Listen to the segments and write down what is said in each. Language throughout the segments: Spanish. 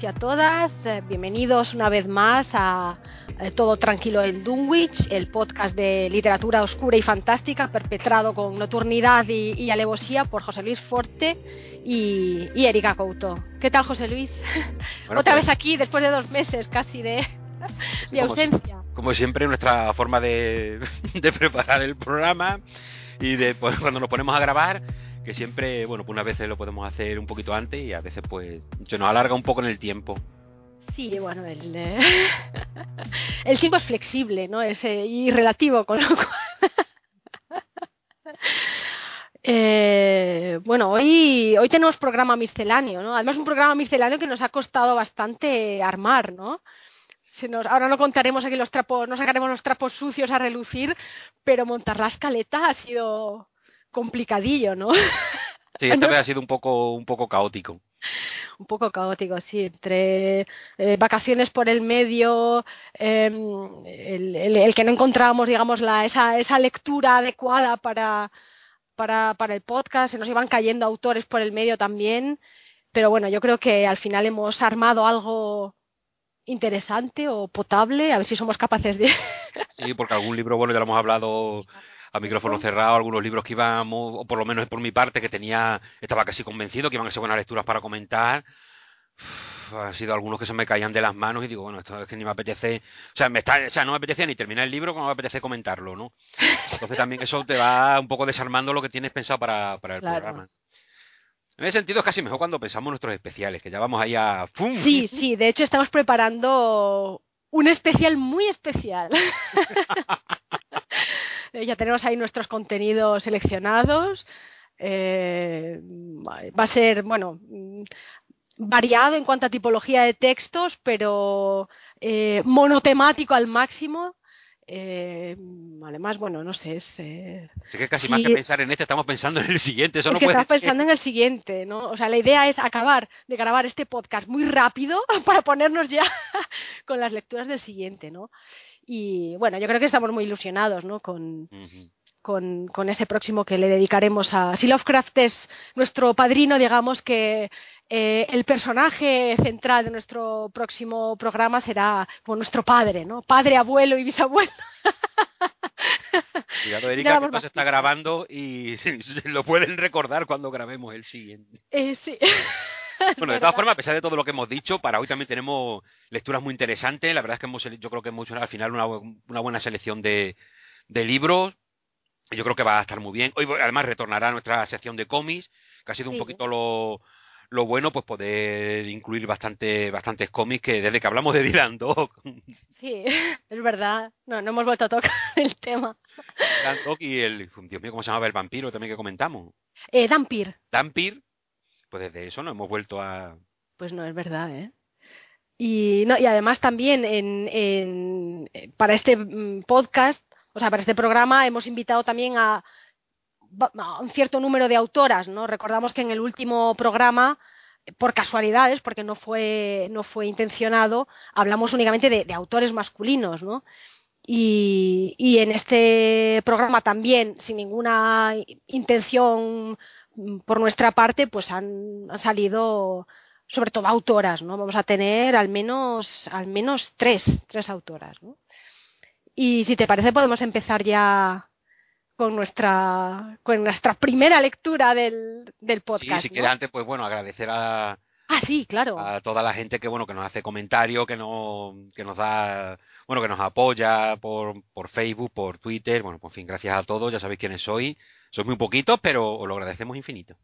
todos y a todas. Eh, bienvenidos una vez más a eh, Todo Tranquilo en Dunwich, el podcast de literatura oscura y fantástica perpetrado con nocturnidad y, alevosía por José Luis Forte y, Erika Couto. ¿Qué tal, José Luis? Otra pues vez aquí, después de dos meses casi de, ausencia. Como siempre, nuestra forma de, preparar el programa y de pues, cuando nos ponemos a grabar que siempre, bueno, pues unas veces lo podemos hacer un poquito antes y a veces pues se nos alarga un poco en el tiempo. Sí, bueno, el, eh, el tiempo es flexible, ¿no? Es eh, y relativo, con lo cual... Eh, bueno, hoy, hoy tenemos programa misceláneo, ¿no? Además un programa misceláneo que nos ha costado bastante armar, ¿no? Ahora no contaremos aquí los trapos, no sacaremos los trapos sucios a relucir, pero montar la escaleta ha sido complicadillo, ¿no? Sí, esta vez ha sido un poco, un poco caótico. Un poco caótico, sí, entre eh, vacaciones por el medio, em, el, que no encontrábamos, digamos, la, esa, esa lectura adecuada para, para, para el podcast, se nos iban cayendo autores por el medio también, pero bueno, yo creo que al final hemos armado algo interesante o potable, a ver si somos capaces de... Sí, porque algún libro, bueno, ya lo hemos hablado a micrófono cerrado algunos libros que íbamos, o por lo menos por mi parte, que tenía, estaba casi convencido que iban a ser buenas lecturas para comentar. ha sido algunos que se me caían de las manos y digo, bueno, esto es que ni me apetece, o sea, me está, o sea, no me apetecía ni terminar el libro como me apetece comentarlo, ¿no? Entonces también eso te va un poco desarmando lo que tienes pensado para, para el programa. En ese sentido es casi mejor cuando pensamos nuestros especiales, que ya vamos ahí a... Sí, sí, de hecho estamos preparando un especial muy especial. Ya tenemos ahí nuestros contenidos seleccionados. Eh, va a ser, bueno, mm, variado en cuanto a tipología de textos, pero eh, monotemático al máximo. Además, bueno, no sé, es... que casi más que pensar en este, estamos pensando en el siguiente, eso es no que estamos pensando en el siguiente, ¿no? O sea, la idea es acabar de grabar este podcast muy rápido para ponernos ya con las lecturas del siguiente, ¿no? Y bueno, yo creo que estamos muy ilusionados ¿no? con, con, ese próximo que le dedicaremos a. Si Lovecraft es nuestro padrino, digamos que eh, el personaje central de nuestro próximo programa será pues, nuestro padre, ¿no? Padre, abuelo y bisabuelo. Cuidado, Erika, que se está grabando y lo pueden recordar cuando grabemos el siguiente. Eh, sí. Bueno, de todas formas, a pesar de todo lo que hemos dicho, para hoy también tenemos lecturas muy interesantes. La verdad es que hemos, yo creo que hemos hecho al final una, una buena selección de, de libros. Yo creo que va a estar muy bien. Hoy además retornará a nuestra sección de cómics, que ha sido un poquito lo, lo bueno, pues poder incluir bastante, bastantes cómics que desde que hablamos de Dylan Dog. Sí, es verdad. No, no hemos vuelto a tocar el tema. Dylan Dog y el, Dios mío, ¿cómo se llamaba el vampiro también que comentamos? Eh, Dampir. Dampir, pues desde eso no hemos vuelto a... Pues no, es verdad, ¿eh? Y, no, y además también en, en, para este mm, podcast, o sea, para este programa hemos invitado también a, un cierto número de autoras, ¿no? Recordamos que en el último programa, por casualidades, porque no fue, no fue intencionado, hablamos únicamente de, autores masculinos, ¿no? Y, y, en este programa también, sin ninguna intención por nuestra parte, pues han, salido sobre todo autoras, ¿no? Vamos a tener al menos, al menos tres, tres autoras, ¿no? Y si te parece, podemos empezar ya con nuestra, con nuestra primera lectura del, del podcast. Sí, si quieres antes, pues bueno, agradecer a, Ah, sí, claro. A toda la gente que bueno que nos hace comentarios, que no, que nos da, bueno, que nos apoya por, por Facebook, por Twitter, bueno, por fin, gracias a todos, ya sabéis quiénes sois. Sois muy poquitos, pero os lo agradecemos infinito.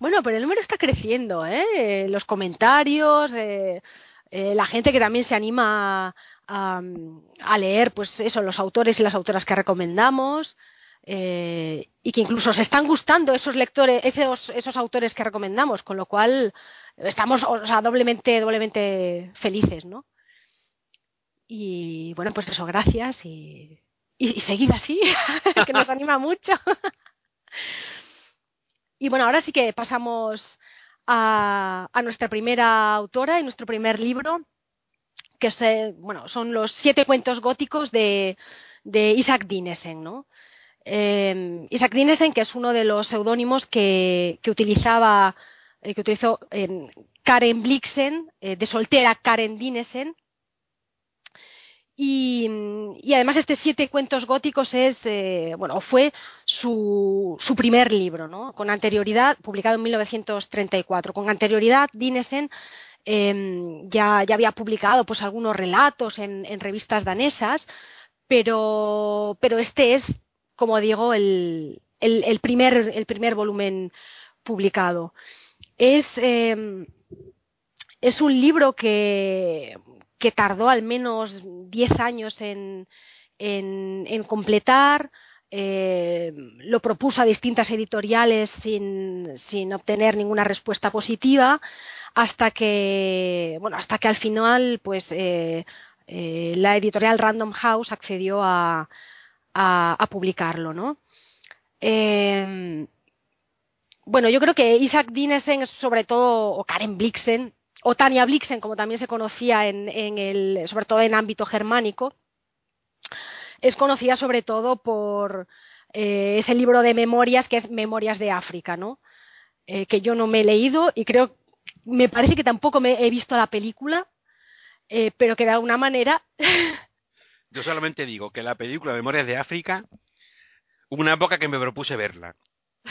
Bueno, pero el número está creciendo, ¿eh? Los comentarios, eh, eh, la gente que también se anima a, leer, pues eso, los autores y las autoras que recomendamos. Eh, y que incluso se están gustando esos lectores, esos, esos autores que recomendamos, con lo cual estamos o sea, doblemente, doblemente felices, ¿no? Y bueno, pues eso, gracias y, y, seguid así, que nos anima mucho. y bueno, ahora sí que pasamos a, a, nuestra primera autora y nuestro primer libro, que es, bueno, son los siete cuentos góticos de, Isaac Dinesen, ¿no? Eh, Isaac Dinesen, que es uno de los seudónimos que, utilizaba que utilizó Karen Blixen, de soltera Karen Dinesen, y, además este Siete Cuentos Góticos es, eh, bueno, fue su, su, primer libro, ¿no? Con anterioridad, publicado en 1934. Con anterioridad, Dinesen em, ya, ya, había publicado pues algunos relatos en, revistas danesas, pero, pero, este es, como digo, el, el, primer, el primer volumen publicado. Es, eh, es un libro que, que tardó al menos 10 años en, en, completar. Eh, lo propuso a distintas editoriales sin, obtener ninguna respuesta positiva hasta que bueno hasta que al final pues eh, eh, la editorial Random House accedió a, publicarlo ¿no? bueno yo creo que Isaac Dinesen sobre todo o Karen Blixen o Tania Blixen, como también se conocía en, el, sobre todo en ámbito germánico, es conocida sobre todo por eh, ese libro de memorias que es Memorias de África, ¿no? Eh, que yo no me he leído y creo, me parece que tampoco me he visto la película, eh, pero que de alguna manera. yo solamente digo que la película Memorias de África, hubo una época que me propuse verla.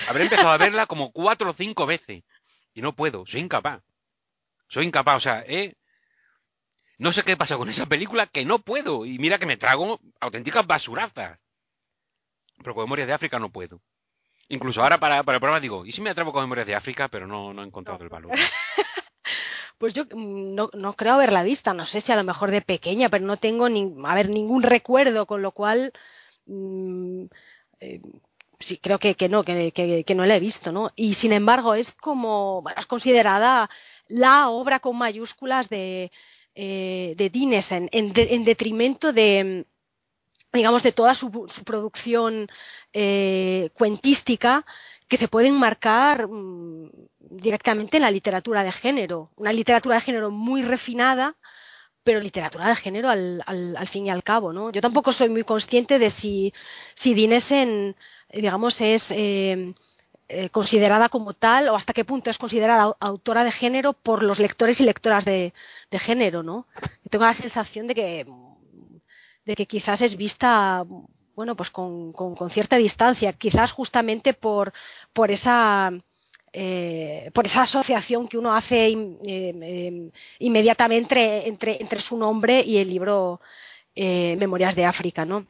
Habré empezado a verla como cuatro o cinco veces y no puedo, soy incapaz. Soy incapaz, o sea, eh, no sé qué pasa con esa película que no puedo. Y mira que me trago auténticas basurazas. Pero con Memorias de África no puedo. Incluso ahora para, el programa digo, ¿y si me atrevo con Memorias de África? Pero no, no he encontrado el valor. pues yo mm, no, no, creo haberla vista, no sé si a lo mejor de pequeña, pero no tengo ni, a ver, ningún recuerdo, con lo cual mmm, eh, sí creo que, que no, que, que, que, no la he visto, ¿no? Y sin embargo es como, bueno, es considerada la obra con mayúsculas de, eh, de Dinesen, en, en, detrimento de digamos de toda su, producción eh, cuentística que se puede enmarcar mm, directamente en la literatura de género, una literatura de género muy refinada, pero literatura de género al, al, al, fin y al cabo, ¿no? Yo tampoco soy muy consciente de si, si Dinesen, digamos, es eh, eh, considerada como tal o hasta qué punto es considerada autora de género por los lectores y lectoras de, género, ¿no? tengo la sensación de que, de que quizás es vista bueno, pues con, con, cierta distancia, quizás justamente por, por esa eh, por esa asociación que uno hace eh, inmediatamente entre, entre, su nombre y el libro Memorias de África, ¿no?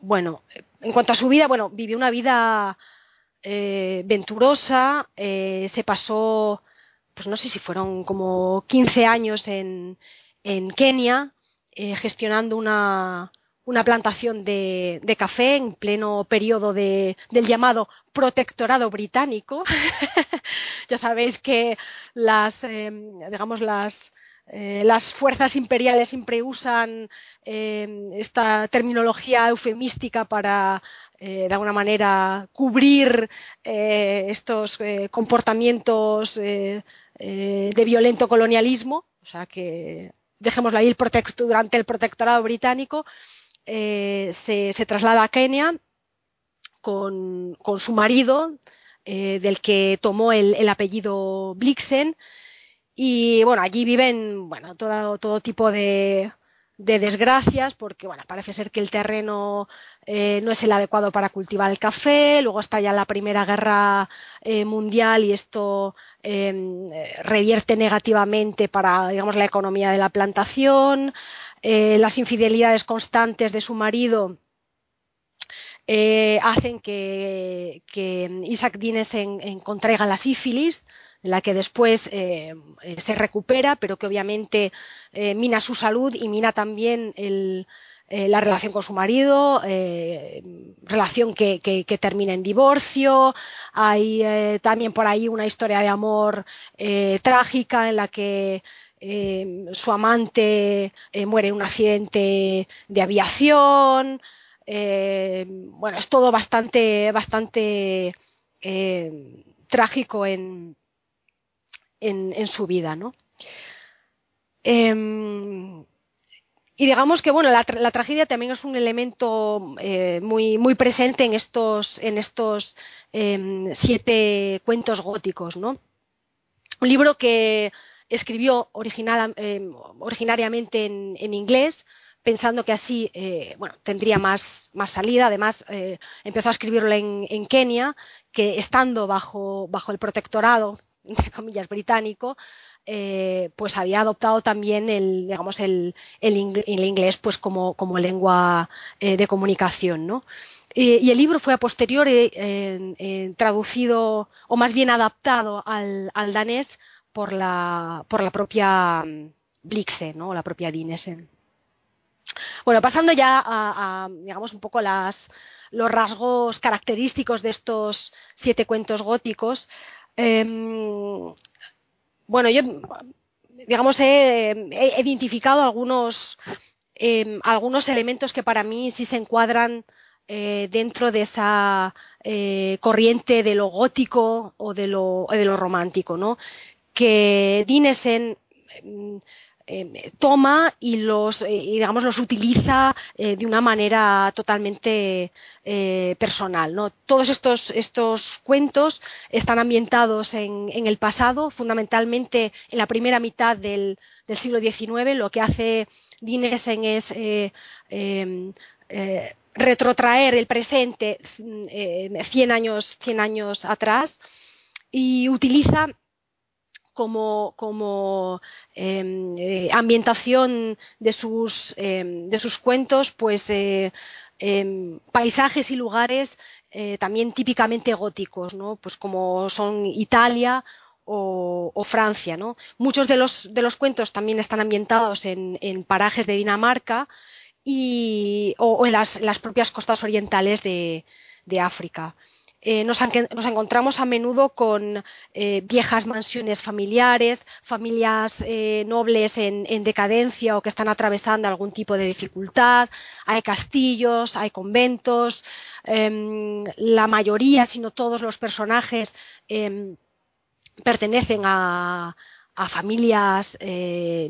bueno, en cuanto a su vida, bueno, vivió una vida eh, venturosa, eh, se pasó, pues no sé si fueron como 15 años en, en Kenia, eh, gestionando una, una plantación de, de, café en pleno periodo de, del llamado protectorado británico. ya sabéis que las, digamos, las eh, las fuerzas imperiales siempre usan eh, esta terminología eufemística para, eh, de alguna manera, cubrir estos comportamientos de violento colonialismo. O sea que dejémoslo ahí el durante el protectorado británico. Se, traslada a Kenia con, su marido, del que tomó el apellido Blixen, y bueno, allí viven bueno, todo, todo tipo de, de desgracias porque bueno, parece ser que el terreno eh, no es el adecuado para cultivar el café, luego está ya la Primera Guerra eh, Mundial y esto em, eh, revierte negativamente para digamos, la economía de la plantación, eh, las infidelidades constantes de su marido hacen que, que Isaac Dines en, contraiga la sífilis, la que después eh, eh, se recupera, pero que obviamente eh, mina su salud y mina también la relación con su marido, relación que, que, termina en divorcio. Hay también por ahí una historia de amor trágica en la que su amante muere en un accidente de aviación. bueno, es todo bastante, bastante trágico en, en, su vida, ¿no? Em, y digamos que bueno, la, tragedia también es un elemento eh, muy, muy presente en estos, en estos eh, siete cuentos góticos, ¿no? Un libro que escribió eh, originariamente en, en, inglés, pensando que así eh, bueno, tendría más, más salida. Además, eh, empezó a escribirlo en, en, Kenia, que estando bajo, bajo el protectorado, entre comillas, británico, eh, pues había adoptado también el, digamos, el, el, inglés pues como, como lengua eh, de comunicación, ¿no? Y el libro fue a posteriori traducido, o más bien adaptado al, danés por la, por la propia mm, Blixe, ¿no? la propia Dinesen. Bueno, pasando ya a, a, digamos, un poco las, los rasgos característicos de estos siete cuentos góticos. Eh, bueno, yo, digamos, he, identificado algunos, eh, algunos elementos que para mí sí se encuadran eh, dentro de esa eh, corriente de lo gótico o de lo, romántico, ¿no? Que Dinesen eh, toma y los eh, digamos los utiliza eh, de una manera totalmente eh, personal todos estos estos cuentos están ambientados en, el pasado fundamentalmente en la primera mitad del, siglo XIX lo que hace Dinesen es em, retrotraer el presente 100 años 100 años atrás y utiliza como, como eh, ambientación de sus, eh, de sus cuentos, pues eh, paisajes y lugares eh, también típicamente góticos, ¿no? Pues como son Italia o, Francia. Muchos de los, de los cuentos también están ambientados en, en parajes de Dinamarca y, o, o en las, las, propias costas orientales de, de África eh, nos, encontramos a menudo con eh, viejas mansiones familiares, familias eh, nobles en, en, decadencia o que están atravesando algún tipo de dificultad, hay castillos, hay conventos, eh, la mayoría, si no todos los personajes em, pertenecen a, familias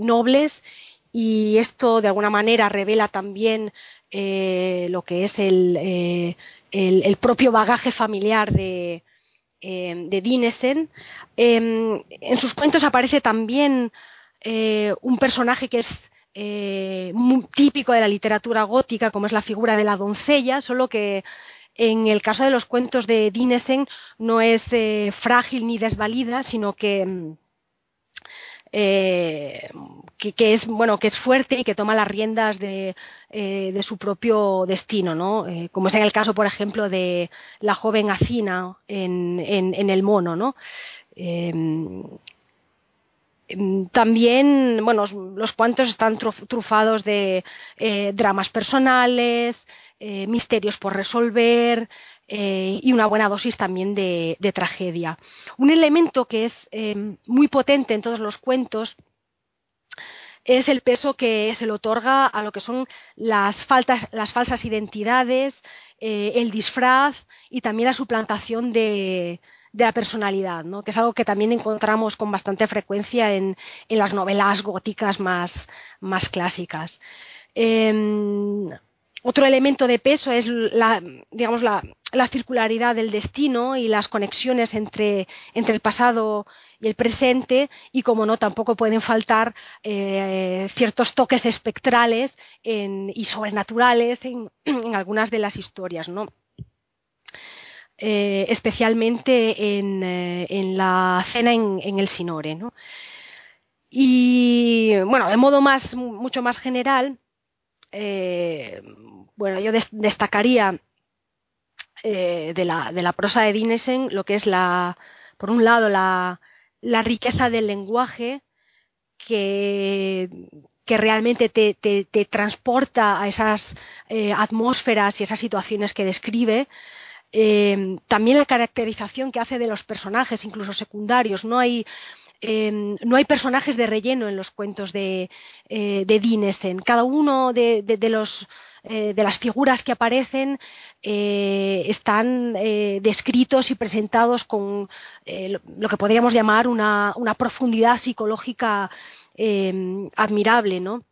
nobles y esto de alguna manera revela también eh, lo que es el, eh, el, propio bagaje familiar de, eh, Dinesen. en sus cuentos aparece también eh, un personaje que es muy típico de la literatura gótica, como es la figura de la doncella, solo que en el caso de los cuentos de Dinesen no es frágil ni desvalida, sino que eh, que, es bueno que es fuerte y que toma las riendas de, eh, de su propio destino, ¿no? Eh, como es en el caso, por ejemplo, de la joven Acina en, en, en el mono, ¿no? Em, también, bueno, los cuantos están trufados de dramas personales, misterios por resolver, eh, y una buena dosis también de, tragedia. Un elemento que es eh, muy potente en todos los cuentos es el peso que se le otorga a lo que son las, falsas identidades, eh, el disfraz y también la suplantación de, la personalidad, que es algo que también encontramos con bastante frecuencia en, las novelas góticas más, más clásicas. Eh, otro elemento de peso es la, digamos, la, la, circularidad del destino y las conexiones entre, entre, el pasado y el presente y, como no, tampoco pueden faltar eh, ciertos toques espectrales y sobrenaturales en, algunas de las historias, ¿no? Eh, especialmente en, eh, en, la cena en, en el Sinore. ¿no? Y bueno, de modo más, mucho más general, eh, bueno, yo des destacaría eh, de, la, de, la, prosa de Dinesen lo que es la, por un lado, la, la riqueza del lenguaje que, que realmente te, te, transporta a esas eh, atmósferas y esas situaciones que describe. También la caracterización que hace de los personajes, incluso secundarios. No hay, eh, no hay personajes de relleno en los cuentos de, eh, Dinesen. Cada uno eh, de las figuras que aparecen eh, están eh, descritos y presentados con lo, que podríamos llamar una, profundidad psicológica admirable, ¿no?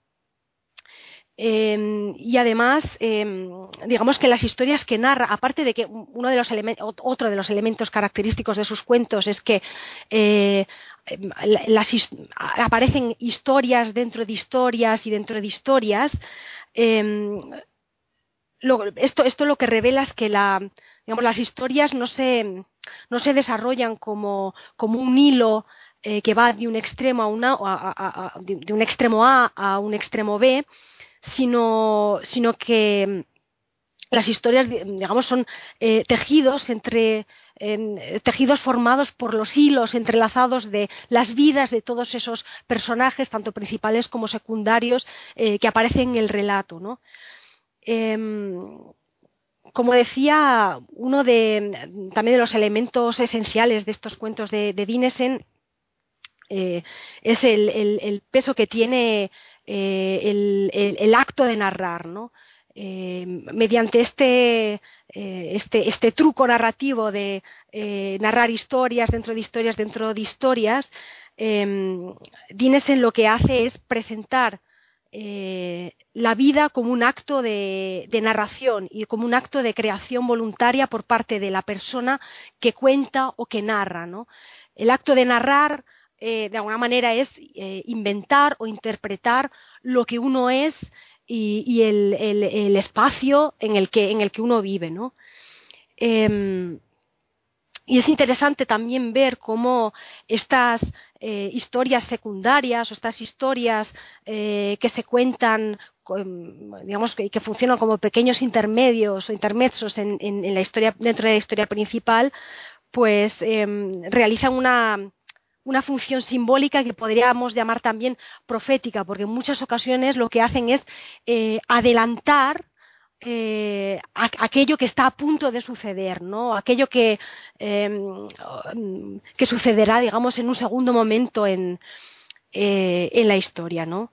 Em, y además, em, digamos que las historias que narra, aparte de que otro de los elementos característicos de sus cuentos es que aparecen historias dentro de historias y dentro de historias, em, esto, esto lo que revela es que las historias no se, no se desarrollan como, como un hilo eh, que va de un extremo a, una, a, de un extremo A a un extremo B, sino, sino que las historias, digamos, son eh, tejidos entre tejidos formados por los hilos entrelazados de las vidas de todos esos personajes, tanto principales como secundarios, eh, que aparecen en el relato. Em, como decía, uno de también de los elementos esenciales de estos cuentos de, de Dinesen eh, es el, peso que tiene eh, el, acto de narrar, ¿no? Eh, mediante este, este, este, truco narrativo de narrar historias dentro de historias dentro de historias, Dinesen lo que hace es presentar la vida como un acto de, de, narración y como un acto de creación voluntaria por parte de la persona que cuenta o que narra. ¿no? El acto de narrar eh, de alguna manera es eh, inventar o interpretar lo que uno es y, el, espacio en el que, en el que uno vive. ¿no? Em, y es interesante también ver cómo estas eh, historias secundarias o estas historias que se cuentan, digamos, que, que, funcionan como pequeños intermedios o intermezos en, la historia, dentro de la historia principal, pues em, realizan una, una función simbólica que podríamos llamar también profética, porque en muchas ocasiones lo que hacen es eh, adelantar eh, aquello que está a punto de suceder, ¿no? Aquello que, em, que sucederá, digamos, en un segundo momento en, eh, la historia, ¿no?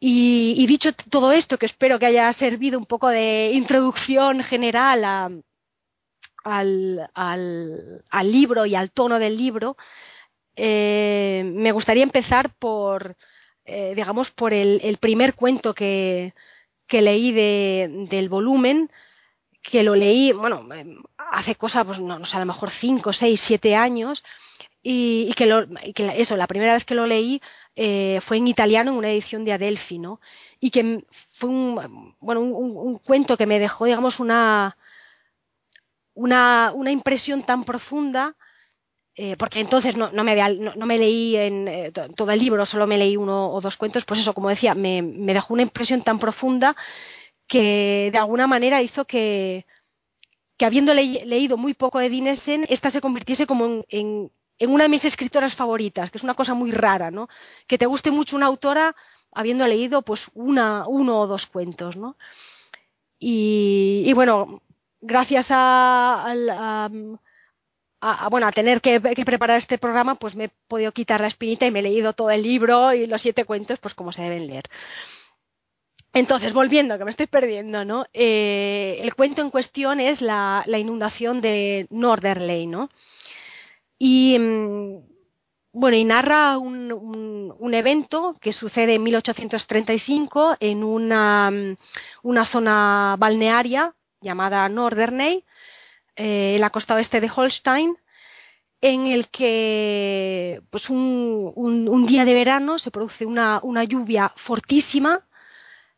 Y, dicho todo esto, que espero que haya servido un poco de introducción general al, al, al libro y al tono del libro, eh, me gustaría empezar por, eh, digamos, por el, primer cuento que, leí del volumen, que lo leí, bueno, hace cosas, pues no, sé, a lo mejor cinco, seis, siete años, y, que, lo, eso, la primera vez que lo leí eh, fue en italiano en una edición de Adelphi, ¿no? Y que fue un, bueno, un, cuento que me dejó, digamos, una, una, una impresión tan profunda eh, porque entonces no, me, no, me, leí en eh, todo el libro, solo me leí uno o dos cuentos, pues eso, como decía, me, dejó una impresión tan profunda que de alguna manera hizo que, habiendo leído muy poco de Dinesen, esta se convirtiese como en, una de mis escritoras favoritas, que es una cosa muy rara, ¿no? Que te guste mucho una autora habiendo leído pues una, uno o dos cuentos, ¿no? Y, bueno, gracias a a, bueno, a tener que, preparar este programa, pues me he podido quitar la espinita y me he leído todo el libro y los siete cuentos, pues como se deben leer. Entonces, volviendo, que me estoy perdiendo, ¿no? Eh, el cuento en cuestión es la, inundación de Norderley, ¿no? Y mm, bueno, y narra un, un, evento que sucede en 1835 en una, mm, una zona balnearia llamada Norderney, eh, la costa oeste de Holstein, en el que pues un, día de verano se produce una, lluvia fortísima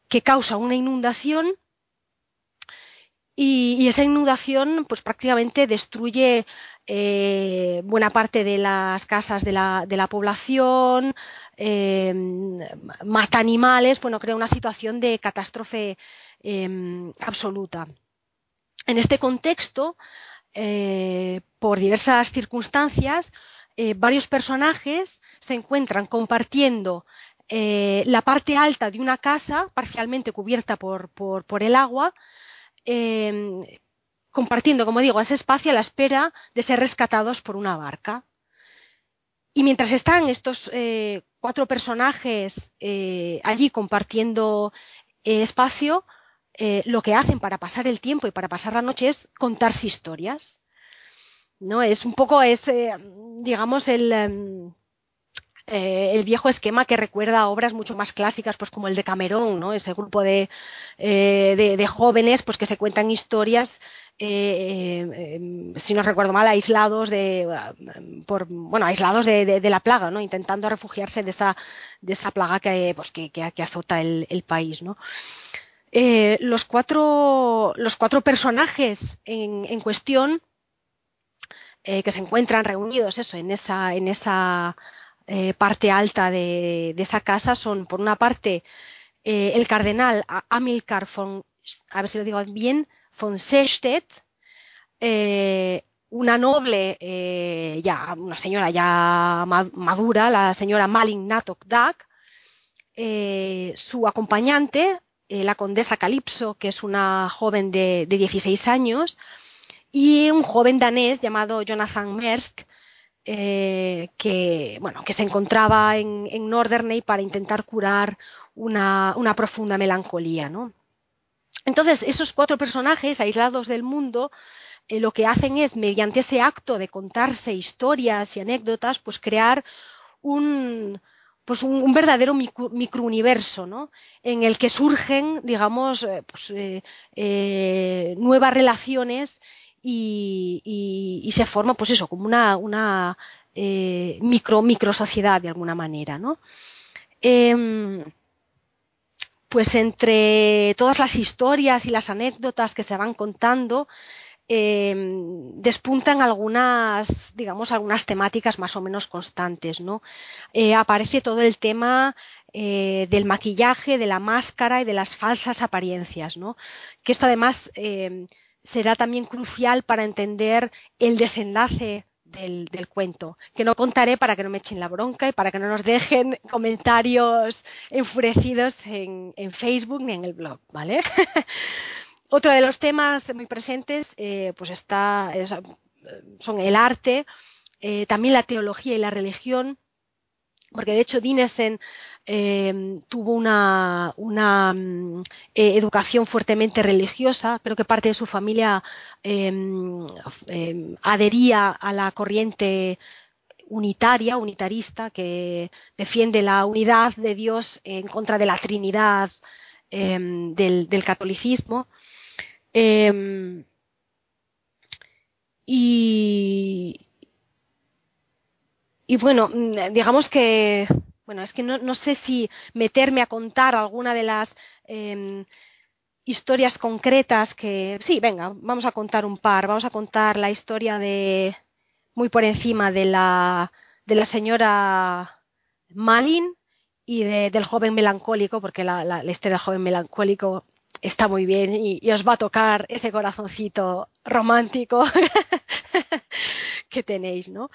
que causa una inundación y, esa inundación pues prácticamente destruye eh, buena parte de las casas de la, población, eh, mata animales, bueno, crea una situación de catástrofe absoluta. En este contexto, eh, por diversas circunstancias, eh, varios personajes se encuentran compartiendo eh, la parte alta de una casa, parcialmente cubierta por, el agua, em, compartiendo, como digo, ese espacio a la espera de ser rescatados por una barca. Y mientras están estos cuatro personajes allí compartiendo espacio, eh, lo que hacen para pasar el tiempo y para pasar la noche es contarse historias. ¿no? Es un poco, es, digamos, el, em, eh, el viejo esquema que recuerda a obras mucho más clásicas, pues como el de Camerón, ¿no? Ese grupo de, eh, de, jóvenes, pues que se cuentan historias, eh, em, si no recuerdo mal, aislados de, por, bueno, aislados de, la plaga, ¿no? Intentando refugiarse de esa, de esa plaga que, pues, que, que, azota el, el, país, ¿no? Los cuatro los cuatro personajes en, en cuestión que se encuentran reunidos eso en esa en esa eh, parte alta de, esa casa son, por una parte, eh, el cardenal Amilcar von, a ver si lo digo bien, von Sestedt, eh, una noble, ya, una señora ya madura, la señora Malin Natok Dak, su acompañante, la condesa Calypso, que es una joven de, de 16 años, y un joven danés llamado Jonathan Mersk, eh, que, bueno, que se encontraba en, en Norderney para intentar curar una, una profunda melancolía. ¿no? Entonces, esos cuatro personajes aislados del mundo eh, lo que hacen es, mediante ese acto de contarse historias y anécdotas, pues crear un, pues un, verdadero microuniverso, ¿no? En el que surgen, digamos, eh, pues, eh, nuevas relaciones y, se forma, pues eso, como una, una eh, micro sociedad de alguna manera, ¿no? Em, pues entre todas las historias y las anécdotas que se van contando, em, despuntan algunas, digamos, algunas temáticas más o menos constantes, ¿no? Eh, aparece todo el tema eh, del maquillaje, de la máscara y de las falsas apariencias, ¿no? Que esto además em, será también crucial para entender el desenlace del, cuento, que no contaré para que no me echen la bronca y para que no nos dejen comentarios enfurecidos en, Facebook ni en el blog, ¿vale? Otro de los temas muy presentes, eh, pues está, son el arte, eh, también la teología y la religión, porque de hecho Dinesen eh, tuvo una, mm, eh, educación fuertemente religiosa, pero que parte de su familia em, adhería a la corriente unitaria, unitarista, que defiende la unidad de Dios en contra de la Trinidad del, catolicismo. Y, y bueno, mm, digamos que, bueno, es que no, sé si meterme a contar alguna de las em, historias concretas que, sí, venga, vamos a contar un par, vamos a contar la historia de, muy por encima de la, de la señora Malin y del joven melancólico, porque la, historia del joven melancólico está muy bien y, os va a tocar ese corazoncito romántico que tenéis, ¿no?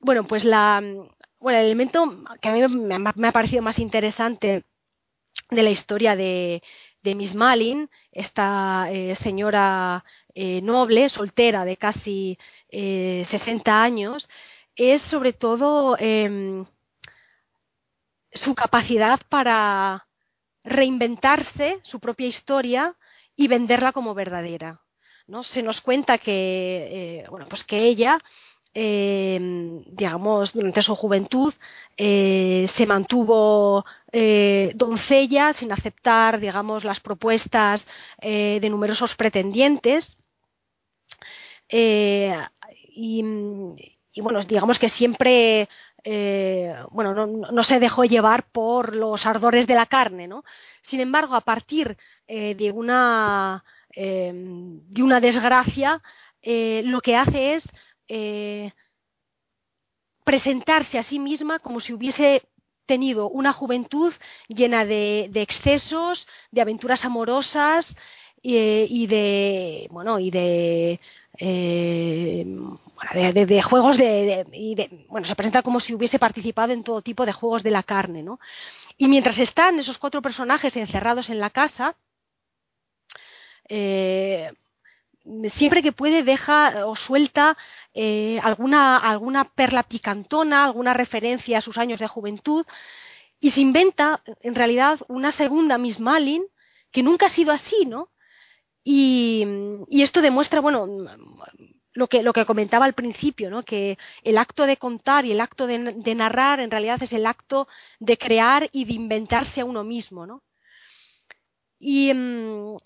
bueno, pues la, bueno, el elemento que a mí me, ha parecido más interesante de la historia de, Miss Malin, esta eh, señora eh, noble, soltera de casi eh, 60 años, es sobre todo em, su capacidad para reinventarse su propia historia y venderla como verdadera. ¿no? Se nos cuenta que, eh, bueno, pues que ella eh, digamos, durante su juventud eh, se mantuvo doncella sin aceptar, digamos, las propuestas de numerosos pretendientes. Y, bueno, digamos que siempre bueno, no, se dejó llevar por los ardores de la carne, ¿no? Sin embargo, a partir de una de una desgracia, lo que hace es eh, presentarse a sí misma como si hubiese tenido una juventud llena de, excesos, de aventuras amorosas eh, y de bueno y de, eh, de, juegos de, bueno se presenta como si hubiese participado en todo tipo de juegos de la carne, ¿no? Y mientras están esos cuatro personajes encerrados en la casa, siempre que puede deja o suelta eh, alguna, alguna perla picantona, alguna referencia a sus años de juventud y se inventa en realidad una segunda Miss Malin que nunca ha sido así, ¿no? Y, esto demuestra, bueno, lo que, comentaba al principio, ¿no? que el acto de contar y el acto de, narrar en realidad es el acto de crear y de inventarse a uno mismo. ¿no? Y,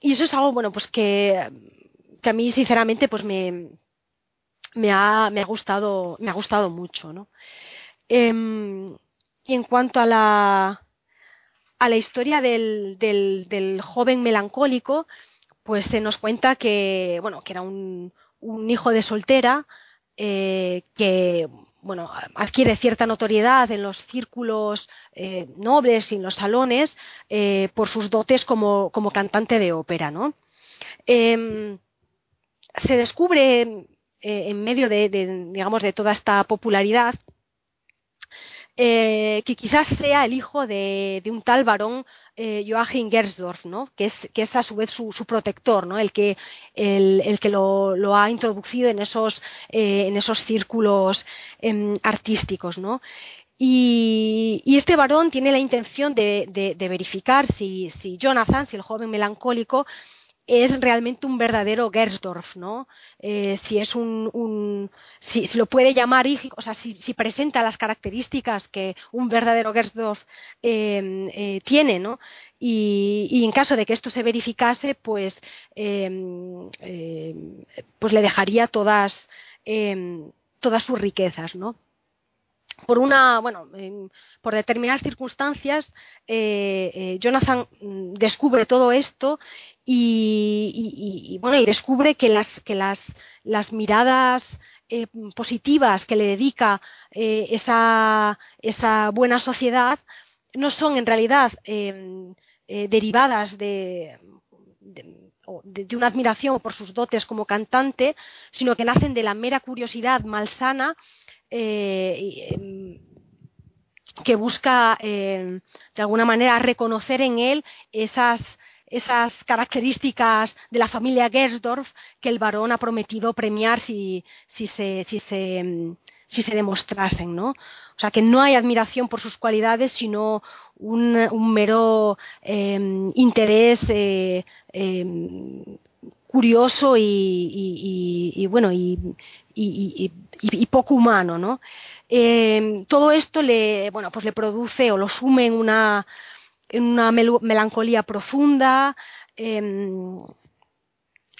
eso es algo bueno, pues que, a mí sinceramente pues me, ha, gustado, me ha gustado mucho. ¿no? Em, y en cuanto a la, a la historia del joven melancólico, pues se nos cuenta que, bueno, que era un, hijo de soltera eh, que bueno, adquiere cierta notoriedad en los círculos eh, nobles y en los salones eh, por sus dotes como, como, cantante de ópera. ¿no? Em, se descubre en medio de, de, digamos, de toda esta popularidad que quizás sea el hijo de, un tal varón eh, Joachim Gersdorf, ¿no? que, es, que es a su vez su, protector, ¿no? el que, el, que lo, ha introducido en esos, eh, en esos círculos em, artísticos. ¿no? Y, este varón tiene la intención de, de, de verificar si, si, Jonathan, si el joven melancólico, es realmente un verdadero Gersdorf, ¿no? Eh, si es un, si, lo puede llamar, o sea, si, si, presenta las características que un verdadero Gersdorf eh, eh, tiene, ¿no? Y, y, en caso de que esto se verificase, pues, em, em, pues le dejaría todas, em, todas sus riquezas, ¿no? Por una, bueno, por determinadas circunstancias, eh, eh, Jonathan mm, descubre todo esto y, bueno, y descubre que las, que las, las miradas eh, positivas que le dedica esa, esa, buena sociedad no son en realidad em, derivadas de, de, una admiración por sus dotes como cantante, sino que nacen de la mera curiosidad malsana eh, em, que busca eh, de alguna manera reconocer en él esas, esas características de la familia Gersdorf que el varón ha prometido premiar si, si, se, si, se, em, si se demostrasen, ¿no? O sea, que no hay admiración por sus cualidades, sino un, mero interés eh, curioso y, y, y, bueno y, poco humano no eh, todo esto le bueno pues le produce o lo sume en una melancolía profunda eh,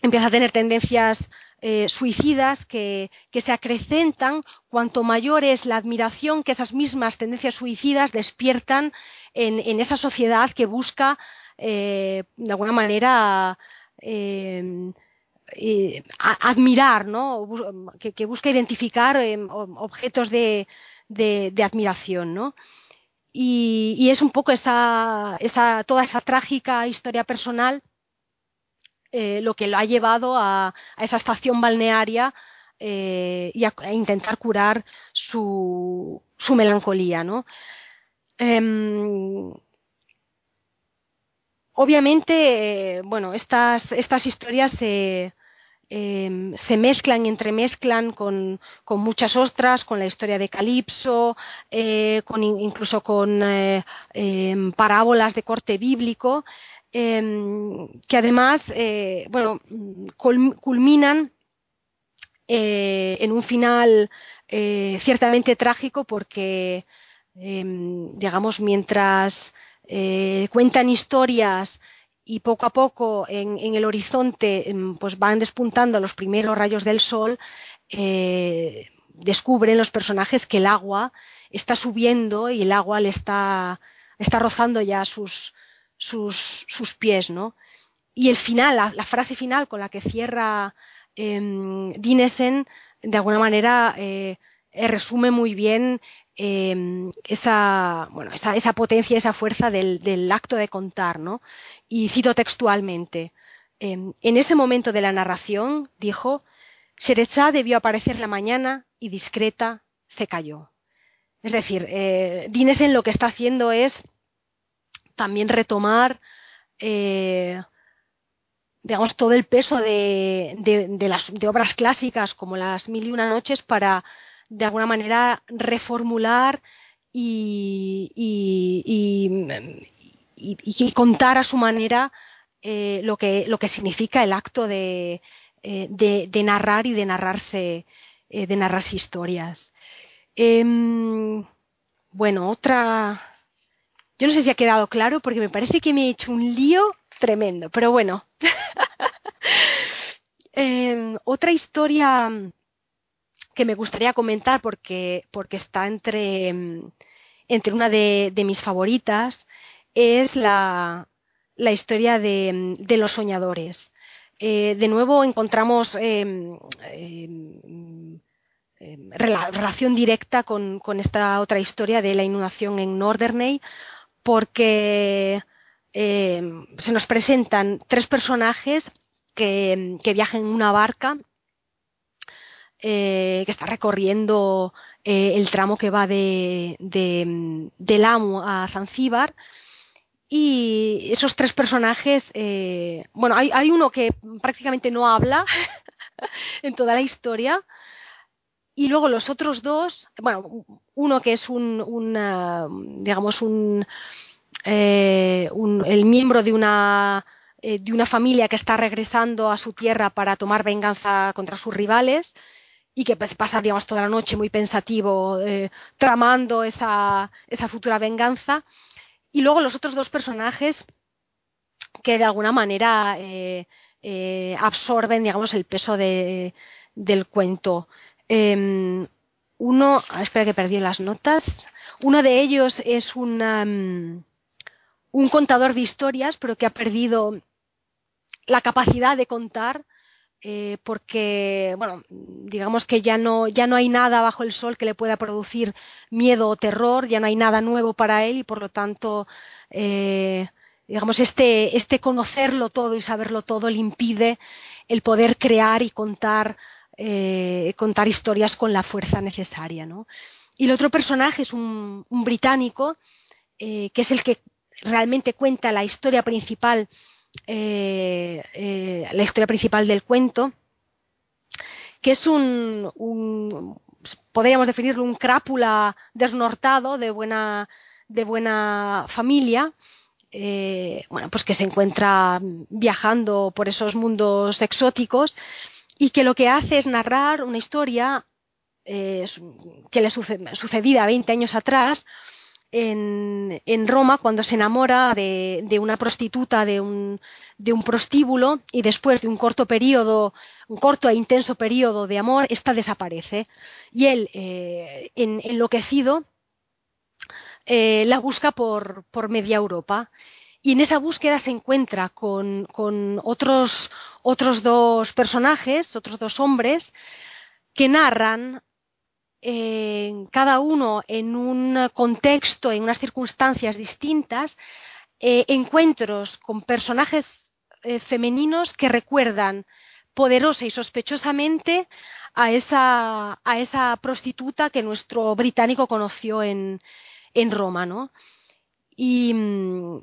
empieza a tener tendencias eh, suicidas que, se acrecentan. Cuanto mayor es la admiración que esas mismas tendencias suicidas despiertan en, esa sociedad que busca eh, de alguna manera eh, admirar, ¿no? que, busca identificar eh, objetos de, admiración. Y, es un poco esa, esa, toda esa trágica historia personal eh, lo que lo ha llevado a, esa estación balnearia eh, y a, intentar curar su, su melancolía. ¿no? Obviamente, eh, bueno, estas, historias se, eh, se mezclan y entremezclan con, muchas otras, con la historia de Calipso, eh, con, incluso con eh, em, parábolas de corte bíblico, em, que además, bueno, culminan en un final ciertamente trágico porque, em, digamos, mientras eh, cuentan historias y poco a poco en, el horizonte em, pues van despuntando los primeros rayos del sol, eh, descubren los personajes que el agua está subiendo y el agua le está, está rozando ya sus, sus, sus pies, ¿no? Y el final, la, la, frase final con la que cierra eh, Dinesen, de alguna manera eh, resume muy bien eh, esa, bueno, esa, esa, potencia, esa fuerza del, del, acto de contar, ¿no? Y cito textualmente. Eh, en ese momento de la narración, dijo, Sherezá debió aparecer la mañana y discreta se cayó. Es decir, eh, Dinesen lo que está haciendo es también retomar eh, digamos, todo el peso de, las, de obras clásicas como las Mil y una noches para de alguna manera reformular y, contar a su manera eh, lo, que, lo que significa el acto de, eh, narrar y de narrarse, eh, de narrarse historias. Em, bueno, otra. Yo no sé si ha quedado claro porque me parece que me he hecho un lío tremendo, pero bueno. Em, otra historia que me gustaría comentar porque, porque está entre, entre una de, mis favoritas es la, la historia de, de, los soñadores. Eh, de nuevo encontramos em, em, em, relación directa con, con, esta otra historia de la inundación en Norderney porque se nos presentan tres personajes que, que viajan en una barca eh, que está recorriendo eh, el tramo que va de, de, del Amo a Zanzíbar. Y esos tres personajes, eh, bueno, hay, hay, uno que prácticamente no habla en toda la historia. Y luego los otros dos, bueno, uno que es un, digamos, un, un, el miembro de una de una familia que está regresando a su tierra para tomar venganza contra sus rivales y que pues, pasa digamos toda la noche muy pensativo eh, tramando esa, esa futura venganza. Y luego los otros dos personajes que de alguna manera eh, eh, absorben digamos el peso de, del cuento. Em, uno ah, espera que perdí las notas. Uno de ellos es una, un contador de historias pero que ha perdido la capacidad de contar eh, porque, bueno, digamos que ya no, ya no hay nada bajo el sol que le pueda producir miedo o terror, ya no hay nada nuevo para él y por lo tanto, eh, digamos, este, este conocerlo todo y saberlo todo le impide el poder crear y contar, eh, contar historias con la fuerza necesaria, ¿no? Y el otro personaje es un, un británico, que es el que realmente cuenta la historia principal eh, eh, la historia principal del cuento, que es un, podríamos definirlo, un crápula desnortado de buena, de buena familia, eh, bueno, pues que se encuentra viajando por esos mundos exóticos y que lo que hace es narrar una historia que le sucedida 20 años atrás, en, en, Roma cuando se enamora de, de una prostituta de un, de un, prostíbulo y después de un corto periodo, un corto e intenso periodo de amor, esta desaparece. Y él, eh, en, enloquecido, eh, la busca por, por, media Europa. Y en esa búsqueda se encuentra con, con otros, otros dos personajes, otros dos hombres, que narran cada uno en un contexto, en unas circunstancias distintas, eh, encuentros con personajes eh, femeninos que recuerdan poderosa y sospechosamente a esa, a esa prostituta que nuestro británico conoció en, en Roma, ¿no? Y,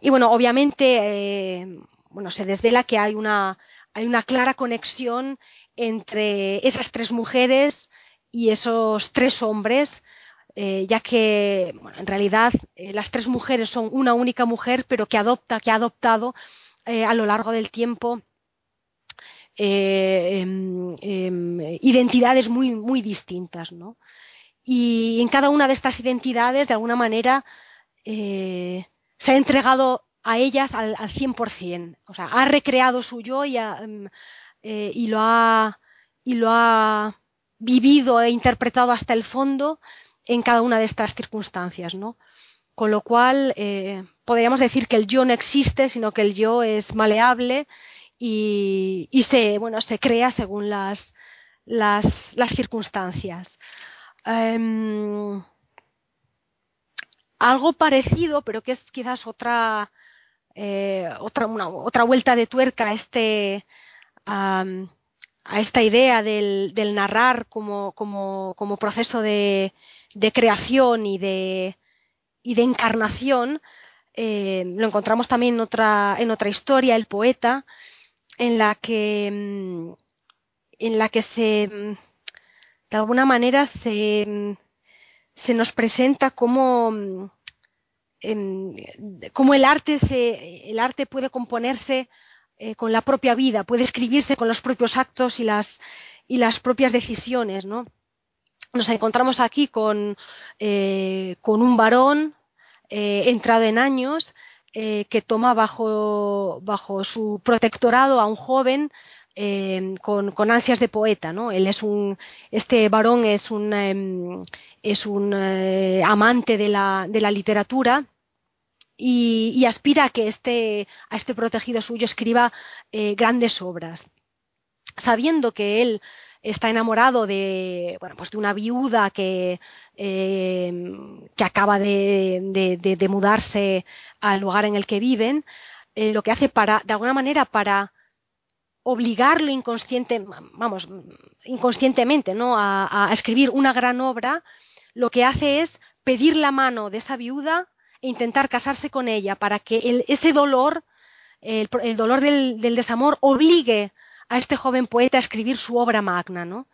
y bueno, obviamente, eh, bueno, se desvela que hay una, hay una clara conexión entre esas tres mujeres y esos tres hombres, eh, ya que en realidad eh, las tres mujeres son una única mujer, pero que adopta, que ha adoptado eh, a lo largo del tiempo em, em, identidades muy, muy distintas, ¿no? Y en cada una de estas identidades, de alguna manera, se ha entregado a ellas al, al 100%. O sea, ha recreado su yo y, em, y lo ha, y lo ha vivido e interpretado hasta el fondo en cada una de estas circunstancias, ¿no? Con lo cual, eh, podríamos decir que el yo no existe, sino que el yo es maleable y, se, bueno, se crea según las, las, circunstancias. Em, algo parecido, pero que es quizás otra, eh, otra, otra vuelta de tuerca a este, a esta idea del, del narrar como, como, proceso de, de, creación y de, y de encarnación, eh, lo encontramos también en otra, en otra historia, El poeta, en la que, mm, en la que se, mm, de alguna manera se, mm, se nos presenta como, como el, arte se, el arte puede componerse eh, con la propia vida, puede escribirse con los propios actos y las, y las propias decisiones, ¿no? Nos encontramos aquí con, eh, con un varón eh, entrado en años que toma bajo, bajo su protectorado a un joven con, ansias de poeta, ¿no? Él es un, este varón es un, em, es un amante de la, de la literatura y, aspira a que este, a este protegido suyo escriba eh, grandes obras. Sabiendo que él está enamorado de, bueno, pues de una viuda que, eh, que acaba de, de, mudarse al lugar en el que viven, eh, lo que hace para, de alguna manera, para obligarlo inconsciente, vamos, inconscientemente, ¿no? a, a escribir una gran obra, lo que hace es pedir la mano de esa viuda intentar casarse con ella para que ese dolor, el, dolor del, desamor, obligue a este joven poeta a escribir su obra magna, ¿no?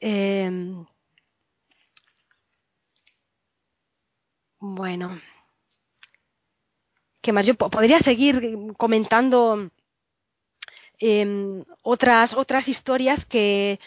Em, bueno, ¿qué más? Yo podría seguir comentando em, otras, otras historias que,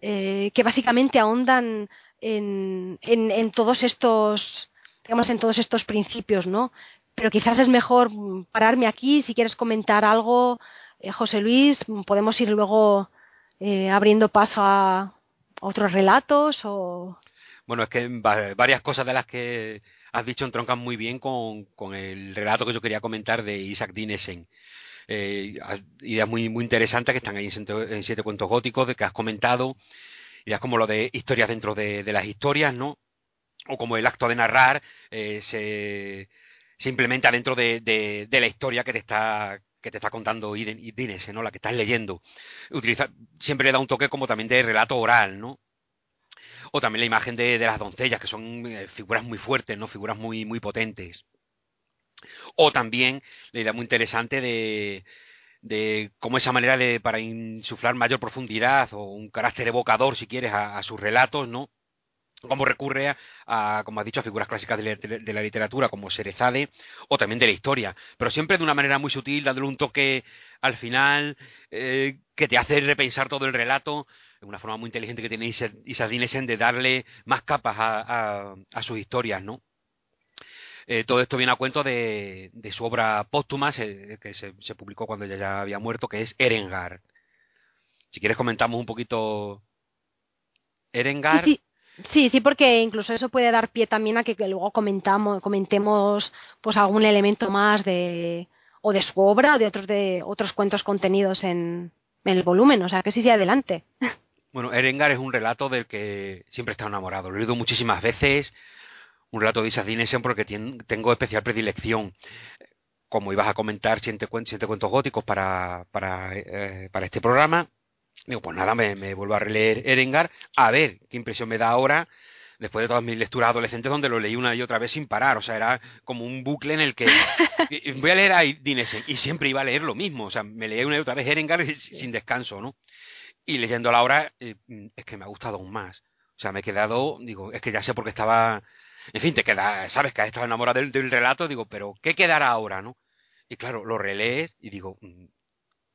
eh, que básicamente ahondan en, en todos estos digamos, en todos estos principios, ¿no? Pero quizás es mejor pararme aquí. Si quieres comentar algo, eh, José Luis, podemos ir luego eh, abriendo paso a otros relatos o... Bueno, es que varias cosas de las que has dicho entroncan muy bien con, el relato que yo quería comentar de Isaac Dinesen. Eh, ideas muy, muy interesantes que están ahí en, siete, cuentos góticos de que has comentado, ideas como lo de historias dentro de, de las historias, ¿no? O como el acto de narrar eh, se, implementa dentro de, la historia que te está que te está contando Dinese, ¿no? La que estás leyendo. Utiliza, siempre le da un toque como también de relato oral, ¿no? O también la imagen de, las doncellas, que son eh, figuras muy fuertes, ¿no? Figuras muy, muy potentes. O también la idea muy interesante de, cómo esa manera para insuflar mayor profundidad o un carácter evocador, si quieres, a sus relatos, ¿no? Como recurre a, como has dicho, a figuras clásicas de, la literatura como Serezade o también de la historia, pero siempre de una manera muy sutil, dándole un toque al final eh, que te hace repensar todo el relato, una forma muy inteligente que tiene Isaac Dinesen de darle más capas a, sus historias, ¿no? Eh, todo esto viene a cuento de, su obra póstuma, que se, publicó cuando ella ya había muerto, que es Erengar. Si quieres comentamos un poquito Erengar. Sí, porque incluso eso puede dar pie también a que, luego comentamos, comentemos pues algún elemento más de o de su obra o de otros de otros cuentos contenidos en, el volumen, o sea que sí, sí, adelante. Bueno, Erengar es un relato del que siempre he estado enamorado. Lo he leído muchísimas veces, un relato de Isaac Dinesen porque tengo especial predilección. Como ibas a comentar siete, cuentos góticos para, para, eh, para este programa, Digo, pues nada, me, vuelvo a releer Erengar, a ver qué impresión me da ahora, después de todas mis lecturas adolescentes, donde lo leí una y otra vez sin parar. O sea, era como un bucle en el que voy a leer a Dinesen y siempre iba a leer lo mismo. O sea, me leí una y otra vez Erengar sin descanso, ¿no? Y leyéndola ahora, eh, es que me ha gustado aún más. O sea, me he quedado, digo, es que ya sé por qué estaba. En fin, te queda, sabes que has estado enamorado del, del relato, digo, pero ¿qué quedará ahora, no? Y claro, lo relees y digo, mm,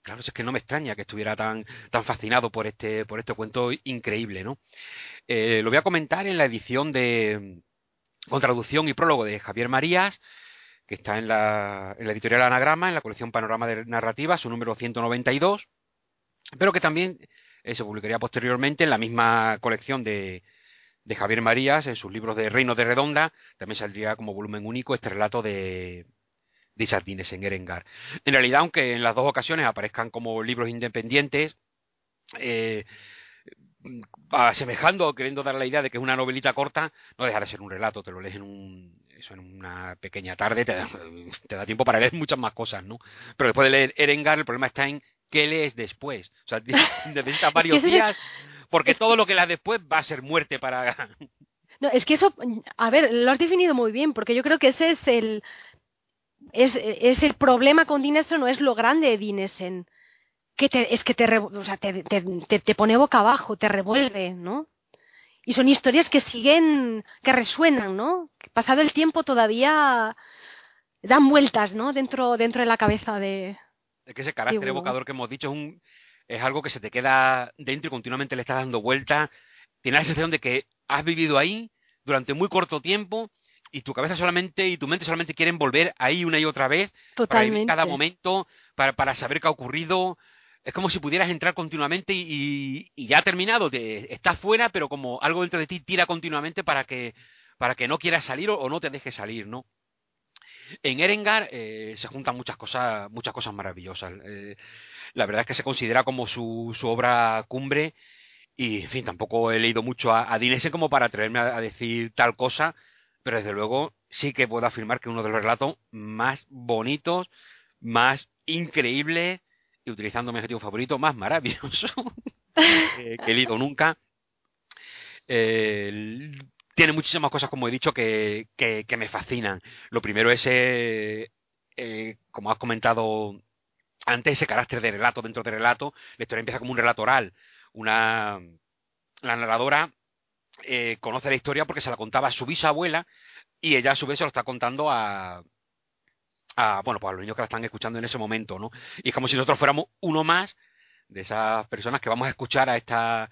Claro, es que no me extraña que estuviera tan, tan fascinado por este, por este cuento increíble, ¿no? Eh, lo voy a comentar en la edición de con traducción y prólogo de Javier Marías, que está en la, en la editorial Anagrama, en la colección Panorama de Narrativa, su número 192, pero que también eh, se publicaría posteriormente en la misma colección de, de Javier Marías, en sus libros de Reino de Redonda, también saldría como volumen único este relato de, de Sardines en Erengar. En realidad, aunque en las dos ocasiones aparezcan como libros independientes, eh, asemejando o queriendo dar la idea de que es una novelita corta, no deja de ser un relato, te lo lees en un eso en una pequeña tarde, te da, tiempo para leer muchas más cosas, ¿no? Pero después de leer Erengar, el problema está en qué lees después. O sea, necesitas varios días, porque todo lo que leas después va a ser muerte para... No, es que eso, a ver, lo has definido muy bien, porque yo creo que ese es el, es, es el problema con Dinesen no es lo grande de Dinesen, que te, es que te, o sea, te, te, te, pone boca abajo, te revuelve, ¿no? Y son historias que siguen, que resuenan, ¿no? Que pasado el tiempo todavía dan vueltas, ¿no? Dentro, dentro de la cabeza de, Es que ese carácter evocador que hemos dicho es, un, es algo que se te queda dentro y continuamente le estás dando vueltas. Tienes la sensación de que has vivido ahí durante muy corto tiempo y tu cabeza solamente y tu mente solamente quieren volver ahí una y otra vez para vivir cada momento, para, para saber qué ha ocurrido. Es como si pudieras entrar continuamente y, ya ha terminado, te, estás fuera, pero como algo dentro de ti tira continuamente para que, para que no quieras salir o, no te dejes salir, ¿no? En Erengar eh, se juntan muchas cosas, muchas cosas maravillosas. Eh, la verdad es que se considera como su, su obra cumbre y, en fin, tampoco he leído mucho a, a Dinesen como para atreverme a, decir tal cosa, pero desde luego sí que puedo afirmar que uno de los relatos más bonitos, más increíbles y utilizando mi objetivo favorito, más maravilloso que he leído nunca. tiene muchísimas cosas, como he dicho, que, que, me fascinan. Lo primero es, eh, eh, como has comentado antes, ese carácter de relato dentro de relato. La historia empieza como un relato oral. Una, la narradora eh, conoce la historia porque se la contaba a su bisabuela y ella a su vez se lo está contando a, a bueno, pues a los niños que la están escuchando en ese momento, ¿no? Y es como si nosotros fuéramos uno más de esas personas que vamos a escuchar a esta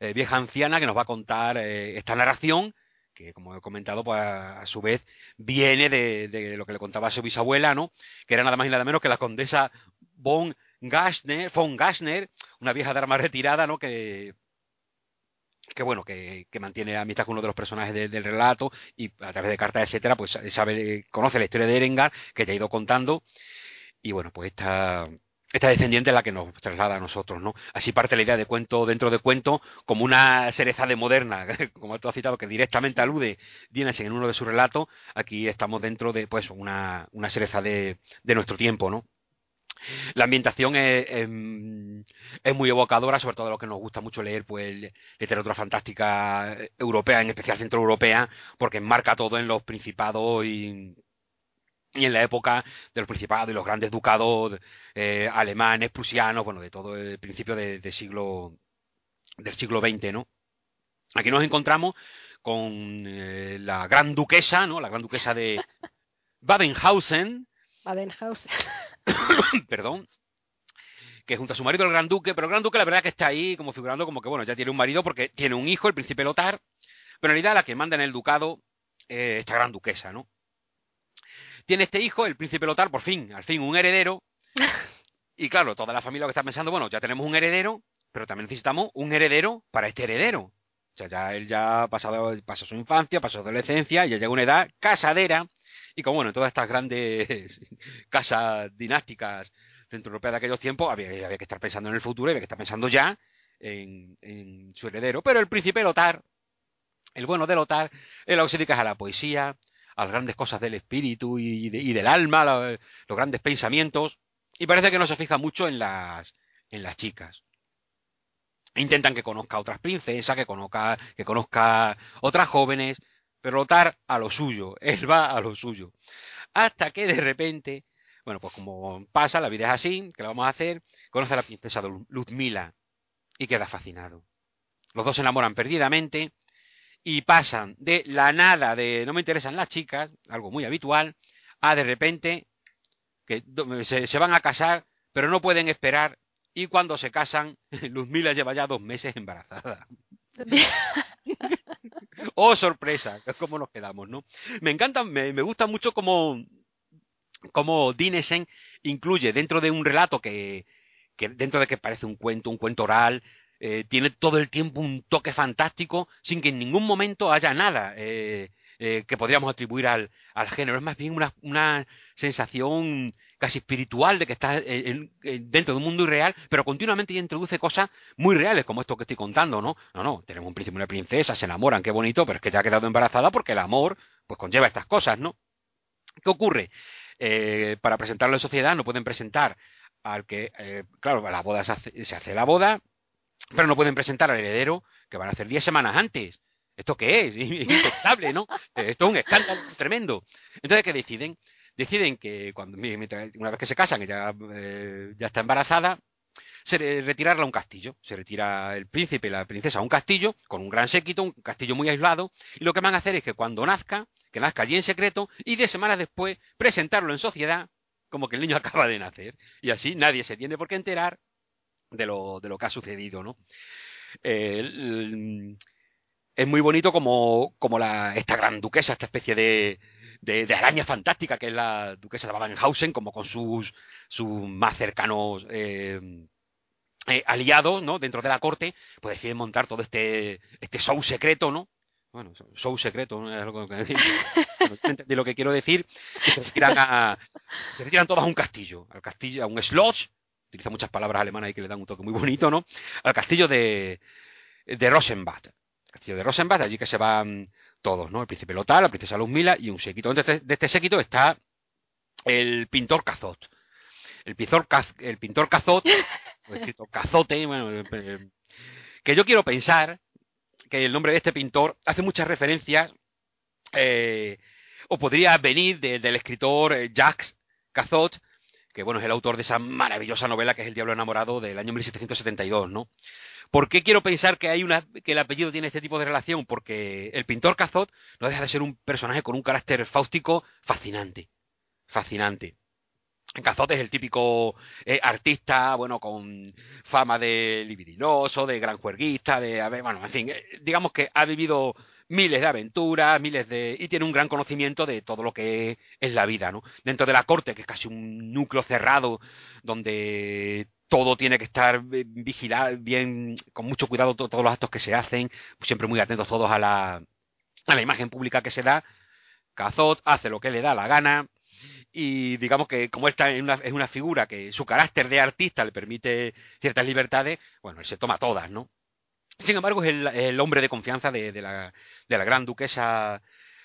eh, vieja anciana que nos va a contar eh, esta narración que como he comentado, pues a, su vez viene de, lo que le contaba a su bisabuela, ¿no? Que era nada más y nada menos que la condesa von Gassner, von Gassner, una vieja de armas retirada, ¿no? Que que bueno, que, que, mantiene amistad con uno de los personajes del relato y a través de cartas, etcétera, pues sabe, conoce la historia de Erengar, que te ha ido contando, y bueno, pues esta, esta descendiente es la que nos traslada a nosotros, ¿no? Así parte la idea de cuento dentro de cuento como una cereza de moderna, como tú has citado, que directamente alude Dienes en uno de sus relatos, aquí estamos dentro de, pues, una, una cereza de, de nuestro tiempo, ¿no? La ambientación es, es, muy evocadora, sobre todo de lo que nos gusta mucho leer, pues literatura fantástica europea, en especial centroeuropea, porque enmarca todo en los principados y, y en la época de los principados y los grandes ducados eh, alemanes, prusianos, bueno, de todo el principio de, siglo del siglo XX, ¿no? Aquí nos encontramos con eh, la gran duquesa, ¿no? La gran duquesa de Badenhausen. Badenhausen. perdón, que junto a su marido el gran duque, pero el gran duque la verdad que está ahí como figurando como que bueno, ya tiene un marido porque tiene un hijo, el príncipe Lotar, pero en realidad la que manda en el ducado eh, esta gran duquesa, ¿no? Tiene este hijo, el príncipe Lotar, por fin, al fin un heredero, y claro, toda la familia que está pensando, bueno, ya tenemos un heredero, pero también necesitamos un heredero para este heredero. O sea, ya él ya ha pasado, pasó su infancia, pasó su adolescencia, ya llega a una edad casadera, y como bueno, en todas estas grandes casas dinásticas centroeuropeas de aquellos tiempos había, había, que estar pensando en el futuro había que estar pensando ya en, en su heredero. Pero el príncipe Lotar, el bueno de Lotar, se dedica a la poesía, a las grandes cosas del espíritu y, y del alma, los, los grandes pensamientos, y parece que no se fija mucho en las, en las chicas intentan que conozca a otras princesas, que conozca, que conozca otras jóvenes, pero Lotar a lo suyo, él va a lo suyo. Hasta que de repente, bueno, pues como pasa, la vida es así, ¿qué le vamos a hacer? Conoce a la princesa Luzmila y queda fascinado. Los dos se enamoran perdidamente y pasan de la nada de no me interesan las chicas, algo muy habitual, a de repente que se, se van a casar, pero no pueden esperar y cuando se casan, Luzmila lleva ya dos meses embarazada. oh, sorpresa, es como nos quedamos, ¿no? Me encanta, me, me gusta mucho como, como Dinesen incluye dentro de un relato que, que dentro de que parece un cuento, un cuento oral, eh, tiene todo el tiempo un toque fantástico sin que en ningún momento haya nada eh, eh, que podríamos atribuir al, al, género. Es más bien una, una sensación casi espiritual de que está dentro de un mundo irreal, pero continuamente introduce cosas muy reales, como esto que estoy contando, ¿no? No, no, tenemos un príncipe y una princesa, se enamoran, qué bonito, pero es que ya ha quedado embarazada porque el amor, pues conlleva estas cosas, ¿no? ¿Qué ocurre? Eh, para presentarlo en sociedad no pueden presentar al que, eh, claro, la boda se hace, se hace la boda, pero no pueden presentar al heredero que van a hacer diez semanas antes. ¿Esto qué es? Impensable, ¿no? Esto es un escándalo tremendo. Entonces, ¿qué deciden? Deciden que cuando una vez que se casan, ella eh, ya está embarazada, se retirarla a un castillo. Se retira el príncipe y la princesa a un castillo, con un gran séquito, un castillo muy aislado, y lo que van a hacer es que cuando nazca, que nazca allí en secreto, y diez semanas después presentarlo en sociedad como que el niño acaba de nacer. Y así nadie se tiene por qué enterar de lo, de lo que ha sucedido, ¿no? Es muy bonito como, como la, esta gran duquesa, esta especie de, de, araña fantástica que es la duquesa de Babenhausen, como con sus, sus más cercanos eh, eh, aliados, ¿no? Dentro de la corte, pues deciden montar todo este, este show secreto, ¿no? Bueno, show secreto, ¿no? es lo que de lo que quiero decir, que se retiran, se retiran todos a un castillo, al castillo, a un slot, utiliza muchas palabras alemanas ahí que le dan un toque muy bonito, ¿no? Al castillo de, de Rosenbad. castillo de Rosenbad, allí que se van todos, ¿no? El príncipe Lotal, la princesa Luzmila y un séquito. De este, de este séquito está el pintor Cazot. El pintor, el pintor Cazot, escrito Cazote, bueno, eh, que yo quiero pensar que el nombre de este pintor hace muchas referencias, eh, o podría venir del escritor eh, Jacques Cazot, que bueno, es el autor de esa maravillosa novela que es El Diablo Enamorado del año 1772, ¿no? ¿Por qué quiero pensar que hay una que el apellido tiene este tipo de relación? Porque el pintor Cazot no deja de ser un personaje con un carácter fáustico fascinante, fascinante. Cazot es el típico eh, artista, bueno, con fama de libidinoso, de gran juerguista, de, bueno, en fin, eh, digamos que ha vivido miles de aventuras, miles de... y tiene un gran conocimiento de todo lo que es la vida, ¿no? Dentro de la corte, que es casi un núcleo cerrado, donde todo tiene que estar vigilado, bien, con mucho cuidado todos los actos que se hacen, siempre muy atentos todos a la, a la imagen pública que se da. Cazot hace lo que le da la gana y digamos que como esta es una, es una figura que su carácter de artista le permite ciertas libertades, bueno, él se toma todas, ¿no? Sin embargo, es el, hombre de confianza de, la, de la gran duquesa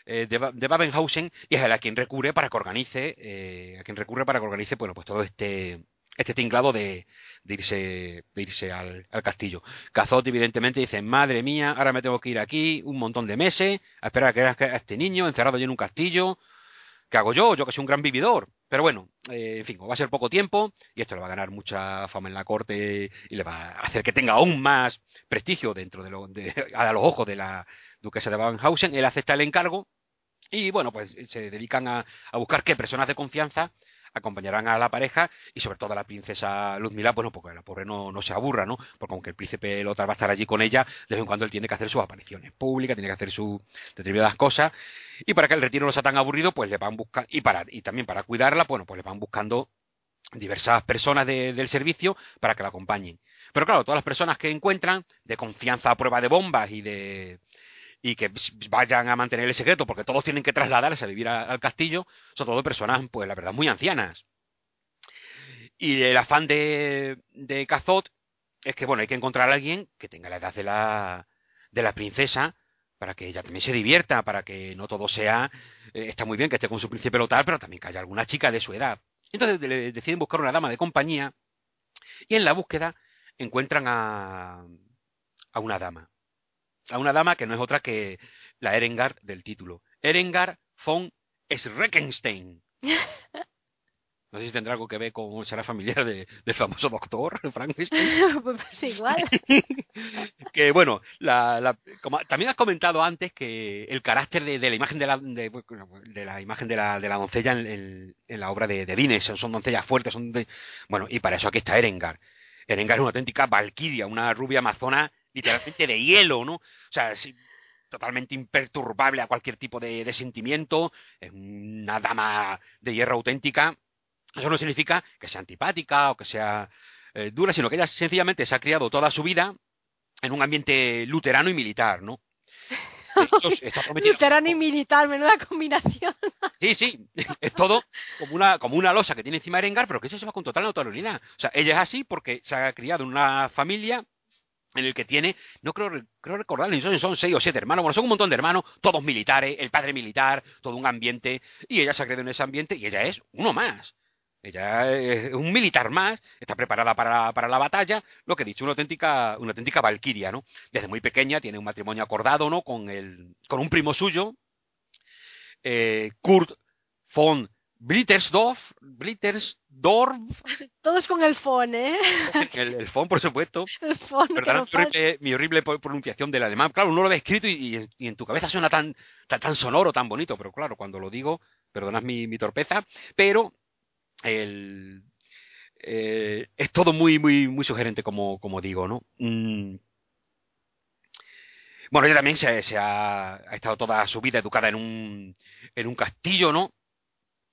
eh, de, de, Babenhausen y es a quien recurre para que organice, eh, a quien recurre para que organice, bueno, pues todo este este tinglado de, de irse, de irse al, castillo. Cazot, evidentemente, dice, madre mía, ahora me tengo que ir aquí un montón de meses a esperar a que a este niño encerrado allí en un castillo. ¿Qué hago yo? Yo que soy un gran vividor. Pero bueno, eh, en fin, va a ser poco tiempo y esto le va a ganar mucha fama en la corte y le va a hacer que tenga aún más prestigio dentro de, lo, de a los ojos de la duquesa de Babenhausen. Él acepta el encargo y bueno, pues se dedican a, a buscar qué personas de confianza acompañarán a la pareja y sobre todo a la princesa Luzmila, bueno, porque la pobre no, no se aburra, ¿no? Porque aunque el príncipe Lothar va a estar allí con ella, de vez en cuando él tiene que hacer sus apariciones públicas, tiene que hacer sus determinadas cosas, y para que el retiro no sea tan aburrido, pues le van buscando, y para, y también para cuidarla, bueno, pues le van buscando diversas personas del servicio para que la acompañen. Pero claro, todas las personas que encuentran, de confianza a prueba de bombas y de y que vayan a mantener el secreto porque todos tienen que trasladarse a vivir al castillo, son todo personas, pues la verdad, muy ancianas. Y el afán de, de Cazot es que, bueno, hay que encontrar a alguien que tenga la edad de la, de la princesa para que ella también se divierta, para que no todo sea, eh, está muy bien que esté con su príncipe lotal, pero también que haya alguna chica de su edad. Entonces deciden buscar una dama de compañía y en la búsqueda encuentran a, a una dama a una dama que no es otra que la Erengard del título. Erengard von Schreckenstein. No sé si tendrá algo que ver con será familiar de, del famoso doctor Frankenstein. pues igual. que bueno, la, la, como también has comentado antes que el carácter de, de la imagen de la, de, de, la imagen de la, de la doncella en, en, la obra de, Dines son, son doncellas fuertes, son bueno, y para eso aquí está Erengard. Erengard es una auténtica valquiria, una rubia amazona literalmente de hielo, ¿no? O sea, totalmente imperturbable a cualquier tipo de, sentimiento, es una dama de hierro auténtica. Eso no significa que sea antipática o que sea eh, dura, sino que ella sencillamente se ha criado toda su vida en un ambiente luterano y militar, ¿no? Luterano y militar, menuda combinación. Sí, sí, es todo como una, como una losa que tiene encima de Erengar, pero que eso se va con total naturalidad. O sea, ella es así porque se ha criado en una familia en el que tiene, no creo, creo recordar, son, son seis o siete hermanos, bueno, son un montón de hermanos, todos militares, el padre militar, todo un ambiente, y ella se ha en ese ambiente y ella es uno más. Ella es un militar más, está preparada para, para la batalla, lo que he dicho, una auténtica, una auténtica valquiria, ¿no? Desde muy pequeña tiene un matrimonio acordado, ¿no? Con, el, con un primo suyo, eh, Kurt von Blittersdorf, Blittersdorf. Todos con el fon, ¿eh? El, el fon, por supuesto. El fon, Perdón, mi, horrible, mi horrible pronunciación del alemán. Claro, uno lo ve escrito y, y, en tu cabeza suena tan, tan, tan, sonoro, tan bonito, pero claro, cuando lo digo, perdonad mi, mi torpeza, pero el, eh, es todo muy, muy, muy sugerente, como, como digo, ¿no? Mm. Bueno, ella también se, se ha, ha, estado toda su vida educada en un, en un castillo, ¿no?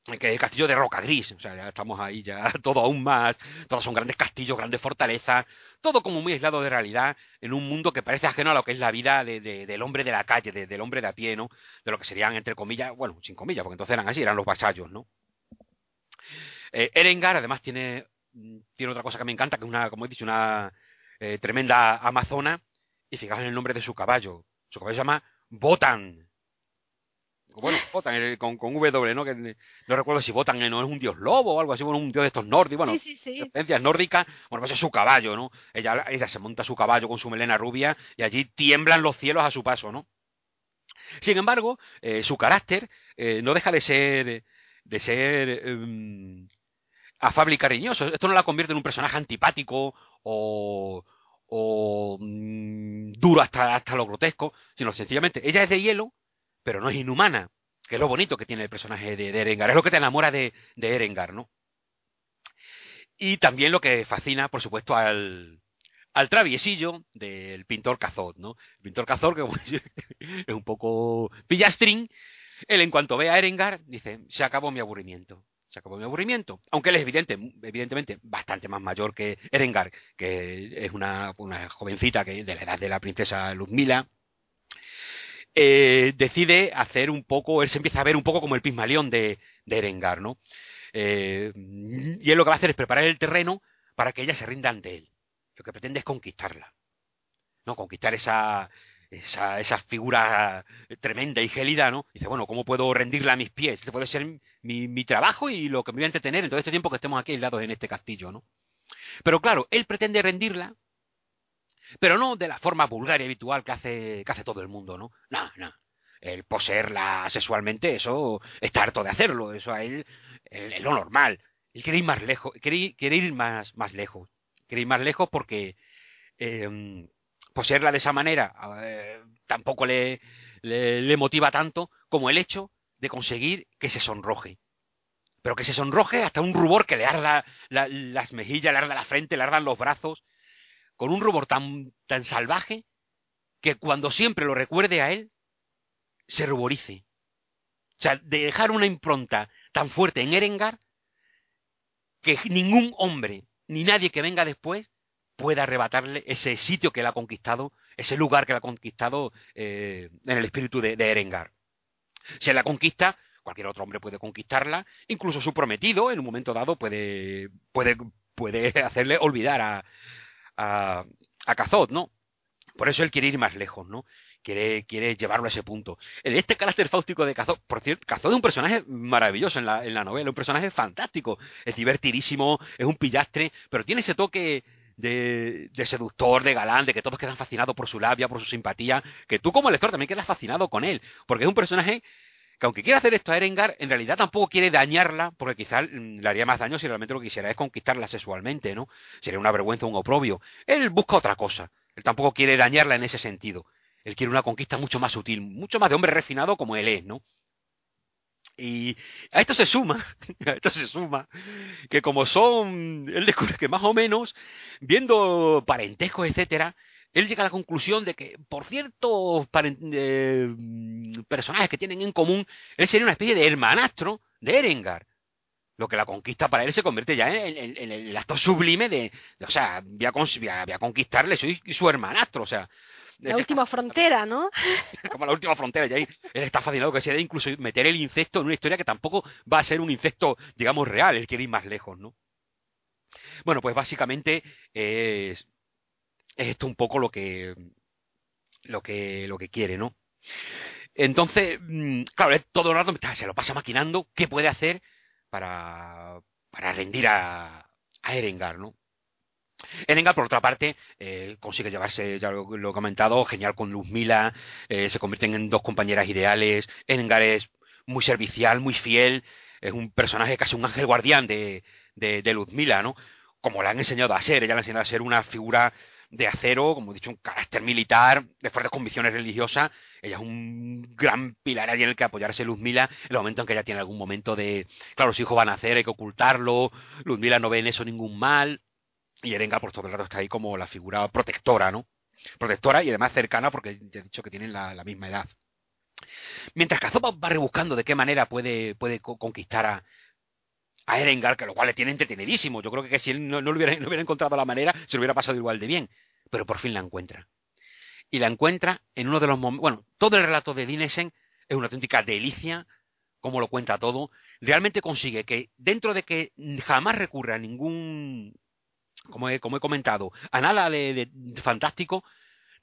Que es el castillo de Roca Gris, o sea, ya estamos ahí, ya todo aún más, todos son grandes castillos, grandes fortalezas, todo como muy aislado de realidad, en un mundo que parece ajeno a lo que es la vida de, de, del hombre de la calle, de, del hombre de a pie, ¿no? De lo que serían, entre comillas, bueno, sin comillas, porque entonces eran así, eran los vasallos, ¿no? Eh, Erengar, además, tiene, tiene otra cosa que me encanta, que es una, como he dicho, una eh, tremenda amazona, y fijaos en el nombre de su caballo, su caballo se llama Botan, bueno, votan eh, con, con W, ¿no? Que no recuerdo si votan no es un dios lobo o algo así, bueno, un dios de estos nórdicos, bueno, sí, sí, sí. nórdicas, bueno, pues es su caballo, ¿no? Ella, ella se monta su caballo con su melena rubia y allí tiemblan los cielos a su paso, ¿no? Sin embargo, eh, su carácter eh, no deja de ser, de ser eh, afable y cariñoso. Esto no la convierte en un personaje antipático o, o mmm, duro hasta, hasta lo grotesco, sino sencillamente ella es de hielo pero no es inhumana, que es lo bonito que tiene el personaje de, de Erengar, es lo que te enamora de, de, Erengar, ¿no? Y también lo que fascina, por supuesto, al, al traviesillo del pintor Cazot, ¿no? El pintor Cazot, que es un poco pillastrín, él en cuanto ve a Erengar, dice, se acabó mi aburrimiento. Se acabó mi aburrimiento. Aunque él es evidente, evidentemente bastante más mayor que Erengar, que es una, una jovencita que de la edad de la princesa Luzmila, eh, decide hacer un poco, él se empieza a ver un poco como el Pismaleón de, de Erengar, ¿no? Eh, y él lo que va a hacer es preparar el terreno para que ella se rinda ante él. Lo que pretende es conquistarla, ¿no? Conquistar esa, esa, esa figura tremenda y gélida, ¿no? Dice, bueno, ¿cómo puedo rendirla a mis pies? Este puede ser mi, mi trabajo y lo que me voy a entretener en todo este tiempo que estemos aquí aislados en este castillo, ¿no? Pero claro, él pretende rendirla pero no de la forma vulgar y habitual que hace, que hace todo el mundo, ¿no? No, no. El poseerla sexualmente, eso está harto de hacerlo, eso a él es lo normal. Él quiere ir más lejos, quiere, quiere ir más, más lejos. Quiere ir más lejos porque eh, poseerla de esa manera tampoco le, le, motiva tanto como el hecho de conseguir que se sonroje pero que se sonroje hasta un rubor que le arda la, las mejillas, le arda la frente, le ardan los brazos, con un rubor tan, tan salvaje que cuando siempre lo recuerde a él, se ruborice. O sea, de dejar una impronta tan fuerte en Erengar que ningún hombre ni nadie que venga después pueda arrebatarle ese sitio que él ha conquistado, ese lugar que él ha conquistado eh, en el espíritu de, Erengar. Si él la conquista, cualquier otro hombre puede conquistarla, incluso su prometido en un momento dado puede, puede, puede hacerle olvidar a, a, a Cazot, ¿no? Por eso él quiere ir más lejos, ¿no? Quiere, quiere llevarlo a ese punto. Este carácter fáustico de Cazot, por cierto, Cazot es un personaje maravilloso en la, en la novela, un personaje fantástico, es divertidísimo, es un pillastre, pero tiene ese toque de, de, seductor, de galán, de que todos quedan fascinados por su labia, por su simpatía, que tú como lector también quedas fascinado con él, porque es un personaje que aunque quiera hacer esto a Erengar, en realidad tampoco quiere dañarla, porque quizás le haría más daño si realmente lo que quisiera es conquistarla sexualmente, ¿no? Sería una vergüenza, un oprobio. Él busca otra cosa. Él tampoco quiere dañarla en ese sentido. Él quiere una conquista mucho más sutil, mucho más de hombre refinado como él es, ¿no? Y a esto se suma, a esto se suma, que como son, él descubre que más o menos, viendo parentescos, etcétera, él llega a la conclusión de que por ciertos eh, personajes que tienen en común, él sería una especie de hermanastro de Erengar. Lo que la conquista para él se convierte ya en, en, en el acto sublime de, de o sea, voy a, voy, a, voy a, conquistarle, soy su hermanastro, o sea. La última frontera, ¿no? Como la última frontera, ya ahí él está fascinado que se dé incluso meter el insecto en una historia que tampoco va a ser un insecto, digamos, real, él quiere ir más lejos, ¿no? Bueno, pues básicamente eh, es esto un poco lo que lo que lo que quiere, ¿no? Entonces, mm, claro, todo el rato se lo pasa maquinando qué puede hacer para, para rendir a, a Erengar, ¿no? Erengar, por otra parte, eh, consigue llevarse, ya lo, he comentado, genial con Luzmila, eh, se convierten en dos compañeras ideales, Erengar es muy servicial, muy fiel, es un personaje casi un ángel guardián de, de, de Luzmila, ¿no? Como la han enseñado a ser, ella le ha enseñado a ser una figura de acero, como he dicho, un carácter militar, de fuertes convicciones religiosas. Ella es un gran pilar allí en el que apoyarse Luzmila en el momento en que ella tiene algún momento de, claro, los hijos van a hacer, hay que ocultarlo, Luzmila no ve en eso ningún mal, y Erenga por todo el rato está ahí como la figura protectora, ¿no? Protectora y además cercana porque ya he dicho que tienen la, misma edad. Mientras Azov va rebuscando de qué manera puede, puede conquistar a, a Erengar, que lo cual le tiene entretenidísimo. Yo creo que, si él no, no, hubiera, no, hubiera, encontrado la manera, se lo hubiera pasado igual de bien. Pero por fin la encuentra. Y la encuentra en uno de los momentos. Bueno, todo el relato de Dinesen es una auténtica delicia, como lo cuenta todo. Realmente consigue que, dentro de que jamás recurra a ningún. Como he, como he comentado, a nada de, fantástico,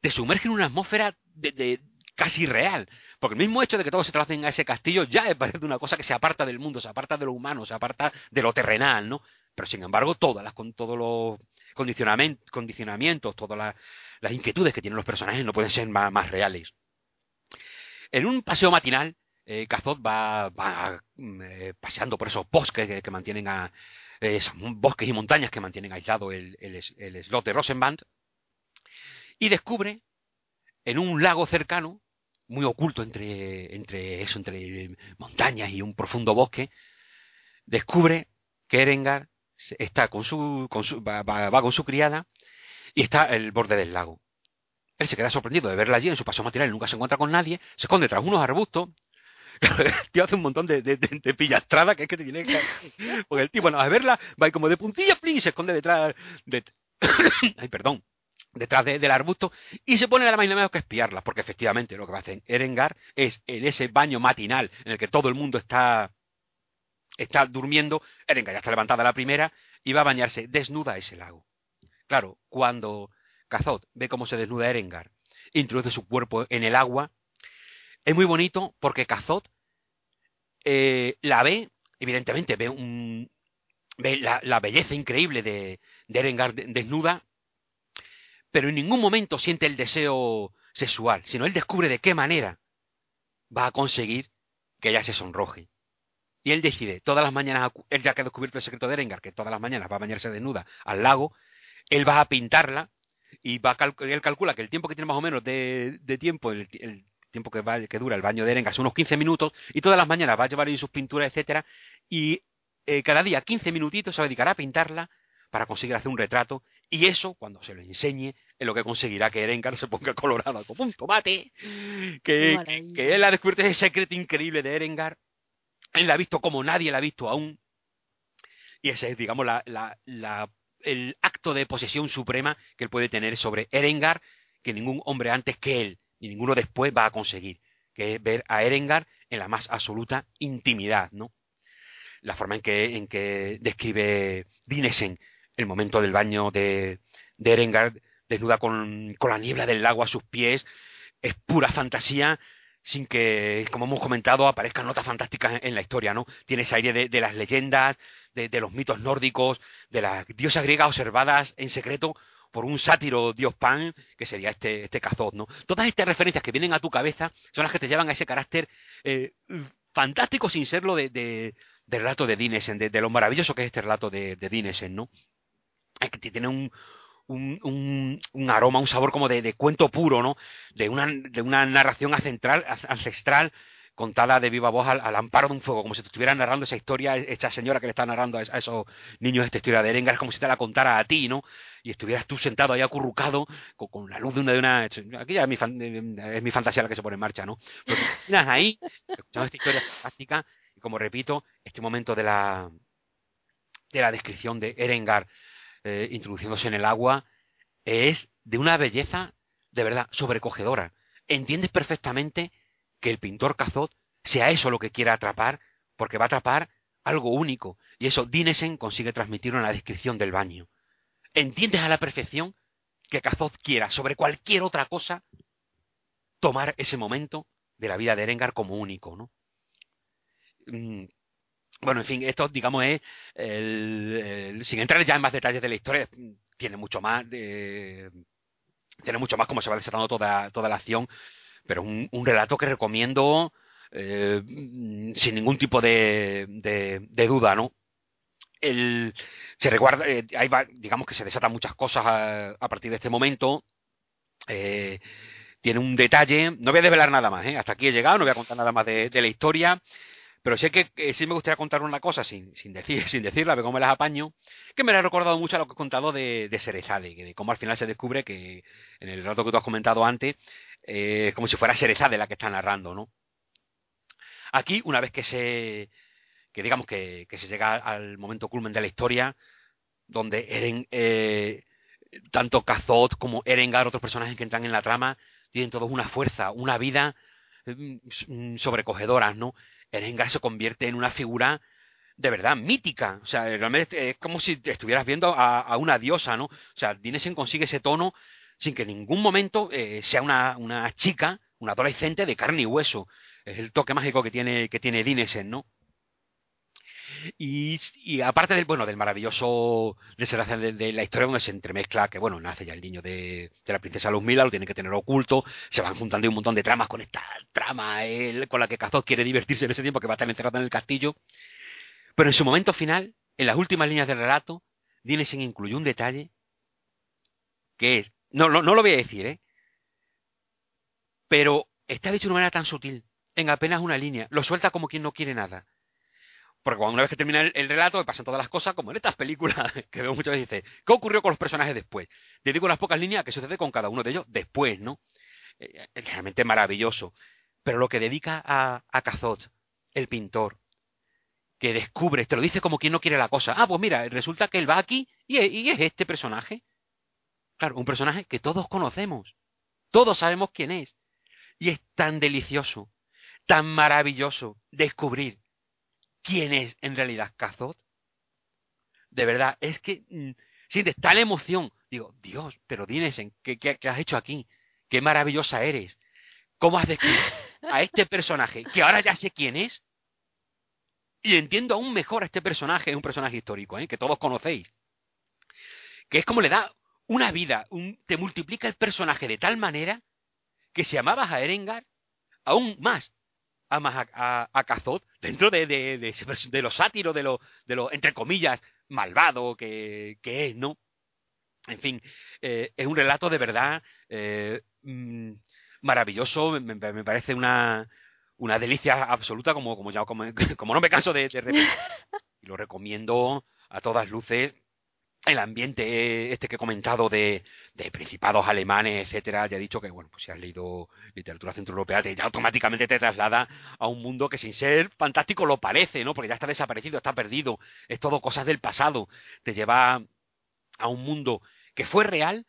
te sumerge en una atmósfera de, casi real. Porque el mismo hecho de que todos se tracen a ese castillo ya parece una cosa que se aparta del mundo, se aparta de lo humano, se aparta de lo terrenal, ¿no? Pero sin embargo, todas las, con todos los condicionamientos, todas las, inquietudes que tienen los personajes no pueden ser más, reales. En un paseo matinal, eh, Cazot va, mm, eh, paseando por esos bosques que, mantienen a, eh, bosques y montañas que mantienen aislado el, el slot de Rosenband y descubre en un lago cercano muy oculto entre, entre eso, entre montañas y un profundo bosque, descubre que Erengar está con su, con su va, con su criada y está el borde del lago. Él se queda sorprendido de verla allí en su paso matinal, nunca se encuentra con nadie, se esconde tras unos arbustos. el tío hace un montón de, de, pillastrada que es que te tiene que... Porque el tío, bueno, a verla, va como de puntilla, y se esconde detrás de... Ay, perdón detrás del arbusto y se pone a la más menos que espiarla, porque efectivamente lo que va a hacer Erengar es en ese baño matinal en el que todo el mundo está, está durmiendo, Erengar ya está levantada la primera y va a bañarse desnuda a ese lago. Claro, cuando Cazot ve cómo se desnuda Erengar, introduce su cuerpo en el agua, es muy bonito porque Cazot eh, la ve, evidentemente ve, un, ve la, belleza increíble de, de Erengar desnuda, pero en ningún momento siente el deseo sexual, sino él descubre de qué manera va a conseguir que ella se sonroje. Y él decide, todas las mañanas, él ya que ha descubierto el secreto de Erengar, que todas las mañanas va a bañarse desnuda al lago, él va a pintarla y va él calcula que el tiempo que tiene más o menos de, tiempo, el, tiempo que, va, que dura el baño de Erengar son unos 15 minutos, y todas las mañanas va a llevar ahí sus pinturas, etcétera, y eh, cada día 15 minutitos se va a dedicar a pintarla para conseguir hacer un retrato y eso, cuando se lo enseñe, es lo que conseguirá que Erengar se ponga colorado como un tomate. Que, que, él ha descubierto ese secreto increíble de Erengar. Él la ha visto como nadie la ha visto aún. Y ese es, digamos, la, la, el acto de posesión suprema que él puede tener sobre Erengar, que ningún hombre antes que él, ni ninguno después va a conseguir. Que es ver a Erengar en la más absoluta intimidad, ¿no? La forma en que, en que describe Dinesen el momento del baño de, de desnuda con, la niebla del lago a sus pies, es pura fantasía sin que, como hemos comentado, aparezcan notas fantásticas en, la historia, ¿no? Tiene ese aire de, las leyendas, de, los mitos nórdicos, de las diosas griegas observadas en secreto por un sátiro dios Pan, que sería este, este Cazot, ¿no? Todas estas referencias que vienen a tu cabeza son las que te llevan a ese carácter eh, fantástico sin serlo de, de, del relato de Dinesen, de, lo maravilloso que es este relato de Dinesen, ¿no? Que tiene un, un, aroma, un sabor como de, cuento puro, ¿no? De una, de una narración ancestral, ancestral contada de viva voz al, amparo de un fuego, como si te estuviera narrando esa historia, esa señora que le está narrando a, esos niños esta historia de Erengar, es como si te la contara a ti, ¿no? Y estuvieras tú sentado ahí acurrucado con, la luz de una, de una... Aquí ya es mi, fantasía la que se pone en marcha, ¿no? Pero ahí, escuchando esta historia fantástica, y como repito, este momento de la, de la descripción de Erengar eh, introduciéndose en el agua, es de una belleza de verdad sobrecogedora. Entiendes perfectamente que el pintor Cazot sea eso lo que quiera atrapar, porque va a atrapar algo único. Y eso Dinesen consigue transmitir en la descripción del baño. Entiendes a la perfección que Cazot quiera, sobre cualquier otra cosa, tomar ese momento de la vida de Erengar como único, ¿no? Bueno, en fin, esto, digamos, es. El, sin entrar ya en más detalles de la historia, tiene mucho más. De, tiene mucho más como se va desatando toda, toda la acción, pero un, relato que recomiendo eh, sin ningún tipo de, de, duda, ¿no? el, se recuerda, eh, digamos que se desatan muchas cosas a, partir de este momento. Eh, tiene un detalle, no voy a desvelar nada más, ¿eh? hasta aquí he llegado, no voy a contar nada más de, la historia, pero sé que, sí me gustaría contar una cosa sin, sin, decir, sin decirla, de cómo me las apaño, que me ha recordado mucho a lo que he contado de, de Serezade, de cómo al final se descubre que en el rato que tú has comentado antes, eh, es como si fuera Serezade la que está narrando, ¿no? Aquí, una vez que se, que digamos que, se llega al momento culmen de la historia, donde Eren, eh, tanto Kazot como Erengar, otros personajes que entran en la trama, tienen todos una fuerza, una vida mm, sobrecogedoras, ¿no? Erengar se convierte en una figura de verdad mítica, o sea, realmente es como si estuvieras viendo a, una diosa, ¿no? O sea, Dinesen consigue ese tono sin que en ningún momento eh, sea una, una chica, una adolescente de carne y hueso. Es el toque mágico que tiene, que tiene Dinesen, ¿no? Y, aparte del, bueno, del maravilloso desenlace de, la historia donde se entremezcla que, bueno, nace ya el niño de, la princesa Luzmila, lo tiene que tener oculto, se van juntando un montón de tramas con esta trama con la que Kazot quiere divertirse en ese tiempo que va a estar encerrado en el castillo. Pero en su momento final, en las últimas líneas del relato, Dinesen incluye un detalle que es, no, no, no lo voy a decir, ¿eh? Pero está dicho de una manera tan sutil, en apenas una línea, lo suelta como quien no quiere nada. Porque una vez que termina el, relato, me pasan todas las cosas, como en estas películas que veo muchas veces, dice, ¿qué ocurrió con los personajes después? Dedico unas pocas líneas a qué sucede con cada uno de ellos después, ¿no? Eh, es realmente maravilloso. Pero lo que dedica a, a Cazot, el pintor, que descubre, te lo dice como quien no quiere la cosa. Ah, pues mira, resulta que él va aquí y, y es este personaje. Claro, un personaje que todos conocemos. Todos sabemos quién es. Y es tan delicioso, tan maravilloso descubrir quién es en realidad Kazot. De verdad, es que mm, sientes tal emoción. Digo, Dios, pero Dinesen, ¿qué, ¿qué, has hecho aquí? Qué maravillosa eres. ¿Cómo has descrito a este personaje que ahora ya sé quién es? Y entiendo aún mejor a este personaje, un personaje histórico, ¿eh? que todos conocéis. Que es como le da una vida, te multiplica el personaje de tal manera que si amabas a Erengar, aún más amas a, a, Cazot dentro de, de, de, los sátiros, de lo, de lo, entre comillas, malvado que, que es, ¿no? En fin, eh, es un relato de verdad eh, mm, maravilloso, me, me, parece una, una delicia absoluta, como, como, ya, como, como no me canso de, de repetir. Y lo recomiendo a todas luces el ambiente este que he comentado de, de principados alemanes, etcétera, ya he dicho que, bueno, pues si has leído literatura centroeuropea, te, ya automáticamente te traslada a un mundo que sin ser fantástico lo parece, ¿no? Porque ya está desaparecido, está perdido, es todo cosas del pasado, te lleva a un mundo que fue real,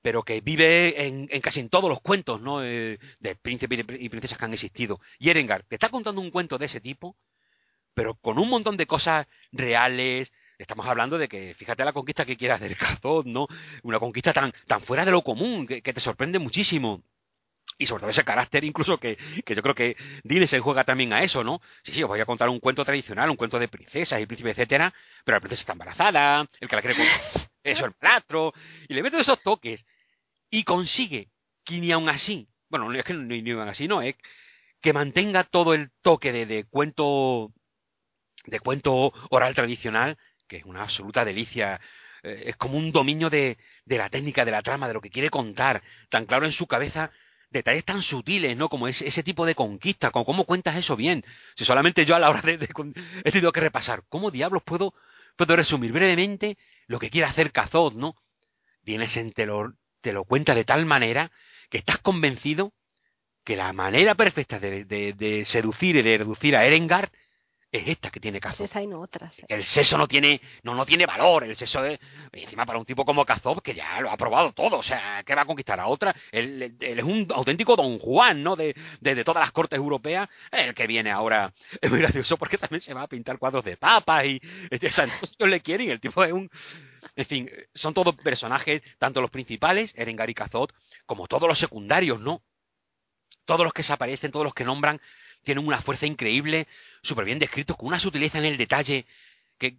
pero que vive en, en casi en todos los cuentos, ¿no? Eh, de príncipes y princesas que han existido. Y Erengar te está contando un cuento de ese tipo, pero con un montón de cosas reales, estamos hablando de que, fíjate la conquista que quiere hacer Cazot, ¿no? Una conquista tan, tan fuera de lo común, que, te sorprende muchísimo. Y sobre todo ese carácter incluso que, que yo creo que se juega también a eso, ¿no? Sí, sí, os voy a contar un cuento tradicional, un cuento de princesas y príncipes, etcétera, pero la princesa está embarazada, el que la quiere con eso, el platro, y le mete esos toques, y consigue que ni aun así, bueno, es que ni, ni aun así no, es que mantenga todo el toque de, de cuento de cuento oral tradicional que es una absoluta delicia. Eh, es como un dominio de, de la técnica, de la trama, de lo que quiere contar, tan claro en su cabeza detalles tan sutiles, ¿no? Como ese, ese tipo de conquista, como cómo cuentas eso bien. Si solamente yo a la hora de, he tenido que repasar, ¿cómo diablos puedo, puedo resumir brevemente lo que quiere hacer Cazot, ¿no? Vienes en te lo, te lo cuenta de tal manera que estás convencido que la manera perfecta de, de, de seducir y de reducir a Erengar es esta que tiene Kazov. El seso no tiene, no, no tiene valor. El seso es, encima para un tipo como Kazov, que ya lo ha probado todo. O sea, ¿qué va a conquistar a otra? Él, es un auténtico Don Juan, ¿no? De, de, todas las cortes europeas. El que viene ahora es muy gracioso porque también se va a pintar cuadros de papas y, o sea, no le quieren. El tipo es un, en fin, son todos personajes, tanto los principales, Erengar y Kazot, como todos los secundarios, ¿no? Todos los que se aparecen, todos los que nombran, tienen una fuerza increíble, súper bien descritos, con una sutileza en el detalle, que,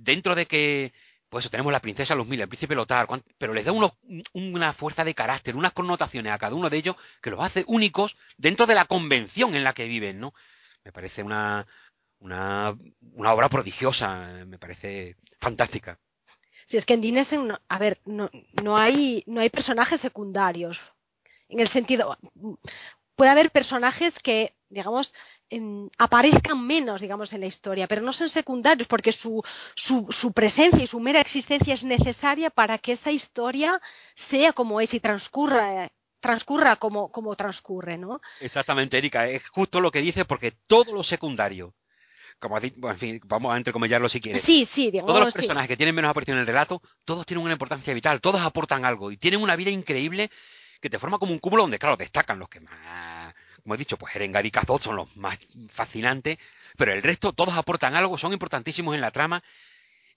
dentro de que, pues tenemos la princesa Luzmila, el príncipe Lotar, pero les da una fuerza de carácter, unas connotaciones a cada uno de ellos que los hace únicos dentro de la convención en la que viven, ¿no? Me parece una, una, una obra prodigiosa, me parece fantástica. Si es que en Dinesen, a ver, no, no, hay, no hay personajes secundarios. En el sentido, puede haber personajes que, digamos, aparezcan menos, digamos, en la historia, pero no son secundarios porque su, su, su, presencia y su mera existencia es necesaria para que esa historia sea como es y transcurra transcurra como, como transcurre, ¿no? Exactamente, Erika, es justo lo que dice porque todo lo secundario, como en fin, vamos a entrecomillarlo si quieres. Sí, sí, digamos, Todos los personajes que tienen menos aparición en el relato, todos tienen una importancia vital, todos aportan algo y tienen una vida increíble que te forma como un cúmulo donde, claro, destacan los que más, como he dicho, pues Erengar y Kazot son los más fascinantes, pero el resto todos aportan algo, son importantísimos en la trama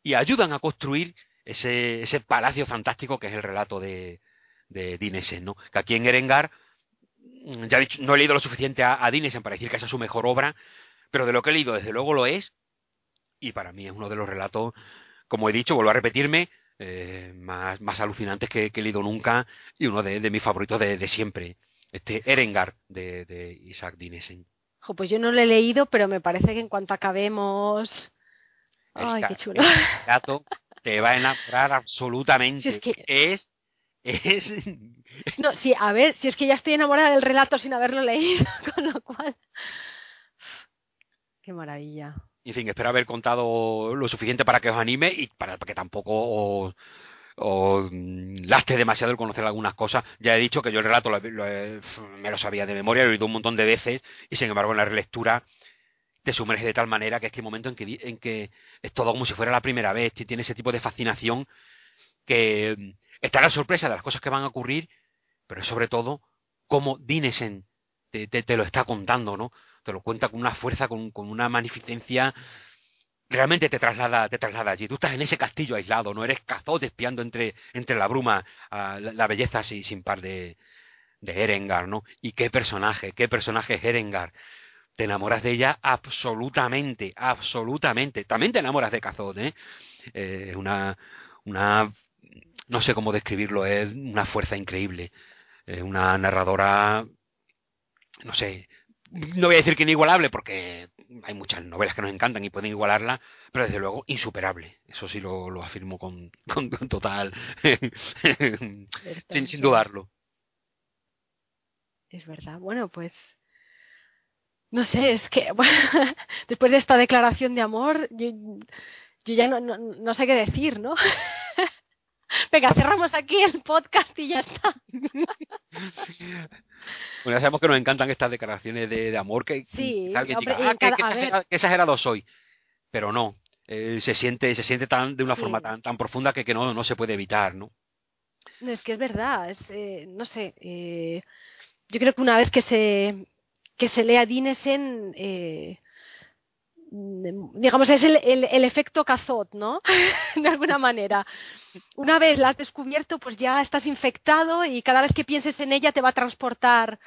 y ayudan a construir ese, ese palacio fantástico que es el relato de, de Dinesen, ¿no? Que aquí en Erengar, ya he dicho, no he leído lo suficiente a, Dinesen para decir que esa es su mejor obra, pero de lo que he leído, desde luego lo es, y para mí es uno de los relatos, como he dicho, vuelvo a repetirme, eh, más, más alucinantes que, he leído nunca y uno de, mis favoritos de, siempre, este Erengar de, de Isaac Dinesen. Jo, pues yo no lo he leído, pero me parece que en cuanto acabemos... Ay, qué chulo. El gato te va a enamorar absolutamente. Si es que... es, es... No, sí, a ver, si es que ya estoy enamorada del relato sin haberlo leído, con lo cual... Qué maravilla. En fin, espero haber contado lo suficiente para que os anime y para que tampoco os, os laste demasiado el conocer algunas cosas. Ya he dicho que yo el relato lo, me lo sabía de memoria, lo he oído un montón de veces y sin embargo en la relectura te sumerge de tal manera que es que hay momento en que, en que es todo como si fuera la primera vez, tiene ese tipo de fascinación que está la sorpresa de las cosas que van a ocurrir, pero sobre todo cómo Dinesen te, te, te lo está contando, ¿no? te lo cuenta con una fuerza, con, con, una magnificencia, realmente te traslada, te traslada allí. Tú estás en ese castillo aislado, no eres cazote espiando entre, entre la bruma la, belleza así, sin par de, de Erengar, ¿no? Y qué personaje, qué personaje es Erengar. Te enamoras de ella absolutamente, absolutamente. También te enamoras de Cazot, ¿eh? eh una, una, no sé cómo describirlo, es una fuerza increíble. Eh, una narradora, no sé, no voy a decir que inigualable porque hay muchas novelas que nos encantan y pueden igualarla, pero desde luego insuperable. Eso sí lo, lo afirmo con, con, con total, sin, sin dudarlo. Es verdad. Bueno, pues no sé, es que bueno, después de esta declaración de amor, yo, yo ya no, no, no sé qué decir, ¿no? Venga, cerramos aquí el podcast y ya está. Bueno, ya sabemos que nos encantan estas declaraciones de, de amor que, sí, alguien hombre, diga, ah, cada, qué, exagerado, soy. Pero no, eh, se siente, se siente tan, de una sí. forma tan, tan profunda que, que no, no se puede evitar, ¿no? No, es que es verdad, es, eh, no sé, eh, yo creo que una vez que se, que se lea Dinesen, eh, digamos, es el, el, el efecto cazot, ¿no? de alguna manera. Una vez la has descubierto, pues ya estás infectado y cada vez que pienses en ella te va a transportar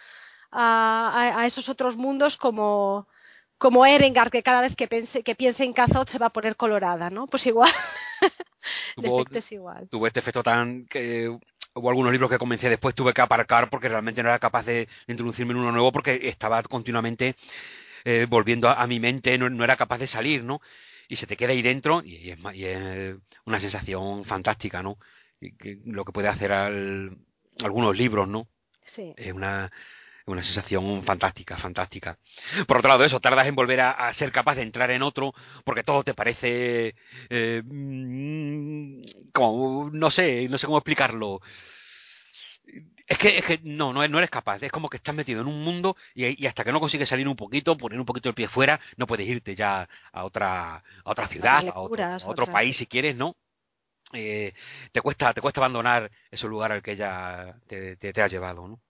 a, a, a esos otros mundos como, como Erengar, que cada vez que piense, que piense en Cazot se va a poner colorada, ¿no? Pues igual. tuvo, es igual. tuvo este efecto tan que hubo algunos libros que comencé después tuve que aparcar porque realmente no era capaz de introducirme en uno nuevo porque estaba continuamente eh, volviendo a, a, mi mente, no, no, era capaz de salir, ¿no? Y se te queda ahí dentro y, es, y es, una sensación fantástica, ¿no? Y que, lo que puede hacer al, algunos libros, ¿no? Sí. Es una, una sensación fantástica, fantástica. Por otro lado, eso, tardas en volver a, a, ser capaz de entrar en otro, porque todo te parece eh, como, no sé, no sé cómo explicarlo. Es que, es que no, no, no, eres capaz. Es como que estás metido en un mundo y, y, hasta que no consigues salir un poquito, poner un poquito el pie fuera, no puedes irte ya a otra, a otra ciudad, lecturas, a, otro, a otro país si quieres, ¿no? Eh, te cuesta, te cuesta abandonar ese lugar al que ya te, te, te ha llevado, ¿no?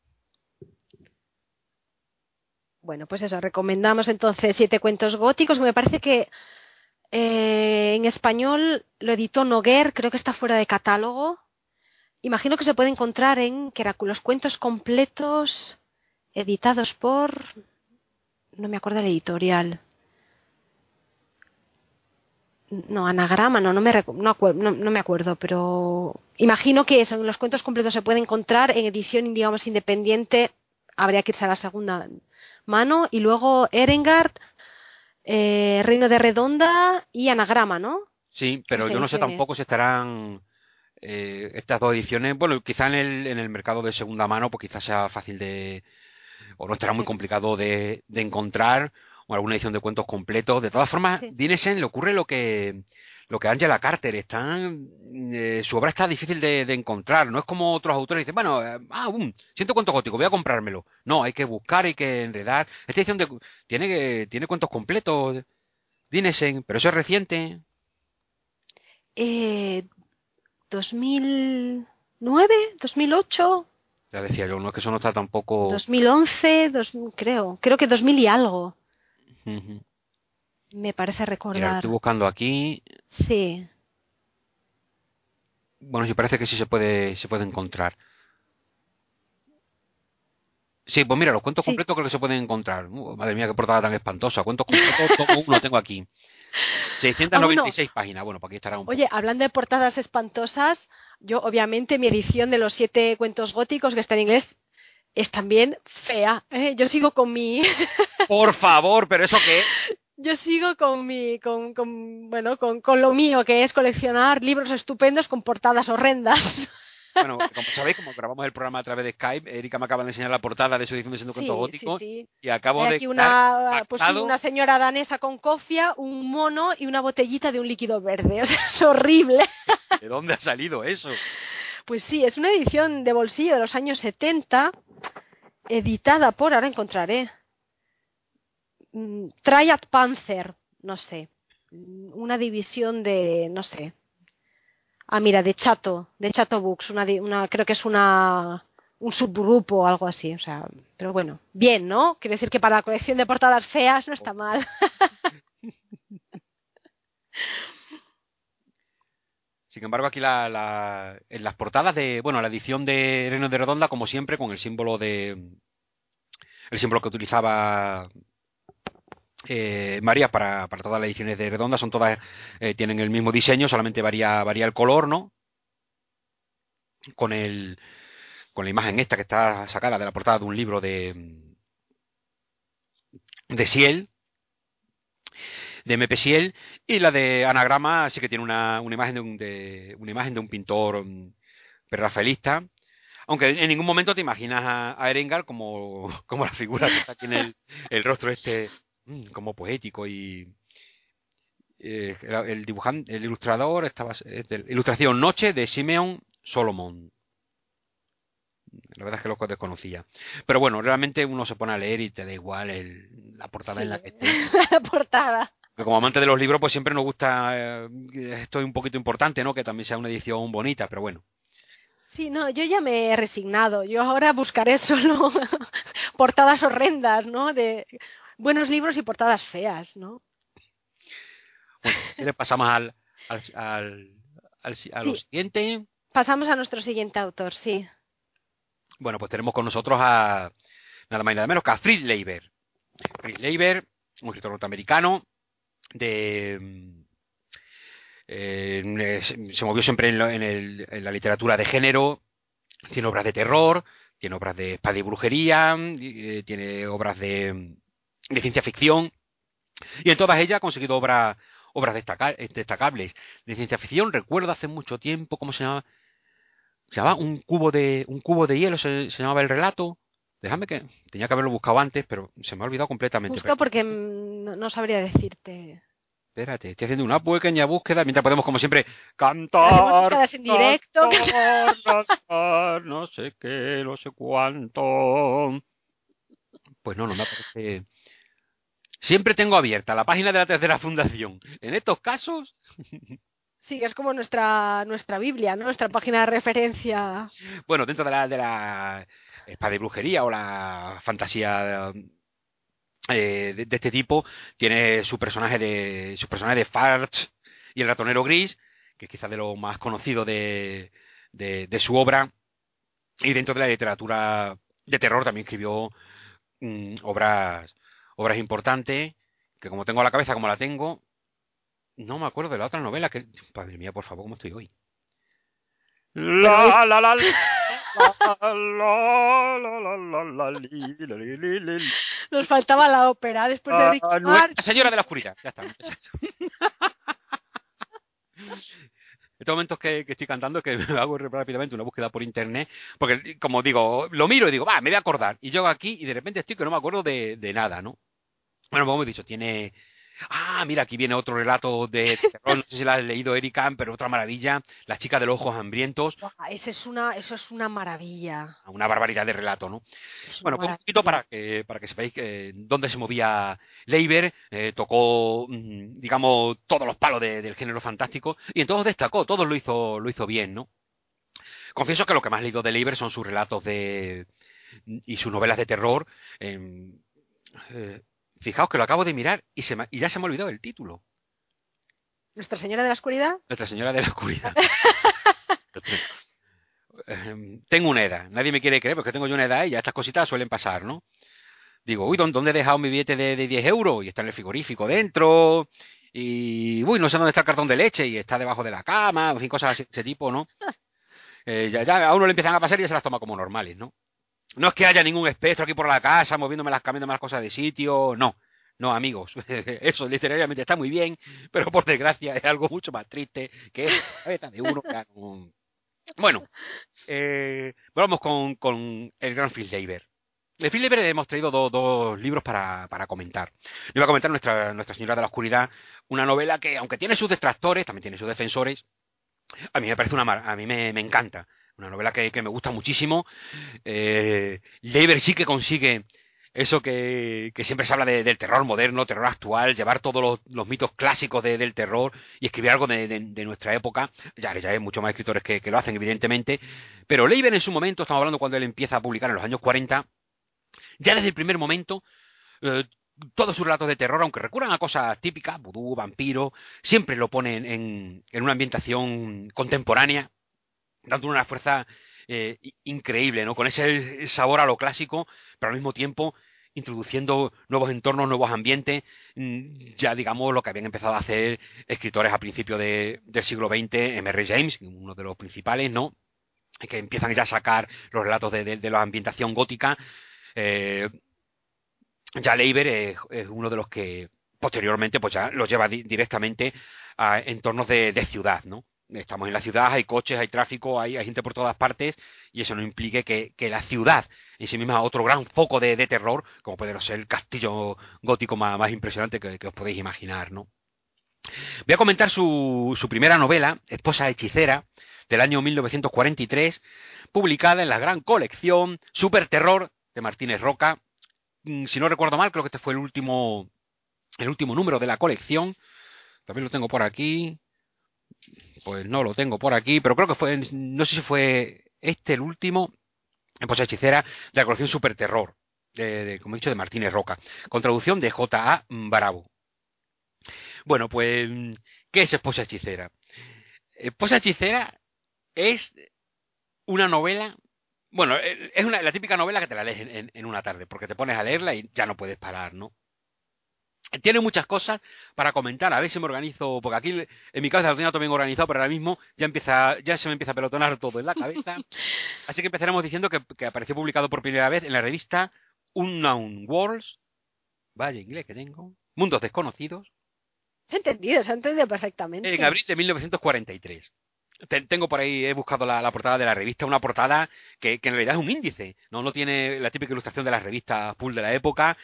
Bueno, pues eso, recomendamos entonces Siete Cuentos Góticos. Me parece que eh, en español lo editó Noguer, creo que está fuera de catálogo imagino que se puede encontrar en los cuentos completos editados por no me acuerdo el editorial. No anagrama no no me no, no, no, me acuerdo pero imagino que eso en los cuentos completos se puede encontrar en edición digamos independiente. Habría que irse a la segunda mano. Y luego Erengard eh, Reino de Redonda y Anagrama, ¿no? Sí, pero yo no sé tampoco si estarán eh, estas dos ediciones. Bueno, quizá en el, en el mercado de segunda mano, pues quizás sea fácil de. o no estará muy complicado de, de encontrar, o alguna edición de cuentos completos. De todas formas, sí. Dinesen le ocurre lo que lo que Angela Carter están eh, su obra está difícil de, encontrar no es como otros autores dicen bueno eh, ah um, siento cuento gótico voy a comprármelo no hay que buscar hay que enredar esta edición de, tiene tiene cuentos completos Dinesen pero eso es reciente eh, 2009 2008 ya decía yo no es que eso no está tampoco 2011 dos, creo creo que 2000 y algo me parece recordar. Mira, estoy buscando aquí. Sí. Bueno, sí parece que sí se puede, se puede encontrar. Sí, pues mira, los cuentos sí. completos creo que se pueden encontrar. Uh, madre mía, qué portada tan espantosa. Cuentos completos, todo uno tengo aquí. 696 oh, páginas. Bueno, pues aquí estará un Oye, poco. hablando de portadas espantosas, yo obviamente mi edición de los siete cuentos góticos, que está en inglés, es también fea. ¿eh? Yo sigo con mi... Por favor, pero eso qué yo sigo con mi con, con bueno con, con, lo mío que es coleccionar libros estupendos con portadas horrendas bueno como sabéis como grabamos el programa a través de Skype Erika me acaba de enseñar la portada de su edición de Siendo Cuento sí, Gótico sí, sí. y acabo de aquí una pues sí, una señora danesa con cofia un mono y una botellita de un líquido verde o sea, es horrible ¿de dónde ha salido eso? pues sí es una edición de bolsillo de los años 70 editada por ahora encontraré Triad Panzer, no sé, una división de, no sé. Ah, mira, de Chato, de Chato Books, una, una creo que es una un subgrupo o algo así, o sea, pero bueno, bien, ¿no? Quiere decir que para la colección de portadas feas no está mal. Sin embargo, aquí la, la, en las portadas de, bueno, la edición de Reino de Redonda, como siempre, con el símbolo de, el símbolo que utilizaba eh, María para, para, todas las ediciones de Redonda, son todas, eh, tienen el mismo diseño, solamente varía, varía el color, ¿no? Con el con la imagen esta que está sacada de la portada de un libro de de Siel, de MP Siel, y la de Anagrama sí que tiene una, una imagen de un, de, una imagen de un pintor um, rafaelista, aunque en ningún momento te imaginas a, a como, como la figura que está aquí en el, el rostro este Mm, como poético y eh, el dibujante, el ilustrador estaba es de Ilustración Noche de Simeon Solomon. La verdad es que lo desconocía. Pero bueno, realmente uno se pone a leer y te da igual el, la portada sí, en la que esté. la portada. Como amante de los libros, pues siempre nos gusta eh, esto es un poquito importante, ¿no? Que también sea una edición bonita, pero bueno. Sí, no, yo ya me he resignado. Yo ahora buscaré solo portadas horrendas, ¿no? De buenos libros y portadas feas, ¿no? Bueno, le pasamos al, al, al, al a lo sí. siguiente. Pasamos a nuestro siguiente autor, sí. Bueno, pues tenemos con nosotros a nada más y nada menos que a Fritz Leiber. Fritz Leiber, un escritor norteamericano de eh, se movió siempre en, lo, en, el, en, la literatura de género, tiene obras de terror, tiene obras de espada y brujería, eh, tiene obras de, de ciencia ficción, y en todas ellas ha conseguido obras obras destaca destacables de ciencia ficción. Recuerdo hace mucho tiempo, ¿cómo se llamaba? Se llamaba un cubo de, un cubo de hielo, se, se llamaba el relato. Déjame que tenía que haberlo buscado antes, pero se me ha olvidado completamente. Busca porque no, no sabría decirte. Espérate, estoy haciendo una pequeña búsqueda mientras podemos, como siempre, cantar. en directo. Cantar, cantar, no sé qué, no sé cuánto. Pues no, no me aparece. Siempre tengo abierta la página de la tercera fundación. En estos casos. Sí, es como nuestra, nuestra Biblia, ¿no? Nuestra página de referencia. Bueno, dentro de la, de la espada de brujería o la fantasía eh, de, de, este tipo, tiene su personaje de su personaje de Farts y el ratonero gris, que es quizás de lo más conocido de, de, de, su obra. Y dentro de la literatura de terror también escribió mm, obras obras importantes, que como tengo la cabeza como la tengo, no me acuerdo de la otra novela que... Padre mía, por favor, ¿cómo estoy hoy? La, la, la, la. Nos faltaba la ópera después de Ricky La señora de la oscuridad, ya está. Estos momentos que, estoy cantando que hago rápidamente una búsqueda por internet, porque como digo, lo miro y digo, va, me voy a acordar. Y llego aquí y de repente estoy que no me acuerdo de, nada, ¿no? Bueno, como he dicho, tiene Ah, mira, aquí viene otro relato de terror, no sé si lo has leído, Erika, pero otra maravilla, La chica de los ojos hambrientos. ese es una, eso es una maravilla. Una barbaridad de relato, ¿no? bueno, pues un poquito para que, para que sepáis que, dónde se movía Leiber, eh, tocó, mm, digamos, todos los palos del género fantástico, y en todos destacó, todos lo hizo, lo hizo bien, ¿no? Confieso que lo que más he leído de Leiber son sus relatos de y sus novelas de terror. Eh, Fijaos que lo acabo de mirar y, se y ya se me ha olvidado el título. ¿Nuestra Señora de la Oscuridad? Nuestra Señora de la Oscuridad. Em, tengo una edad, nadie me quiere creer porque tengo yo una edad y ya estas cositas suelen pasar, ¿no? Digo, uy, ¿dónde he dejado mi billete de, 10 euros? Y está en el frigorífico dentro. Y, uy, no sé dónde está el cartón de leche y está debajo de la cama, en fin, cosas de ese tipo, ¿no? Eh, ya, ya, a uno le empiezan a pasar y ya se las toma como normales, ¿no? No es que haya ningún espectro aquí por la casa moviéndome las, cambiándome las cosas de sitio, no. No, amigos, eso literalmente está muy bien, pero por desgracia es algo mucho más triste que es cabeza de uno. Bueno, eh, vamos con, el gran Phil Leiber. De Phil Leiber hemos traído dos libros para, comentar. Le voy a comentar nuestra, nuestra Señora de la Oscuridad, una novela que, aunque tiene sus detractores, también tiene sus defensores, a mí me parece una a mí me encanta. Una novela que, que me gusta muchísimo. Eh, Leiber sí que consigue eso que, que siempre se habla de, del terror moderno, terror actual, llevar todos los, los mitos clásicos de, del terror y escribir algo de, de, nuestra época. Ya, ya hay muchos más escritores que, que, lo hacen, evidentemente. Pero Leiber en su momento, estamos hablando cuando él empieza a publicar en los años 40, ya desde el primer momento, eh, todos sus relatos de terror, aunque recurran a cosas típicas, vudú, vampiro, siempre lo ponen en, en una ambientación contemporánea, dando una fuerza eh, increíble, ¿no? Con ese sabor a lo clásico, pero al mismo tiempo introduciendo nuevos entornos, nuevos ambientes, mm, ya digamos lo que habían empezado a hacer escritores a principios de, del siglo XX, M.R. James, uno de los principales, ¿no? Que empiezan ya a sacar los relatos de, la ambientación gótica. Eh, ya Leiber es, uno de los que posteriormente pues ya los lleva directamente a entornos de, de ciudad, ¿no? Estamos en la ciudad, hay coches, hay tráfico, hay, gente por todas partes, y eso no implique que, la ciudad en sí misma otro gran foco de, terror, como puede ser el castillo gótico más, impresionante que, os podéis imaginar, ¿no? Voy a comentar su, su primera novela, Esposa Hechicera, del año 1943, publicada en la gran colección Super Terror de Martínez Roca. Mm, si no recuerdo mal, creo que este fue el último, el último número de la colección. También lo tengo por aquí pues no lo tengo por aquí, pero creo que fue, no sé si fue este el último, pues hechicera de la colección Super Terror, de, como he dicho, de Martínez Roca, con traducción de J.A. Bravo. Bueno, pues, ¿qué es Esposa Hechicera? Esposa Hechicera es una novela, bueno, es una, la típica novela que te la lees en, en una tarde, porque te pones a leerla y ya no puedes parar, ¿no? Tiene muchas cosas para comentar. A ver si me organizo, porque aquí en mi cabeza lo tenía todo bien organizado, pero ahora mismo ya empieza, ya se me empieza a pelotonar todo en la cabeza. Así que empezaremos diciendo que, apareció publicado por primera vez en la revista Unknown Worlds. Vaya inglés que tengo. Mundos desconocidos. Se ha entendido, se ha entendido perfectamente. En abril de 1943. Tengo por ahí, he buscado la, portada de la revista, una portada que, en realidad es un índice, ¿no? no tiene la típica ilustración de las revistas pool de la época,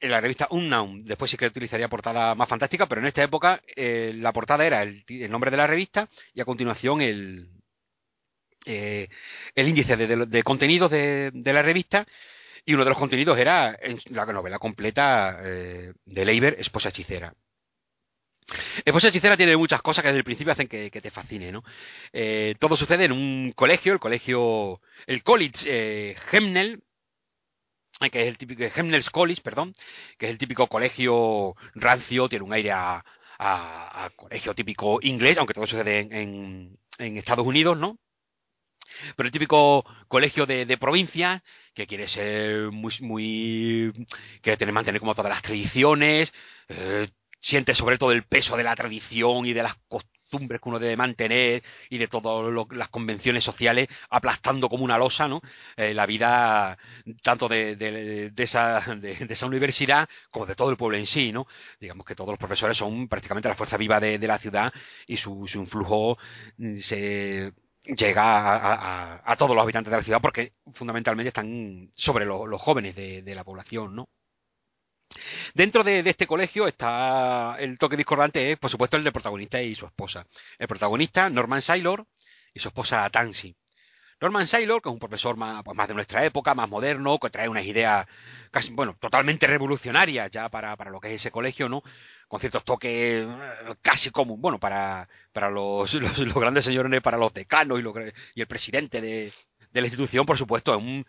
en la revista Unknown. Después sí que utilizaría portada más fantástica, pero en esta época eh, la portada era el, nombre de la revista y a continuación el, eh, el índice de, contenidos de, la revista. Y uno de los contenidos era la novela completa eh, de Leiber, Esposa Hechicera. Esposa Hechicera tiene muchas cosas que desde el principio hacen que, te fascine, ¿no? todo sucede en un colegio, el colegio, el College Hemnel, que es el típico Hemnels College, perdón, que es el típico colegio rancio, tiene un aire a, a, colegio típico inglés, aunque todo sucede en, en, Estados Unidos, ¿no? Pero el típico colegio de, de, provincia, que quiere ser muy, muy, quiere tener, mantener como todas las tradiciones, eh, siente sobre todo el peso de la tradición y de las costumbres que uno debe mantener y de todas las convenciones sociales aplastando como una losa, ¿no? Eh, la vida tanto de, de, de, esa, de, esa universidad como de todo el pueblo en sí, ¿no? Digamos que todos los profesores son prácticamente la fuerza viva de, la ciudad y su, influjo mm, se llega a, todos los habitantes de la ciudad porque fundamentalmente están sobre los jóvenes de, la población, ¿no? Dentro de, este colegio está el toque discordante es, por supuesto, el del protagonista y su esposa. El protagonista, Norman Saylor, y su esposa Tansy. Norman Saylor, que es un profesor más, pues más de nuestra época, más moderno, que trae unas ideas casi, bueno, totalmente revolucionarias ya para, para lo que es ese colegio, ¿no? con ciertos toques eh, casi como, bueno, para, para los, los, grandes señores, para los decanos y, y el presidente de, de, la institución, por supuesto, es un,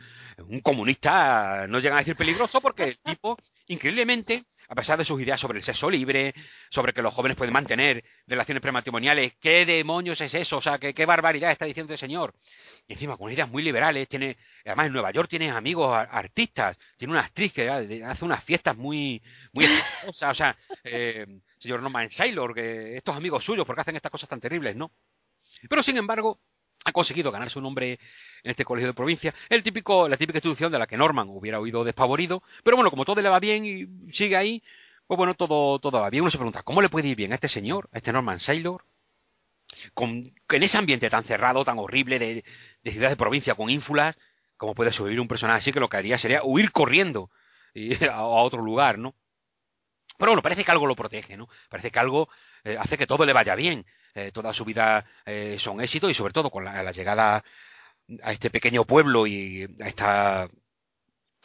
un comunista, no llegan a decir peligroso porque el tipo, increíblemente, a pesar de sus ideas sobre el sexo libre, sobre que los jóvenes pueden mantener relaciones prematrimoniales, ¿qué demonios es eso? O sea, ¿qué, barbaridad está diciendo el señor? Y encima con ideas muy liberales, tiene, además en Nueva York tiene amigos artistas, tiene una actriz que hace unas fiestas muy, muy o sea, eh, señor Norman Saylor, que estos amigos suyos, porque hacen estas cosas tan terribles, ¿no? Pero sin embargo, ha conseguido ganarse un nombre en este colegio de provincia, el típico, la típica institución de la que Norman hubiera oído despavorido, pero bueno, como todo le va bien y sigue ahí, pues bueno, todo, todo va bien. Uno se pregunta, ¿cómo le puede ir bien a este señor, a este Norman Saylor? con, en ese ambiente tan cerrado, tan horrible de, de ciudad de provincia con ínfulas, ¿cómo puede sobrevivir un personaje así que lo que haría sería huir corriendo a, otro lugar, ¿no? Pero bueno, parece que algo lo protege, ¿no? Parece que algo eh, hace que todo le vaya bien. Eh, toda su vida eh, son éxitos y sobre todo con la, llegada a este pequeño pueblo y a esta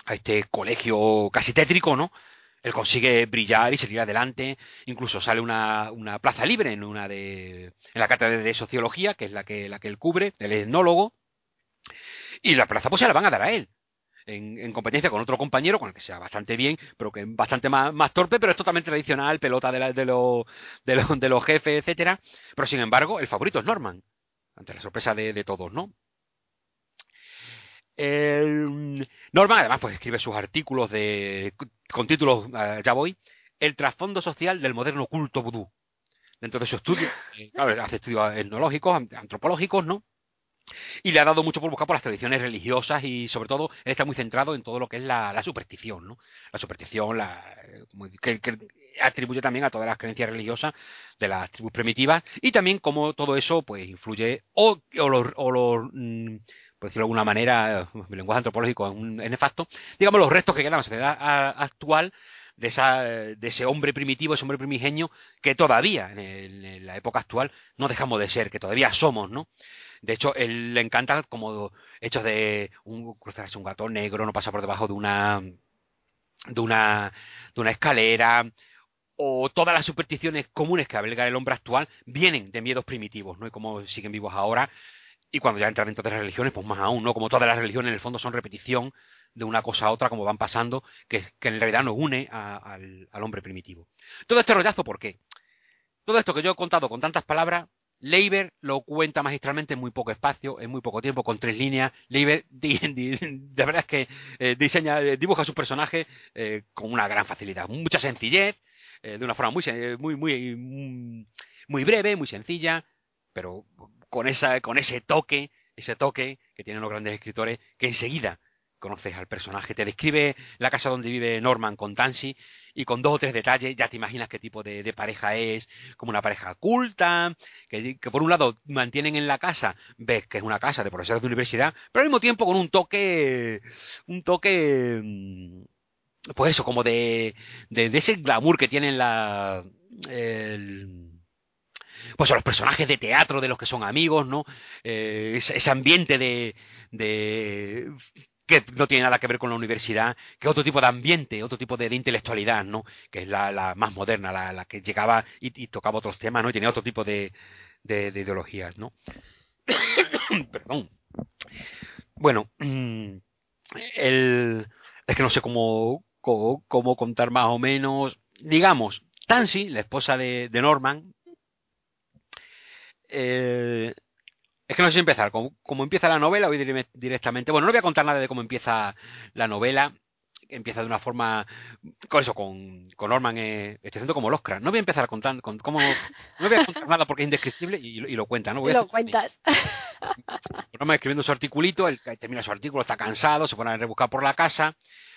a este colegio casi tétrico, ¿no? él consigue brillar y seguir adelante. Incluso sale una, una plaza libre en una de en la cátedra de sociología, que es la que, la que él cubre, el etnólogo. Y la plaza pues se la van a dar a él. En, en, competencia con otro compañero, con el que sea bastante bien, pero que es bastante más, torpe, pero es totalmente tradicional, pelota de, la, de, de, de los jefes, etcétera. Pero sin embargo, el favorito es Norman, ante la sorpresa de, todos, ¿no? Norman, además, pues escribe sus artículos de, con títulos, uh, ya voy, El trasfondo social del moderno culto vudú. Dentro de su estudio, eh, claro, hace estudios etnológicos, antropológicos, ¿no? Y le ha dado mucho por buscar por las tradiciones religiosas y sobre todo él está muy centrado en todo lo que es la, superstición, ¿no? La superstición, la, que, que, atribuye también a todas las creencias religiosas de las tribus primitivas y también cómo todo eso pues influye o, los, mm, por decirlo de alguna manera, mi lenguaje antropológico es nefasto, digamos los restos que quedan en la sociedad actual de, esa, de ese hombre primitivo, ese hombre primigenio, que todavía, en, la época actual, no dejamos de ser, que todavía somos, ¿no? De hecho, él le encanta como hechos de un, cruzarse un gato negro, no pasa por debajo de una, de una, de una escalera, o todas las supersticiones comunes que alberga el hombre actual vienen de miedos primitivos, ¿no? Y como siguen vivos ahora, y cuando ya entran dentro de las religiones, pues más aún, ¿no? Como todas las religiones en el fondo son repetición de una cosa a otra, como van pasando, que, en realidad nos une a, al, hombre primitivo. Todo este rollazo, ¿por qué? Todo esto que yo he contado con tantas palabras, Leiber lo cuenta magistralmente en muy poco espacio, en muy poco tiempo, con tres líneas. Leiber, de verdad es que eh, diseña, eh, dibuja su personaje eh, con una gran facilidad, mucha sencillez, de una forma muy, muy, muy, muy breve, muy sencilla, pero con, esa, con ese toque, ese toque que tienen los grandes escritores, que enseguida conoces al personaje. Te describe la casa donde vive Norman con Tansy y con dos o tres detalles ya te imaginas qué tipo de, pareja es, como una pareja culta, que, por un lado mantienen en la casa, ves que es una casa de profesores de universidad, pero al mismo tiempo con un toque, un toque, mm, pues eso, como de, de, ese glamour que tienen la... Pues los personajes de teatro de los que son amigos, ¿no? Eh, ese, ambiente de, de que no tiene nada que ver con la universidad, que otro tipo de ambiente, otro tipo de, intelectualidad, ¿no? Que es la, más moderna, la, que llegaba y, tocaba otros temas, ¿no? Y tenía otro tipo de, de, de ideologías, ¿no? Perdón. Bueno, mm, el, es que no sé cómo, contar más o menos. Digamos, Tansy, la esposa de, de Norman, eh, es que no sé si empezar. Como, como, empieza la novela, voy directamente. Bueno, no voy a contar nada de cómo empieza la novela. empieza de una forma, con eso, con, con Norman, eh, estoy haciendo como el Oscar. No voy a empezar a contar, con, como, no voy a contar nada porque es indescriptible y, y lo cuenta, ¿no? Voy y lo cuentas. Norman escribiendo su articulito, él termina su artículo, está cansado, se pone a rebuscar por la casa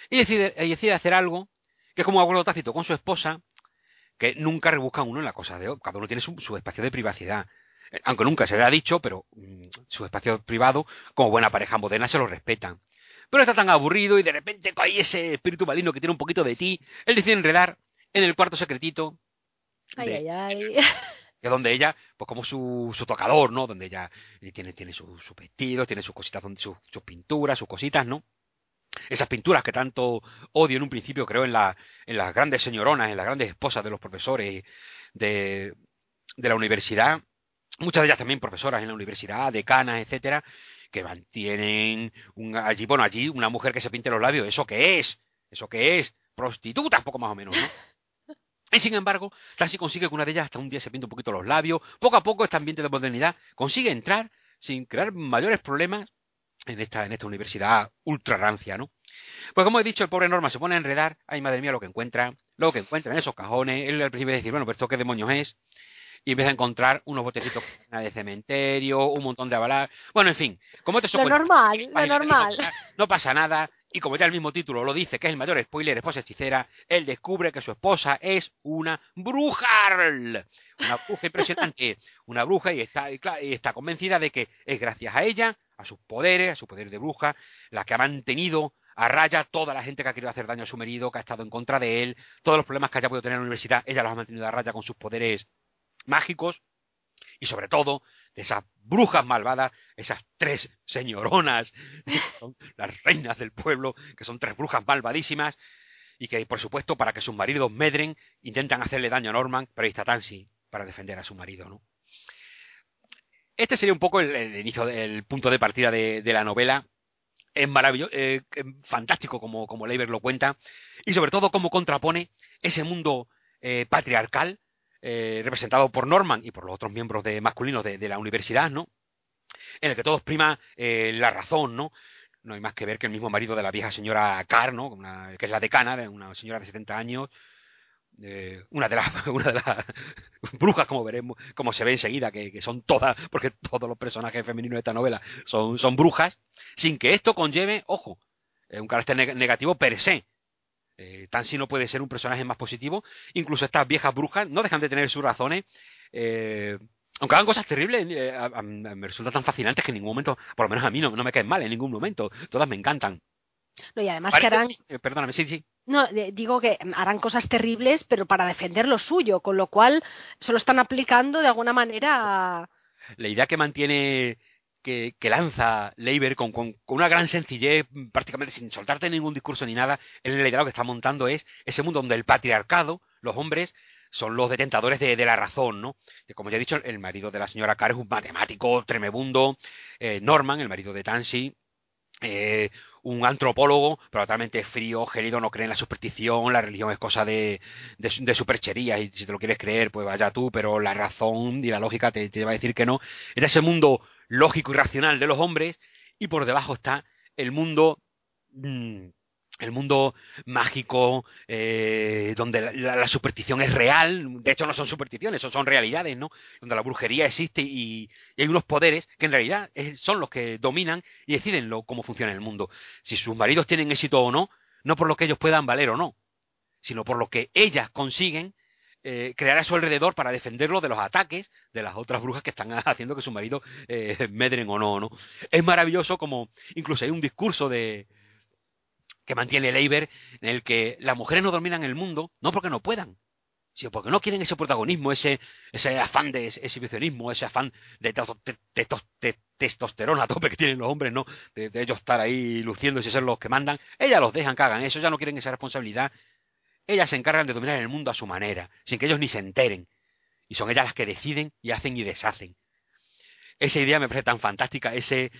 y decide, y decide hacer algo que es como un acuerdo tácito con su esposa, que nunca rebusca uno en la cosa de cada uno tiene su, su espacio de privacidad aunque nunca se le ha dicho, pero mm, su espacio privado, como buena pareja moderna, se lo respetan. Pero está tan aburrido y de repente cae ese espíritu maligno que tiene un poquito de ti. Él decide enredar en el cuarto secretito. Ay, ay, ay. Que donde ella, pues como su, su tocador, ¿no? Donde ella tiene, tiene sus su vestidos, tiene sus cositas, sus, sus pinturas, sus cositas, ¿no? esas pinturas que tanto odio en un principio creo en, la, en las grandes señoronas, en las grandes esposas de los profesores de, de la universidad, muchas de ellas también profesoras en la universidad, decanas, etcétera, que mantienen un, allí, bueno, allí una mujer que se pinte los labios, ¿eso qué es? ¿Eso qué es? Prostituta, poco más o menos, ¿no? Y sin embargo, casi consigue que una de ellas hasta un día se pinte un poquito los labios, poco a poco este ambiente de modernidad consigue entrar sin crear mayores problemas en esta, en esta universidad ultra rancia, ¿no? Pues como he dicho, el pobre Norma se pone a enredar, ay madre mía lo que encuentra, lo que encuentra en esos cajones, él al principio dice, bueno, pero esto qué demonios es, y empieza a encontrar unos botecitos de cementerio, un montón de avalar. Bueno, en fin, como te Lo normal, lo normal. No pasa nada. Y como ya el mismo título lo dice, que es el mayor spoiler, esposa hechicera, él descubre que su esposa es una bruja. Una bruja impresionante. Una bruja y está, y está convencida de que es gracias a ella, a sus poderes, a su poder de bruja, la que ha mantenido a raya toda la gente que ha querido hacer daño a su marido, que ha estado en contra de él, todos los problemas que haya podido tener en la universidad, ella los ha mantenido a raya con sus poderes mágicos y sobre todo de esas brujas malvadas, esas tres señoronas, son las reinas del pueblo, que son tres brujas malvadísimas, y que por supuesto para que sus maridos medren intentan hacerle daño a Norman, pero ahí está Tansy para defender a su marido, ¿no? Este sería un poco el, inicio, el punto de partida de, la novela. Es maravilloso, eh, fantástico como, como Leiber lo cuenta, y sobre todo cómo contrapone ese mundo eh, patriarcal eh, representado por Norman y por los otros miembros de masculinos de, la universidad, ¿no? En el que todos prima eh, la razón, ¿no? No hay más que ver que el mismo marido de la vieja señora Carr, ¿no? que es la decana, una señora de 70 años, eh, una de las una de las brujas como veremos como se ve enseguida que, que, son todas porque todos los personajes femeninos de esta novela son, son brujas sin que esto conlleve ojo un carácter negativo per se eh, Tansy no puede ser un personaje más positivo. Incluso estas viejas brujas no dejan de tener sus razones. Eh, aunque hagan cosas terribles, eh, me resulta tan fascinantes que en ningún momento, por lo menos a mí no, me caen mal en ningún momento. Todas me encantan. No, y además que harán. Eh, perdóname, sí, sí. No, digo que harán cosas terribles, pero para defender lo suyo, con lo cual se lo están aplicando de alguna manera. La idea que mantiene que, lanza Leiber con, con, una gran sencillez, prácticamente sin soltarte ningún discurso ni nada, en el ideal que está montando es ese mundo donde el patriarcado, los hombres, son los detentadores de, la razón, ¿no? como ya he dicho, el marido de la señora Carr es un matemático tremebundo, eh, Norman, el marido de Tansy, eh, un antropólogo, pero totalmente frío, gélido, no cree en la superstición, la religión es cosa de, de, superchería, y si te lo quieres creer, pues vaya tú, pero la razón y la lógica te, va a decir que no. En ese mundo lógico y racional de los hombres, y por debajo está el mundo mm, el mundo mágico eh, donde la, superstición es real, de hecho no son supersticiones, son, son realidades, ¿no? Donde la brujería existe y, hay unos poderes que en realidad son los que dominan y deciden lo, cómo funciona el mundo. Si sus maridos tienen éxito o no, no por lo que ellos puedan valer o no, sino por lo que ellas consiguen eh, crear a su alrededor para defenderlo de los ataques de las otras brujas que están haciendo que su marido eh, medren o no, ¿no? Es maravilloso como incluso hay un discurso de que mantiene Leiber en el que las mujeres no dominan el mundo no porque no puedan, sino porque no quieren ese protagonismo, ese, ese afán de exhibicionismo, ese afán de, testosterona a tope que tienen los hombres, ¿no? De, ellos estar ahí luciéndose y ser los que mandan. Ellas los dejan que hagan eso, ya no quieren esa responsabilidad ellas se encargan de dominar el mundo a su manera, sin que ellos ni se enteren. Y son ellas las que deciden y hacen y deshacen. Esa idea me parece tan fantástica, ese,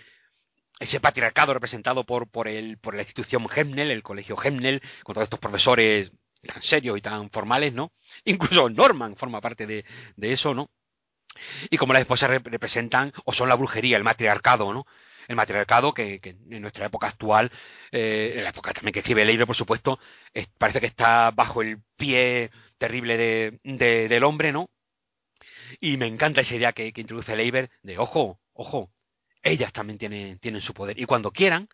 ese patriarcado representado por, por, el, por la institución Hemnel, el colegio Hemnel, con todos estos profesores tan serios y tan formales, ¿no? Incluso Norman forma parte de, de eso, ¿no? Y como las esposas representan, o son la brujería, el matriarcado, ¿no? el matriarcado que, en nuestra época actual, eh, en la época también que escribe Leire, por supuesto, parece que está bajo el pie terrible de, del hombre, ¿no? Y me encanta esa idea que, introduce Leiber de, ojo, ojo, ellas también tienen, tienen su poder. Y cuando quieran,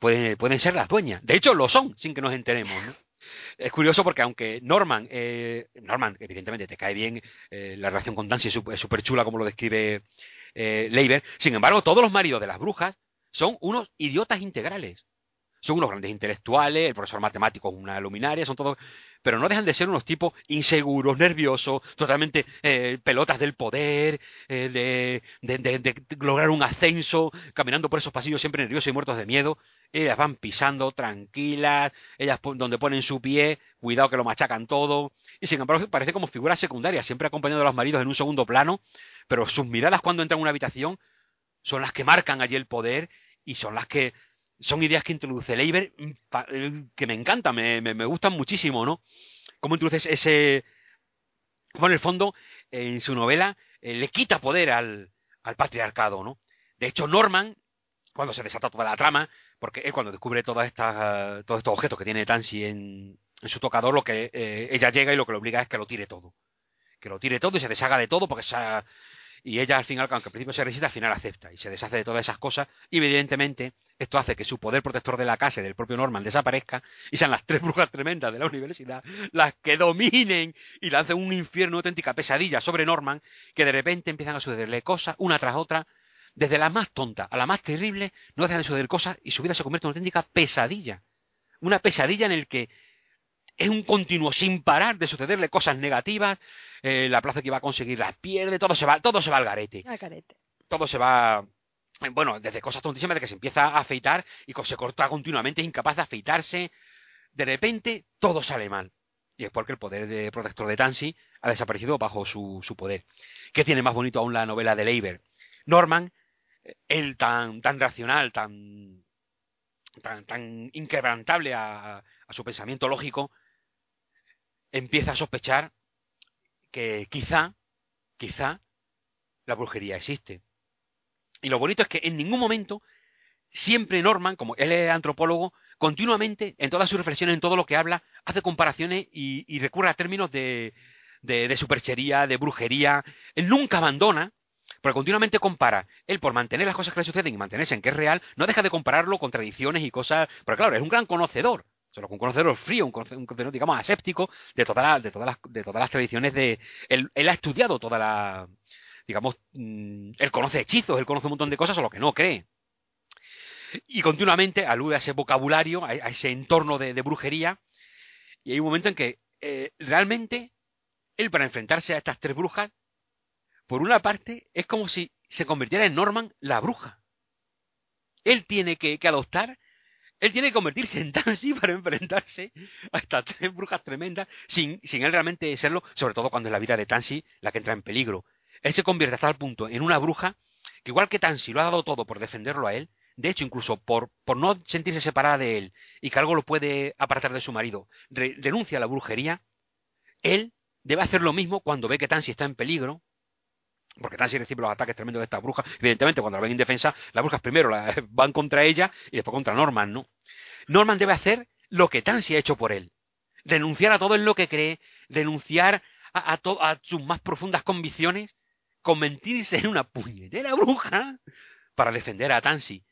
pueden, pueden ser las dueñas. De hecho, lo son, sin que nos enteremos. Es curioso porque aunque Norman, eh, Norman, evidentemente te cae bien, eh, la relación con Dancy es súper chula como lo describe eh, Leiber, sin embargo todos los maridos de las brujas son unos idiotas integrales. Son unos grandes intelectuales, el profesor matemático es una luminaria, son todos pero no dejan de ser unos tipos inseguros, nerviosos, totalmente eh, pelotas del poder, eh, de, de, lograr un ascenso, caminando por esos pasillos siempre nerviosos y muertos de miedo. Ellas van pisando tranquilas, ellas donde ponen su pie, cuidado que lo machacan todo, y sin embargo parece como figuras secundarias, siempre acompañando a los maridos en un segundo plano, pero sus miradas cuando entran en una habitación son las que marcan allí el poder y son las que son ideas que introduce Leiber mm, eh, que me encantan, me, me, gustan muchísimo, ¿no? Cómo introduces ese... Como en el fondo, en su novela, eh, le quita poder al, al patriarcado, ¿no? De hecho, Norman, cuando se desata toda la trama, porque él cuando descubre todas estas, todos estos objetos que tiene Tansy en, en su tocador, lo que eh, ella llega y lo que le obliga es que lo tire todo. Que lo tire todo y se deshaga de todo porque esa, y ella al final, aunque al principio se resiste, al final acepta y se deshace de todas esas cosas. Y evidentemente esto hace que su poder protector de la casa y del propio Norman desaparezca y sean las tres brujas tremendas de la universidad las que dominen y lancen un infierno, auténtica pesadilla sobre Norman, que de repente empiezan a sucederle cosas una tras otra. Desde la más tonta a la más terrible, no dejan de suceder cosas y su vida se convierte en una auténtica pesadilla. Una pesadilla en el que es un continuo sin parar de sucederle cosas negativas, eh, la plaza que iba a conseguir la pierde, todo se va, todo se va al garete. Todo se va, bueno, desde cosas tontísimas de que se empieza a afeitar y se corta continuamente, es incapaz de afeitarse, de repente todo sale mal. Y es porque el poder de protector de Tansy ha desaparecido bajo su, su poder. ¿Qué tiene más bonito aún la novela de Leiber? Norman, él tan, tan racional, tan, tan, tan inquebrantable a, a su pensamiento lógico, empieza a sospechar que quizá, quizá, la brujería existe. Y lo bonito es que en ningún momento, siempre Norman, como él es antropólogo, continuamente, en todas sus reflexiones, en todo lo que habla, hace comparaciones y, recurre a términos de, de, superchería, de brujería. Él nunca abandona, porque continuamente compara. Él, por mantener las cosas que le suceden y mantenerse en que es real, no deja de compararlo con tradiciones y cosas. Pero claro, es un gran conocedor solo un conocedor frío, un conocedor, digamos, aséptico de, todas de, todas las, de todas las tradiciones de... Él, ha estudiado toda la... digamos, mm, él conoce hechizos, él conoce un montón de cosas, solo que no cree. Y continuamente alude a ese vocabulario, a, ese entorno de, brujería, y hay un momento en que eh, realmente él para enfrentarse a estas tres brujas, por una parte, es como si se convirtiera en Norman la bruja. Él tiene que adoptar él tiene que convertirse en Tansy para enfrentarse a estas tres brujas tremendas sin, sin él realmente serlo, sobre todo cuando es la vida de Tansy la que entra en peligro. Él se convierte hasta el punto en una bruja que igual que Tansy lo ha dado todo por defenderlo a él, de hecho incluso por, por no sentirse separada de él y que algo lo puede apartar de su marido, renuncia a la brujería, él debe hacer lo mismo cuando ve que Tansy está en peligro porque Tansy recibe los ataques tremendos de estas brujas. Evidentemente, cuando la ven indefensa, las brujas primero van contra ella y después contra Norman, ¿no? Norman debe hacer lo que Tansy ha hecho por él. Renunciar a todo en lo que cree, renunciar a, sus más profundas convicciones, convertirse en una puñetera bruja para defender a Tansy.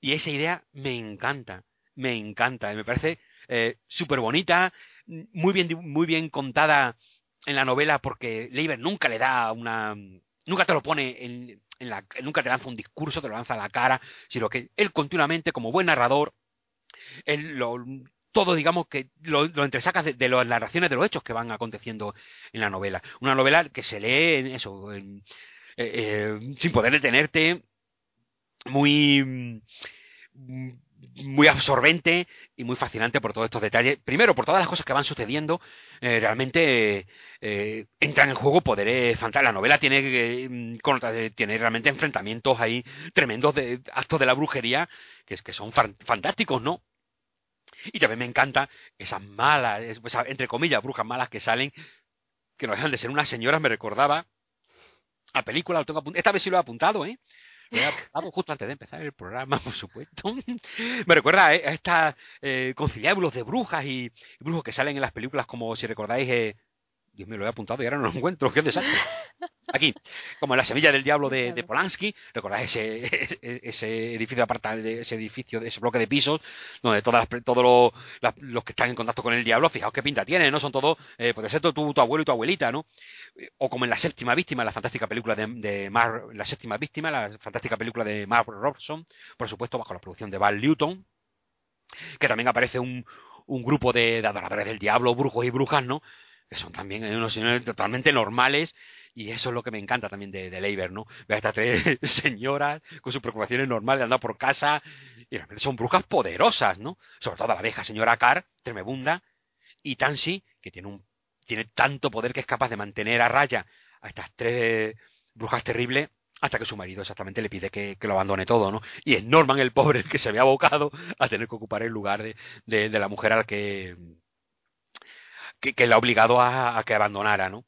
Y esa idea me encanta, me encanta, me parece eh, súper bonita, muy bien, muy bien contada en la novela porque Leiber nunca le da una nunca te lo pone en, nunca te lanza un discurso, te lo lanza a la cara, sino que él continuamente, como buen narrador, todo, digamos, que lo, lo entresacas de, las narraciones de los hechos que van aconteciendo en la novela. Una novela que se lee en eso, eh, eh, sin poder detenerte, muy muy absorbente y muy fascinante por todos estos detalles. Primero, por todas las cosas que van sucediendo, eh, realmente eh, entra en juego poderes fantásticos. La novela tiene, eh, tiene realmente enfrentamientos ahí tremendos de actos de la brujería que, son fantásticos, ¿no? Y también me encanta esas malas, entre comillas, brujas malas que salen, que no dejan de ser unas señoras, me recordaba a película, esta vez sí lo he apuntado, ¿eh? justo antes de empezar el programa, por supuesto. Me recuerda a estas eh, conciliábulos de brujas y, brujos que salen en las películas, como si recordáis, eh, Dios mío, lo he apuntado y ahora no lo encuentro, qué desastre. Aquí, como en la semilla del diablo de, Polanski, recordáis ese, ese edificio de ese edificio, ese bloque de pisos, donde todas todos los, que están en contacto con el diablo, fijaos qué pinta tiene, ¿no? Son todos, eh, puede ser tu, tu, abuelo y tu abuelita, ¿no? O como en la séptima víctima, la fantástica película de, de Mar, la séptima víctima, la fantástica película de Mark Robson, por supuesto, bajo la producción de Val Newton, que también aparece un, un grupo de, de adoradores del diablo, brujos y brujas, ¿no? Que son también unos señores totalmente normales y eso es lo que me encanta también de, de Leiber, ¿no? Ver a estas tres señoras con sus preocupaciones normales de andar por casa y realmente son brujas poderosas, ¿no? Sobre todo la vieja señora Carr, tremebunda, y Tansy, que tiene, un, tiene tanto poder que es capaz de mantener a raya a estas tres brujas terribles hasta que su marido exactamente le pide que, lo abandone todo, ¿no? Y es Norman el pobre el que se ve abocado a tener que ocupar el lugar de, de, de la mujer al que que, que le ha obligado a, que abandonara, ¿no?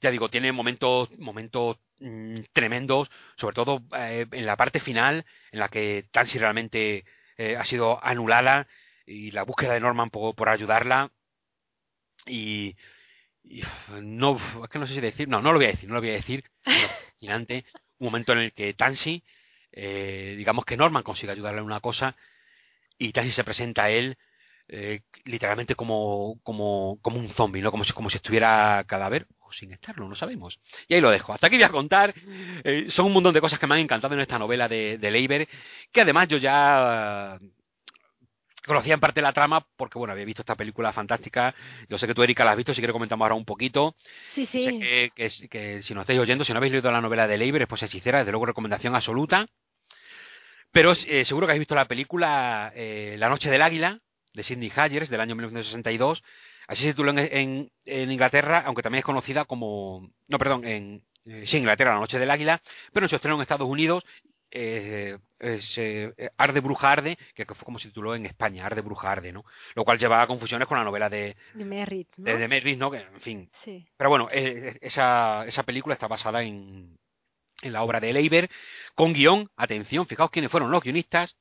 Ya digo, tiene momentos, momentos mm, tremendos, sobre todo eh, en la parte final, en la que Tansy realmente eh, ha sido anulada y la búsqueda de Norman por, por ayudarla y, no es que no sé si decir no no lo voy a decir no lo voy a decir fascinante un momento en el que Tansy eh, digamos que Norman consigue ayudarle en una cosa y Tansy se presenta a él eh, literalmente como, como, como un zombie, ¿no? Como si, como si estuviera cadáver o sin estarlo, no sabemos. Y ahí lo dejo. Hasta aquí voy a contar. Eh, son un montón de cosas que me han encantado en esta novela de, de Leiber, que además yo ya conocía en parte la trama porque, bueno, había visto esta película fantástica. Yo sé que tú, Erika, la has visto, si quieres comentamos ahora un poquito. Sí, sí. Sé que, que, si nos estáis oyendo, si no habéis leído la novela de Leiber, es pues hechicera, desde luego recomendación absoluta. Pero eh, seguro que habéis visto la película eh, La Noche del Águila, de Sidney Hayers del año 1962. Así se tituló en, en, Inglaterra, aunque también es conocida como. No, perdón, en. Eh, sí, Inglaterra, La Noche del Águila, pero en su estreno en Estados Unidos eh, eh, Arde Bruja Arde, que fue como se tituló en España, Arde Bruja Arde, ¿no? Lo cual llevaba a confusiones con la novela de, de Merritt, ¿no? De, de ¿no? Que, en fin. Pero bueno, esa, esa película está basada en, en la obra de Leiber, con guion, atención, fijaos quiénes fueron los guionistas,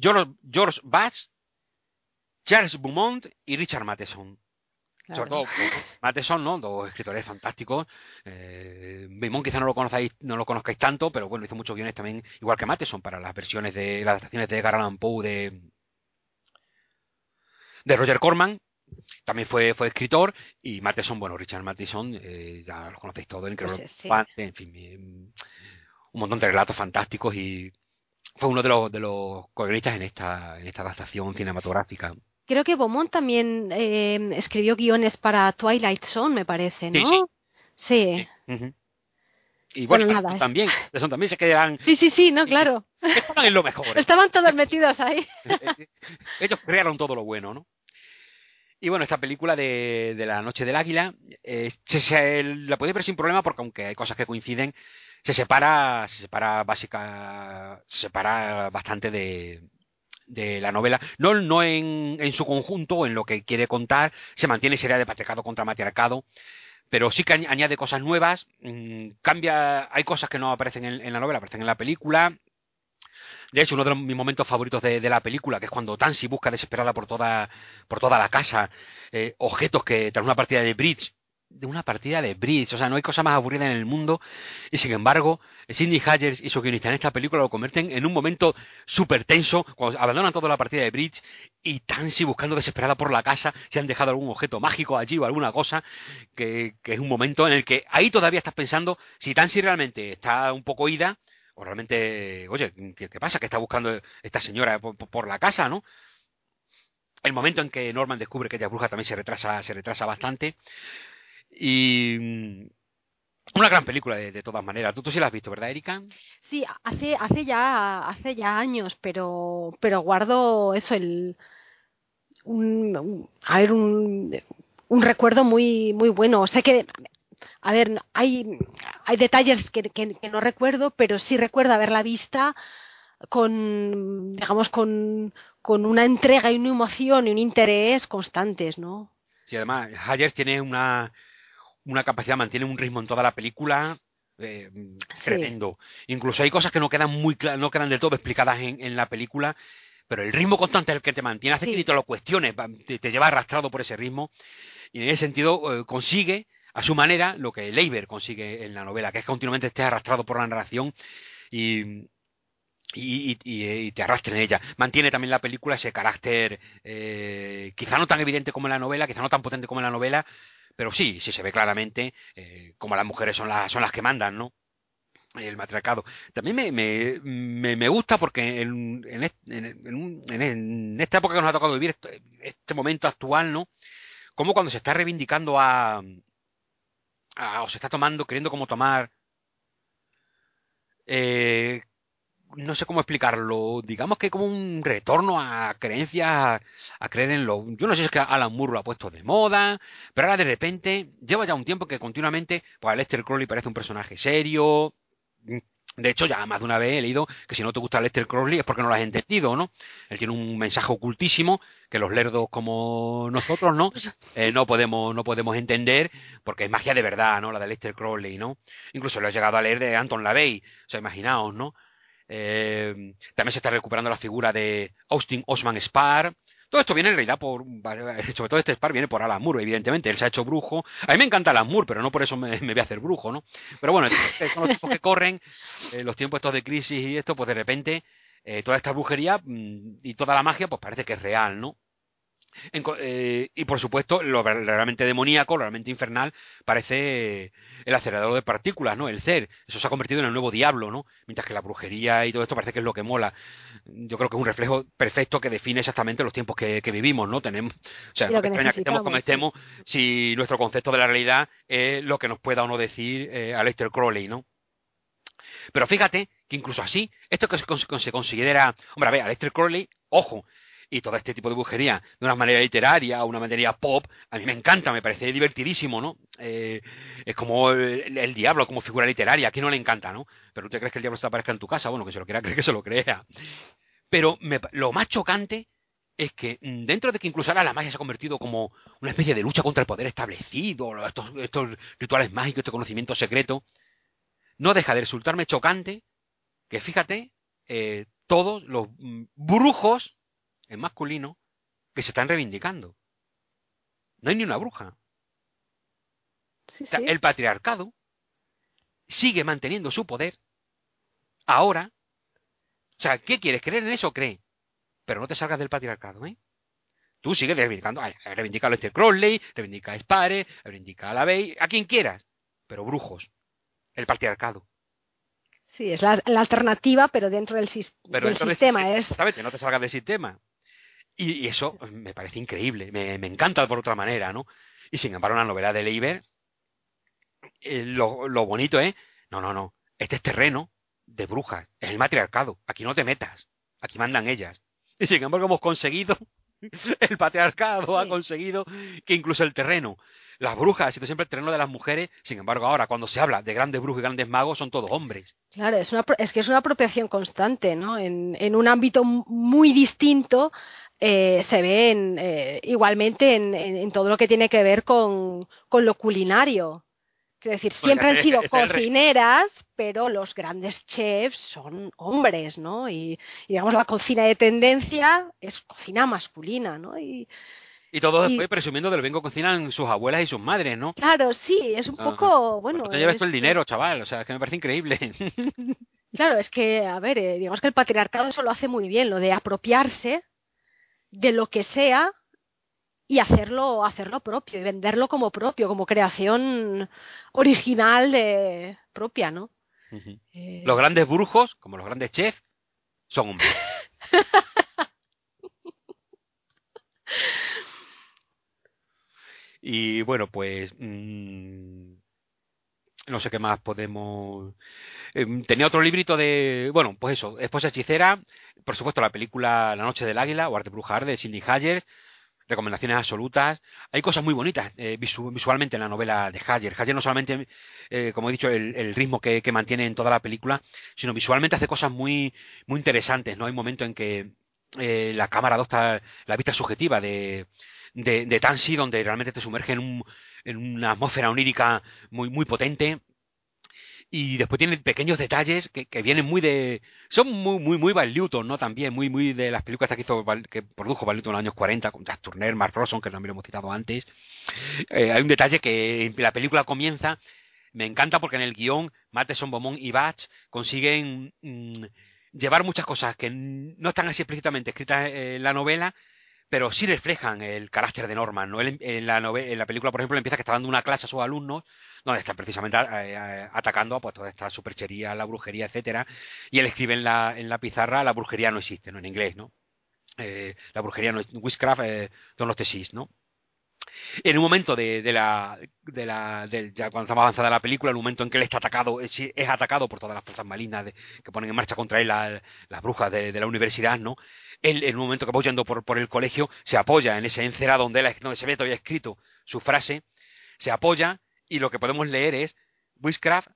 George, George Bass, Charles Beaumont y Richard Matheson. Sobre todo Matheson, ¿no? Dos escritores fantásticos. Eh, Beaumont quizá no lo conozcáis, no lo conozcáis tanto, pero bueno, hizo muchos guiones también, igual que Matheson, para las versiones de las adaptaciones de Edgar Allan Poe de, de Roger Corman. También fue, fue escritor y Matheson, bueno, Richard Matheson, eh, ya lo conocéis todo, el increíble pues, en fin, eh, un montón de relatos fantásticos y fue uno de los, de los en esta, en esta adaptación cinematográfica. Creo que Beaumont también eh, escribió guiones para Twilight Zone, me parece, ¿no? Sí. sí. Y bueno, nada, también, eso también se quedan. Sí, sí, sí, no, claro. Estaban en lo mejor. ¿eh? Estaban todos metidos ahí. Eh, ellos crearon todo lo bueno, ¿no? Y bueno, esta película de, de La Noche del Águila se, la podéis ver sin problema porque aunque hay cosas que coinciden, se separa, se separa básica, se separa bastante de, de la novela, no, no en, en su conjunto, en lo que quiere contar, se mantiene sería de patriarcado contra matriarcado, pero sí que añade cosas nuevas, mm, cambia, hay cosas que no aparecen en, la novela, aparecen en la película. De hecho, uno de mis momentos favoritos de, la película, que es cuando Tansy busca desesperada por toda, por toda la casa eh, objetos que tras una partida de bridge de una partida de bridge. O sea, no hay cosa más aburrida en el mundo. Y sin embargo, Sidney Hayers y su guionista en esta película lo convierten en un momento súper tenso cuando abandonan toda la partida de bridge y Tansy buscando desesperada por la casa si han dejado algún objeto mágico allí o alguna cosa. Que, es un momento en el que ahí todavía estás pensando si Tansy realmente está un poco ida o realmente, oye, ¿qué, pasa? que está buscando esta señora por, por la casa, no? El momento en que Norman descubre que ella bruja también se retrasa, se retrasa bastante. Y mm, una gran película de, todas maneras. ¿Tú, tú sí la has visto, ¿verdad, Erika? Sí, hace, hace ya, hace ya años, pero, pero guardo eso, el un, a ver, un, un recuerdo muy, muy bueno. Sé que, a ver, hay, hay detalles que, que, no recuerdo, pero sí recuerdo haberla vista con, digamos, con, con una entrega y una emoción y un interés constantes, ¿no? Sí, además, Hayers tiene una, una capacidad, mantiene un ritmo en toda la película eh, tremendo. Incluso hay cosas que no quedan muy no quedan del todo explicadas en, en la película, pero el ritmo constante es el que te mantiene, hace que ni te lo cuestiones, te, lleva arrastrado por ese ritmo, y en ese sentido eh, consigue, a su manera, lo que Leiber consigue en la novela, que es que continuamente estés arrastrado por la narración y, y, te arrastre en ella. Mantiene también la película ese carácter, eh, quizá no tan evidente como en la novela, quizá no tan potente como en la novela, pero sí, sí se ve claramente eh, como las mujeres son las, son las que mandan, ¿no? el matriarcado. También me, me, me, gusta porque en, en, en, esta época que nos ha tocado vivir, este, este, momento actual, ¿no? Como cuando se está reivindicando a, a o se está tomando, queriendo como tomar, eh, no sé cómo explicarlo, digamos que como un retorno a creencias, a creer en lo... Yo no sé si es que Alan Moore lo ha puesto de moda, pero ahora de repente lleva ya un tiempo que continuamente, pues Lester Crowley parece un personaje serio, de hecho, ya más de una vez he leído que si no te gusta Lester Crowley es porque no lo has entendido, ¿no? Él tiene un mensaje ocultísimo que los lerdos como nosotros, ¿no? Eh, no podemos no podemos entender porque es magia de verdad, ¿no? La de Lester Crowley, ¿no? Incluso lo he llegado a leer de Anton LaVey, o sea, imaginaos, ¿no? Eh, también se está recuperando la figura de Austin Osman Spar, todo esto viene en realidad por, sobre todo este Spar viene por Alan Moore, evidentemente, él se ha hecho brujo. A mí me encanta Alan Moore, pero no por eso me, voy a hacer brujo, ¿no? Pero bueno, son los tiempos que corren, eh, los tiempos estos de crisis y esto, pues de repente eh, toda esta brujería mm, y toda la magia, pues parece que es real, ¿no? Eh, y por supuesto, lo realmente demoníaco, lo realmente infernal, parece el acelerador de partículas, ¿no? El ser. Eso se ha convertido en el nuevo diablo, ¿no? Mientras que la brujería y todo esto parece que es lo que mola. Yo creo que es un reflejo perfecto que define exactamente los tiempos que, vivimos, ¿no? Tenemos, o sea, no que estemos como estemos, si nuestro concepto de la realidad es lo que nos pueda o no decir eh, Aleister Crowley, ¿no? Pero fíjate que incluso así, esto que se, se considera, hombre, a ver, Aleister Crowley, ojo, y todo este tipo de brujería de una manera literaria o una manera pop, a mí me encanta, me parece divertidísimo, ¿no? Eh, es como el, diablo, como figura literaria, quién no le encanta, ¿no? Pero tú te crees que el diablo se aparezca en tu casa, bueno, que se lo quiera creer que se lo crea. Pero lo más chocante es que mm, dentro de que incluso ahora la magia se ha convertido como una especie de lucha contra el poder establecido, estos, estos rituales mágicos, este conocimiento secreto, no deja de resultarme chocante que fíjate, eh, todos los mm, brujos en masculino, que se están reivindicando. No hay ni una bruja. El patriarcado sigue manteniendo su poder. Ahora, o sea, ¿qué quieres? ¿Creer en eso? Cree. Pero no te salgas del patriarcado, ¿eh? Tú sigues reivindicando, reivindica a Lester Crowley, reivindica a Spare, reivindica a la Bey, a quien quieras. Pero brujos. El patriarcado. Sí, es la, alternativa, pero dentro del, sistema. es... Exactamente, no te salgas del sistema. Y, eso me parece increíble, me, me, encanta por otra manera, ¿no? Y sin embargo, una novela de Leiber, eh, lo, lo, bonito es, no, no, no, este es terreno de brujas, es el matriarcado, aquí no te metas, aquí mandan ellas. Y sin embargo, hemos conseguido, el patriarcado ha conseguido que incluso el terreno las brujas ha sido siempre el terreno de las mujeres, sin embargo ahora cuando se habla de grandes brujos y grandes magos son todos hombres. Claro, es, una, es que es una apropiación constante, ¿no? En, en un ámbito muy distinto eh, se ve eh, igualmente en, en, todo lo que tiene que ver con, con lo culinario. Quiero decir, siempre han sido cocineras, pero los grandes chefs son hombres, ¿no? Y, y, digamos la cocina de tendencia es cocina masculina, ¿no? Y, y todo después presumiendo del vengo cocinan sus abuelas y sus madres, ¿no? Claro, sí, es un poco, bueno... te llevas todo el dinero, chaval, o sea, es que me parece increíble. Claro, es que, a ver, eh, digamos que el patriarcado eso lo hace muy bien, lo de apropiarse de lo que sea y hacerlo, hacerlo propio y venderlo como propio, como creación original de propia, ¿no? Eh, los grandes brujos, como los grandes chefs, son hombres. Y bueno, pues mm, no sé qué más podemos. Em, tenía otro librito de. Bueno, pues eso, Esposa Hechicera, por supuesto la película La Noche del Águila o Arte Brujar de Cindy Hayer, recomendaciones absolutas. Hay cosas muy bonitas eh, visualmente en la novela de Hayer. Hayer no solamente, eh, como he dicho, el, ritmo que, mantiene en toda la película, sino visualmente hace cosas muy, muy interesantes. ¿no? Hay momentos en que eh, la cámara adopta la vista subjetiva de de, de Tansy, donde realmente te sumerge en, un, en una atmósfera onírica muy, muy potente. y después tiene pequeños detalles que, vienen muy de son muy muy muy Val Newton no también muy muy de las películas que hizo que produjo Val Newton en los años 40 con Jack Turner Mark Ronson que también lo hemos citado antes eh, hay un detalle que la película comienza me encanta porque en el guion Matheson, Beaumont y Batch consiguen mmm, llevar muchas cosas que no están así explícitamente escritas en la novela pero sí reflejan el carácter de Norman. ¿no? Él, en, la novela, en la película, por ejemplo, empieza que está dando una clase a sus alumnos donde están precisamente atacando pues, toda esta superchería, la brujería, etcétera, y él escribe en la, en la pizarra la brujería no existe, ¿no? En inglés, ¿no? Eh, la brujería no es witchcraft, eh, don't tesis, ¿no? En un momento de, de la, de la de, ya cuando estamos avanzada la película, en un momento en que él está atacado, es, es atacado por todas las fuerzas malignas de, que ponen en marcha contra él la, las brujas de, la universidad, ¿no? Él, en un momento que va huyendo por, por el colegio, se apoya en ese encerado donde, él, donde se ve todavía escrito su frase, se apoya y lo que podemos leer es Witchcraft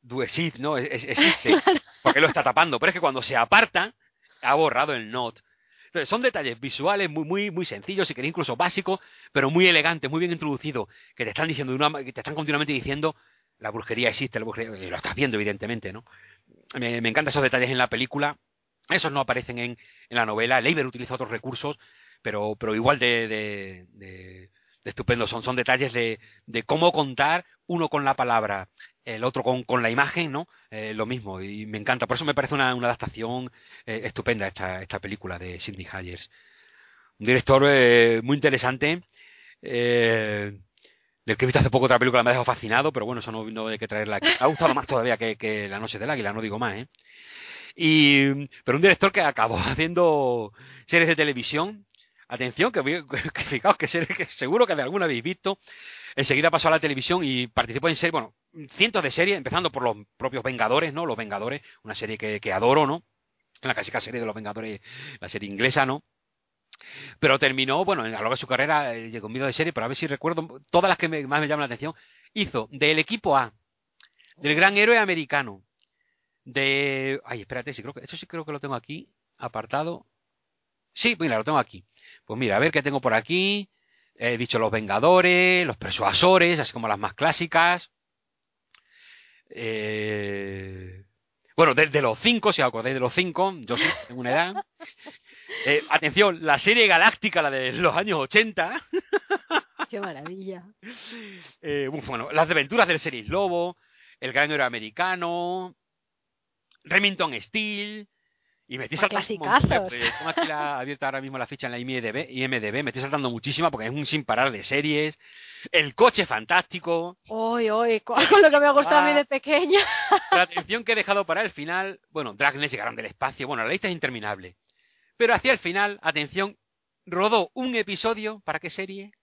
do exist, ¿no? Es, existe, porque lo está tapando, pero es que cuando se aparta, ha borrado el not. Entonces, son detalles visuales muy, muy, muy sencillos, si queréis incluso básicos, pero muy elegantes, muy bien introducidos, que te están diciendo, una, que te están continuamente diciendo, la brujería existe, la brujería, lo estás viendo evidentemente, ¿no? Me, encantan esos detalles en la película, esos no aparecen en, en la novela, Leiber utiliza otros recursos, pero, pero igual de, de estupendo, son, son detalles de, de cómo contar uno con la palabra, el otro con, con la imagen, ¿no? Eh, lo mismo, y me encanta. Por eso me parece una, una adaptación eh, estupenda esta, esta película de Sidney Hayers. Un director eh, muy interesante, eh, del que he visto hace poco otra película, me ha dejado fascinado, pero bueno, eso no, no hay que traerla aquí. Ha gustado más todavía que, que La Noche del Águila, no digo más, ¿eh? Y, pero un director que acabó haciendo series de televisión, atención, que, fijaos que, seguro que de alguna habéis visto, enseguida pasó a la televisión y participó en bueno, cientos de series, empezando por los propios Vengadores, ¿no? Los Vengadores, una serie que, que adoro, ¿no? La clásica serie de los Vengadores, la serie inglesa, ¿no? Pero terminó, bueno, a lo largo de su carrera eh, llegó un de serie, pero a ver si recuerdo, todas las que más me llaman la atención, hizo del equipo A, del gran héroe americano, de... Ay, espérate, sí, creo que, esto sí creo que lo tengo aquí, apartado. Sí, mira, lo tengo aquí. Pues mira, a ver qué tengo por aquí. He dicho los Vengadores, los Persuasores, así como las más clásicas. Eh... Bueno, de, de, los cinco, si os acordáis de los cinco, yo sí, tengo una edad. Eh, atención, la serie galáctica, la de los años 80. ¡Qué maravilla! Eh, bueno, las aventuras del Series Lobo, El Gran Héroe Americano, Remington Steel, y me estoy saltando clasicazos. Tengo aquí la, abierta ahora mismo la ficha en la IMDB, IMDB, me estoy saltando muchísima porque es un sin parar de series. El coche fantástico. Uy, uy, con lo que me ha gustado ah, a mí de pequeña. La atención que he dejado para el final. Bueno, Dragnet llegaron del espacio. Bueno, la lista es interminable. Pero hacia el final, atención, rodó un episodio. ¿Para qué serie?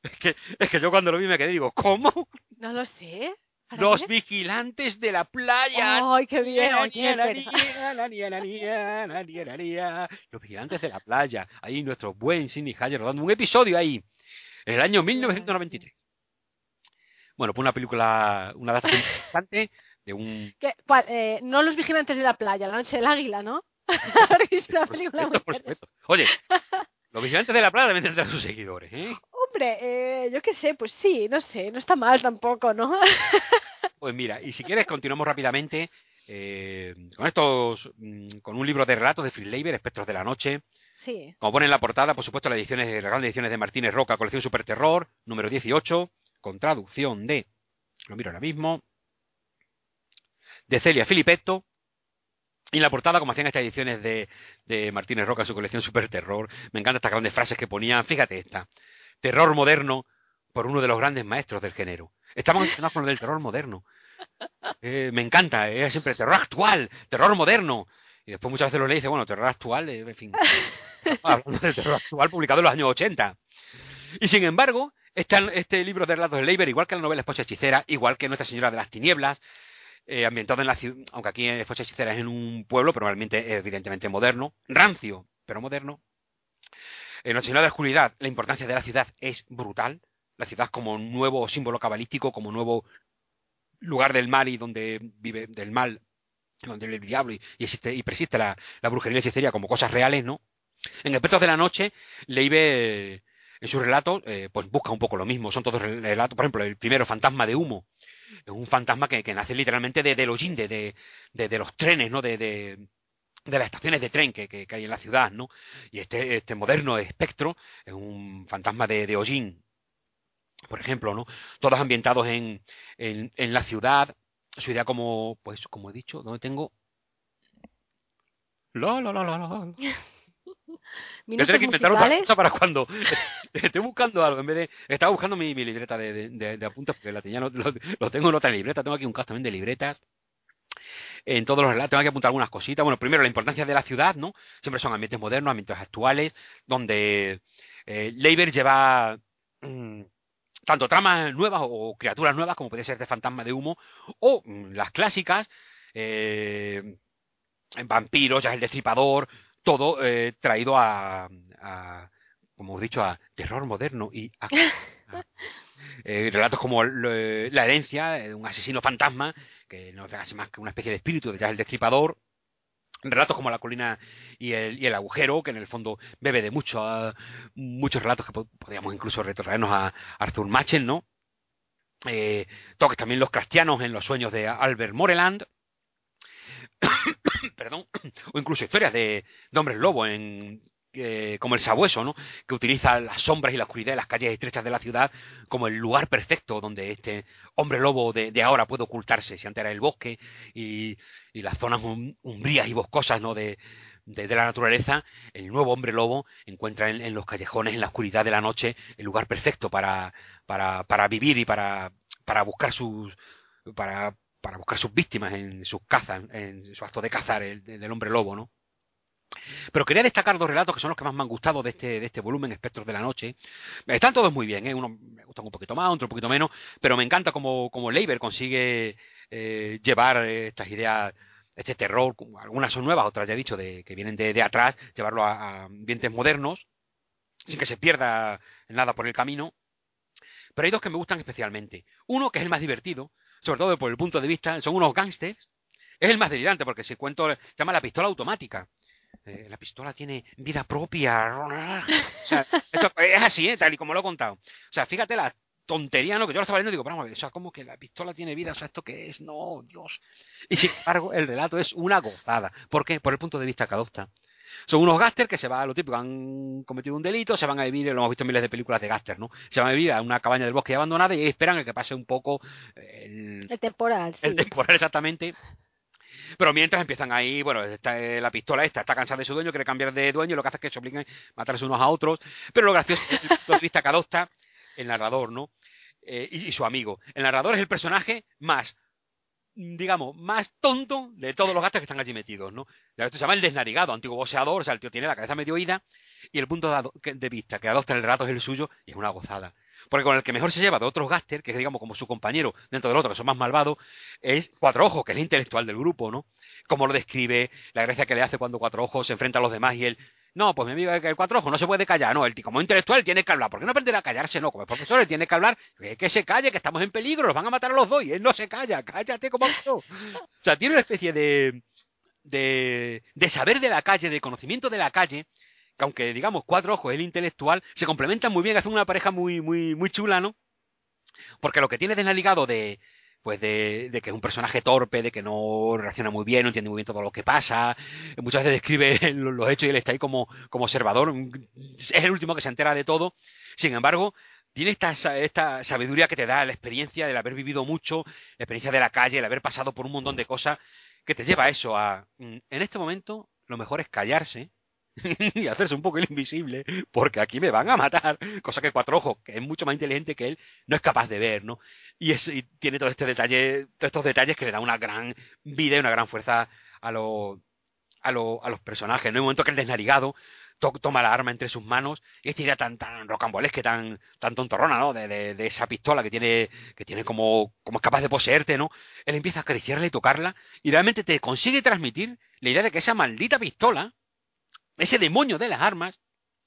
Es que, es que yo cuando lo vi me quedé digo, ¿cómo? No lo sé. Los vigilantes de la playa. ¡Ay, qué bien! Los vigilantes de la playa. Ahí nuestro buen Sidney Hayer rodando un episodio ahí. En el año 1993. Bueno, pues una película, una adaptación interesante de un... Eh, no los vigilantes de la playa, la noche del águila, ¿no? una película muy por supuesto. Oye, los vigilantes de la playa deben tener sus seguidores, ¿eh? Hombre, eh, yo qué sé, pues sí, no sé, no está mal tampoco, ¿no? pues mira, y si quieres continuamos rápidamente eh, con estos, con un libro de relatos de Fritz Leiber, Espectros de la Noche. Sí. Como pone en la portada, por supuesto, las ediciones, las grandes ediciones de Martínez Roca, colección Super Terror, número 18, con traducción de, lo miro ahora mismo, de Celia Filipetto, y en la portada, como hacían estas ediciones de, de Martínez Roca, su colección Super Terror, me encantan estas grandes frases que ponían. Fíjate esta. Terror moderno por uno de los grandes maestros del género. Estamos mencionados con lo del terror moderno. Eh, me encanta, es siempre terror actual, terror moderno. Y después muchas veces lo leí y dice, bueno, terror actual, eh, en fin. Hablando del terror actual publicado en los años 80. Y sin embargo, este, este libro de relatos de Leiber, igual que la novela Esposa Hechicera, igual que Nuestra Señora de las Tinieblas, eh, ambientado en la ciudad, aunque aquí Esposa Hechicera es en un pueblo, pero realmente evidentemente moderno, rancio, pero moderno. En Señora de Oscuridad, la importancia de la ciudad es brutal. La ciudad como nuevo símbolo cabalístico, como nuevo lugar del mal y donde vive del mal, donde vive el diablo y, existe, y persiste la, brujería y la hechicería como cosas reales, ¿no? En Espectros de la Noche, Leibe en su relato, eh, pues busca un poco lo mismo. Son todos relatos, por ejemplo, el primero, Fantasma de Humo, es un fantasma que, nace literalmente de, del hollín, de, de, los trenes, ¿no? De, de, las estaciones de tren que, hay en la ciudad, ¿no? Y este, este moderno espectro es un fantasma de, de hollín, por ejemplo, ¿no? Todos ambientados en, en, en la ciudad, su idea como, pues, como he dicho, donde tengo... La, la, la, la, la. Minutos que inventar otra cosa para cuando estoy buscando algo. En vez de. Estaba buscando mi, mi libreta de, de, apuntes porque la tenía, lo, tengo en otra libreta. Tengo aquí un caso también de libretas. En todos los relatos tengo que apuntar algunas cositas. Bueno, primero la importancia de la ciudad, ¿no? Siempre son ambientes modernos, ambientes actuales, donde eh, Leiber lleva. Mm, tanto tramas nuevas o criaturas nuevas, como puede ser de fantasma de humo, o mm, las clásicas, eh, vampiros, ya el destripador, todo eh, traído a, como hemos dicho, a terror moderno y a, eh, relatos como la herencia de un asesino fantasma, que no es más que una especie de espíritu de ya el destripador, relatos como la colina y el, y el, agujero, que en el fondo bebe de mucho, muchos relatos que podríamos incluso retornarnos a Arthur Machen, ¿no? Eh, toques también los cristianos en los sueños de Albert Moreland, perdón, o incluso historias de, hombres lobo en como el sabueso, ¿no? que utiliza las sombras y la oscuridad de las calles estrechas de la ciudad como el lugar perfecto donde este hombre lobo de, ahora puede ocultarse. Si antes era el bosque y, las zonas umbrías y boscosas ¿no? de, la naturaleza, el nuevo hombre lobo encuentra en, los callejones, en la oscuridad de la noche, el lugar perfecto para, para, para vivir y para, para buscar sus. Para, para buscar sus víctimas en sus cazas, en su acto de cazar el, del hombre lobo, ¿no? Pero quería destacar dos relatos que son los que más me han gustado de este, de este volumen, Espectros de la Noche. Están todos muy bien, ¿eh? uno me gustan un poquito más, otro un poquito menos, pero me encanta cómo, cómo Leiber consigue eh, llevar estas ideas, este terror, algunas son nuevas, otras ya he dicho, de, que vienen de, atrás, llevarlo a, a ambientes modernos, sin que se pierda nada por el camino. Pero hay dos que me gustan especialmente. Uno, que es el más divertido, sobre todo por el punto de vista, son unos gángsters. Es el más delirante porque si cuento, se llama la pistola automática. Eh, la pistola tiene vida propia. O sea, esto es así, ¿eh? tal y como lo he contado. O sea, fíjate la tontería, ¿no? Que yo lo estaba leyendo y digo, vamos a ver, o sea, como que la pistola tiene vida, o sea, ¿esto qué es? No, Dios. Y sin embargo, el relato es una gozada. ¿Por qué? Por el punto de vista que adopta. Son unos gáster que se van, a lo típico, han cometido un delito, se van a vivir, lo hemos visto en miles de películas de gáster, ¿no? Se van a vivir a una cabaña del bosque abandonada y esperan a que pase un poco el, el temporal. El temporal, exactamente. Pero mientras empiezan ahí, bueno, está, eh, la pistola esta está cansada de su dueño, quiere cambiar de dueño, lo que hace es que se obliguen a matarse unos a otros. Pero lo gracioso es el punto de vista que adopta el narrador, ¿no? Eh, y, su amigo. El narrador es el personaje más digamos, más tonto de todos los gatos que están allí metidos, ¿no? Esto se llama el desnarigado, antiguo boxeador, o sea, el tío tiene la cabeza medio ida y el punto de vista que adopta el relato es el suyo y es una gozada. Porque con el que mejor se lleva de otros Gaster, que es digamos como su compañero dentro del otro, que son más malvados, es Cuatro Ojos, que es el intelectual del grupo, ¿no? Como lo describe, la gracia que le hace cuando Cuatro Ojos se enfrenta a los demás y él, no, pues mi amigo el Cuatro Ojos no se puede callar, no, el como intelectual tiene que hablar, ¿por qué no aprender a callarse? No, como el profesor él tiene que hablar, que, se calle, que estamos en peligro, los van a matar a los dos y él no se calla, cállate como yo. O sea, tiene una especie de, de, de saber de la calle, de conocimiento de la calle, aunque digamos cuatro ojos el intelectual, se complementan muy bien, hacen una pareja muy, muy, muy chula, ¿no? Porque lo que tiene desligado de, pues de, de, que es un personaje torpe, de que no reacciona muy bien, no entiende muy bien todo lo que pasa, muchas veces describe los hechos y él está ahí como, como observador, es el último que se entera de todo, sin embargo, tiene esta, esta sabiduría que te da la experiencia del haber vivido mucho, la experiencia de la calle, el haber pasado por un montón de cosas, que te lleva a eso, a, mm, en este momento, lo mejor es callarse, y hacerse un poco el invisible, porque aquí me van a matar, cosa que Cuatro Ojos, que es mucho más inteligente que él, no es capaz de ver, ¿no? Y, es, y tiene todo este detalle, todos estos detalles que le da una gran vida y una gran fuerza a, lo, a, lo, a los personajes, ¿no? En un momento que el desnarigado toma la arma entre sus manos y esta idea tan tan rocambolesca, tan tan tontorrona, ¿no? De, de, de, esa pistola que tiene que tiene como como es capaz de poseerte, ¿no? Él empieza a acariciarla y tocarla y realmente te consigue transmitir la idea de que esa maldita pistola ese demonio de las armas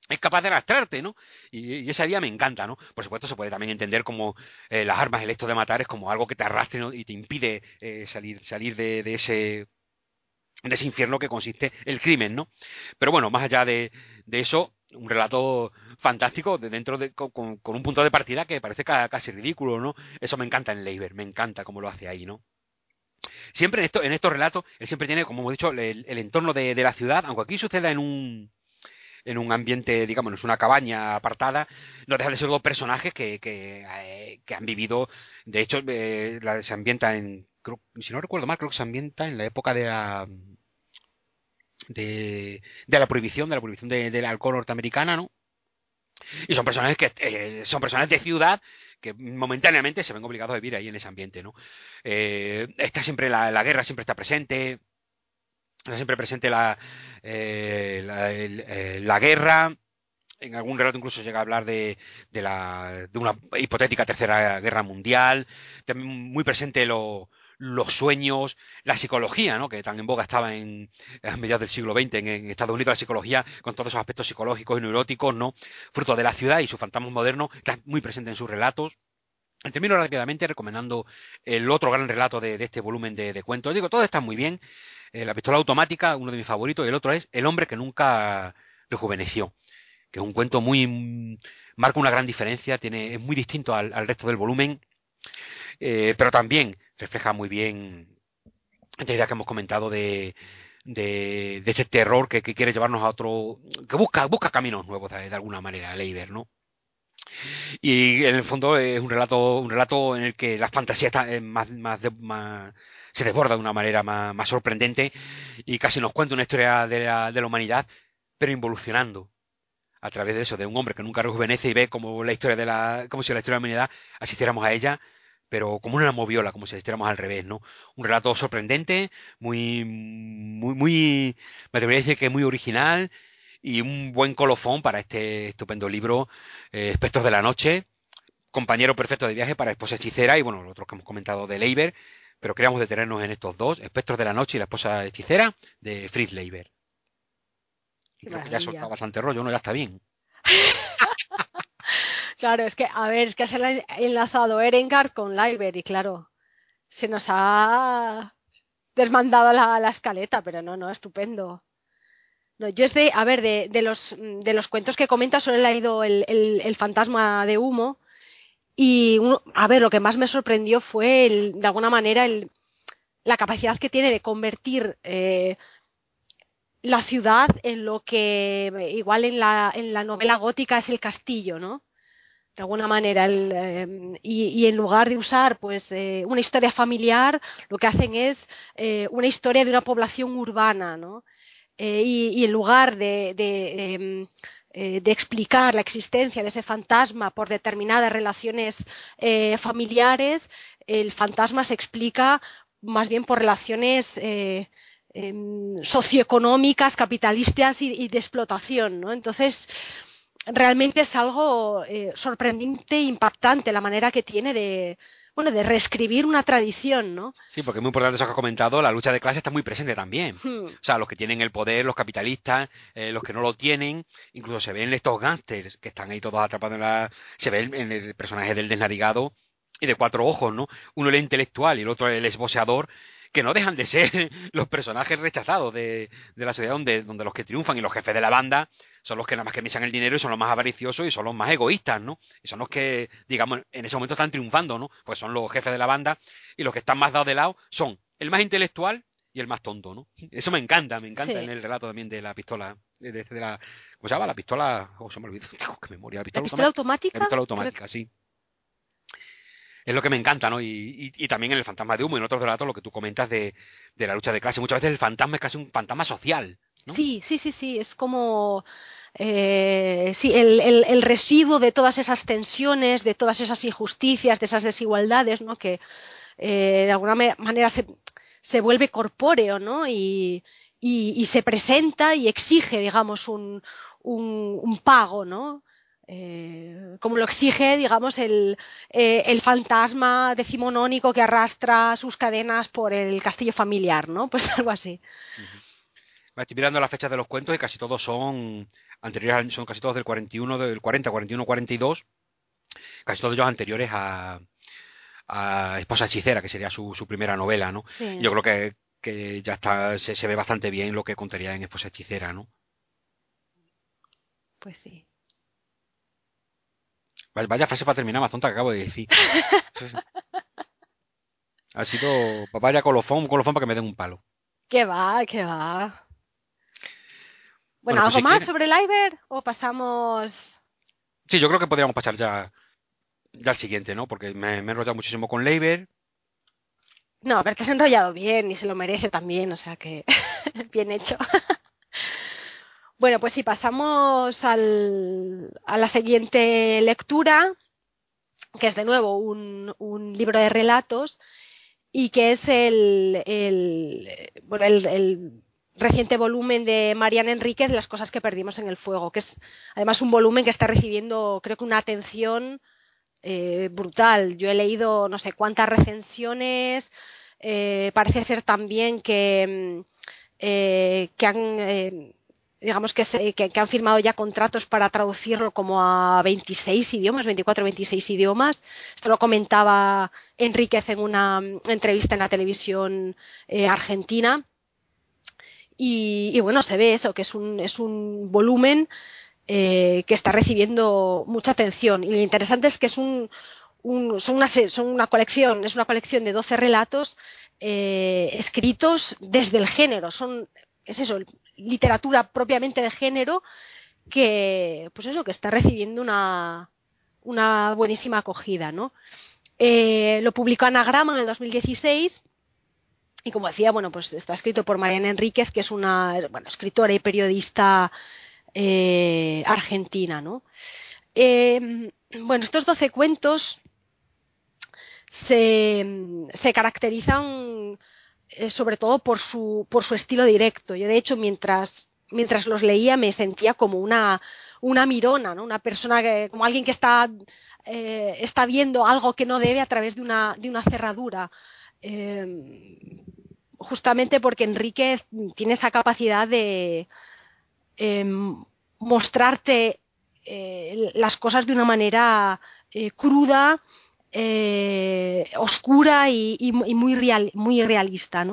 es capaz de arrastrarte, ¿no? Y, esa idea me encanta, ¿no? Por supuesto, se puede también entender como eh, las armas, el hecho de matar, es como algo que te arrastre y te impide eh, salir, salir de, ese de ese infierno que consiste el crimen, ¿no? Pero bueno, más allá de, de eso, un relato fantástico de dentro de, con, con, un punto de partida que parece casi ridículo, ¿no? Eso me encanta en Leiber, me encanta cómo lo hace ahí, ¿no? Siempre en, esto, en estos relatos, él siempre tiene, como hemos dicho, el, entorno de, la ciudad, aunque aquí suceda en un, en un ambiente, digamos, es una cabaña apartada, no deja de ser dos personajes que, que, eh, han vivido, de hecho, eh, la, se ambienta en, si no recuerdo mal, creo que se ambienta en la época de la, de, de la prohibición, de la prohibición del alcohol norteamericana, ¿no? Y son personajes que eh, son personajes de ciudad que momentáneamente se ven obligados a vivir ahí en ese ambiente, ¿no? Eh, está siempre la, la, guerra, siempre está presente, está siempre presente la, eh, la, eh, la, guerra. En algún relato incluso llega a hablar de, de, la, de una hipotética tercera guerra mundial. También muy presente lo, los sueños, la psicología, ¿no? que tan en boga estaba en, a mediados del siglo XX en, Estados Unidos, la psicología con todos esos aspectos psicológicos y neuróticos, ¿no? fruto de la ciudad y su fantasma moderno, está muy presente en sus relatos. Termino rápidamente recomendando el otro gran relato de, este volumen de, cuentos. Digo, todo está muy bien. Eh, la pistola automática, uno de mis favoritos, y el otro es El hombre que nunca rejuveneció, que es un cuento muy... marca una gran diferencia, tiene, es muy distinto al, resto del volumen, eh, pero también refleja muy bien esta idea que hemos comentado de, de, de ese terror que, quiere llevarnos a otro, que busca, busca caminos nuevos de, alguna manera, Leiber, ¿no? Y en el fondo es un relato, un relato en el que la fantasía está más, más, más se desborda de una manera más, más, sorprendente y casi nos cuenta una historia de la, de la humanidad, pero involucionando a través de eso, de un hombre que nunca rejuvenece y ve como la historia de la, como si la historia de la humanidad asistiéramos a ella pero como una moviola, como si estuviéramos al revés, ¿no? Un relato sorprendente, muy, muy, muy, me atrevería a decir que muy original y un buen colofón para este estupendo libro, eh, Espectros de la Noche, compañero perfecto de viaje para Esposa Hechicera y, bueno, los otros que hemos comentado de Leiber, pero queríamos detenernos en estos dos, Espectros de la Noche y la Esposa Hechicera, de Fritz Leiber. Y creo que ya ha soltado bastante rollo, ¿no? Ya está bien. Claro, es que, a ver, es que se ha enlazado Erengard con Leiber y claro, se nos ha desmandado la, la escaleta, pero no, no, estupendo. No, yo es de, a ver, de, de, los, de los cuentos que comenta solo he leído el, el, el fantasma de humo y, a ver, lo que más me sorprendió fue, el, de alguna manera, el, la capacidad que tiene de convertir eh, la ciudad en lo que igual en la, en la novela gótica es el castillo, ¿no? de alguna manera em, y, en lugar de usar pues eh, una historia familiar lo que hacen es eh, una historia de una población urbana ¿no? Eh, y, en lugar de, de, em, de, explicar la existencia de ese fantasma por determinadas relaciones familiares el fantasma se explica más bien por relaciones em, socioeconómicas capitalistas y, y de explotación ¿no? entonces realmente es algo eh, sorprendente e impactante la manera que tiene de bueno de reescribir una tradición, ¿no? Sí, porque es muy importante eso que has comentado, la lucha de clase está muy presente también. Hmm. O sea, los que tienen el poder, los capitalistas, eh, los que no lo tienen, incluso se ven estos gángsters que están ahí todos atrapados en la... se ve en el personaje del desnarigado y de cuatro ojos, ¿no? Uno el intelectual y el otro el esboceador, que no dejan de ser los personajes rechazados de, de la sociedad donde, donde los que triunfan y los jefes de la banda son los que nada más que misan el dinero y son los más avariciosos y son los más egoístas, ¿no? Y son los que, digamos, en ese momento están triunfando, ¿no? Pues son los jefes de la banda y los que están más dados de lado son el más intelectual y el más tonto, ¿no? Eso me encanta, me encanta en el relato también de la pistola, de, de, la, ¿cómo se llama? La pistola, ¿cómo se me olvidó? Tengo que memoria, la pistola, ¿La pistola automática. La pistola automática, sí es lo que me encanta, ¿no? Y, y, también en el fantasma de humo y en otros relatos lo que tú comentas de, la lucha de clase. Muchas veces el fantasma es casi un fantasma social. ¿no? Sí, sí, sí, sí. Es como eh, sí, el, residuo de todas esas tensiones, de todas esas injusticias, de esas desigualdades, ¿no? Que eh, de alguna manera se, se vuelve corpóreo, ¿no? Y, y, y, se presenta y exige, digamos, un, un, un pago, ¿no? Eh, como lo exige, digamos, el, eh, el, fantasma decimonónico que arrastra sus cadenas por el castillo familiar, ¿no? Pues algo así. Estoy mirando las fechas de los cuentos y casi todos son anteriores, son casi todos del 41, del 40, 41, 42, casi todos ellos anteriores a, a Esposa Hechicera, que sería su, su primera novela, ¿no? Yo creo que, que ya está, se, se, ve bastante bien lo que contaría en Esposa Hechicera, ¿no? pues sí. Vaya frase para terminar más tonta que acabo de decir. ha sido vaya colofón, colofón para que me den un palo. ¿Qué va? ¿Qué va? Bueno, pues ¿algo más sobre el Iber o pasamos? Sí, yo creo que podríamos pasar ya, ya al siguiente, ¿no? Porque me, he enrollado muchísimo con Leiber. No, pero te has enrollado bien y se lo merece también, o sea que bien hecho. Bueno, pues si pasamos al, a la siguiente lectura, que es de nuevo un, un libro de relatos y que es el, el, reciente volumen de Mariana Enríquez, Las cosas que perdimos en el fuego, que es además un volumen que está recibiendo, creo que una atención eh, brutal. Yo he leído no sé cuántas recensiones, eh, parece ser también que, mm, eh, que han digamos que, que, han firmado ya contratos para traducirlo como a 26 idiomas, 24 o 26 idiomas. Esto lo comentaba Enríquez en una entrevista en la televisión argentina. Y, bueno, se ve eso, que es un, es un volumen eh, que está recibiendo mucha atención. Y lo interesante es que es un, son, una, son, una, colección, es una colección de 12 relatos eh, escritos desde el género. Son, es eso, literatura propiamente de género que, pues eso, que está recibiendo una, una buenísima acogida, ¿no? Eh, lo publicó Anagrama en el 2016 y como decía, bueno, pues está escrito por Mariana Enríquez, que es una bueno, escritora y periodista eh, argentina, ¿no? Eh, bueno, estos doce cuentos se, se caracterizan eh, sobre todo por su, por su estilo directo. Yo, de hecho, mientras, mientras los leía me sentía como una, una mirona, ¿no? Una persona que, como alguien que está, eh, está viendo algo que no debe a través de una, de una cerradura. Em, justamente porque Enrique tiene esa capacidad de em, mostrarte eh, las cosas de una manera eh, cruda, eh, oscura y, muy, real, muy realista.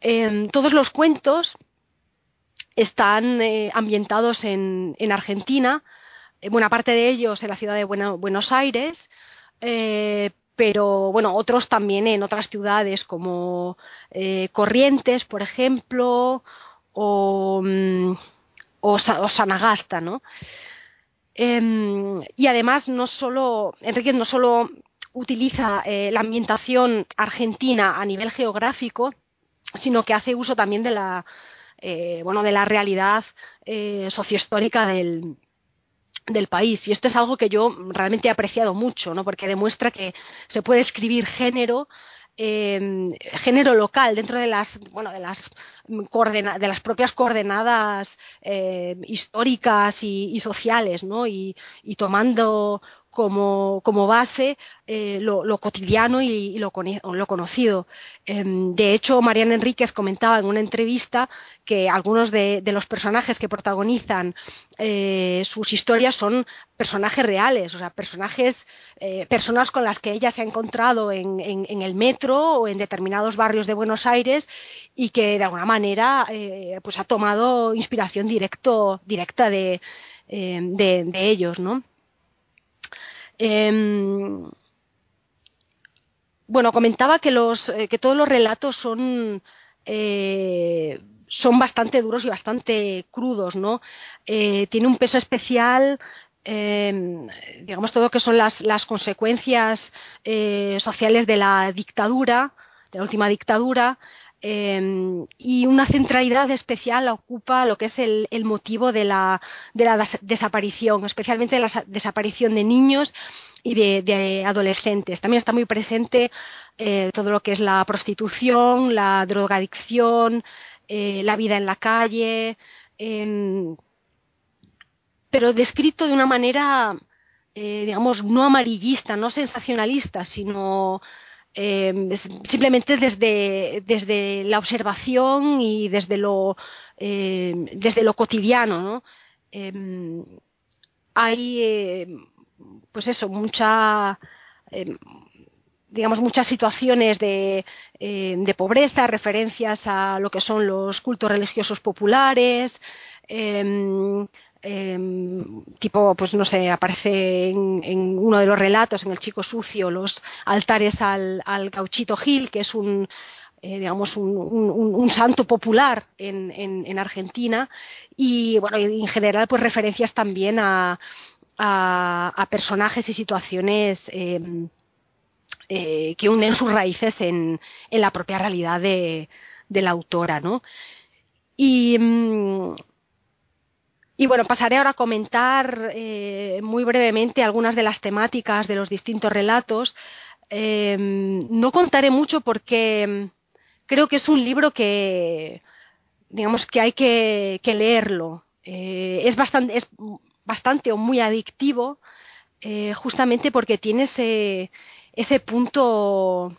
Em, todos los cuentos están ambientados en, en Argentina, buena parte de ellos en la ciudad de Buenos Aires, pero bueno, otros también en otras ciudades como eh, Corrientes, por ejemplo, o, mm, o, Sanagasta, ¿no? Em, y además no solo, Enrique no solo utiliza eh, la ambientación argentina a nivel geográfico, sino que hace uso también de la, eh, bueno, de la realidad sociohistórica del, del país. Y esto es algo que yo realmente he apreciado mucho, ¿no? porque demuestra que se puede escribir género. Eh, género local dentro de las bueno de las de las propias coordenadas eh, históricas y, sociales ¿no? y tomando como, como base eh, lo, cotidiano y, lo, lo, conocido. Em, de hecho, Mariana Enríquez comentaba en una entrevista que algunos de, los personajes que protagonizan eh, sus historias son personajes reales, o sea, personajes, eh, personas con las que ella se ha encontrado en, en, el metro o en determinados barrios de Buenos Aires y que de alguna manera pues ha tomado inspiración directo, directa de, de, de ellos, ¿no? Em, bueno, comentaba eh, que todos los relatos son, eh, son bastante duros y bastante crudos, ¿no? Eh, tiene un peso especial em, digamos, todo lo que son las consecuencias sociales de la dictadura, de la última dictadura, em, y una centralidad especial ocupa lo que es el, el motivo de la, de la, desaparición, especialmente la desaparición de niños y de, adolescentes. También está muy presente eh, todo lo que es la prostitución, la drogadicción, eh, la vida en la calle, em, pero descrito de una manera, eh, digamos, no amarillista, no sensacionalista, sino em, simplemente desde, desde, la observación y desde lo, em, desde lo cotidiano. hay pues eso, mucha, digamos, muchas situaciones de, de, pobreza, referencias a lo que son los cultos religiosos populares, em, em, tipo, pues no sé, aparece en, uno de los relatos, en El Chico Sucio, los altares al, al gauchito Gil, que es un, eh, digamos, un, un, santo popular en, en, Argentina y, bueno, en general, pues referencias también a, a, personajes y situaciones em, eh, que hunden sus raíces en, en la propia realidad de, de la autora, ¿no? Y, mm, y bueno, pasaré ahora a comentar eh, muy brevemente algunas de las temáticas de los distintos relatos. Em, no contaré mucho porque em, creo que es un libro que, digamos, que hay que, leerlo. Eh, es, bastante, es bastante o muy adictivo, eh, justamente porque tiene ese, ese punto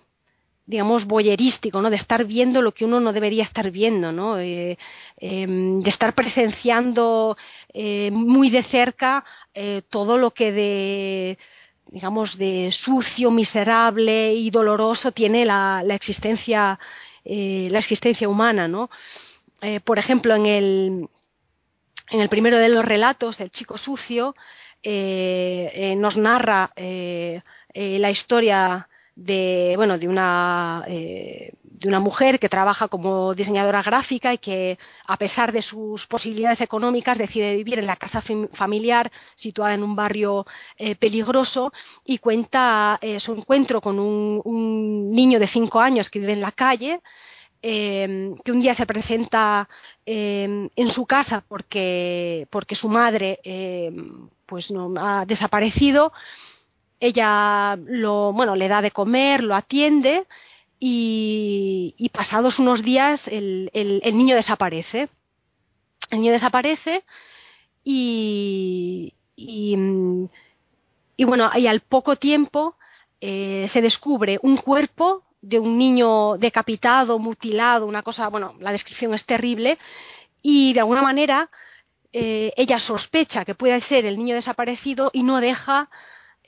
digamos, boyerístico, ¿no? De estar viendo lo que uno no debería estar viendo, ¿no? Eh, em, de estar presenciando eh, muy de cerca eh, todo lo que de digamos de sucio, miserable y doloroso tiene la, la existencia la existencia humana, ¿no? por ejemplo, en el en el primero de los relatos, el chico sucio nos narra la historia de, bueno, de una, eh, de una mujer que trabaja como diseñadora gráfica y que, a pesar de sus posibilidades económicas, decide vivir en la casa familiar situada en un barrio eh, peligroso y cuenta eh, su encuentro con un, niño de cinco años que vive en la calle. que un día se presenta en su casa porque, porque su madre pues no ha desaparecido ella lo, bueno, le da de comer, lo atiende y, pasados unos días el, niño desaparece. El niño desaparece y, y, bueno, y al poco tiempo eh, se descubre un cuerpo de un niño decapitado, mutilado, una cosa, bueno, la descripción es terrible y de alguna manera eh, ella sospecha que puede ser el niño desaparecido y no deja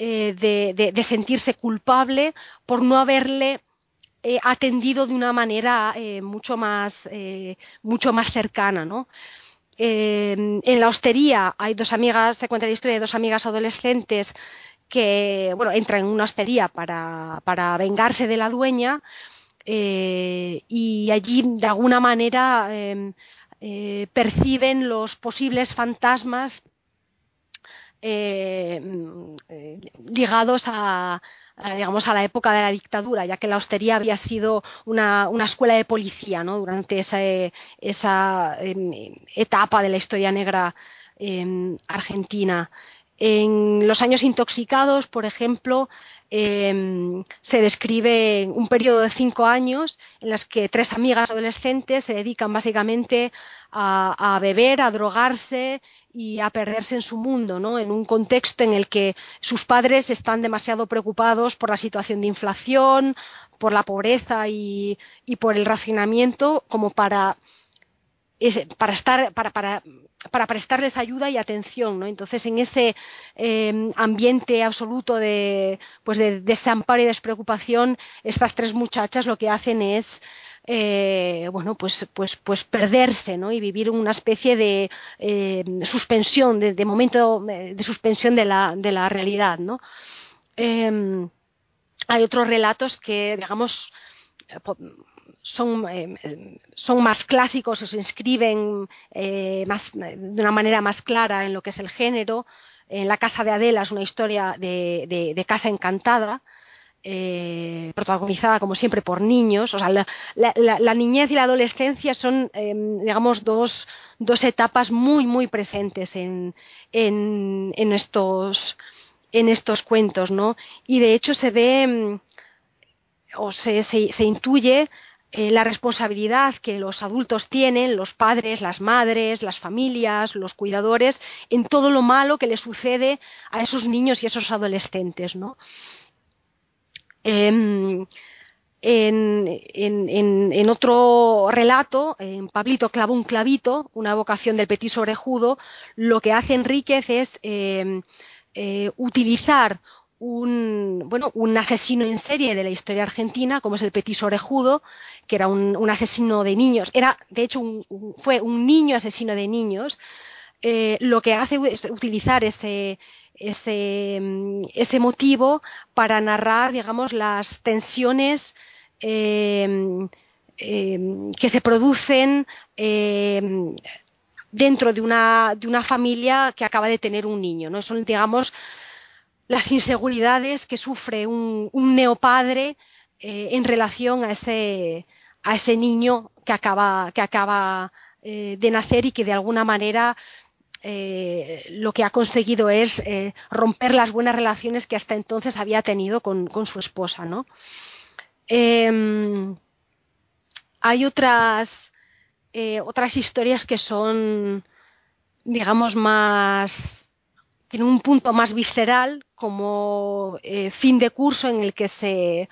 eh, de, sentirse culpable por no haberle eh, atendido de una manera eh, mucho, más, mucho más cercana. ¿no? en la hostería hay dos amigas, se cuenta la historia de dos amigas adolescentes que bueno, entran en una hostería para, para vengarse de la dueña y allí de alguna manera perciben los posibles fantasmas eh, eh, ligados a, digamos, a la época de la dictadura, ya que la hostería había sido una, una escuela de policía ¿no? durante esa, esa em, etapa de la historia negra em, argentina. En los años intoxicados, por ejemplo, eh, se describe un periodo de cinco años en los que tres amigas adolescentes se dedican básicamente a, a, beber, a drogarse y a perderse en su mundo, ¿no? En un contexto en el que sus padres están demasiado preocupados por la situación de inflación, por la pobreza y, y por el racionamiento como para para estar para, prestarles ayuda y atención entonces en ese eh, ambiente absoluto de pues de desamparo y despreocupación estas tres muchachas lo que hacen es eh, bueno pues pues pues perderse y vivir una especie de eh, suspensión de, de, momento de suspensión de la de la realidad ¿no? Em, hay otros relatos que digamos son, eh, son más clásicos o se inscriben eh, más, de una manera más clara en lo que es el género. En La Casa de Adela es una historia de, de, casa encantada, eh, protagonizada como siempre por niños. O sea, la, la, la niñez y la adolescencia son, eh, digamos, dos, dos etapas muy, muy presentes en, en, en, estos, en estos cuentos, ¿no? Y de hecho se ve mm, o se, se, se intuye eh, la responsabilidad que los adultos tienen, los padres, las madres, las familias, los cuidadores, en todo lo malo que le sucede a esos niños y esos adolescentes, ¿no? Em, en, otro relato, en Pablito clava un clavito, una vocación del petiso orejudo, lo que hace Enríquez es eh, eh, utilizar un, bueno, un asesino en serie de la historia argentina, como es el Petiso Orejudo, que era un, asesino de niños. Era, de hecho, un, fue un niño asesino de niños. eh, lo que hace es utilizar ese, ese, mm, ese motivo para narrar, digamos, las tensiones em, em, que se producen dentro de una, de una familia que acaba de tener un niño. ¿no? Son, digamos, las inseguridades que sufre un, un neopadre eh, en relación a ese, a ese niño que acaba, que acaba eh, de nacer y que de alguna manera eh, lo que ha conseguido es romper las buenas relaciones que hasta entonces había tenido con, con su esposa. ¿no? Em, hay otras, otras historias que son, digamos, más tienen un punto más visceral como eh, fin de curso en el que se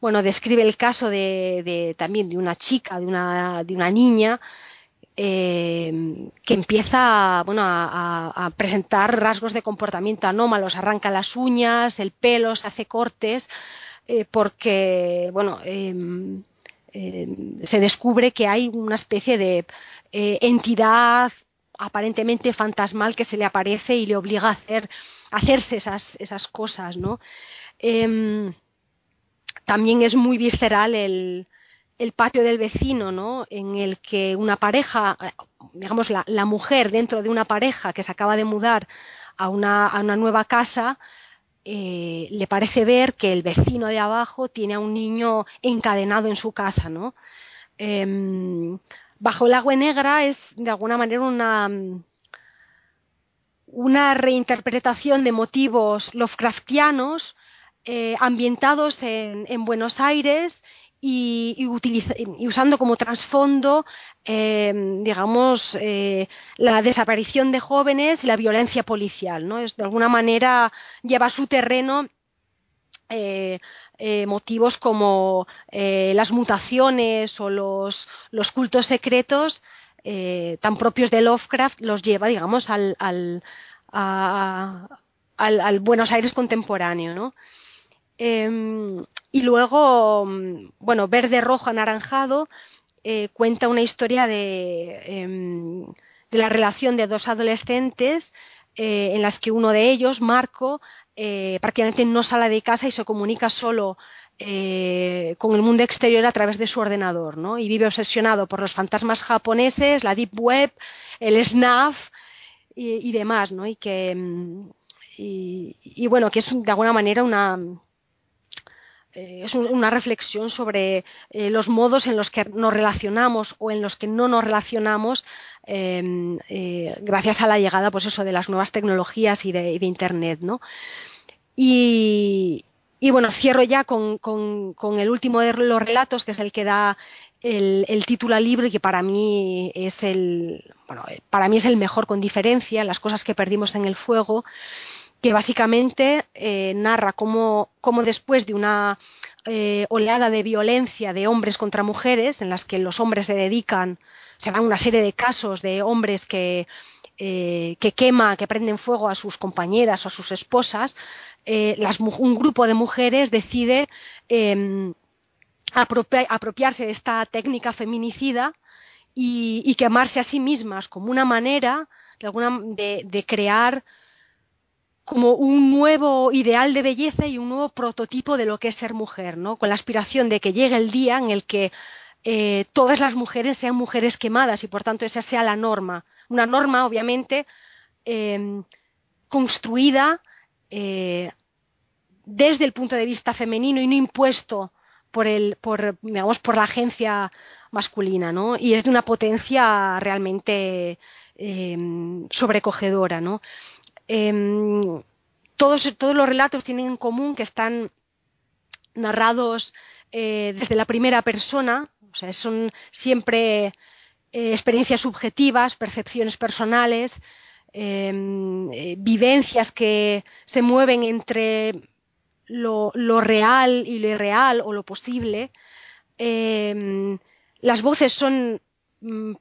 bueno describe el caso de, también de una chica de una de una niña eh, que empieza bueno, a, presentar rasgos de comportamiento anómalos, arranca las uñas, el pelo, se hace cortes, eh, porque bueno, eh, se descubre que hay una especie de entidad aparentemente fantasmal que se le aparece y le obliga a hacer hacerse esas, esas cosas, ¿no? Eh, también es muy visceral el, el patio del vecino, ¿no? En el que una pareja, digamos la, la, mujer dentro de una pareja que se acaba de mudar a una, a una nueva casa, eh, le parece ver que el vecino de abajo tiene a un niño encadenado en su casa, ¿no? Eh, Bajo el agua negra es de alguna manera una reinterpretación de motivos Lovecraftianos eh, ambientados en, en, Buenos Aires y, usando como trasfondo, eh, digamos, eh, la desaparición de jóvenes y la violencia policial. ¿no? Es, de alguna manera lleva su terreno eh, eh, motivos como eh, las mutaciones o los, cultos secretos tan propios de Lovecraft los lleva, digamos, al, Buenos Aires contemporáneo. ¿no? Eh, y luego, bueno, verde, rojo, anaranjado, eh, cuenta una historia eh, de, la relación de dos adolescentes en las que uno de ellos, Marco, prácticamente no sale de casa y se comunica solo eh, con el mundo exterior a través de su ordenador, ¿no? Y vive obsesionado por los fantasmas japoneses, la deep web, el SNAF y, y demás, ¿no? Y que y, y, bueno, que es de alguna manera una eh, es una reflexión sobre eh, los modos en los que nos relacionamos o en los que no nos relacionamos eh, eh, gracias a la llegada pues eso de las nuevas tecnologías y de, internet ¿no? y, bueno cierro ya con, con, con, el último de los relatos que es el que da el, el, título al libro y que para mí es el bueno para mí es el mejor con diferencia las cosas que perdimos en el fuego que básicamente eh, narra cómo, cómo, después de una eh, oleada de violencia de hombres contra mujeres, en las que los hombres se dedican, se dan una serie de casos de hombres que, eh, que queman, que prenden fuego a sus compañeras o a sus esposas, un grupo de mujeres decide em, apropia, apropiarse de esta técnica feminicida y, quemarse a sí mismas como una manera de crear como un nuevo ideal de belleza y un nuevo prototipo de lo que es ser mujer, ¿no? Con la aspiración de que llegue el día en el que eh, todas las mujeres sean mujeres quemadas y por tanto esa sea la norma. Una norma, obviamente, eh, construida eh, desde el punto de vista femenino y no impuesto por, el, por, digamos, por la agencia masculina, ¿no? Y es de una potencia realmente eh, sobrecogedora, ¿no? Eh, todos, todos los relatos tienen en común que están narrados eh, desde la primera persona, o sea, son siempre eh, experiencias subjetivas, percepciones personales, eh, vivencias que se mueven entre lo, real y lo irreal o lo posible. las voces son mm,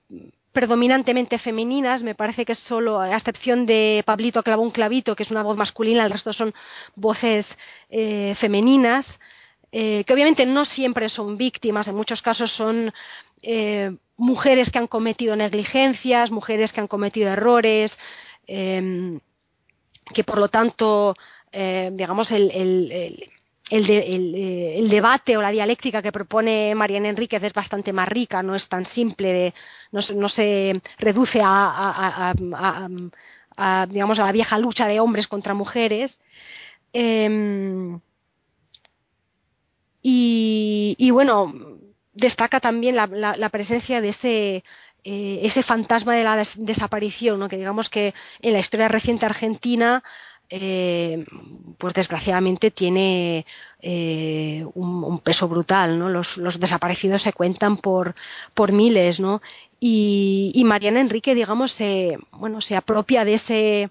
predominantemente femeninas, me parece que solo, a excepción de Pablito clavó un clavito, que es una voz masculina, el resto son voces eh, femeninas, eh, que obviamente no siempre son víctimas, en muchos casos son eh, mujeres que han cometido negligencias, mujeres que han cometido errores, que por lo tanto, digamos, el, el, debate o la dialéctica que propone Mariana Enríquez es bastante más rica, no es tan simple, de, no, no, se reduce a, a, digamos, a la vieja lucha de hombres contra mujeres. Em, y, bueno, destaca también la, presencia de ese, eh, ese fantasma de la desaparición, ¿no? que digamos que en la historia reciente argentina eh, pues desgraciadamente tiene eh, un, peso brutal, ¿no? Los, desaparecidos se cuentan por, miles, ¿no? Y, Mariana Enrique, digamos, se, bueno, se apropia de ese,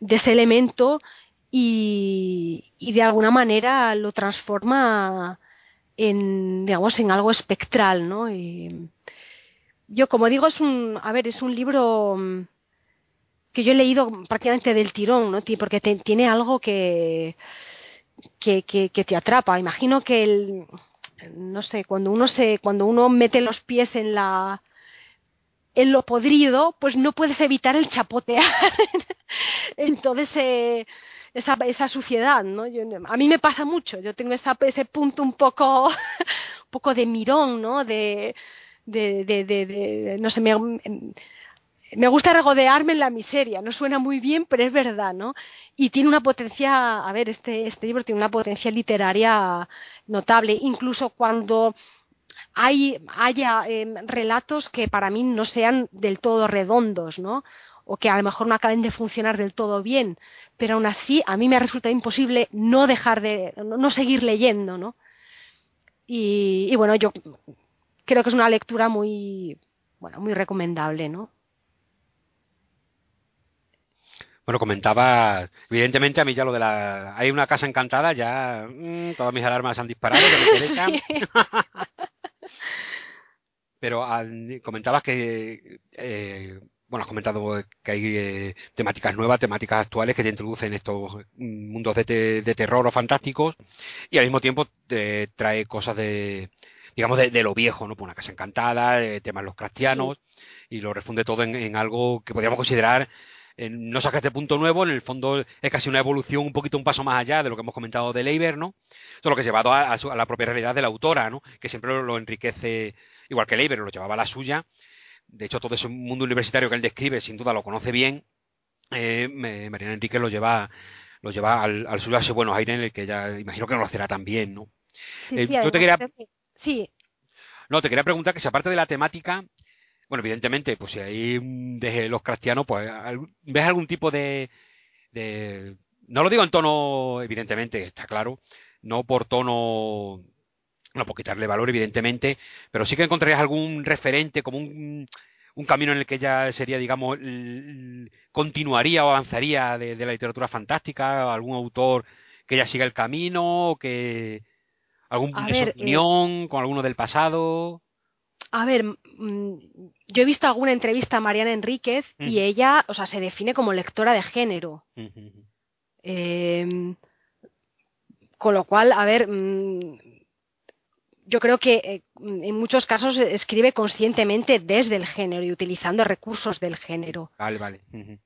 de ese elemento y, de alguna manera lo transforma en, digamos, en algo espectral, ¿no? yo, como digo, es un, a ver, es un libro que yo he leído prácticamente del tirón, ¿no? Porque tiene algo que, que, que, te atrapa. Imagino que el, no sé, cuando uno se, cuando uno mete los pies en la, en lo podrido, pues no puedes evitar el chapotear. Entonces, eh, esa, esa suciedad, ¿no? a mí me pasa mucho. Yo tengo esa, ese punto un poco, un poco de mirón, ¿no? De, de, de, de no sé, me, me gusta regodearme en la miseria, no suena muy bien, pero es verdad, ¿no? Y tiene una potencia, a ver, este, este libro tiene una potencia literaria notable, incluso cuando hay, haya em, relatos que para mí no sean del todo redondos, ¿no? O que a lo mejor no acaben de funcionar del todo bien, pero aún así a mí me resulta imposible no dejar de, no, seguir leyendo, ¿no? Y, y bueno, yo creo que es una lectura muy, bueno, muy recomendable, ¿no? Bueno, comentaba, evidentemente a mí ya lo de la... Hay una casa encantada, ya mm, todas mis alarmas han disparado, ya me Pero comentabas que, eh, bueno, has comentado que hay eh, temáticas nuevas, temáticas actuales que te introducen estos mundos de, de terror o fantásticos y al mismo tiempo te trae cosas de, digamos, de, lo viejo, ¿no? Pues una casa encantada, eh, temas los cristianos y lo refunde todo en, en algo que podríamos considerar no saca este punto nuevo, en el fondo es casi una evolución un poquito un paso más allá de lo que hemos comentado de Leiber, ¿no? Todo lo que ha llevado a, la propia realidad de la autora, ¿no? Que siempre lo, enriquece, igual que Leiber, lo llevaba a la suya. De hecho, todo ese mundo universitario que él describe, sin duda lo conoce bien. Eh, Mariana Enrique lo lleva, lo lleva al, al suyo ese buenos aires en el que ella imagino que no lo hacerá también, ¿no? Sí, eh, yo te quería... Sí. No, te quería preguntar que si aparte de la temática, bueno, evidentemente, pues si hay de los cristianos, pues ves algún tipo de, no lo digo en tono, evidentemente, está claro, no por tono, no por quitarle valor, evidentemente, pero sí que encontrarías algún referente, como un, un camino en el que ella sería, digamos, continuaría o avanzaría de, la literatura fantástica, algún autor que ella siga el camino, que algún de opinión con alguno del pasado. A ver, mm, yo he visto alguna entrevista a Mariana Enríquez y ella, o sea, se define como lectora de género. Em, con lo cual, a ver, mm, yo creo que eh, en muchos casos escribe conscientemente desde el género y utilizando recursos del género. Vale, vale.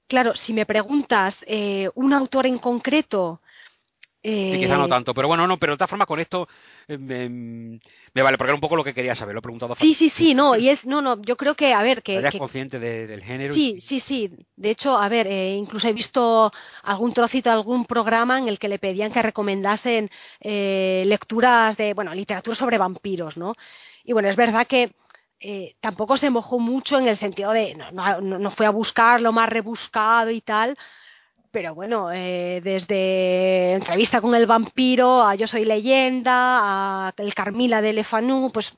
Claro, si me preguntas eh, un autor en concreto eh... quizá no tanto, pero bueno, no, pero de todas formas con esto eh, me, vale, porque era un poco lo que quería saber, lo he preguntado. Sí, sí, sí, no, y es, no, no, yo creo que, a ver, que... ¿Eres consciente del género? Sí, sí, sí, de hecho, a ver, eh, incluso he visto algún trocito de algún programa en el que le pedían que recomendasen eh, lecturas de, bueno, literatura sobre vampiros, ¿no? Y bueno, es verdad que tampoco se mojó mucho en el sentido de, no, no, no fue a buscar lo más rebuscado y tal, pero bueno, eh, desde entrevista con el vampiro a Yo soy leyenda, a el Carmila de Lefanú, pues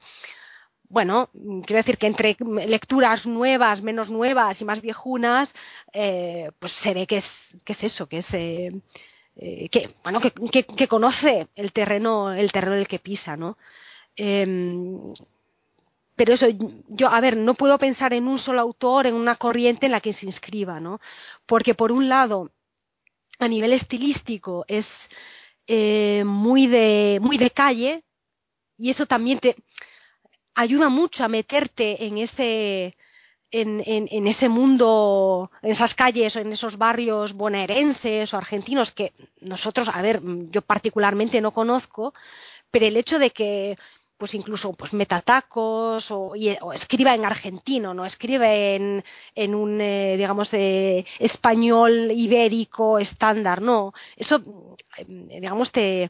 bueno, quiero decir que entre lecturas nuevas, menos nuevas y más viejunas, eh, pues se ve que es, que es eso, que es eh, que bueno que, que, conoce el terreno, el terreno del que pisa, ¿no? Em, pero eso, yo, a ver, no puedo pensar en un solo autor, en una corriente en la que se inscriba, ¿no? Porque por un lado, a nivel estilístico es eh, muy, de, muy de calle y eso también te... ayuda mucho a meterte en ese, en, en, ese mundo, en esas calles o en esos barrios bonaerenses o argentinos que nosotros, a ver, yo particularmente no conozco, pero el hecho de que pues incluso pues metatacos o, escriba en argentino, no escribe en, en un eh, digamos eh, español ibérico estándar, no, eso eh, digamos te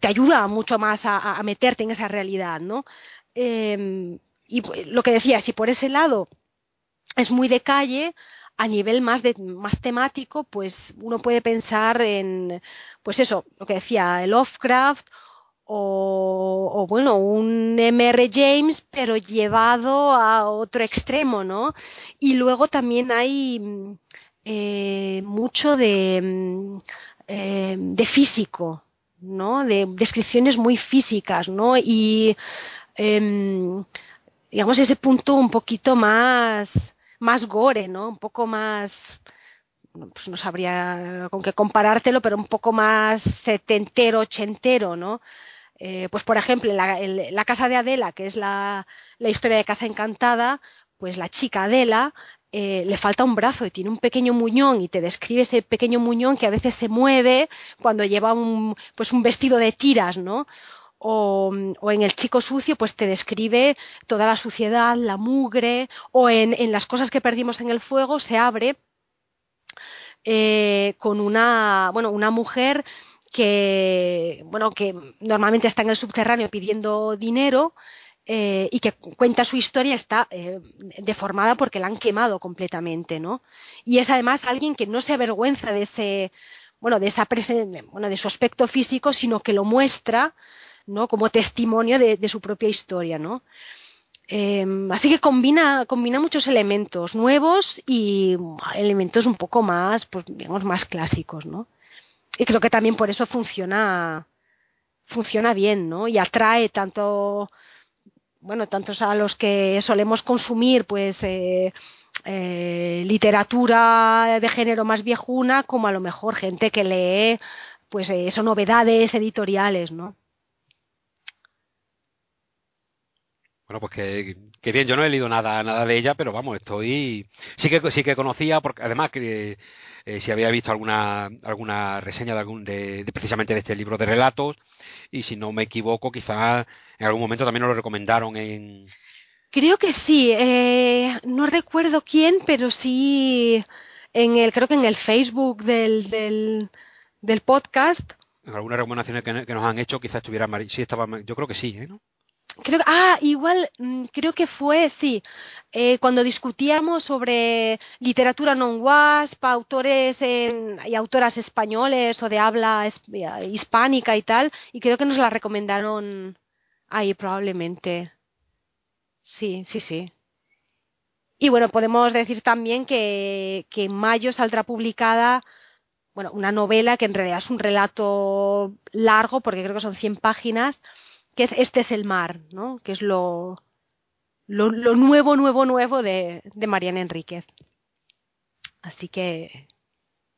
te ayuda mucho más a, meterte en esa realidad, ¿no? y lo que decía, si por ese lado es muy de calle, a nivel más de, más temático, pues uno puede pensar en, pues eso, lo que decía, Lovecraft o, bueno, un MR James, pero llevado a otro extremo, ¿no? Y luego también hay eh, mucho de, eh, de físico, ¿no? De descripciones muy físicas, ¿no? Y eh, digamos ese punto un poquito más más gore, ¿no? Un poco más pues no sabría con qué comparártelo, pero un poco más setentero, ochentero, ¿no? Eh, pues por ejemplo, en la, la, casa de Adela, que es la, la, historia de Casa Encantada, pues la chica Adela eh, le falta un brazo y tiene un pequeño muñón y te describe ese pequeño muñón que a veces se mueve cuando lleva un, pues un vestido de tiras, ¿no? O, o, en El chico sucio, pues te describe toda la suciedad, la mugre, o en, en Las cosas que perdimos en el fuego se abre eh, con una, bueno, una mujer que, bueno, que normalmente está en el subterráneo pidiendo dinero eh, y que cuenta su historia está eh, deformada porque la han quemado completamente, ¿no? Y es además alguien que no se avergüenza de ese, bueno, de esa bueno, de su aspecto físico, sino que lo muestra, ¿no? Como testimonio de, su propia historia, ¿no? Eh, así que combina, combina muchos elementos nuevos y elementos un poco más, pues digamos, más clásicos, ¿no? Y creo que también por eso funciona funciona bien, ¿no? Y atrae tanto bueno, tantos a los que solemos consumir pues eh, eh, literatura de género más viejuna como a lo mejor gente que lee pues eh, novedades editoriales, ¿no? Bueno, pues que, que, bien, yo no he leído nada, nada de ella, pero vamos, estoy, sí que sí que conocía, porque además que eh, si había visto alguna, alguna reseña de algún, de, de, precisamente de este libro de relatos, y si no me equivoco, quizás en algún momento también nos lo recomendaron en. Creo que sí, eh, no recuerdo quién, pero sí en el, creo que en el Facebook del, del, del podcast. En algunas recomendaciones que, que, nos han hecho, quizás estuviera sí estaba, yo creo que sí, ¿eh? ¿no? Creo, ah, igual, mm, creo que fue, sí, eh, cuando discutíamos sobre literatura non wasp, autores en, y autoras españoles o de habla hispánica y tal, y creo que nos la recomendaron ahí probablemente. Sí, sí, sí. Y bueno, podemos decir también que, que en mayo saldrá publicada bueno, una novela que en realidad es un relato largo, porque creo que son 100 páginas, que es Este es el mar, ¿no? que es lo, lo, lo nuevo, nuevo, nuevo de, de, Mariana Enríquez. Así que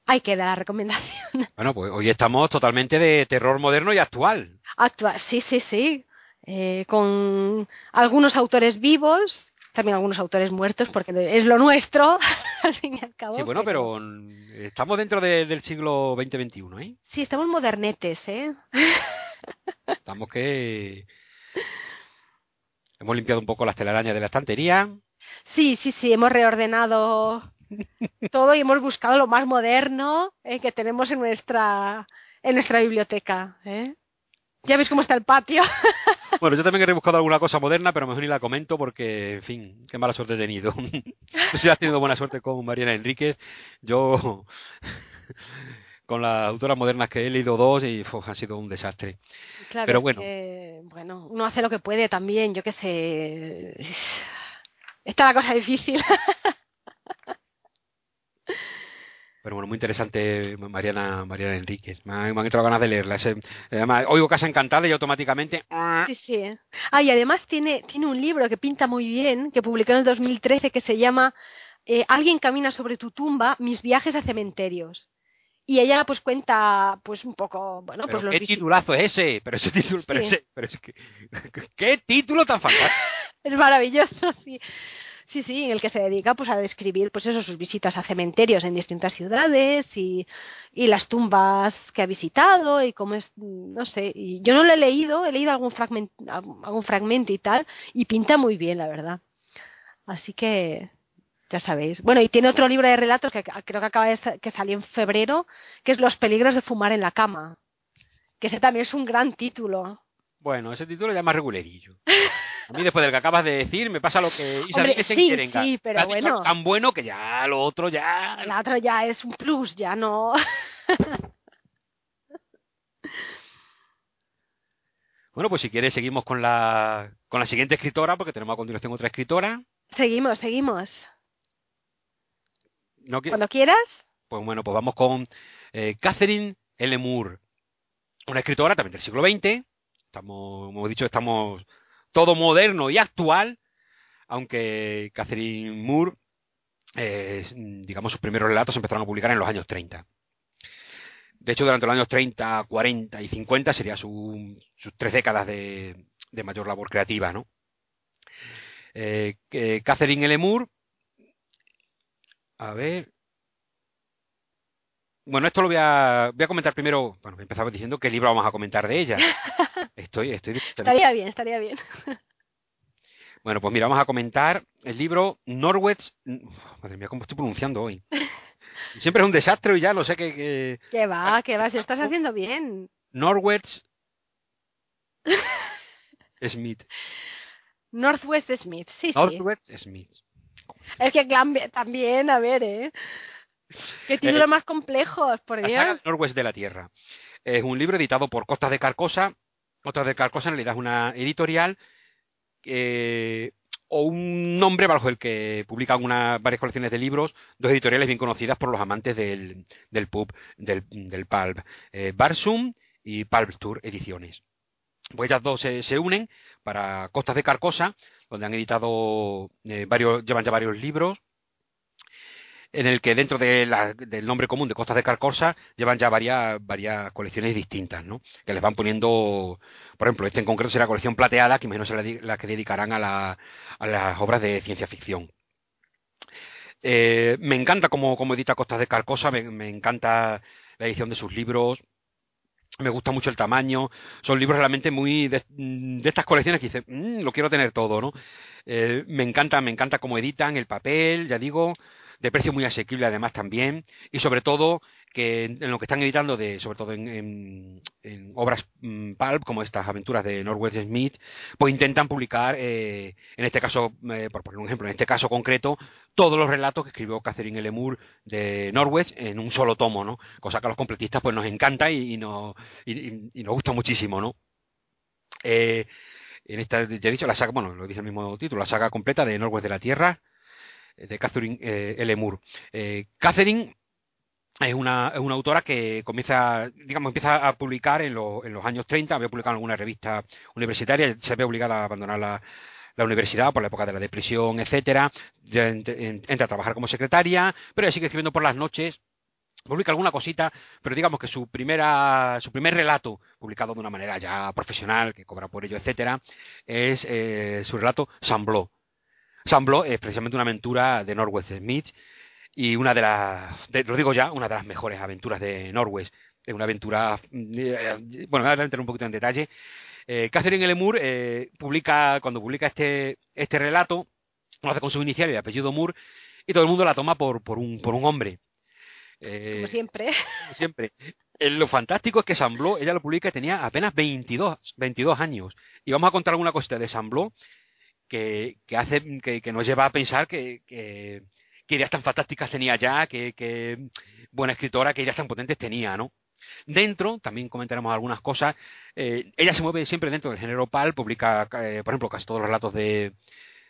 ahí queda la recomendación. Bueno, pues hoy estamos totalmente de terror moderno y actual. Actual, sí, sí, sí. Eh, con algunos autores vivos, también algunos autores muertos, porque es lo nuestro, al fin y al cabo. Sí, bueno, pero, pero estamos dentro de, del siglo XX-XXI, ¿eh? Sí, estamos modernetes, ¿eh? Estamos que hemos limpiado un poco las telarañas de la estantería. Sí, sí, sí, hemos reordenado todo y hemos buscado lo más moderno eh, que tenemos en nuestra en nuestra biblioteca. ¿eh? Ya ves cómo está el patio. bueno, yo también he rebuscado alguna cosa moderna, pero mejor ni la comento porque, en fin, qué mala suerte he tenido. si has tenido buena suerte con Mariana Enríquez, yo con las autoras modernas que he leído dos y uf, ha sido un desastre. Claro, Pero bueno. Que, bueno, uno hace lo que puede también, yo qué sé. Está la cosa difícil. Pero bueno, muy interesante Mariana Mariana Enríquez. Me han, me han entrado ganas de leerla. Además, oigo Casa Encantada y automáticamente... Sí, sí. Ah, y además tiene, tiene un libro que pinta muy bien, que publicó en el 2013, que se llama eh, Alguien camina sobre tu tumba, mis viajes a cementerios y ella pues cuenta pues un poco, bueno, pues los ¿Qué titulazo es ese? Pero ese título, pero ese, pero es que qué título tan fantástico. es maravilloso, sí. Sí, sí, en el que se dedica pues a describir pues eso, sus visitas a cementerios en distintas ciudades y, y las tumbas que ha visitado y cómo es, no sé, y yo no lo he leído, he leído algún fragmento, algún fragmento y tal, y pinta muy bien, la verdad. Así que ya sabéis. Bueno, y tiene otro libro de relatos que creo que acaba de que salió en febrero, que es Los peligros de fumar en la cama. Que ese también es un gran título. Bueno, ese título ya es más regulerillo. A mí después del que acabas de decir me pasa lo que Isabel que se sí, sí, pero bueno. Tan bueno que ya lo otro ya... La otra ya es un plus, ya no... bueno, pues si quieres seguimos con la, con la siguiente escritora, porque tenemos a continuación otra escritora. Seguimos, seguimos. Cuando quieras. Pues bueno, pues vamos con eh, Catherine L. Moore, una escritora también del siglo XX. Estamos, como he dicho, estamos todo moderno y actual, aunque Catherine Moore, eh, digamos, sus primeros relatos se empezaron a publicar en los años 30. De hecho, durante los años 30, 40 y 50 sería sus tres décadas de, mayor labor creativa, ¿no? Eh, Catherine L. Moore A ver. Bueno, esto lo voy a, voy a comentar primero. Bueno, empezaba diciendo qué libro vamos a comentar de ella. Estoy, estoy. Estaría bien, estaría bien. Bueno, pues mira, vamos a comentar el libro Norwich. Madre mía, cómo estoy pronunciando hoy. Siempre es un desastre y ya lo sé que. Que, ¿Qué va, que va, si estás haciendo bien. Norwich Smith. Northwest Smith, sí, sí. Northwest Smith. Es que también, a ver, ¿eh? Qué eh, título más complejo, por Dios. La Norwest de la Tierra. Es un libro editado por Costas de Carcosa. Costas de Carcosa en realidad una editorial eh, o un nombre bajo el que publican una, varias colecciones de libros, dos editoriales bien conocidas por los amantes del, del pub, del, del pulp. Eh, Barsum y Pulp Tour Ediciones. Pues ellas dos se unen para Costas de Carcosa donde han editado eh, varios, llevan ya varios libros, en el que dentro de del nombre común de Costas de Carcosa llevan ya varias, varias colecciones distintas, ¿no? Que les van poniendo, por ejemplo, este en concreto será la colección plateada, que menos será la, que dedicarán a, la, a las obras de ciencia ficción. Eh, me encanta cómo, edita Costas de Carcosa, me, encanta la edición de sus libros, me gusta mucho el tamaño, son libros realmente muy de, mm, estas colecciones que dices, mm, lo quiero tener todo, ¿no? Eh, me encanta, me encanta cómo editan el papel, ya digo, de precio muy asequible además también, y sobre todo que en lo que están editando, de, sobre todo en, obras mm, pulp, como estas aventuras de Norwest Smith, pues intentan publicar, eh, en este caso, eh, por poner un ejemplo, en este caso concreto, todos los relatos que escribió Catherine L. Moore de Norwest en un solo tomo, ¿no? Cosa que a los completistas pues nos encanta y, nos, y, nos gusta muchísimo, ¿no? Eh, en esta, ya he dicho, la saga, bueno, lo dice el mismo título, la saga completa de Norwest de la Tierra, de Catherine L. Moore. Catherine es una, es una autora que comienza, digamos, empieza a publicar en, en los años 30, había publicado en alguna revista universitaria, se ve obligada a abandonar la, universidad por la época de la depresión, etcétera, entra a trabajar como secretaria, pero sigue escribiendo por las noches, publica alguna cosita, pero digamos que su primera, su primer relato, publicado de una manera ya profesional, que cobra por ello, etcétera, es eh, su relato Sambló. Sambló es precisamente una aventura de Norwest Smith, y una de las, lo digo ya, una de las mejores aventuras de Norwest. Es una aventura, eh, bueno, voy a entrar un poquito en detalle. Eh, Catherine L. Moore eh, publica, cuando publica este, este relato, lo hace con su inicial y el apellido Moore, y todo el mundo la toma por, por, un, por un hombre. como siempre. siempre. lo fantástico es que Sambló, ella lo publica y tenía apenas 22, 22 años. Y vamos a contar alguna cosita de Sambló que, que, hace, que, que nos lleva a pensar que, que, ideas tan fantásticas tenía ya, qué, buena escritora, qué ideas tan potentes tenía, ¿no? Dentro, también comentaremos algunas cosas, eh, ella se mueve siempre dentro del género PAL, publica, eh, por ejemplo, casi todos los relatos de,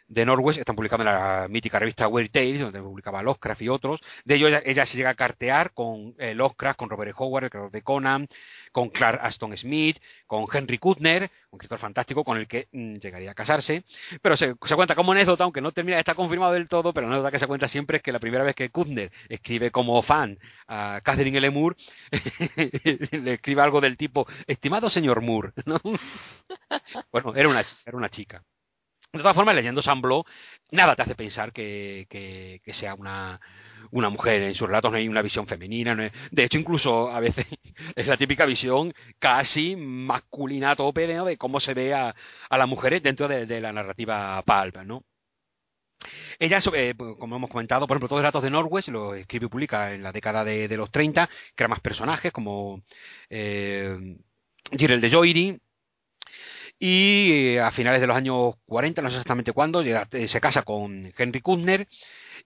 de Norwest están publicados en la mítica revista Weird Tales, donde publicaba Lovecraft y otros. De ello ella, se llega a cartear con eh, Lovecraft, con Robert Howard, el creador de Conan, con Clark Aston Smith, con Henry Kuttner, un escritor fantástico con el que mm, llegaría a casarse. Pero se, cuenta como anécdota, aunque no termina, está confirmado del todo, pero la anécdota que se cuenta siempre es que la primera vez que Kuttner escribe como fan a Catherine L. Moore, le escribe algo del tipo, estimado señor Moore. bueno, era una, era una chica. De todas formas, leyendo Sambló, nada te hace pensar que, que, sea una, una, mujer. En sus relatos no hay una visión femenina. de hecho, incluso a veces es la típica visión casi masculina a tope de cómo se ve a, a las mujeres dentro de, la narrativa pulp, ¿no? Ella, eh, como hemos comentado, por ejemplo, todos los relatos de Norwest lo escribe y publica en la década de, los 30, crea más personajes como eh, de Joiry, y eh, a finales de los años 40, no sé exactamente cuándo, eh, se casa con Henry Kuttner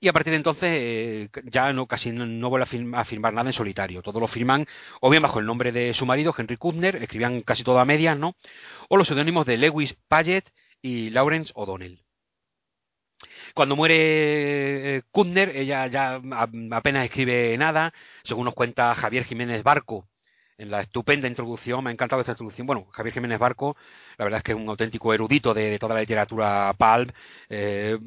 y a partir de entonces eh, ya no casi no, vuelve a, firmar nada en solitario. Todo lo firman o bien bajo el nombre de su marido, Henry Kuttner, escribían casi todo a medias, ¿no? O los seudónimos de Lewis Paget y Lawrence O'Donnell. Cuando muere Kuttner, ella ya apenas escribe nada, según nos cuenta Javier Jiménez Barco, en la estupenda introducción, me ha encantado esta introducción. Bueno, Javier Jiménez Barco, la verdad es que es un auténtico erudito de, toda la literatura pulp, eh,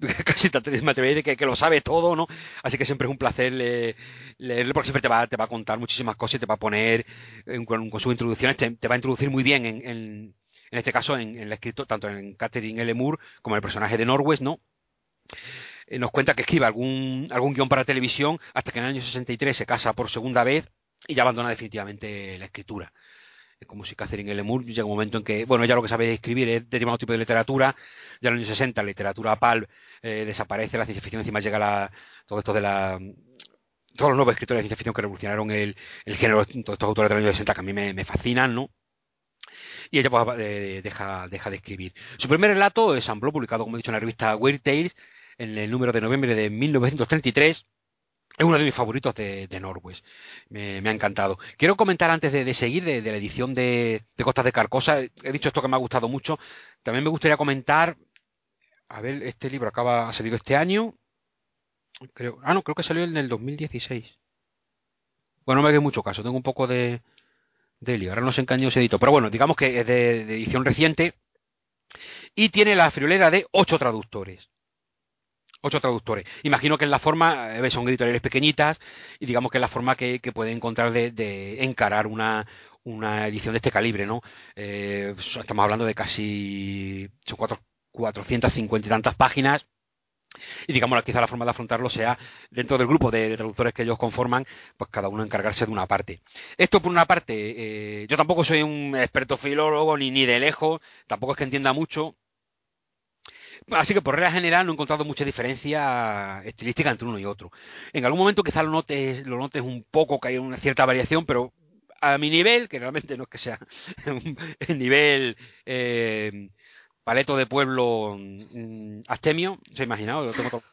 casi me atrevería que, que lo sabe todo, ¿no? Así que siempre es un placer leerlo porque siempre te va, te va a contar muchísimas cosas y te va a poner, con, sus introducciones, te, va a introducir muy bien en, en, este caso en, el escrito, tanto en Catherine L. Moore como en el personaje de Norwest, ¿no? Eh, nos cuenta que escribe algún, algún guion para televisión hasta que en el año 63 se casa por segunda vez y ya abandona definitivamente la escritura. Es como si Catherine L. Moore llega un momento en que, bueno, ya lo que sabe escribir es determinado tipo de literatura, ya en los años 60 la literatura PAL eh, desaparece, la ciencia ficción encima llega la, todo esto de la todos los nuevos escritores de ciencia ficción que revolucionaron el, el género, todos estos autores de los años 60 que a mí me, fascinan, ¿no? y ella pues, eh, deja, deja de escribir. Su primer relato es Ambló, publicado, como he dicho, en la revista Weird Tales, en el número de noviembre de 1933, es uno de mis favoritos de, de Norwest. Me, ha encantado. Quiero comentar antes de, seguir de, la edición de, Costas de Carcosa. He dicho esto que me ha gustado mucho. También me gustaría comentar. A ver, este libro acaba ha salido este año. Creo, ah, no, creo que salió en el 2016. Bueno, no me haga mucho caso. Tengo un poco de, de. Ahora no sé en qué año se editó. Pero bueno, digamos que es de, edición reciente. Y tiene la friolera de ocho traductores ocho traductores. Imagino que es la forma, eh, son editoriales pequeñitas, y digamos que es la forma que, que puede encontrar de, encarar una, una, edición de este calibre, ¿no? Eh, estamos hablando de casi, son cuatro, 450 y tantas páginas, y digamos quizá la forma de afrontarlo sea dentro del grupo de, traductores que ellos conforman, pues cada uno encargarse de una parte. Esto por una parte, eh, yo tampoco soy un experto filólogo ni, ni de lejos, tampoco es que entienda mucho, Así que por regla general no he encontrado mucha diferencia estilística entre uno y otro. En algún momento quizás lo notes, lo notes un poco que hay una cierta variación, pero a mi nivel, que realmente no es que sea el nivel eh, paleto de pueblo mm, astemio, se ha imaginado, lo tengo todo.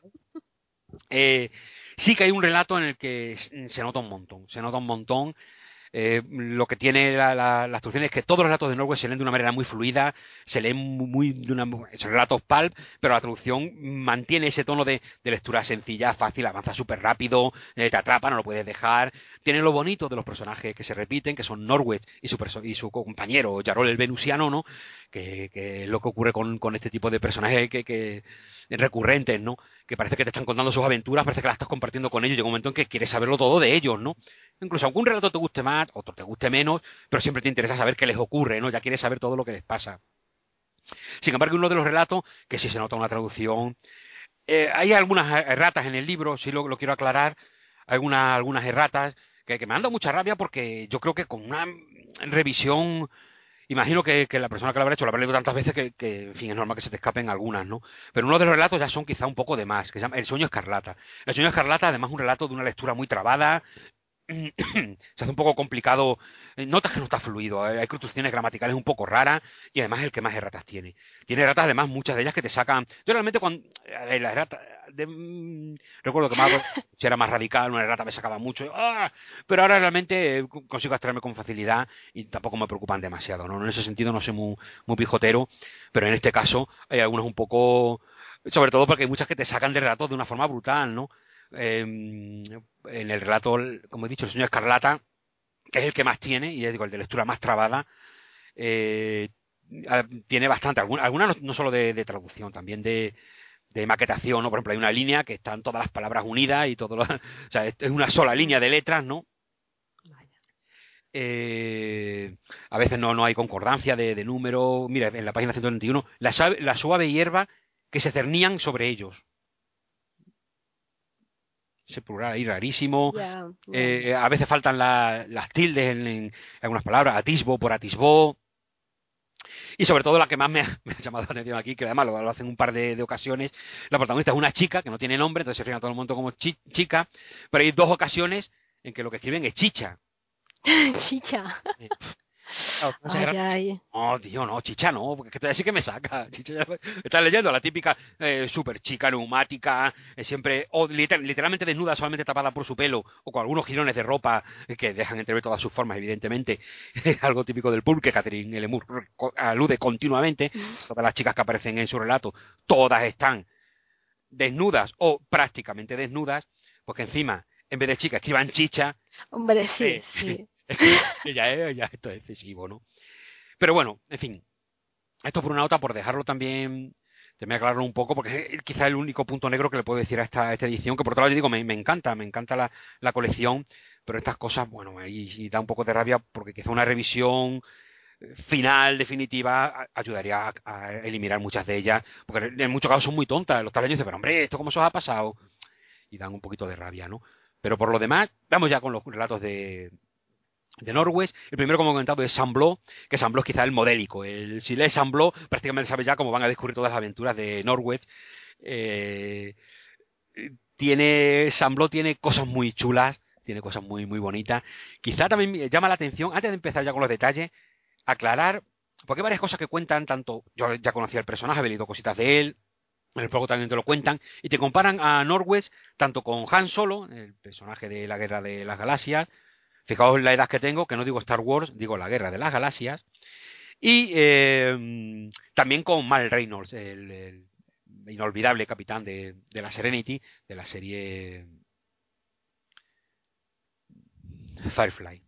Eh, sí que hay un relato en el que se nota un montón, se nota un montón eh, lo que tiene la, la, la, es que todos los relatos de Norway se leen de una manera muy fluida, se leen muy, de una, son relatos pulp, pero la traducción mantiene ese tono de, de lectura sencilla, fácil, avanza súper rápido, eh, te atrapa, no lo puedes dejar. Tiene lo bonito de los personajes que se repiten, que son Norwich y su, y su compañero Jarol el Venusiano, ¿no? Que, que, es lo que ocurre con, con este tipo de personajes que, que recurrentes, ¿no? Que parece que te están contando sus aventuras, parece que las estás compartiendo con ellos. Llega un momento en que quieres saberlo todo de ellos, ¿no? Incluso algún relato te guste más, otro te guste menos, pero siempre te interesa saber qué les ocurre, ¿no? Ya quieres saber todo lo que les pasa. Sin embargo, uno de los relatos, que sí se nota una traducción, eh, hay algunas erratas en el libro, sí lo, quiero aclarar, algunas, algunas erratas que, me han dado mucha rabia porque yo creo que con una revisión imagino que, la persona que lo habrá hecho lo habrá leído tantas veces que, que, en fin, es normal que se te escapen algunas, ¿no? Pero uno de los relatos ya son quizá un poco de más, que se llama El sueño escarlata. El sueño escarlata, además, es un relato de una lectura muy trabada, se hace un poco complicado. Eh, notas que no está fluido, eh, hay construcciones gramaticales un poco raras y además el que más erratas tiene. Tiene erratas, además, muchas de ellas que te sacan. Yo realmente, cuando. Eh, la errata, mm, recuerdo que más, si era más radical, una errata me sacaba mucho. ¡ah! Pero ahora realmente consigo extraerme con facilidad y tampoco me preocupan demasiado. ¿no? En ese sentido, no soy muy, muy pijotero, pero en este caso hay algunas un poco sobre todo porque hay muchas que te sacan de relatos de una forma brutal, ¿no? Em, en el relato, como he dicho, el señor Escarlata, que es el que más tiene, y es digo, el de lectura más trabada, eh, tiene bastante, algunas no, solo de, traducción, también de, maquetación, ¿no? Por ejemplo, hay una línea que están todas las palabras unidas y todo lo, o sea, es una sola línea de letras, ¿no? Eh, a veces no, no hay concordancia de, de número. Mira, en la página 121, la, la suave hierba que se cernían sobre ellos. Ese plural ahí rarísimo. Eh, a veces faltan las tildes en, algunas palabras, atisbo por atisbo. Y sobre todo la que más me ha, llamado la atención aquí, que además lo, hacen un par de, ocasiones, la protagonista es una chica que no tiene nombre, entonces se refiere a todo el mundo como chica, pero hay dos ocasiones en que lo que escriben es chicha. Chicha. Oh, Dios, no, chicha no, porque decir que me saca. Chicha, estás leyendo la típica eh, super chica neumática, eh, siempre, o literalmente desnuda, solamente tapada por su pelo, o con algunos girones de ropa eh, que dejan entrever todas sus formas, evidentemente. algo típico del pulque que Catherine Lemur alude continuamente. Todas las chicas que aparecen en su relato, todas están desnudas o prácticamente desnudas, porque encima, en vez de chica, escriban chicha. Hombre, sí, sí. ya, ya esto es excesivo, ¿no? Pero bueno, en fin. Esto por una nota, por dejarlo también me aclararlo un poco, porque es quizá el único punto negro que le puedo decir a esta, edición, que por otro lado yo digo, me, encanta, me encanta la, colección, pero estas cosas, bueno, ahí da un poco de rabia, porque quizá una revisión final, definitiva, ayudaría a, eliminar muchas de ellas, porque en muchos casos son muy tontas, los taleños dicen, pero hombre, ¿esto cómo se os ha pasado? Y dan un poquito de rabia, ¿no? Pero por lo demás, vamos ya con los relatos de, de Norwest. El primero, como he comentado, es Sambló, que Sambló es quizá el modélico. El, si lees Sambló, prácticamente sabes ya cómo van a descubrir todas las aventuras de Norwest. Eh, tiene, tiene cosas muy chulas, tiene cosas muy, muy bonitas. Quizá también llama la atención, antes de empezar ya con los detalles, aclarar, porque hay varias cosas que cuentan, tanto, yo ya conocía el personaje, he leído cositas de él, en el juego también te lo cuentan, y te comparan a Norwest tanto con Han Solo, el personaje de la Guerra de las Galaxias, Fijaos la edad que tengo, que no digo Star Wars, digo la Guerra de las Galaxias. Y eh, también con Mal Reynolds, el, inolvidable capitán de, la Serenity, de la serie Firefly.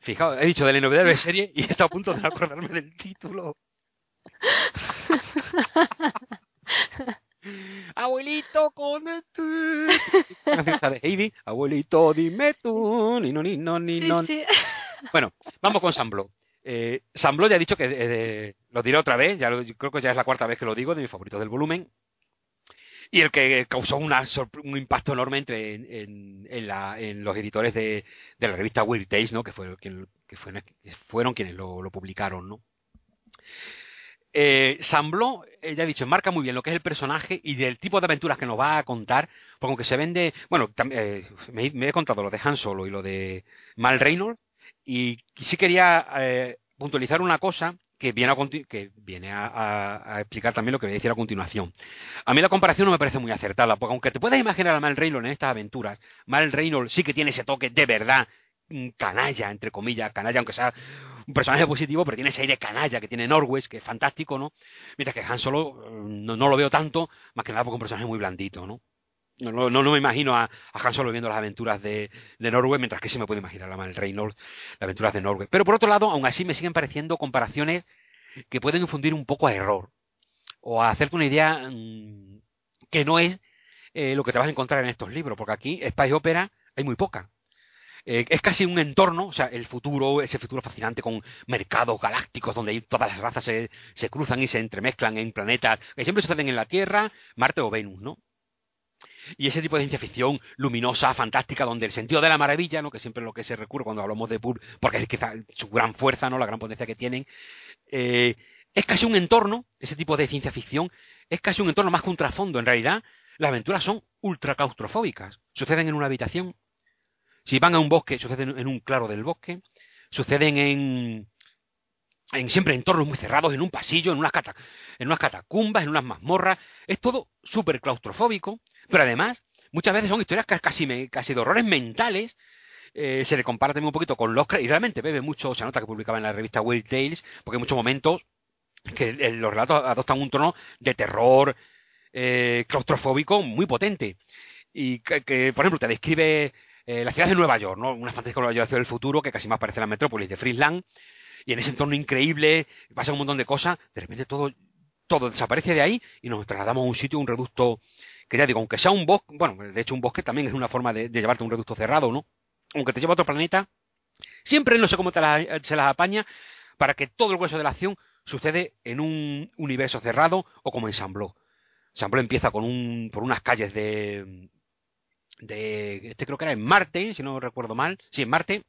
Fijaos, he dicho de la inolvidable serie y estado a punto de acordarme del título. Abuelito, con tú. de Heidi. Abuelito, dime tú. Ni no, ni no, ni no. Bueno, vamos con Samblo. Eh, Samblo ya ha dicho que eh, lo diré otra vez, ya creo que ya es la cuarta vez que lo digo, de mi favorito del volumen. Y el que causó una, un impacto enorme entre, en, en, la, en, los editores de, de, la revista Weird Days, ¿no? que, fue, que, que fueron quienes lo, lo publicaron. ¿no? Eh, Sambló, ya he dicho, marca muy bien lo que es el personaje y del tipo de aventuras que nos va a contar, porque aunque se vende, bueno, eh, me, he contado lo de Han Solo y lo de Mal Reynolds, y sí quería eh, puntualizar una cosa que viene, a, viene a, explicar también lo que voy a decir a continuación. A mí la comparación no me parece muy acertada, porque aunque te puedas imaginar a Mal Reynolds en estas aventuras, Mal Reynolds sí que tiene ese toque de verdad canalla, entre comillas, canalla, aunque sea un personaje positivo, pero tiene ese aire canalla que tiene Norwest, que es fantástico, ¿no? Mientras que Han Solo mm, no, lo veo tanto, más que nada porque es un personaje muy blandito, ¿no? No, no, me imagino a, Han Solo viendo las aventuras de, de Norway, mientras que sí me puedo imaginar a Mal Reynolds, las aventuras de Norway. Pero por otro lado, aún así me siguen pareciendo comparaciones que pueden infundir un poco a error, o a hacerte una idea mm, que no es eh, lo que te vas a encontrar en estos libros, porque aquí, Space Opera, hay muy poca. Eh, es casi un entorno, o sea, el futuro, ese futuro fascinante con mercados galácticos donde todas las razas se, se cruzan y se entremezclan en planetas que siempre suceden en la Tierra, Marte o Venus, ¿no? Y ese tipo de ciencia ficción luminosa, fantástica, donde el sentido de la maravilla, ¿no? que siempre es lo que se recurre cuando hablamos de Pur, porque es quizá su gran fuerza, ¿no? la gran potencia que tienen, eh, es casi un entorno, ese tipo de ciencia ficción, es casi un entorno más que un trasfondo. En realidad, las aventuras son ultra claustrofóbicas. Suceden en una habitación, si van a un bosque, suceden en un claro del bosque, suceden en, en siempre entornos muy cerrados, en un pasillo, en unas, en unas catacumbas, en unas mazmorras. Es todo súper claustrofóbico, pero además muchas veces son historias casi, casi de horrores mentales. Eh, se le compara también un poquito con los y realmente bebe mucho, se nota que publicaba en la revista Wild Tales, porque hay muchos momentos que los relatos adoptan un tono de terror, eh, claustrofóbico muy potente. Y que, por ejemplo, te describe eh, la ciudad de Nueva York, ¿no? Una fantástica Nueva York del futuro que casi más parece la metrópolis de Friesland. Y en ese entorno increíble pasa un montón de cosas. De repente todo, todo desaparece de ahí y nos trasladamos a un sitio, un reducto que ya digo, aunque sea un bosque, bueno, de hecho un bosque también es una forma de, llevarte un reducto cerrado, ¿no? Aunque te lleva a otro planeta, siempre no sé cómo te se las apaña para que todo el hueso de la acción sucede en un universo cerrado o como en San Sambló empieza con un, por unas calles de, de, este creo que era en Marte, si no recuerdo mal, sí, en Marte,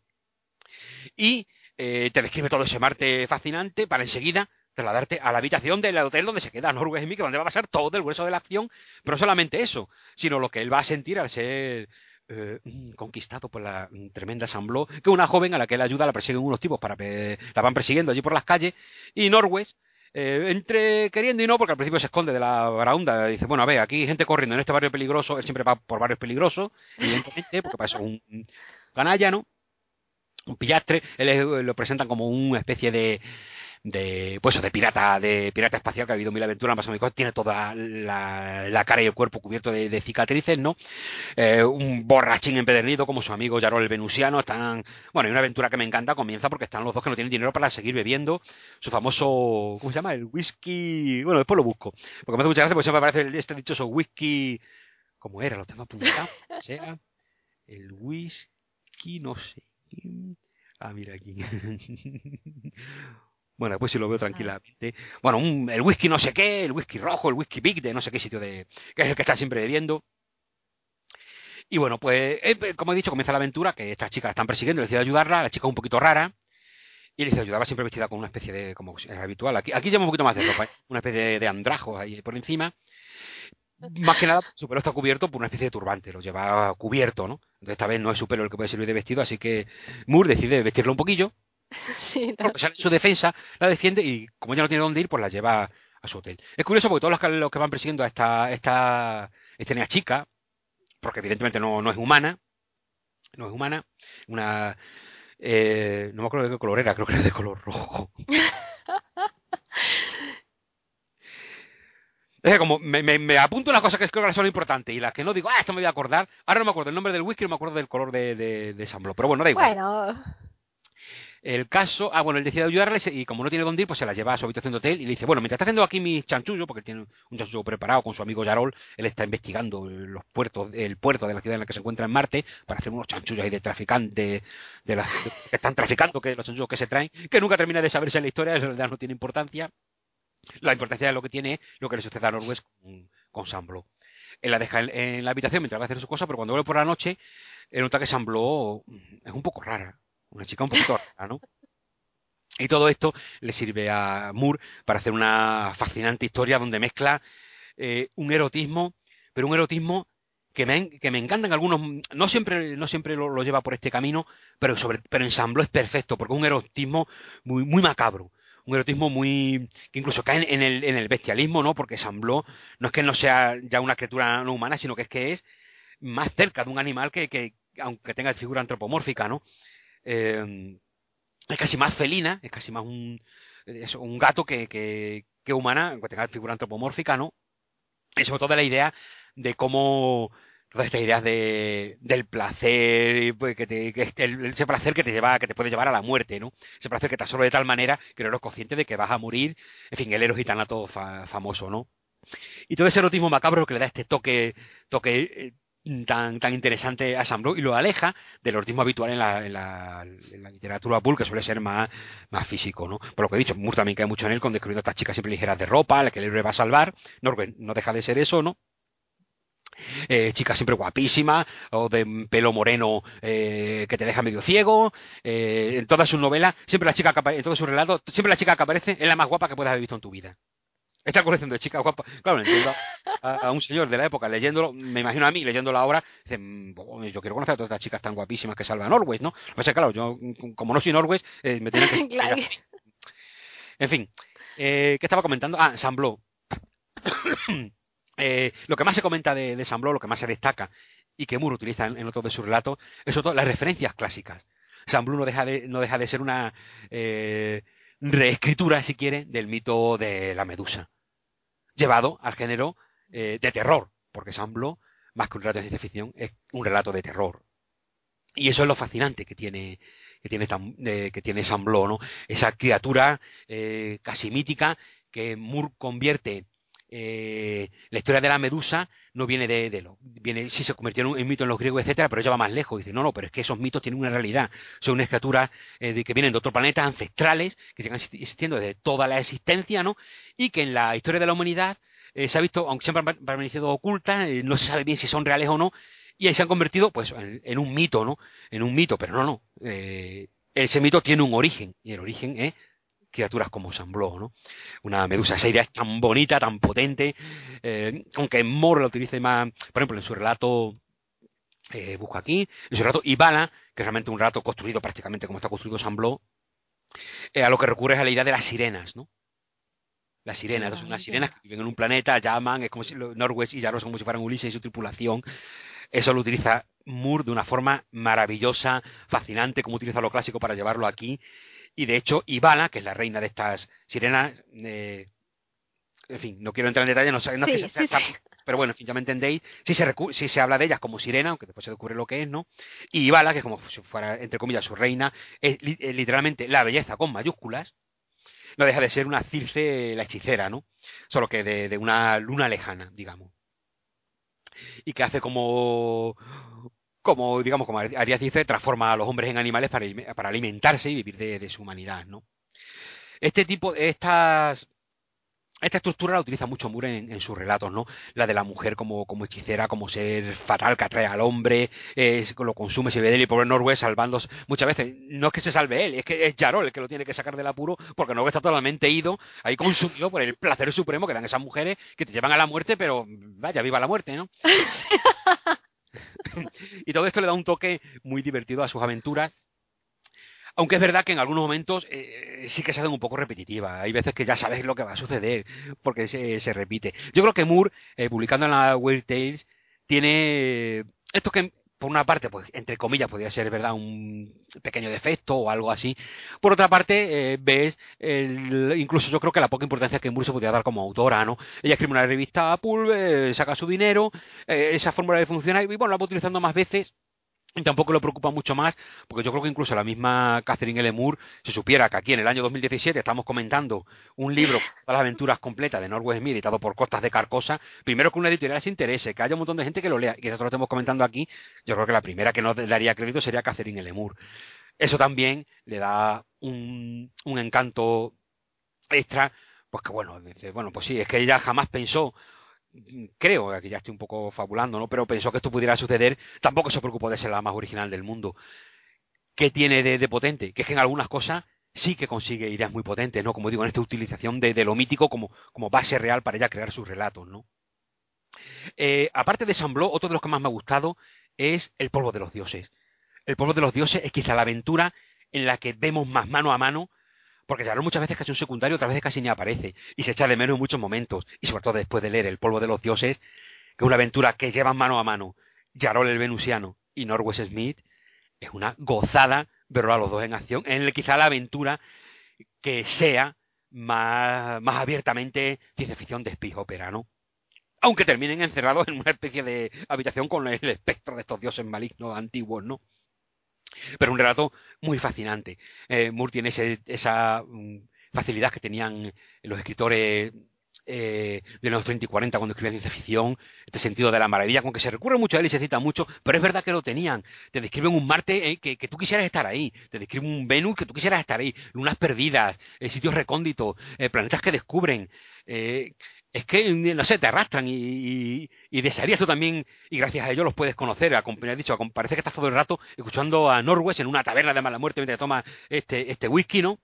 y eh, te describe todo ese Marte fascinante para enseguida trasladarte a la habitación del hotel donde se queda Norway Mick, donde va a pasar todo el grueso de la acción, pero no solamente eso, sino lo que él va a sentir al ser eh, conquistado por la tremenda Sambló, que una joven a la que él ayuda la persiguen unos tipos para la van persiguiendo allí por las calles, y Norwes eh, entre queriendo y no, porque al principio se esconde de la baraunda, dice, bueno, a ver, aquí hay gente corriendo en este barrio peligroso, él siempre va por barrios peligrosos, evidentemente, porque para eso es un canalla, ¿no? Un pillastre, él lo presentan como una especie de de pues de pirata de pirata espacial que ha habido mil aventuras más o menos tiene toda la, cara y el cuerpo cubierto de, cicatrices no eh, un borrachín empedernido como su amigo Yarol el Venusiano están bueno y una aventura que me encanta comienza porque están los dos que no tienen dinero para seguir bebiendo su famoso ¿cómo se llama? el whisky bueno después lo busco porque me hace mucha gracia porque siempre me parece este dichoso whisky ¿cómo era? lo tengo apuntado sea el whisky no sé ah mira aquí Bueno, después si lo veo tranquilamente. Bueno, el whisky no sé qué, el whisky rojo, el whisky big de no sé qué sitio de... que es el que está siempre bebiendo. Y bueno, pues, eh, como he dicho, comienza la aventura, que estas chicas la están persiguiendo, le decide ayudarla, la chica es un poquito rara, y le dice ayudarla siempre vestida con una especie de, como es habitual, aquí, aquí lleva un poquito más de ropa, ¿eh? una especie de, andrajos ahí por encima, más que nada su pelo está cubierto por una especie de turbante, lo lleva cubierto, ¿no? Entonces esta vez no es su pelo el que puede servir de vestido, así que Moore decide vestirlo un poquillo, Sí, su defensa la defiende y como ya no tiene dónde ir, pues la lleva a su hotel. Es curioso porque todos los que, van persiguiendo a esta, esta, esta chica, porque evidentemente no, no es humana, no es humana, una... Eh, no me acuerdo de qué color era, creo que era de color rojo. Es que como me, me, apunto una cosa que creo que son importantes y las que no digo, ah, esto me voy a acordar. Ahora no me acuerdo el nombre del whisky, no me acuerdo del color de, de, de Pero bueno, da igual. Bueno, el caso, ah, bueno, él decide ayudarle y como no tiene dónde ir, pues se la lleva a su habitación de hotel y le dice, bueno, mientras está haciendo aquí mis chanchullos, porque tiene un chanchullo preparado con su amigo Yarol, él está investigando los puertos, el puerto de la ciudad en la que se encuentra en Marte para hacer unos chanchullos ahí de traficantes, de las que están traficando, que los chanchullos que se traen, que nunca termina de saberse en la historia, eso en realidad no tiene importancia. La importancia de lo que tiene es lo que le sucede a Norwest con, con Samblo. Él la deja en, la habitación mientras va a hacer su cosa, pero cuando vuelve por la noche, él nota que Samblo es un poco rara. Una chica un poquito rara, ¿no? Y todo esto le sirve a Moore para hacer una fascinante historia donde mezcla eh, un erotismo, pero un erotismo que me, que me encantan algunos, no siempre, no siempre lo, lleva por este camino, pero sobre, pero ensambló es perfecto, porque es un erotismo muy, muy macabro, un erotismo muy, que incluso cae en el, en el bestialismo, ¿no? Porque Sambló no es que no sea ya una criatura no humana, sino que es que es más cerca de un animal que, que aunque tenga figura antropomórfica, ¿no? Eh, es casi más felina, es casi más un, un gato que, que, que humana, aunque tenga figura antropomórfica, ¿no? Y sobre todo la idea de cómo todas estas ideas de, del placer, pues, que te, que ese placer que te lleva, que te puede llevar a la muerte, ¿no? Ese placer que te absorbe de tal manera que no eres consciente de que vas a morir, en fin, el héroe gitanato famoso, ¿no? Y todo ese erotismo macabro que le da este toque, toque eh, tan, tan interesante a y lo aleja del erotismo habitual en la, en la, en la literatura pulp, que suele ser más, más físico, ¿no? Por lo que he dicho, Moore también cae mucho en él con descubriendo a estas chicas siempre ligeras de ropa, a la que el héroe va a salvar. No, no deja de ser eso, ¿no? Eh, chicas siempre guapísimas o de pelo moreno eh, que te deja medio ciego eh, en todas sus novelas siempre la chica que en todos sus relatos siempre la chica que aparece es la más guapa que puedas haber visto en tu vida esta colección de chicas guapas, claro, entiendo a, un señor de la época leyéndolo, me imagino a mí leyendo la obra, dice, mm, yo quiero conocer a todas estas chicas tan guapísimas que salvan Norway, ¿no? Pues claro, yo como no soy Norway, eh, me tienen que... claro. En fin, eh, ¿qué estaba comentando? Ah, San eh, lo que más se comenta de, de San lo que más se destaca, y que Moore utiliza en, otros de sus relatos, es todo las referencias clásicas. San no deja de, no deja de ser una eh, reescritura, si quiere, del mito de la medusa llevado al género de terror, porque San más que un relato de ciencia ficción, es un relato de terror. Y eso es lo fascinante que tiene que tiene, que tiene San ¿no? Esa criatura casi mítica que Moore convierte eh, la historia de la medusa no viene de, lo viene sí se convirtió en, mito en los griegos etcétera pero ella va más lejos. Dice no no pero es que esos mitos tienen una realidad. Son unas criaturas eh, que vienen de otro planeta ancestrales que llegan existiendo desde toda la existencia no y que en la historia de la humanidad eh, se ha visto aunque siempre han permanecido ocultas no se sabe bien si son reales o no y ahí se han convertido pues en, un mito no en un mito pero no no ese mito tiene un origen y el origen es criaturas como San ¿no? Una medusa esa idea tan bonita, tan potente, eh, aunque Moore la utilice más, por ejemplo, en su relato, eh, busco aquí, en su relato Ibala, que es realmente un relato construido prácticamente como está construido San eh, a lo que recurre es a la idea de las sirenas, ¿no? Las sirenas, son unas sirenas que viven en un planeta, llaman, es como si Norwest y Yaros son como si fueran Ulises y su tripulación. Eso lo utiliza Moore de una forma maravillosa, fascinante, como utiliza lo clásico para llevarlo aquí y de hecho, Ibala, que es la reina de estas sirenas, eh, en fin, no quiero entrar en detalle, no, no que se, pero bueno, en fin, ya me entendéis, si se, si se habla de ellas como sirena, aunque después se descubre lo que es, ¿no? Y Ibala, que es como si fuera, entre comillas, su reina, es, literalmente la belleza con mayúsculas, no deja de ser una Circe la hechicera, ¿no? Solo que de, de una luna lejana, digamos. Y que hace como como digamos como Arias dice, transforma a los hombres en animales para, para alimentarse y vivir de, su humanidad, ¿no? Este tipo, estas esta estructura la utiliza mucho Moore en, sus relatos, ¿no? La de la mujer como, como hechicera, como ser fatal que atrae al hombre, lo consume, se ve de él y pobre Norwest salvándose. Muchas veces no es que se salve él, es que es Jarol el que lo tiene que sacar del apuro, porque Norwest está totalmente ido, ahí consumido por el placer supremo que dan esas mujeres que te llevan a la muerte, pero vaya, viva la muerte, ¿no? y todo esto le da un toque muy divertido a sus aventuras. Aunque es verdad que en algunos momentos eh, sí que se hacen un poco repetitivas. Hay veces que ya sabes lo que va a suceder, porque se, repite. Yo creo que Moore, eh, publicando en la Weird Tales, tiene esto que por una parte, pues entre comillas, podría ser verdad un pequeño defecto o algo así. Por otra parte, eh, ves incluso yo creo que la poca importancia que Moore se podría dar como autora, ¿no? Ella escribe una revista a Pulp, saca su dinero, eh, esa fórmula de funcionar y bueno, la va utilizando más veces y tampoco lo preocupa mucho más, porque yo creo que incluso la misma Catherine L. Moore, si supiera que aquí en el año 2017 estamos comentando un libro, las aventuras completas de Norwest Smith, editado por Costas de Carcosa, primero que una editorial se interese, que haya un montón de gente que lo lea, y nosotros lo estemos comentando aquí, yo creo que la primera que nos daría crédito sería Catherine L. Moore. Eso también le da un, un encanto extra, pues que bueno, dice, bueno, pues sí, es que ella jamás pensó creo, que ya estoy un poco fabulando, ¿no? Pero pensó que esto pudiera suceder, tampoco se preocupó de ser la más original del mundo. ¿Qué tiene de, potente? Que es que en algunas cosas sí que consigue ideas muy potentes, ¿no? Como digo, en esta utilización de, lo mítico como, como, base real para ella crear sus relatos, ¿no? Eh, aparte de San otro de los que más me ha gustado es El polvo de los dioses. El polvo de los dioses es quizá la aventura en la que vemos más mano a mano porque Jarol muchas veces casi un secundario, otras veces casi ni aparece, y se echa de menos en muchos momentos, y sobre todo después de leer El polvo de los dioses, que es una aventura que llevan mano a mano Jarol el venusiano y Norwest Smith, es una gozada verlo a los dos en acción, en el, quizá la aventura que sea más, abiertamente ciencia ficción de space opera, ¿no? Aunque terminen encerrados en una especie de habitación con el espectro de estos dioses malignos antiguos, ¿no? Pero un relato muy fascinante. Eh, Moore tiene esa mm, facilidad que tenían los escritores eh, de los 30 y 40 cuando escribían ciencia ficción, este sentido de la maravilla, con que se recurre mucho a él y se cita mucho, pero es verdad que lo tenían. Te describen un Marte eh, que, tú quisieras estar ahí, te describen un Venus que tú quisieras estar ahí, lunas perdidas, sitios recónditos, planetas que descubren es que, no sé, te arrastran y, y, desearías tú también, y gracias a ello los puedes conocer. A, dicho, parece que estás todo el rato escuchando a Norwest en una taberna de mala muerte mientras toma este, este whisky, ¿no?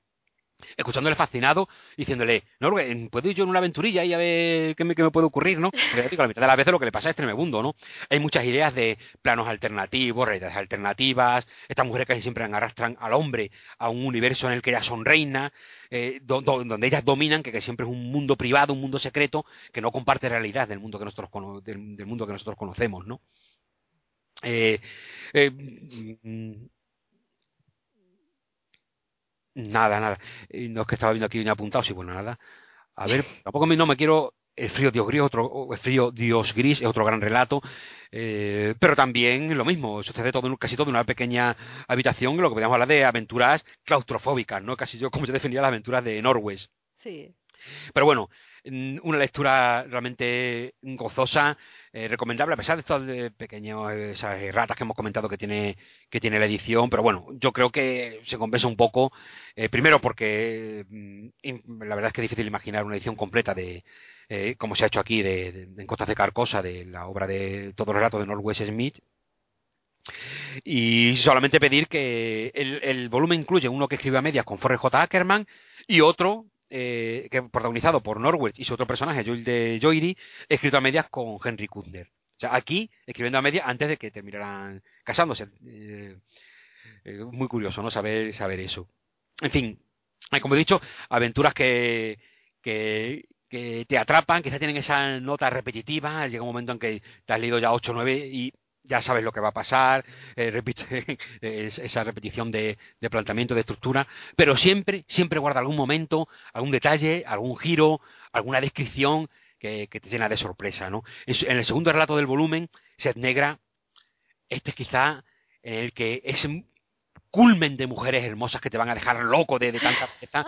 Escuchándole fascinado, diciéndole, no, ¿puedo ir yo en una aventurilla y a ver qué me, qué me puede ocurrir, ¿no? La mitad de las veces lo que le pasa es tremebundo, ¿no? Hay muchas ideas de planos alternativos, realidades alternativas, estas mujeres casi siempre arrastran al hombre a un universo en el que ellas son reinas, eh, donde ellas dominan, que, siempre es un mundo privado, un mundo secreto, que no comparte realidad del mundo que nosotros, del, mundo que nosotros conocemos, ¿no? Eh, eh, mm, Nada, nada. No es que estaba viendo aquí un apuntado, sí, bueno, nada. A ver, tampoco no me quiero el frío Dios gris, otro, el frío Dios gris es otro gran relato, eh, pero también lo mismo, sucede todo, casi todo en una pequeña habitación, lo que podríamos hablar de aventuras claustrofóbicas, ¿no? Casi yo como yo definía las aventuras de Norwes. Sí. Pero bueno, una lectura realmente gozosa, eh, recomendable, a pesar de estas pequeñas esas ratas que hemos comentado que tiene, que tiene la edición, pero bueno, yo creo que se compensa un poco, eh, primero porque mm, la verdad es que es difícil imaginar una edición completa de, eh, como se ha hecho aquí de, en Costas de Carcosa, de la obra de todos los relatos de Northwest Smith, y solamente pedir que el, el, volumen incluye uno que escribe a medias con Forrest J. Ackerman y otro eh, que protagonizado por Norwich y su otro personaje, Joel de Joyri, escrito a medias con Henry Kudner. O sea, aquí, escribiendo a medias antes de que terminaran casándose. Eh, eh, muy curioso, ¿no? Saber, saber eso. En fin, como he dicho, aventuras que, que, que te atrapan, quizás tienen esa nota repetitiva, llega un momento en que te has leído ya 8 o 9 y ya sabes lo que va a pasar, eh, repite esa repetición de, planteamiento, de estructura, pero siempre, siempre guarda algún momento, algún detalle, algún giro, alguna descripción que, te llena de sorpresa, ¿no? En, el segundo relato del volumen, Sed Negra, este es quizá en el que ese culmen de mujeres hermosas que te van a dejar loco de, tanta belleza,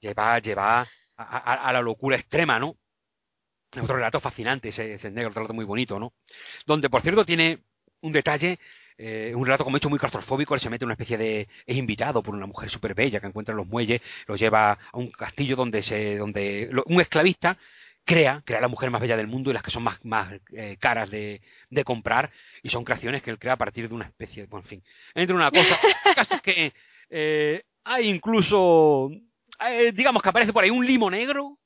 lleva, lleva a, la locura extrema, ¿no? Otro relato fascinante, ese, ese negro, otro relato muy bonito, ¿no? Donde, por cierto, tiene un detalle, eh, un relato como hecho muy claustrofóbico, él se mete en una especie de... es invitado por una mujer súper bella que encuentra en los muelles, lo lleva a un castillo donde se... donde un esclavista crea, crea la mujer más bella del mundo y las que son más, más eh, caras de, de, comprar, y son creaciones que él crea a partir de una especie, bueno, en fin, entre una cosa, caso que eh, hay incluso, digamos que aparece por ahí un limo negro,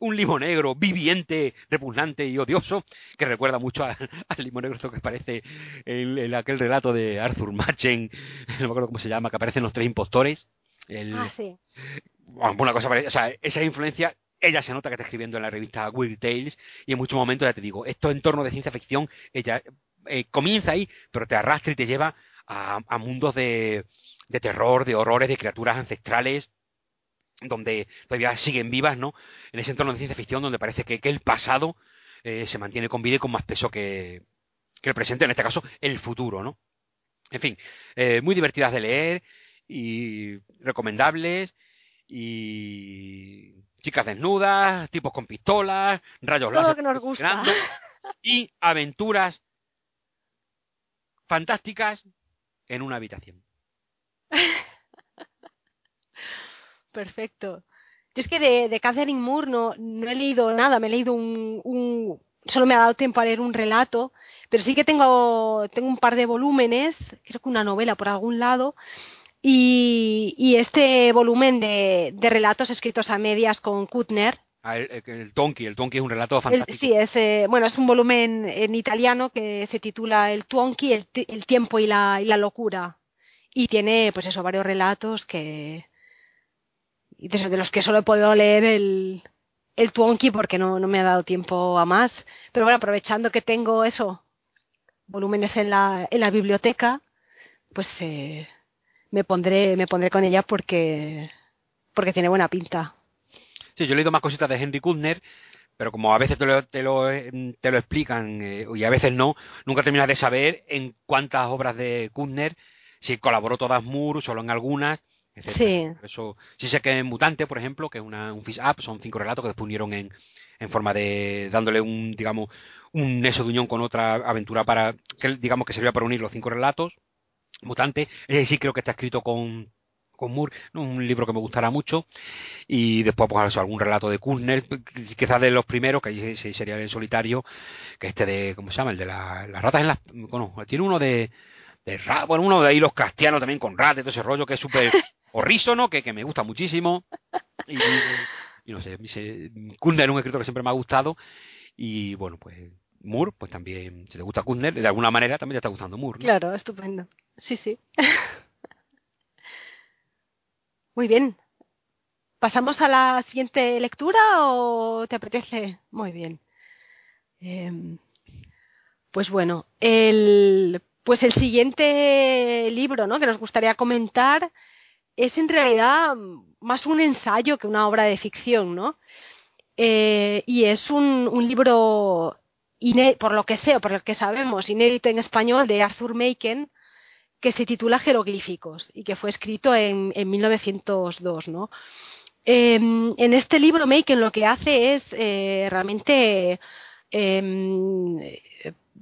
un limo negro viviente, repugnante y odioso, que recuerda mucho al, limo negro que aparece en, aquel relato de Arthur Machen, no me acuerdo cómo se llama, que aparecen los tres impostores. ah, sí. Bueno, una cosa o sea, esa influencia ella se nota que está escribiendo en la revista Weird Tales y en muchos momentos ya te digo, esto en torno de ciencia ficción, ella eh, comienza ahí, pero te arrastra y te lleva a, mundos de, de terror, de horrores, de criaturas ancestrales donde todavía siguen vivas, ¿no? En ese entorno de ciencia ficción donde parece que, el pasado eh, se mantiene con vida y con más peso que, el presente, en este caso, el futuro, ¿no? En fin, eh, muy divertidas de leer y recomendables y chicas desnudas, tipos con pistolas, rayos láser que nos gusta. y aventuras fantásticas en una habitación. Perfecto. Yo es que de, de Catherine Moore no, no he leído nada, me he leído un, un, Solo me ha dado tiempo a leer un relato, pero sí que tengo, tengo un par de volúmenes, creo que una novela por algún lado, y, y este volumen de, de, relatos escritos a medias con Kutner. Ah, el, el Tonki, el Tonki es un relato fantástico. sí, es, eh, bueno, es un volumen en italiano que se titula El Tonki, el, el tiempo y la, y la locura. Y tiene, pues eso, varios relatos que, y de los que solo he podido leer el, el Twonky porque no, no me ha dado tiempo a más. Pero bueno, aprovechando que tengo eso, volúmenes en la, en la biblioteca, pues eh, me pondré, me pondré con ella porque, porque tiene buena pinta. Sí, yo he leído más cositas de Henry Kudner, pero como a veces te lo, te lo, te lo explican eh, y a veces no, nunca terminas de saber en cuántas obras de Kudner, si colaboró todas Moore, solo en algunas, Sí. Eso, sí sé que en Mutante, por ejemplo, que es una, un fish up, son cinco relatos que después unieron en, en forma de dándole un, digamos, un neso de unión con otra aventura para, que digamos que servía para unir los cinco relatos. Mutante, ese sí creo que está escrito con, con Moore, un libro que me gustará mucho. Y después, pues, algún relato de Kushner, quizás de los primeros, que ahí sería el solitario, que este de, ¿cómo se llama? El de las ratas en las. Bueno, tiene uno de. De bueno, uno de ahí los castianos también con ratas, todo ese rollo que es súper horrísono, que, que me gusta muchísimo. Y, no sé, Kundner es un escritor que siempre me ha gustado. Y bueno, pues Moore, pues también, si te gusta Kundner, de alguna manera también te está gustando Moore. Claro, estupendo. Sí, sí. Muy bien. ¿Pasamos a la siguiente lectura o te apetece? Muy bien. Em, pues bueno, el, pues el siguiente libro ¿no? que nos gustaría comentar es en realidad más un ensayo que una obra de ficción, ¿no? y es un, libro, por lo que sé o por lo que sabemos, inédito en español de Arthur Machen, que se titula Jeroglíficos y que fue escrito en, en 1902, ¿no? Em, en este libro Maken lo que hace es eh, realmente em,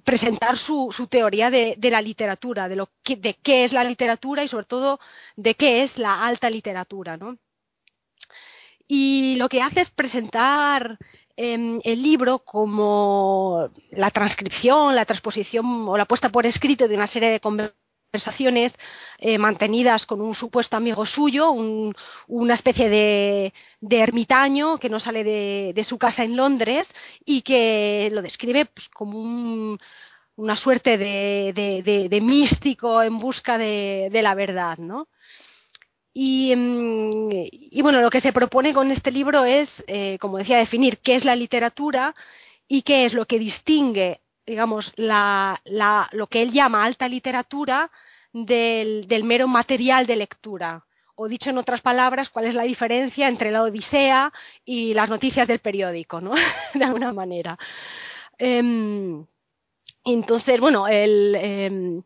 presentar su, teoría de, la literatura, de, lo de qué es la literatura y sobre todo de qué es la alta literatura. ¿no? Y lo que hace es presentar em, el libro como la transcripción, la transposición o la puesta por escrito de una serie de conversaciones conversaciones eh, mantenidas con un supuesto amigo suyo, una especie de, ermitaño que no sale de, su casa en Londres y que lo describe pues, como una suerte de, místico en busca de, la verdad, ¿no? Mm, y, bueno, lo que se propone con este libro es, eh, como decía, definir qué es la literatura y qué es lo que distingue digamos, la, la, lo que él llama alta literatura del, mero material de lectura. O dicho en otras palabras, cuál es la diferencia entre la Odisea y las noticias del periódico, ¿no? de alguna manera. Eh, entonces, bueno, el, eh,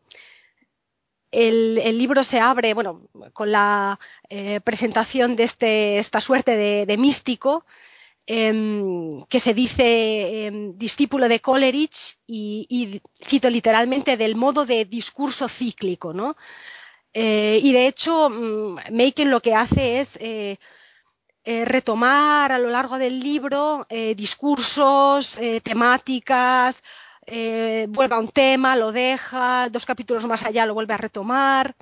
el, el, libro se abre, bueno, con la eh, presentación de este, esta suerte de, de místico Em, que se dice em, discípulo de Coleridge y, cito literalmente del modo de discurso cíclico, ¿no? Eh, y de hecho, mm, Maken lo que hace es eh, eh, retomar a lo largo del libro discursos, temáticas, vuelve a un tema, lo deja, dos capítulos más allá lo vuelve a retomar.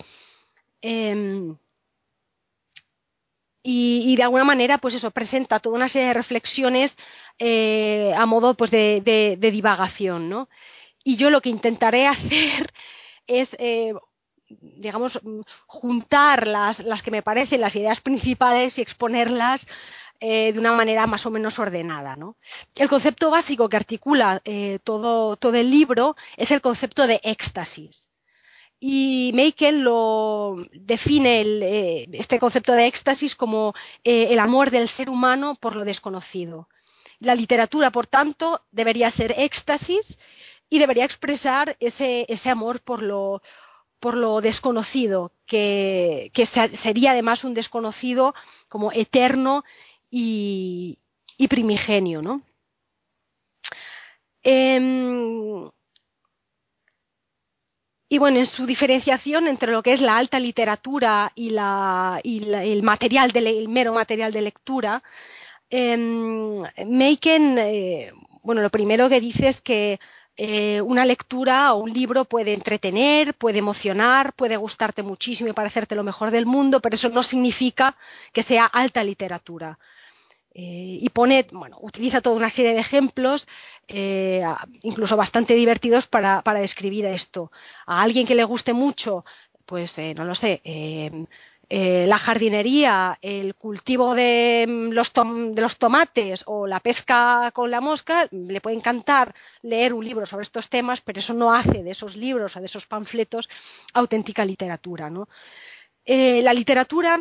Y, de alguna manera, pues eso, presenta toda una serie de reflexiones eh, a modo pues, de, divagación, ¿no? Y yo lo que intentaré hacer es, eh, digamos, juntar las, las, que me parecen las ideas principales y exponerlas eh, de una manera más o menos ordenada. El concepto básico que articula todo, todo el libro es el concepto de éxtasis y lo define eh, este concepto de éxtasis como eh, el amor del ser humano por lo desconocido. La literatura, por tanto, debería ser éxtasis y debería expresar ese, amor por lo, desconocido, que, sería además un desconocido como eterno y, primigenio. ¿no? Em, y bueno, en su diferenciación entre lo que es la alta literatura y, el, material de, mero material de lectura, Maken, eh, bueno, lo primero que dice es que eh, una lectura o un libro puede entretener, puede emocionar, puede gustarte muchísimo y parecerte lo mejor del mundo, pero eso no significa que sea alta literatura. Eh, y pone, bueno, utiliza toda una serie de ejemplos, eh, incluso bastante divertidos para, para, describir esto. A alguien que le guste mucho, pues eh, no lo sé, la jardinería, el cultivo de mm, los, de los tomates o la pesca con la mosca, le puede encantar leer un libro sobre estos temas, pero eso no hace de esos libros o de esos panfletos auténtica literatura. ¿no? la literatura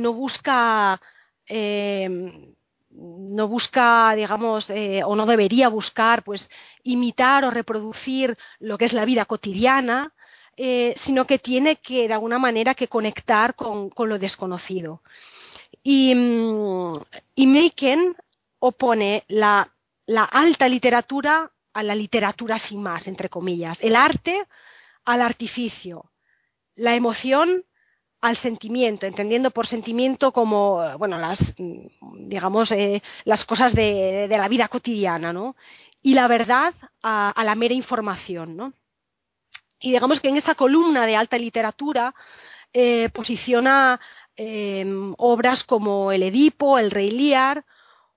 no busca eh, no busca, digamos, eh, o no debería buscar, pues, imitar o reproducir lo que es la vida cotidiana, eh, sino que tiene que, de alguna manera, que conectar con, lo desconocido. Y, mm, y Maken opone la, la alta literatura a la literatura sin más, entre comillas, el arte al artificio, la emoción al sentimiento, entendiendo por sentimiento como, bueno, las, digamos, eh, las cosas de, la vida cotidiana, ¿no? Y la verdad a, la mera información, ¿no? Y digamos que en esa columna de alta literatura eh, posiciona em, obras como El Edipo, El Rey Lear,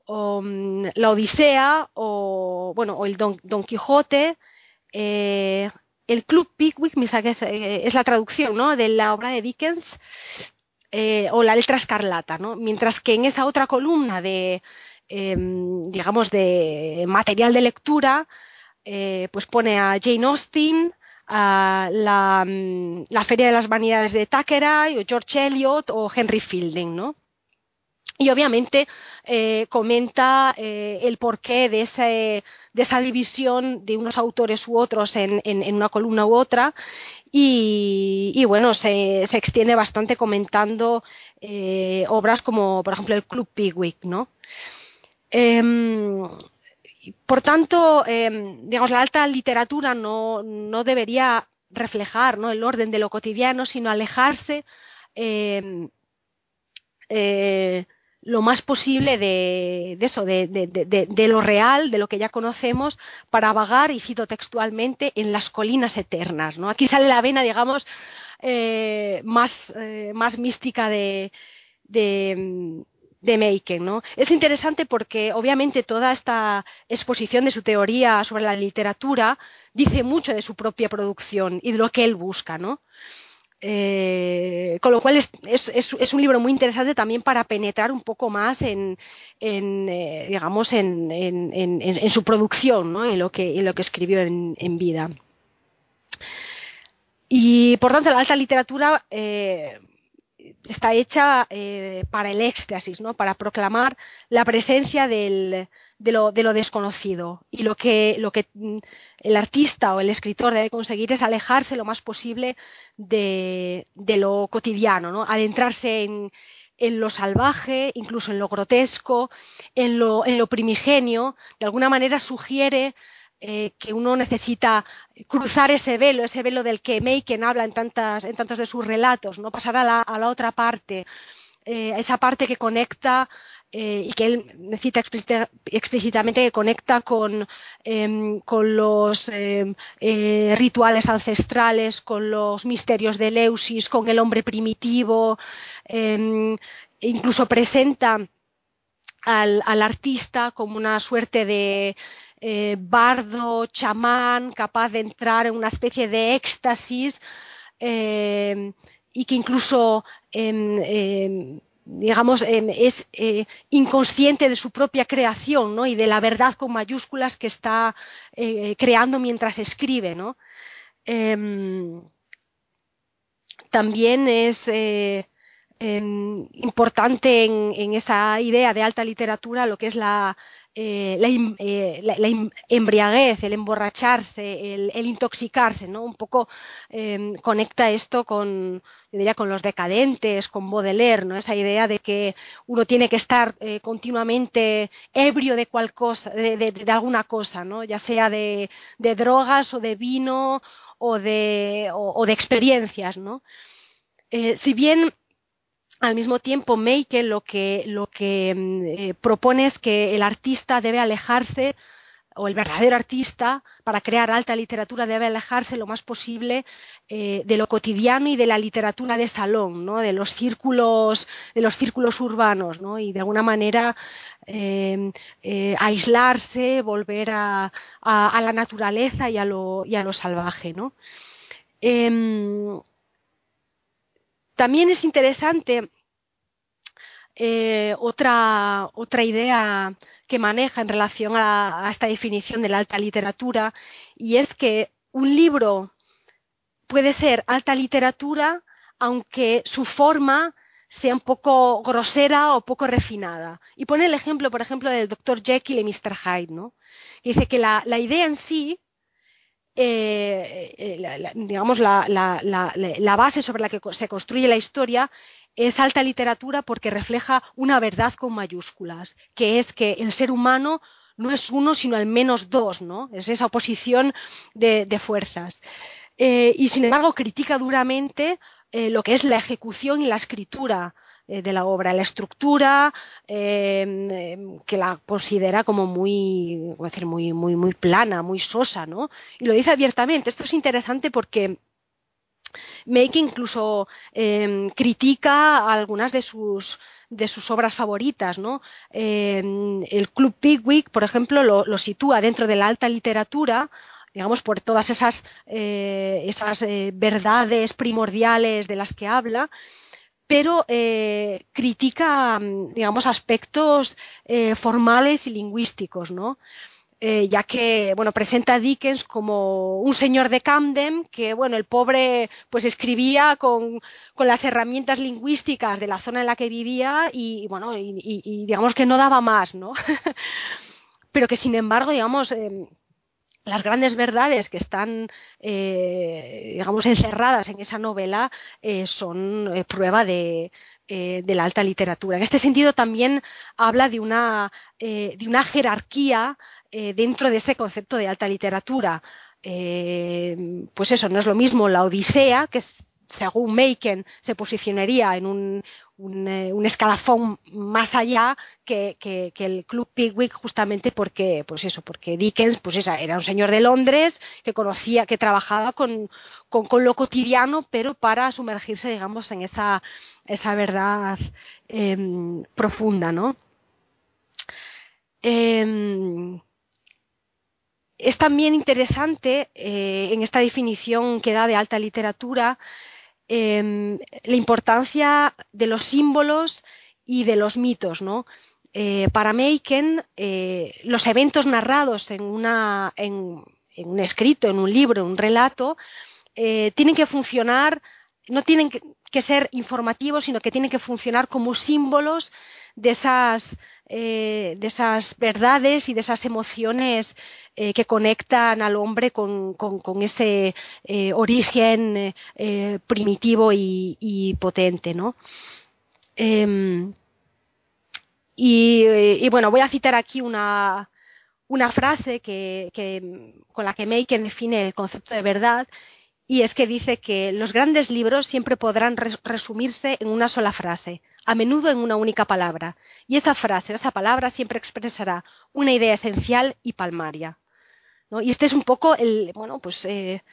o, mm, La Odisea, o, bueno, o el Don, Quijote, eh, el Club Pickwick, eh, es, la traducción ¿no? de la obra de Dickens, eh, o la letra escarlata, ¿no? mientras que en esa otra columna de, em, digamos, de material de lectura, eh, pues pone a Jane Austen, a la, mm, Feria de las Vanidades de Thackeray, o George Eliot, o Henry Fielding, ¿no? Y obviamente eh, comenta eh, el porqué de, ese, de, esa división de unos autores u otros en, en, una columna u otra y, bueno, se, se, extiende bastante comentando eh, obras como por ejemplo el Club Pigwick, ¿no? Em, por tanto, em, digamos, la alta literatura no, no debería reflejar ¿no? el orden de lo cotidiano, sino alejarse em, lo más posible de, eso, de, lo real, de lo que ya conocemos, para vagar, y cito textualmente, en las colinas eternas. ¿no? Aquí sale la vena, digamos, eh, más, eh, más mística de, de, de ¿no? Es interesante porque obviamente toda esta exposición de su teoría sobre la literatura dice mucho de su propia producción y de lo que él busca, ¿no? Eh, con lo cual es, es, un libro muy interesante también para penetrar un poco más en, en eh, digamos, en, en, su producción, ¿no? en, lo que, en lo que escribió en, vida. Y por tanto, la alta literatura eh, está hecha eh, para el éxtasis, ¿no? para proclamar la presencia del, de, lo, de, lo, desconocido. Y lo que, lo que mm, el artista o el escritor debe conseguir es alejarse lo más posible de, lo cotidiano, ¿no? adentrarse en, en lo salvaje, incluso en lo grotesco, en lo, en lo primigenio, de alguna manera sugiere eh, que uno necesita cruzar ese velo, ese velo del que Meiken habla en, tantas, en tantos de sus relatos, no pasar a la, otra parte, eh, esa parte que conecta eh, y que él necesita explícitamente que conecta con, em, los em, rituales ancestrales, con los misterios de Leusis, con el hombre primitivo, em, incluso presenta al, artista como una suerte de, eh, bardo, chamán, capaz de entrar en una especie de éxtasis eh, y que incluso em, em, digamos, em, es eh, inconsciente de su propia creación ¿no? y de la verdad con mayúsculas que está creando mientras escribe. ¿no? también es importante en, esa idea de alta literatura lo que es la, eh, eh, la, embriaguez, el emborracharse, el, intoxicarse, ¿no? Un poco em, conecta esto con, diría, con los decadentes, con Baudelaire, ¿no? Esa idea de que uno tiene que estar eh, continuamente ebrio de cual cosa, de, alguna cosa, ¿no? Ya sea de, drogas o de vino o de, o de experiencias, ¿no? si bien al mismo tiempo, Meike lo que, que mm, eh, propone es que el artista debe alejarse, o el verdadero artista, para crear alta literatura, debe alejarse lo más posible eh, de lo cotidiano y de la literatura de salón, de los círculos, de los círculos urbanos, ¿no? y de alguna manera em, eh, aislarse, volver a, la naturaleza y a lo, y a lo salvaje. ¿no? También es interesante eh, otra, otra idea que maneja en relación a, esta definición de la alta literatura y es que un libro puede ser alta literatura aunque su forma sea un poco grosera o poco refinada. Y pone el ejemplo, por ejemplo, del Dr. Jekyll y Mr. Hyde, ¿no? dice que la, la idea en sí eh, eh, digamos, la, la, base sobre la que se construye la historia es alta literatura porque refleja una verdad con mayúsculas, que es que el ser humano no es uno, sino al menos dos, ¿no? Es esa oposición de, fuerzas. Eh, y sin embargo critica duramente lo que es la ejecución y la escritura eh, de la obra, la estructura em, em, que la considera como muy, decir, muy, muy, muy plana, muy sosa, ¿no? Y lo dice abiertamente. Esto es interesante porque Make incluso eh, critica algunas de sus de sus obras favoritas, ¿no? el Club Pigwick, por ejemplo, lo, lo, sitúa dentro de la alta literatura, digamos, por todas esas, eh, esas eh, verdades primordiales de las que habla, pero eh, critica, digamos, aspectos eh, formales y lingüísticos, ¿no? eh, ya que bueno presenta a Dickens como un señor de Camden que bueno el pobre pues escribía con, con las herramientas lingüísticas de la zona en la que vivía y, bueno y, digamos que no daba más no pero que sin embargo digamos em, las grandes verdades que están, eh, digamos, encerradas en esa novela eh, son eh, prueba de, la alta literatura. En este sentido, también habla de una, de una jerarquía dentro de ese concepto de alta literatura. pues eso, no es lo mismo la Odisea, que según Maken, se posicionaría en un, eh, un, escalafón más allá que, el Club Pickwick justamente porque, pues eso, porque Dickens pues era un señor de Londres que conocía, que trabajaba con, con, lo cotidiano, pero para sumergirse, digamos, en esa, esa verdad em, profunda, ¿no? Em, es también interesante eh, en esta definición que da de alta literatura Em, la importancia de los símbolos y de los mitos, ¿no? Eh, para Meiken, eh, los eventos narrados en, una, en, un escrito, en un libro, en un relato, eh, tienen que funcionar, no tienen que, ser informativos, sino que tienen que funcionar como símbolos de esas, de esas verdades y de esas emociones eh, que conectan al hombre con, ese eh, origen eh, primitivo y, potente, ¿no? Em, y, bueno, voy a citar aquí una, frase con la que Maken define el concepto de verdad y es que dice que los grandes libros siempre podrán resumirse en una sola frase, a menudo en una única palabra, y esa frase, esa palabra siempre expresará una idea esencial y palmaria. Y este es un poco el, bueno, pues eh,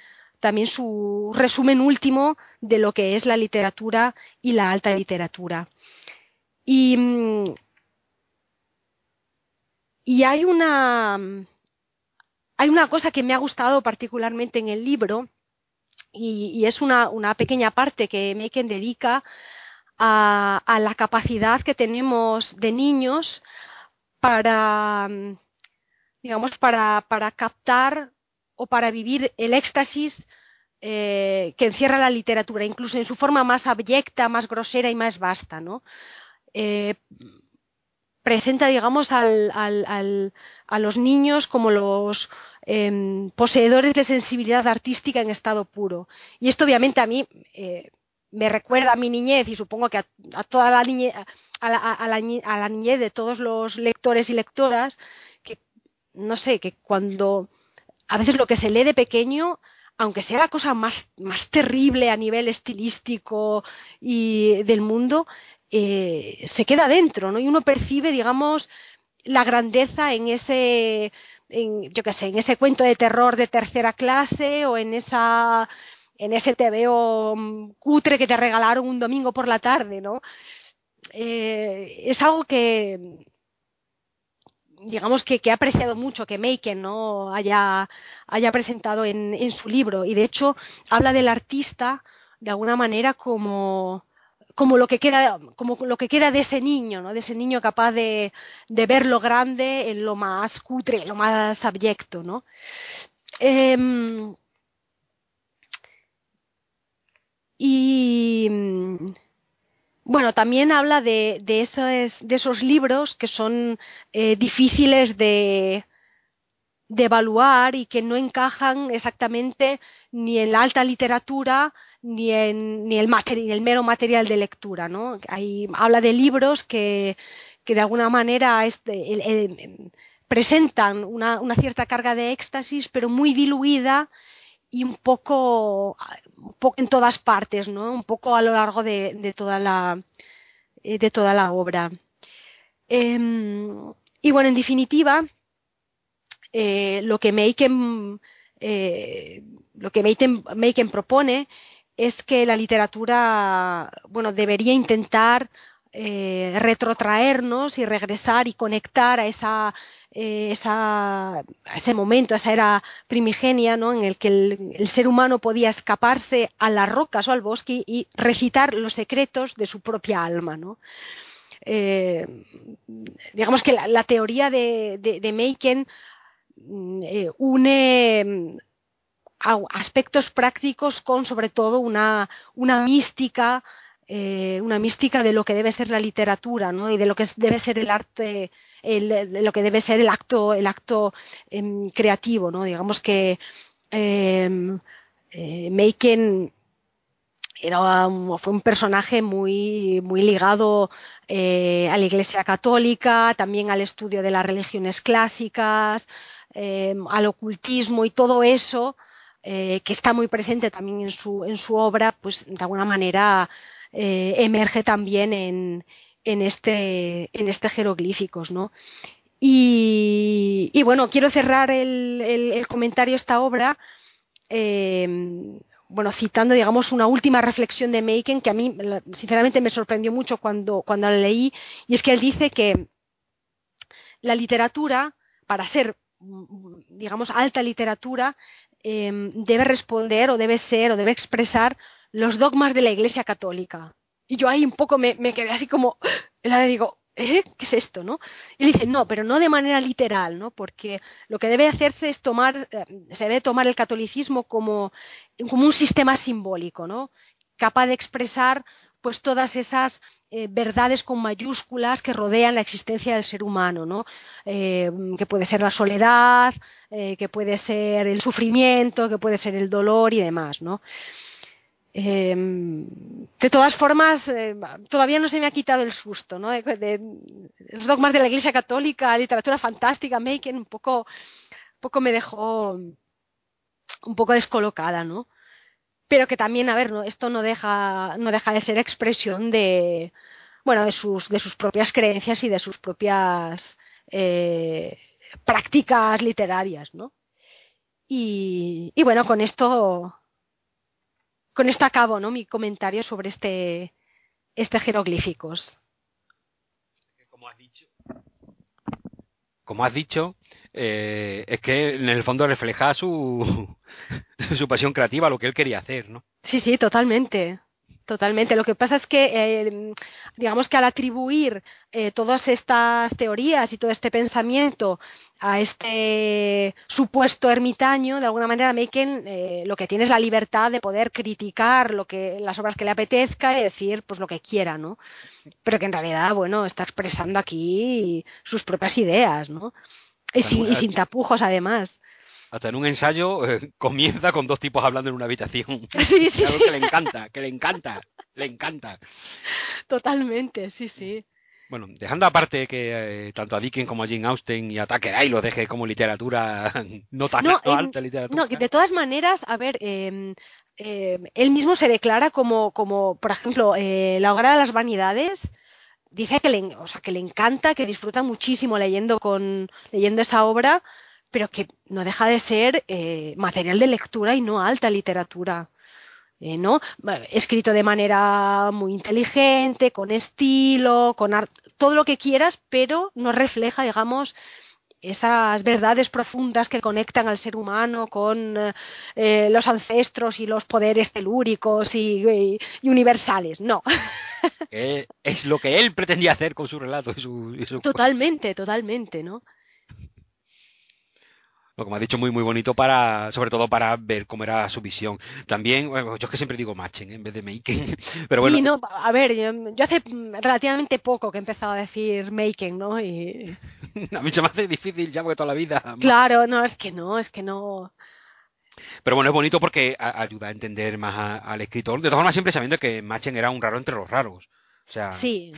también su resumen último de lo que es la literatura y la alta literatura. Y, mm, hay una hay una cosa que me ha gustado particularmente en el libro y, es una, pequeña parte que Meken dedica a, la capacidad que tenemos de niños para digamos, para, para captar o para vivir el éxtasis eh, que encierra la literatura, incluso en su forma más abyecta, más grosera y más vasta, ¿no? Eh, presenta, digamos, al, al, a los niños como los em, poseedores de sensibilidad artística en estado puro. Y esto, obviamente, a mí eh, me recuerda a mi niñez y supongo que a, toda la niñez, a la, a niñez de todos los lectores y lectoras, no sé, que cuando a veces lo que se lee de pequeño, aunque sea la cosa más, más terrible a nivel estilístico y del mundo, eh, se queda dentro, ¿no? Y uno percibe, digamos, la grandeza en ese, en, yo qué sé, en ese cuento de terror de tercera clase o en esa, en ese veo mm, cutre que te regalaron un domingo por la tarde, ¿no? Eh, es algo que, digamos que, ha apreciado mucho que Maken no haya, haya presentado en, en, su libro y de hecho habla del artista de alguna manera como, como lo que queda como lo que queda de ese niño no de ese niño capaz de, de ver lo grande en lo más cutre lo más abyecto no em, y bueno, también habla de, de, esos, de esos, libros que son eh, difíciles de, de, evaluar y que no encajan exactamente ni en la alta literatura ni en ni el, el mero material de lectura. ¿no? Hay, habla de libros que, que de alguna manera este, presentan una, una cierta carga de éxtasis, pero muy diluida y un poco, un poco en todas partes, ¿no? Un poco a lo largo de, de toda la eh, de toda la obra. Em, y bueno, en definitiva, eh, lo que Maken eh, lo que Maken, propone es que la literatura, bueno, debería intentar eh, retrotraernos y regresar y conectar a esa eh, ese momento, a esa era primigenia, ¿no? en el que el, ser humano podía escaparse a las rocas o al bosque y recitar los secretos de su propia alma. ¿no? Eh, digamos que la, teoría de, de, Maken mm, eh, une mm, aspectos prácticos con sobre todo una, una mística eh, una mística de lo que debe ser la literatura ¿no? y de lo que debe ser el arte el, lo que debe ser el acto el acto em, creativo no digamos que em, eh, era fue un personaje muy, muy ligado eh, a la Iglesia Católica, también al estudio de las religiones clásicas, eh, al ocultismo y todo eso eh, que está muy presente también en su, en su obra, pues de alguna manera emerge también en, en, este, en este jeroglíficos, ¿no? Y, y bueno, quiero cerrar el, el, el comentario esta obra bueno, citando, digamos, una última reflexión de Maken que a mí, sinceramente, me sorprendió mucho cuando, cuando la leí, y es que él dice que la literatura, para ser, digamos, alta literatura, eh, debe responder o debe ser o debe expresar los dogmas de la Iglesia Católica. Y yo ahí un poco me, quedé así como, le digo, ¿eh? ¿qué es esto? ¿no? Y él dice, no, pero no de manera literal, ¿no? porque lo que debe hacerse es tomar, eh, se debe tomar el catolicismo como, como un sistema simbólico, ¿no? capaz de expresar pues todas esas eh, verdades con mayúsculas que rodean la existencia del ser humano, ¿no? Eh, que puede ser la soledad, que puede ser el sufrimiento, que puede ser el dolor y demás, ¿no? Eh, de todas formas, eh, todavía no se me ha quitado el susto, ¿no? Los dogmas de la Iglesia Católica, literatura fantástica, Maken, un poco, un poco me dejó un poco descolocada, ¿no? Pero que también, a ver, esto no deja, no deja de ser expresión de, bueno, de sus, de sus propias creencias y de sus propias eh, prácticas literarias, ¿no? Y, y bueno, con esto con esto acabo ¿no? mi comentario sobre este, este jeroglíficos. Como has dicho, como has dicho eh, es que en el fondo refleja su, su pasión creativa, lo que él quería hacer, ¿no? Sí, sí, totalmente. Totalmente. Lo que pasa es que, eh, digamos que al atribuir eh, todas estas teorías y todo este pensamiento a este supuesto ermitaño, de alguna manera Maken eh, lo que tiene es la libertad de poder criticar lo que las obras que le apetezca y decir pues lo que quiera, ¿no? Pero que en realidad, bueno, está expresando aquí sus propias ideas, ¿no? Y sin, y sin tapujos además hasta en un ensayo eh, comienza con dos tipos hablando en una habitación. Sí, sí. Algo que le encanta, que le encanta, le encanta. Totalmente, sí, sí. Bueno, dejando aparte que eh, tanto a Dickens como a Jane Austen y a Tucker lo deje como literatura no tan no, alta literatura. No, de todas maneras, a ver, eh, él mismo se declara como, como por ejemplo, la obra de las vanidades dice que le, o sea, que le encanta, que disfruta muchísimo leyendo con leyendo esa obra, pero que no deja de ser eh, material de lectura y no alta literatura. Eh, ¿no? Escrito de manera muy inteligente, con estilo, con todo lo que quieras, pero no refleja, digamos, esas verdades profundas que conectan al ser humano con eh, los ancestros y los poderes telúricos y, y, y universales. No. es lo que él pretendía hacer con su relato. Y su, y su... Totalmente, totalmente, ¿no? Lo que me ha dicho muy muy bonito para sobre todo para ver cómo era su visión. También bueno, yo es que siempre digo Machen en vez de Making. Pero bueno. Sí, no, a ver yo, yo, hace relativamente poco que he empezado a decir Making no y a mí se me hace difícil ya porque toda la vida. Claro no es que no es que no. Pero bueno, es bonito porque ayuda a entender más a, al escritor. De todas formas, siempre sabiendo que Machen era un raro entre los raros. O sea, sí.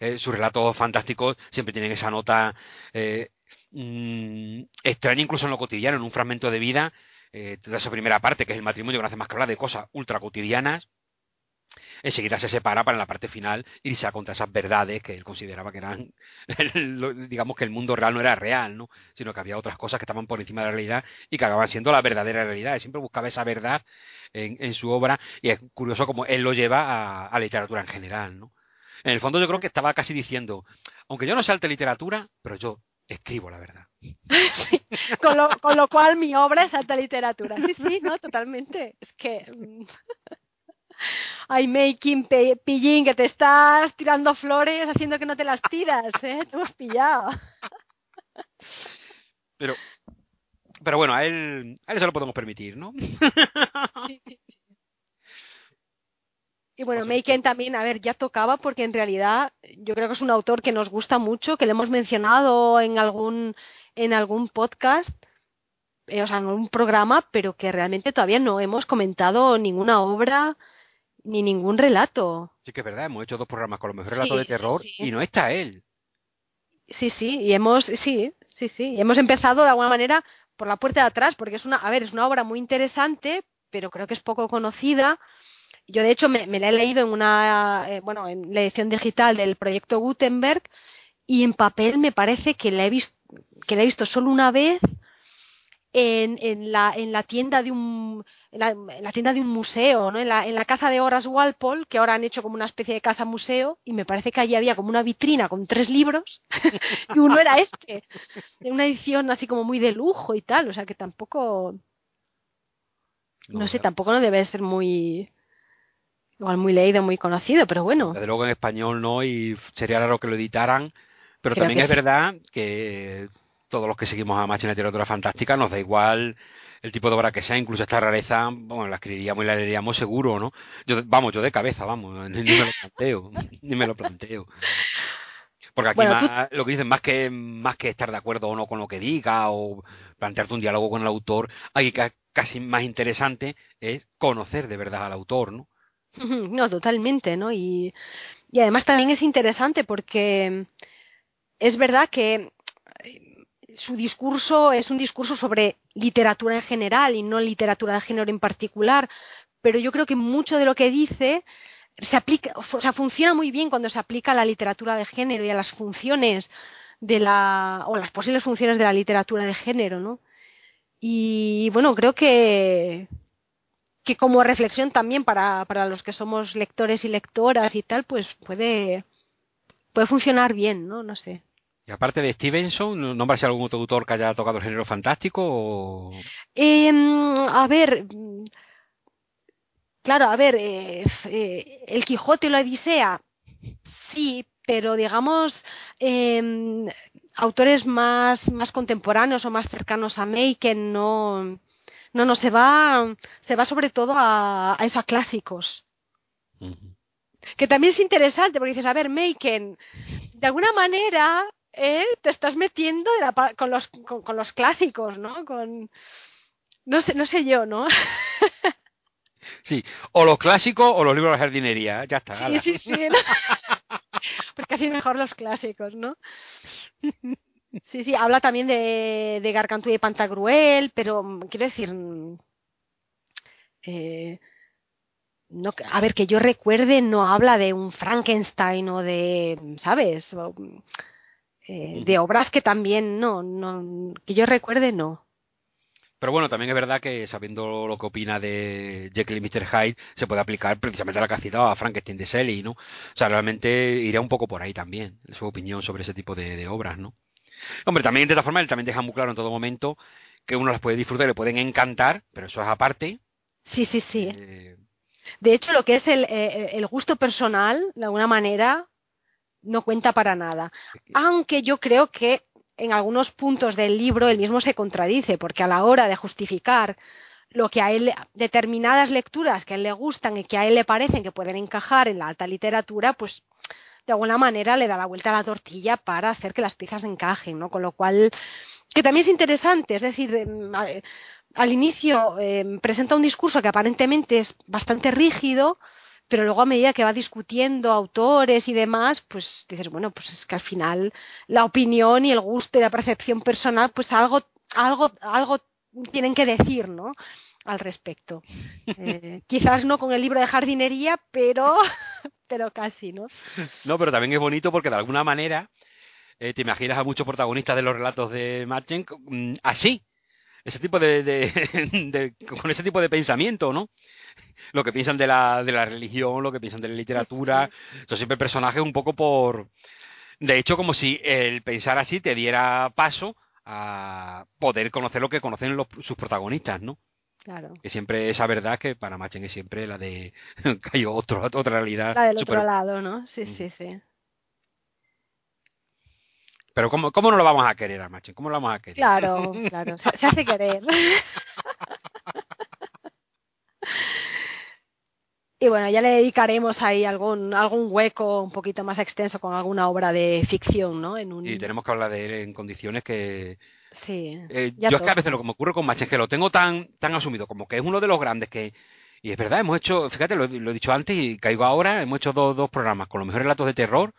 Eh, sus relatos fantásticos siempre tienen esa nota eh, mmm, extraña incluso en lo cotidiano, en un fragmento de vida, eh, toda esa primera parte, que es el matrimonio, que no hace más que hablar de cosas ultra cotidianas, enseguida se separa para en la parte final irse a contra esas verdades que él consideraba que eran, digamos que el mundo real no era real, ¿no? sino que había otras cosas que estaban por encima de la realidad y que acababan siendo la verdadera realidad. Él siempre buscaba esa verdad en, su obra y es curioso como él lo lleva a, a la literatura en general. ¿no? En el fondo yo creo que estaba casi diciendo, aunque yo no sea alta literatura, pero yo escribo la verdad. con, lo, con, lo, cual mi obra es alta literatura. Sí, sí, no, totalmente. Es que mm, hay making pillín que te estás tirando flores haciendo que no te las tiras, ¿eh? Te hemos pillado. Pero, pero bueno, a él, a él se lo podemos permitir, ¿no? Y bueno, Meiken también, a ver, ya tocaba porque en realidad yo creo que es un autor que nos gusta mucho, que le hemos mencionado en algún, en algún podcast, eh, o sea, en un programa, pero que realmente todavía no hemos comentado ninguna obra ni ningún relato. Sí que es verdad, hemos hecho dos programas con los mejores relatos de terror y no está él. Sí, sí, y hemos, sí, sí, sí, y hemos empezado de alguna manera por la puerta de atrás, porque es una, a ver, es una obra muy interesante, pero creo que es poco conocida yo, de hecho, me, la he leído en una, eh, bueno, en la edición digital del proyecto Gutenberg y en papel me parece que la he visto, que la he visto solo una vez en, en, la, en la tienda de un en la, tienda de un museo, ¿no? En la, en la casa de Horace Walpole, que ahora han hecho como una especie de casa museo, y me parece que allí había como una vitrina con tres libros, y uno era este, en una edición así como muy de lujo y tal, o sea que tampoco no, no sé, tampoco no debe ser muy Igual muy leído, muy conocido, pero bueno. Desde luego en español no, y sería raro que lo editaran. Pero también es verdad que todos los que seguimos a Machina de Literatura Fantástica nos da igual el tipo de obra que sea, incluso esta rareza, bueno, la escribiríamos y la leeríamos seguro, ¿no? Yo, vamos, yo de cabeza, vamos, ni, me lo planteo, ni me lo planteo. Porque aquí más, lo que dicen, más que, más que estar de acuerdo o no con lo que diga o plantearte un diálogo con el autor, hay que casi más interesante es conocer de verdad al autor, ¿no? No, totalmente, ¿no? Y, y además también es interesante porque es verdad que eh, su discurso es un discurso sobre literatura en general y no literatura de género en particular, pero yo creo que mucho de lo que dice se aplica, o sea, funciona muy bien cuando se aplica a la literatura de género y a las funciones de la o las posibles funciones de la literatura de género, ¿no? Y bueno, creo que que como reflexión también para, para los que somos lectores y lectoras y tal, pues puede, puede funcionar bien, ¿no? No sé. Y aparte de Stevenson, ¿nombras algún otro autor que haya tocado el género fantástico? O... Em, a ver, claro, a ver, eh, eh, El Quijote y la Odisea, sí, pero digamos, eh, autores más, más contemporáneos o más cercanos a May que no, no, no, se va, se va sobre todo a, a esos clásicos. Que también es interesante porque dices, a ver, Maken, de alguna manera ¿eh? te estás metiendo con, los, con, los clásicos, ¿no? Con, no sé, no sé yo, ¿no? Sí, o los clásicos o los libros de jardinería, ya está. Sí, sí, sí. pues casi mejor los clásicos, ¿no? Sí, sí, habla también de, de Gargantúa y Pantagruel, pero mm, quiero decir, mm, eh, no, a ver, que yo recuerde, no habla de un Frankenstein o de, ¿sabes? Mm, eh, de obras que también no, no, que yo recuerde, no. Pero bueno, también es verdad que sabiendo lo que opina de Jekyll y Mr. Hyde, se puede aplicar precisamente a la que ha citado a Frankenstein de Shelley, ¿no? O sea, realmente iría un poco por ahí también, su opinión sobre ese tipo de obras, ¿no? Hombre, también de esta forma él también deja muy claro en todo momento que uno las puede disfrutar y le pueden encantar, pero eso es aparte. Sí, sí, sí. Eh, de hecho, lo que es el, eh, el gusto personal, de alguna manera, no cuenta para nada. Aunque yo creo que en algunos puntos del libro él mismo se contradice, porque a la hora de justificar lo que a él, determinadas lecturas que a él le gustan y que a él le parecen que pueden encajar en la alta literatura, pues de alguna manera le da la vuelta a la tortilla para hacer que las piezas encajen, ¿no? Con lo cual, que también es interesante, es decir, em, al inicio em, presenta un discurso que aparentemente es bastante rígido, pero luego a medida que va discutiendo autores y demás, pues dices, bueno, pues es que al final la opinión y el gusto y la percepción personal, pues algo, algo, algo tienen que decir, ¿no? al respecto. Eh, quizás no con el libro de jardinería, pero, pero casi, ¿no? No, pero también es bonito porque de alguna manera eh, te imaginas a muchos protagonistas de los relatos de Machen mm, así, ese tipo de, de, con ese tipo de pensamiento, ¿no? Lo que piensan de la, de la religión, lo que piensan de la literatura, son siempre personajes un poco por... De hecho, como si el pensar así te diera paso a poder conocer lo que conocen los, sus protagonistas, ¿no? Que siempre esa verdad que para Machen es siempre la de que hay otro, otra realidad. La del otro lado, ¿no? Sí, mm. sí, sí. Pero ¿cómo, ¿cómo no lo vamos a querer a Machen? ¿Cómo lo vamos a querer? Claro, claro, se, se hace querer. Y bueno, ya le dedicaremos ahí algún, algún hueco un poquito más extenso con alguna obra de ficción, ¿no? En un... Y tenemos que hablar de él en condiciones que... Sí. Eh, yo es que a veces lo que me ocurre con que lo tengo tan, tan asumido como que es uno de los grandes que... Y es verdad, hemos hecho, fíjate, lo, lo he dicho antes y caigo ahora, hemos hecho dos, dos programas con los mejores relatos de terror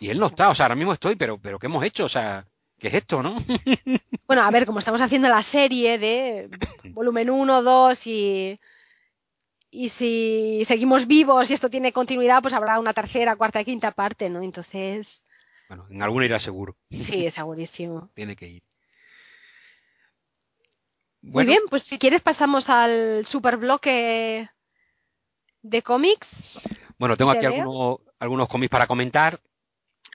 y él no está, o sea, ahora mismo estoy, pero, pero ¿qué hemos hecho? O sea, ¿qué es esto, no? Bueno, a ver, como estamos haciendo la serie de volumen 1, 2 y, y si seguimos vivos y esto tiene continuidad, pues habrá una tercera, cuarta, quinta parte, ¿no? Entonces, Bueno, en alguna irá seguro. sí, es segurísimo. Tiene que ir. Muy bien, pues si quieres pasamos al super bloque de cómics. Bueno, tengo ¿Te aquí algunos, algunos cómics para comentar.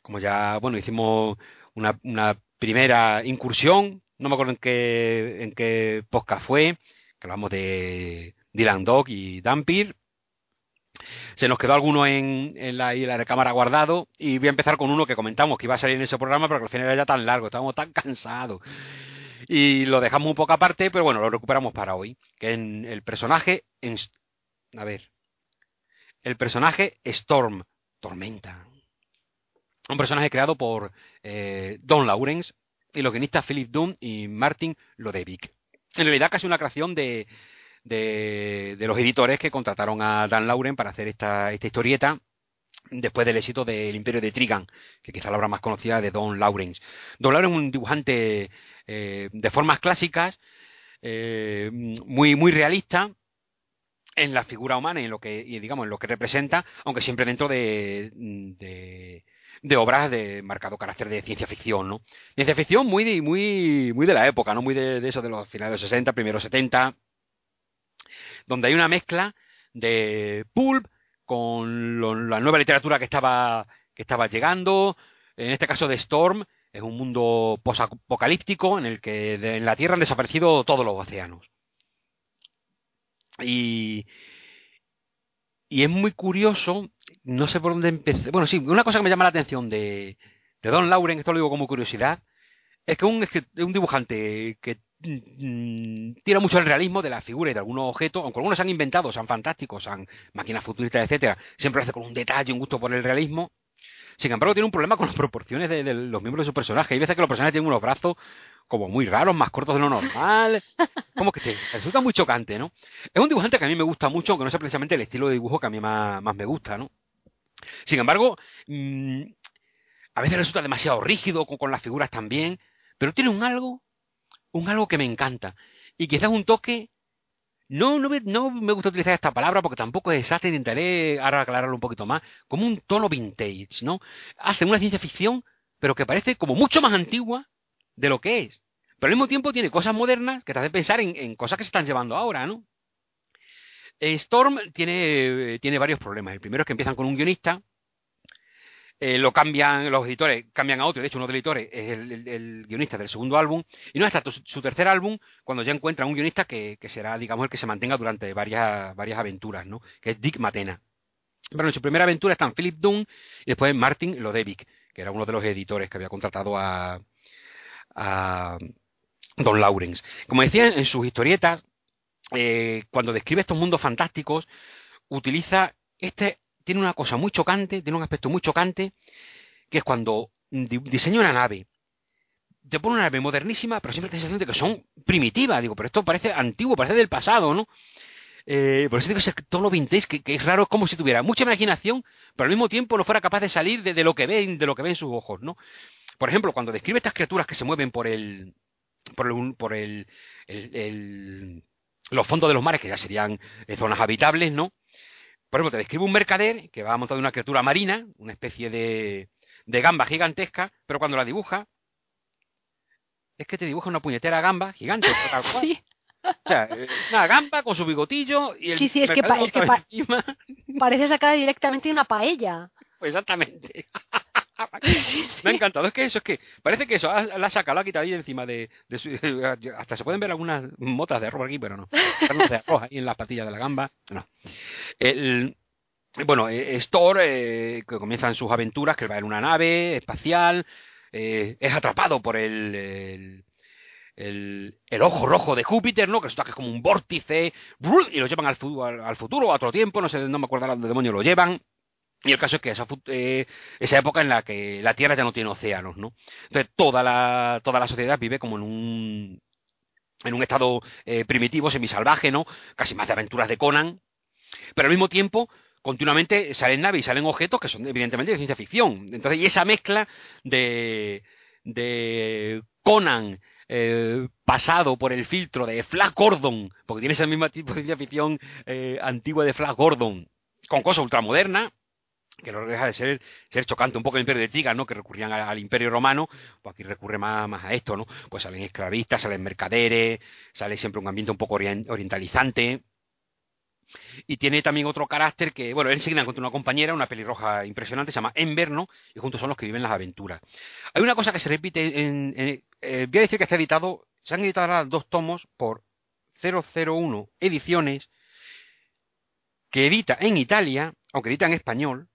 Como ya, bueno, hicimos una, una primera incursión, no me acuerdo en qué, en qué podcast fue, que hablamos de Dylan Dog y Dampir. Se nos quedó alguno en, en, la, en la recámara guardado y voy a empezar con uno que comentamos que iba a salir en ese programa, pero que al final era ya tan largo, estábamos tan cansados. Y lo dejamos un poco aparte, pero bueno, lo recuperamos para hoy. Que en el personaje, en, a ver, el personaje Storm, Tormenta. Un personaje creado por eh, Don Lawrence y los guionistas Philip Dunn y Martin Lodevick. En realidad casi una creación de, de, de los editores que contrataron a Dan Lauren para hacer esta, esta historieta después del éxito del Imperio de Trigan, que quizá la obra más conocida de Don Lawrence. Don Lawrence es un dibujante eh, de formas clásicas, eh, muy, muy realista, en la figura humana y en lo que y digamos en lo que representa aunque siempre dentro de, de, de obras de marcado carácter de ciencia ficción no ciencia ficción muy muy muy de la época no muy de, eso de los finales de los 60 primeros 70 donde hay una mezcla de pulp con la nueva literatura que estaba que estaba llegando en este caso de Storm es un mundo posapocalíptico en el que en la Tierra han desaparecido todos los océanos y, y es muy curioso, no sé por dónde empecé. Bueno, sí, una cosa que me llama la atención de, de Don Lauren, esto lo digo como curiosidad, es que un, dibujante que mmm, tira mucho el realismo de la figura y de algunos objetos, aunque algunos se han inventado, sean fantásticos, sean máquinas futuristas, etcétera, siempre lo hace con un detalle, un gusto por el realismo. Sin embargo, tiene un problema con las proporciones de, de los miembros de su personaje. Hay veces que los personajes tienen unos brazos como muy raros, más cortos de lo normal. Como que te resulta muy chocante, ¿no? Es un dibujante que a mí me gusta mucho, aunque no sea precisamente el estilo de dibujo que a mí más, más me gusta, ¿no? Sin embargo, mmm, a veces resulta demasiado rígido con, con, las figuras también, pero tiene un algo, un algo que me encanta. Y quizás un toque. No, no me, no me gusta utilizar esta palabra porque tampoco es exacta, intentaré ahora aclararlo un poquito más, como un tono vintage, ¿no? Hace una ciencia ficción, pero que parece como mucho más antigua de lo que es. Pero al mismo tiempo tiene cosas modernas que te hacen pensar en, en cosas que se están llevando ahora, ¿no? Storm tiene, tiene varios problemas. El primero es que empiezan con un guionista, eh, lo cambian, los editores cambian a otro, de hecho uno de los editores es el, guionista del segundo álbum, y no hasta su tercer álbum cuando ya encuentran un guionista que, que, será, digamos, el que se mantenga durante varias, varias aventuras, ¿no? Que es Dick Matena. Pero en su primera aventura están Philip Dunn y después Martin Lodevick, que era uno de los editores que había contratado a, a Don Lawrence. Como decía en sus historietas, eh, cuando describe estos mundos fantásticos, utiliza este, tiene una cosa muy chocante, tiene un aspecto muy chocante, que es cuando di diseña una nave, te pone una nave modernísima, pero siempre la sensación de que son primitivas. Digo, pero esto parece antiguo, parece del pasado, ¿no? Eh, por eso digo que es todo lo vintage, que, que, es raro, como si tuviera mucha imaginación, pero al mismo tiempo no fuera capaz de salir de, lo que ve, de lo que ve en sus ojos, ¿no? Por ejemplo, cuando describe estas criaturas que se mueven por el, por el, por el, el, el los fondos de los mares, que ya serían eh, zonas habitables, ¿no? Por ejemplo, te describe un mercader que va montado en una criatura marina, una especie de, de gamba gigantesca, pero cuando la dibuja, es que te dibuja una puñetera gamba gigante, tal cual. Sí. O sea, una gamba con su bigotillo y el Sí, sí, es que, pa es que pa encima. parece sacada directamente de una paella. Pues exactamente. Me ha encantado. Es que eso, es que parece que eso la ha sacado, la ha quitado ahí encima de, de su, Hasta se pueden ver algunas motas de arroz aquí, pero no. de arroz ahí en las patillas de la gamba. No. El, bueno, Store, eh, que comienzan sus aventuras, que va en una nave espacial, eh, es atrapado por el, el, el, ojo rojo de Júpiter, ¿no? Que resulta que es como un vórtice, y lo llevan al, al, futuro, a otro tiempo, no sé, no me acuerdo dónde demonios lo llevan. Y el caso es que esa, eh, esa época en la que la Tierra ya no tiene océanos, ¿no? Entonces toda la, toda la sociedad vive como en un, en un estado eh, primitivo, semisalvaje, ¿no? Casi más de aventuras de Conan. Pero al mismo tiempo, continuamente salen naves y salen objetos que son evidentemente de ciencia ficción. Entonces, y esa mezcla de, de Conan eh, pasado por el filtro de Flash Gordon, porque tiene ese mismo tipo de ciencia ficción eh, antigua de Flash Gordon, con cosas ultramodernas, que no deja de ser, ser chocante, un poco el imperio de Tigas, ¿no? Que recurrían al, imperio romano, pues aquí recurre más, más, a esto, ¿no? Pues salen esclavistas, salen mercaderes, sale siempre un ambiente un poco orientalizante, y tiene también otro carácter que, bueno, él se encuentra una compañera, una pelirroja impresionante, se llama Ember, ¿no? Y juntos son los que viven las aventuras. Hay una cosa que se repite en... Eh, voy a decir que está editado, se han editado dos tomos por 001 Ediciones, que edita en Italia, aunque edita en español.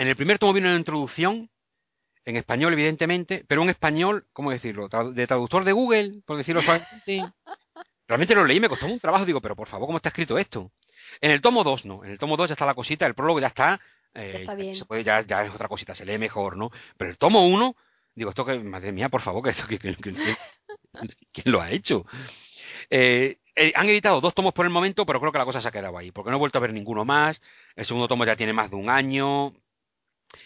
En el primer tomo viene una introducción, en español evidentemente, pero un español, ¿cómo decirlo? De traductor de Google, por decirlo suavemente. Realmente lo leí, me costó un trabajo, digo, pero por favor, ¿cómo está escrito esto? En el tomo 2 no, en el tomo 2 ya está la cosita, el prólogo ya está, eh, ya, está Se puede, ya, ya, es otra cosita, se lee mejor, ¿no? Pero el tomo 1, digo, esto que, madre mía, por favor, que esto, que, ¿quién lo ha hecho? Eh, eh, han editado dos tomos por el momento, pero creo que la cosa se ha quedado ahí, porque no he vuelto a ver ninguno más. El segundo tomo ya tiene más de un año.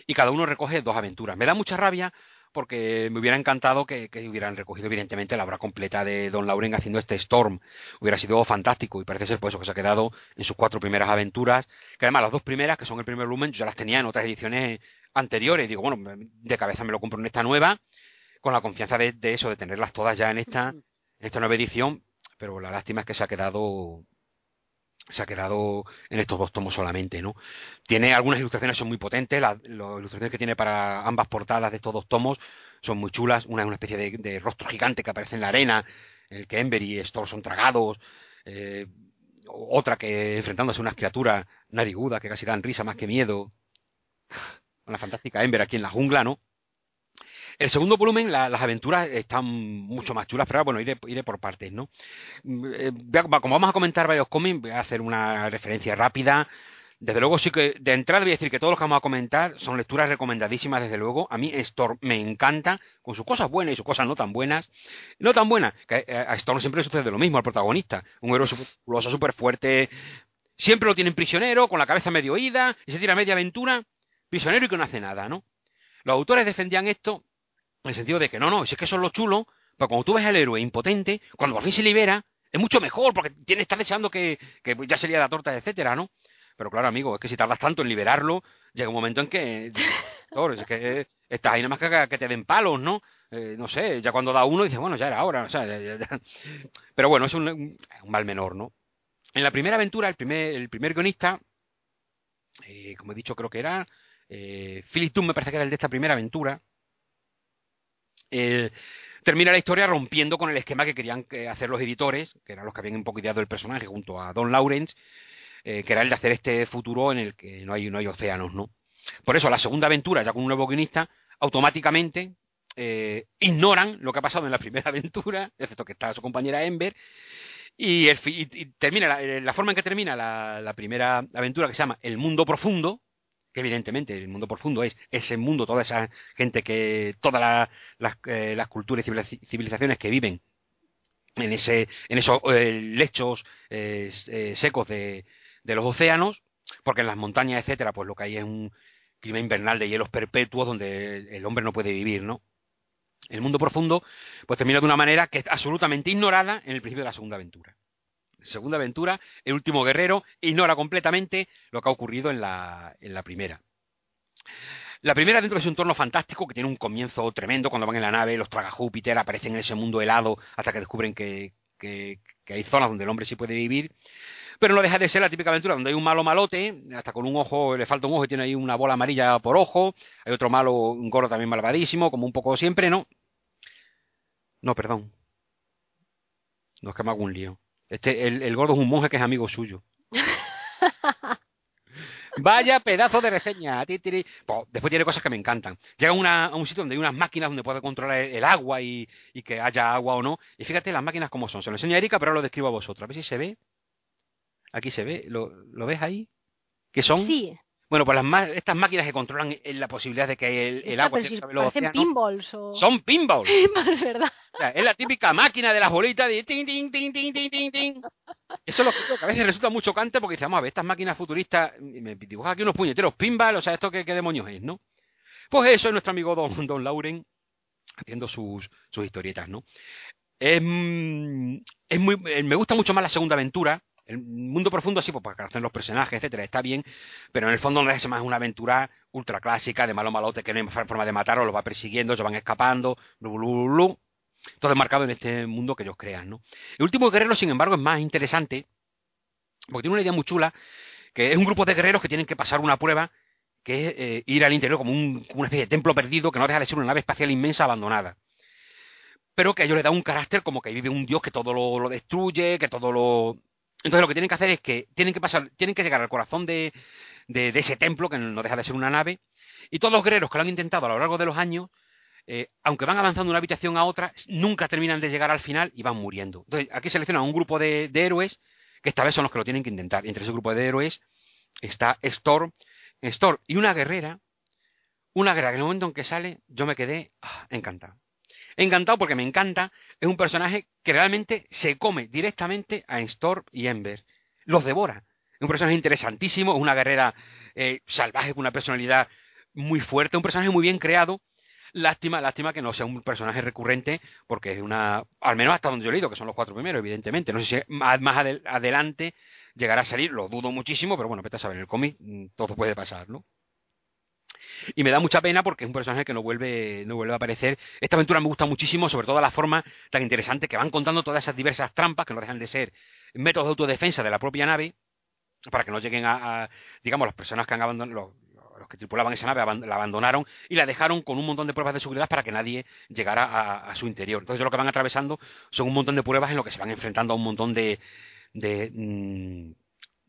Y cada uno recoge dos aventuras. Me da mucha rabia porque me hubiera encantado que, hubieran recogido evidentemente la obra completa de Don Lauren haciendo este Storm. Hubiera sido fantástico y parece ser por eso que se ha quedado en sus cuatro primeras aventuras, que además las dos primeras, que son el primer volumen, yo ya las tenía en otras ediciones anteriores. Digo, bueno, de cabeza me lo compro en esta nueva, con la confianza de, eso, de tenerlas todas ya en esta, en esta nueva edición, pero la lástima es que se ha quedado se ha quedado en estos dos tomos solamente, ¿no? Tiene algunas ilustraciones son muy potentes, las, ilustraciones que tiene para ambas portadas de estos dos tomos son muy chulas, una es una especie de, rostro gigante que aparece en la arena, en el que Ember y Storm son tragados, eh, otra que enfrentándose a unas criaturas narigudas que casi dan risa más que miedo, una fantástica Ember aquí en la jungla, ¿no? El segundo volumen, las aventuras están mucho más chulas, pero bueno, iré, iré por partes, ¿no? Mm, eh, como vamos a comentar varios cómics, voy a hacer una referencia rápida. Desde luego, sí que de entrada voy a decir que todos los que vamos a comentar son lecturas recomendadísimas, desde luego. A mí Storm me encanta, con sus cosas buenas y sus cosas no tan buenas. No tan buenas, que eh, a Storm siempre le sucede lo mismo al protagonista. Un héroe súper fuerte, siempre lo tienen prisionero, con la cabeza medio ida, y se tira media aventura, prisionero y que no hace nada, ¿no? Los autores defendían esto en el sentido de que no, no, si es que eso es lo chulo, pero cuando tú ves al héroe impotente, cuando por fin se libera, es mucho mejor, porque tiene, está deseando que, que ya sería la torta, etcétera, ¿no? Pero claro, amigo, es que si tardas tanto en liberarlo, llega un momento en que, es que estás ahí nada más que, que te den palos, ¿no? Eh, no sé, ya cuando da uno dices, bueno, ya era hora, o sea, pero bueno, es un, un, mal menor, ¿no? En la primera aventura, el primer, el primer guionista, eh, como he dicho, creo que era eh, Philip Toon, me parece que era el de esta primera aventura, eh, termina la historia rompiendo con el esquema que querían eh, hacer los editores, que eran los que habían un poco ideado el personaje junto a Don Lawrence, eh, que era el de hacer este futuro en el que no hay, no hay océanos, ¿no? Por eso, la segunda aventura, ya con un nuevo guionista, automáticamente ignoran lo que ha pasado en la primera aventura, excepto que está su compañera Ember, y, termina la, forma en que termina la primera aventura, que se llama El Mundo Profundo, que evidentemente el mundo profundo es ese mundo, toda esa gente que, todas eh, las, culturas y civilizaciones que viven en, ese, en esos eh, lechos eh, secos de, de, los océanos, porque en las montañas, etcétera, pues lo que hay es un clima invernal de hielos perpetuos donde el hombre no puede vivir, ¿no? El mundo profundo, pues termina de una manera que es absolutamente ignorada en el principio de la segunda aventura segunda aventura, el último guerrero ignora completamente lo que ha ocurrido en la, primera. La primera dentro es un entorno fantástico que tiene un comienzo tremendo cuando van en la nave, los traga Júpiter, aparecen en ese mundo helado hasta que descubren que, que, hay zonas donde el hombre sí puede vivir. Pero no deja de ser la típica aventura donde hay un malo malote, hasta con un ojo, le falta un ojo y tiene ahí una bola amarilla por ojo. Hay otro malo, un gordo también malvadísimo, como un poco siempre, ¿no? No, perdón. No es que me hago un lío. Este, el, gordo es un monje que es amigo suyo. Vaya pedazo de reseña. Pues, después tiene cosas que me encantan. Llega a un sitio donde hay unas máquinas donde puede controlar el, agua y, que haya agua o no. Y fíjate las máquinas como son. Se lo enseña Erika, pero ahora lo describo a vosotros. A ver si se ve. Aquí se ve. ¿Lo, lo ves ahí? ¿Qué son? Sí. Bueno, pues las estas máquinas que controlan la posibilidad de que el, el agua... Si parecen pinballs o... Son pinballs. Pinballs, ¿verdad? es la típica máquina de las bolitas de ting, ting, ting, ting, ting, ting. Eso es lo que, a veces resulta muy chocante porque dice, vamos a ver, estas máquinas futuristas, me dibujan aquí unos puñeteros pinballs, o sea, ¿esto qué, qué demonios es, no? Pues eso es nuestro amigo Don, Don Lauren haciendo sus, sus historietas, ¿no? Es, mm, es muy, eh, me gusta mucho más la segunda aventura, el mundo profundo sí, pues para hacen los personajes, etcétera, está bien, pero en el fondo no es más una aventura ultra clásica de malo malote que no hay forma de matarlo, lo va persiguiendo, se van escapando, blu, todo es marcado en este mundo que ellos crean, ¿no? El último guerrero, sin embargo, es más interesante, porque tiene una idea muy chula, que es un grupo de guerreros que tienen que pasar una prueba, que es eh, ir al interior como, un, una especie de templo perdido que no deja de ser una nave espacial inmensa abandonada pero que a ellos le da un carácter como que vive un dios que todo lo destruye, que todo lo, entonces lo que tienen que hacer es que tienen que pasar, tienen que llegar al corazón de, ese templo, que no deja de ser una nave, y todos los guerreros que lo han intentado a lo largo de los años, eh, aunque van avanzando de una habitación a otra, nunca terminan de llegar al final y van muriendo. Entonces aquí seleccionan un grupo de, héroes, que esta vez son los que lo tienen que intentar. Entre ese grupo de héroes está Storm, Storm y una guerrera, una guerrera que en el momento en que sale, yo me quedé ah, encantado encantado porque me encanta. Es un personaje que realmente se come directamente a Storm y Ember. Los devora. Es un personaje interesantísimo, es una guerrera eh, salvaje con una personalidad muy fuerte, un personaje muy bien creado. Lástima, lástima que no sea un personaje recurrente, porque es una, al menos hasta donde yo he leído, que son los cuatro primeros, evidentemente. No sé si más, adelante llegará a salir, lo dudo muchísimo, pero bueno, vete a saber, el cómic mm, todo puede pasar, ¿no? Y me da mucha pena porque es un personaje que no vuelve, no vuelve a aparecer. Esta aventura me gusta muchísimo, sobre todo la forma tan interesante que van contando todas esas diversas trampas que no dejan de ser métodos de autodefensa de la propia nave para que no lleguen a, digamos, las personas que han abandonado, los, que tripulaban esa nave la abandonaron y la dejaron con un montón de pruebas de seguridad para que nadie llegara a, su interior. Entonces lo que van atravesando son un montón de pruebas en lo que se van enfrentando a un montón de, de mm,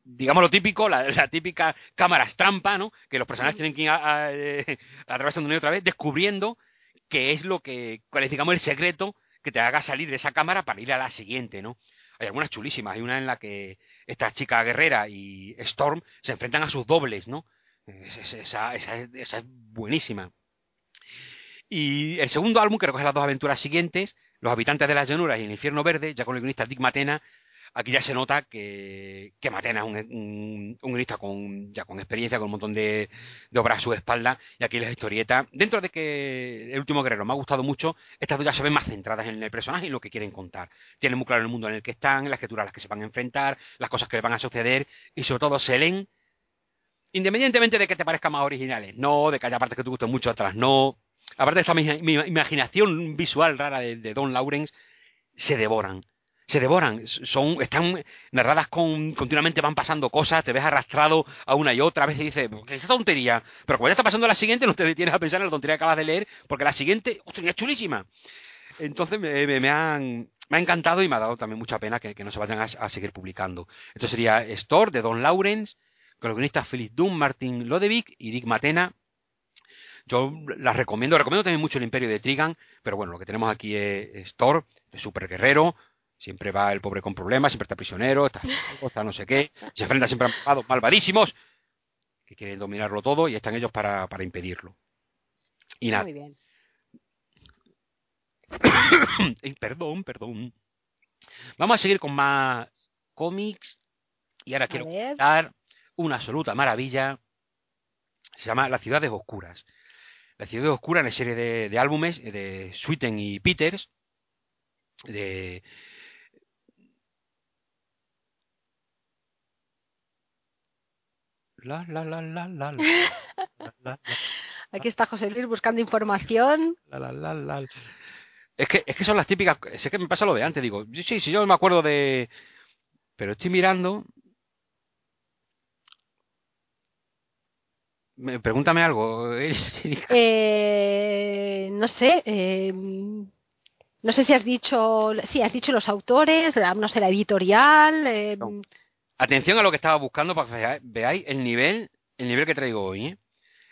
digamos lo típico, la, típica cámara trampa, ¿no? Que los personajes tienen que ir a, eh, atravesando una y otra vez, descubriendo qué es lo que, cuál es, digamos, el secreto que te haga salir de esa cámara para ir a la siguiente, ¿no? Hay algunas chulísimas, hay una en la que esta chica guerrera y Storm se enfrentan a sus dobles, ¿no? Esa, esa, esa es buenísima. Y el segundo álbum, que recoge las dos aventuras siguientes, Los habitantes de las llanuras y el infierno verde, ya con el guionista Dick Matena, Aquí ya se nota que, Matena es un, un, guionista con, ya con experiencia, con un montón de, obras a su espalda, y aquí la historieta, dentro de que El último guerrero me ha gustado mucho, estas dos ya se ven más centradas en el personaje y lo que quieren contar. Tienen muy claro el mundo en el que están, las escrituras a las que se van a enfrentar, las cosas que le van a suceder, y sobre todo se leen, independientemente de que te parezcan más originales, no, de que haya partes que te gusten mucho, otras no. Aparte de esta mi, imaginación visual rara de, de Don Lawrence, se devoran se devoran, son, están narradas con, continuamente van pasando cosas, te ves arrastrado a una y otra, a veces dices, ¿qué es esa tontería? Pero cuando ya está pasando la siguiente, no te detienes a pensar en la tontería que acabas de leer, porque la siguiente, ¡hostia, es chulísima! Entonces me, me, han, me ha encantado y me ha dado también mucha pena que, no se vayan a, seguir publicando. Esto sería Store de Don Lawrence, con los guionistas Philip Dunn, Martin Lodevick y Dick Matena. Yo las recomiendo, recomiendo también mucho el Imperio de Trigan, pero bueno, lo que tenemos aquí es Store, de super guerrero, Siempre va el pobre con problemas, siempre está prisionero, está, está no sé qué, se enfrenta siempre a malvados malvadísimos que quieren dominarlo todo y están ellos para, para impedirlo. Y nada. Muy bien. perdón, perdón. Vamos a seguir con más cómics y ahora quiero dar una absoluta maravilla. Se llama Las ciudades oscuras. La ciudad oscura en la serie de, de álbumes de Sweeten y Peters de Aquí está José Luis buscando información. Es que, es que son las típicas. Sé que me pasa lo de antes, digo. Sí, sí, yo me acuerdo de. Pero estoy mirando. Pregúntame algo. eh, no sé. Eh, no sé si has dicho. Sí, has dicho los autores, no sé, la editorial. Eh, Atención a lo que estaba buscando para que veáis el nivel el nivel que traigo hoy. ¿eh?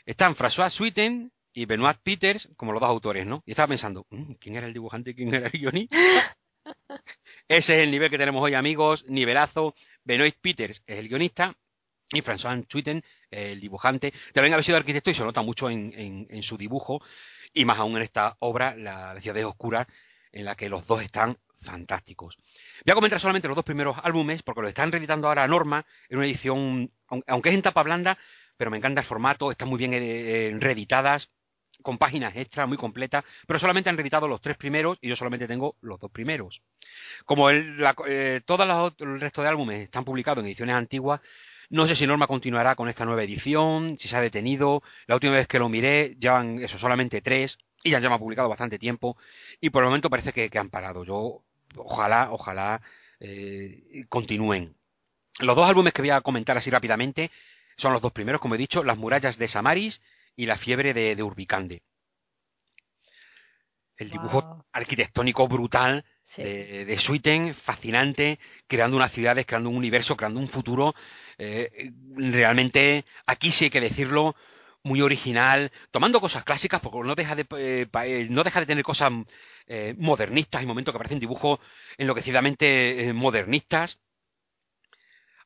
Están François Suiten y Benoit Peters como los dos autores, ¿no? Y estaba pensando, mm, ¿quién era el dibujante y quién era el guionista? Ese es el nivel que tenemos hoy, amigos. Nivelazo. Benoit Peters es el guionista y François Suiten, el dibujante. También ha sido arquitecto y se nota mucho en, en, su dibujo y más aún en esta obra, La, la ciudad oscura, en la que los dos están fantásticos. Voy a comentar solamente los dos primeros álbumes porque los están reeditando ahora Norma en una edición, aunque es en tapa blanda, pero me encanta el formato, están muy bien eh, eh, reeditadas, con páginas extras muy completas, pero solamente han reeditado los tres primeros y yo solamente tengo los dos primeros. Como el, eh, todos el resto de álbumes están publicados en ediciones antiguas, no sé si Norma continuará con esta nueva edición, si se ha detenido. La última vez que lo miré, llevan eso, solamente tres, y ya llevan publicado bastante tiempo, y por el momento parece que han parado. Yo ojalá, ojalá eh, continúen. Los dos álbumes que voy a comentar así rápidamente son los dos primeros, como he dicho, Las murallas de Samaris y La fiebre de, Urbicande. El dibujo arquitectónico brutal de, de Suiten, fascinante, creando unas ciudades, creando un universo, creando un futuro. Eh, realmente, aquí sí hay que decirlo, muy original, tomando cosas clásicas, porque no deja de, eh, eh, no deja de tener cosas eh, modernistas, hay momentos que parecen dibujos enloquecidamente modernistas,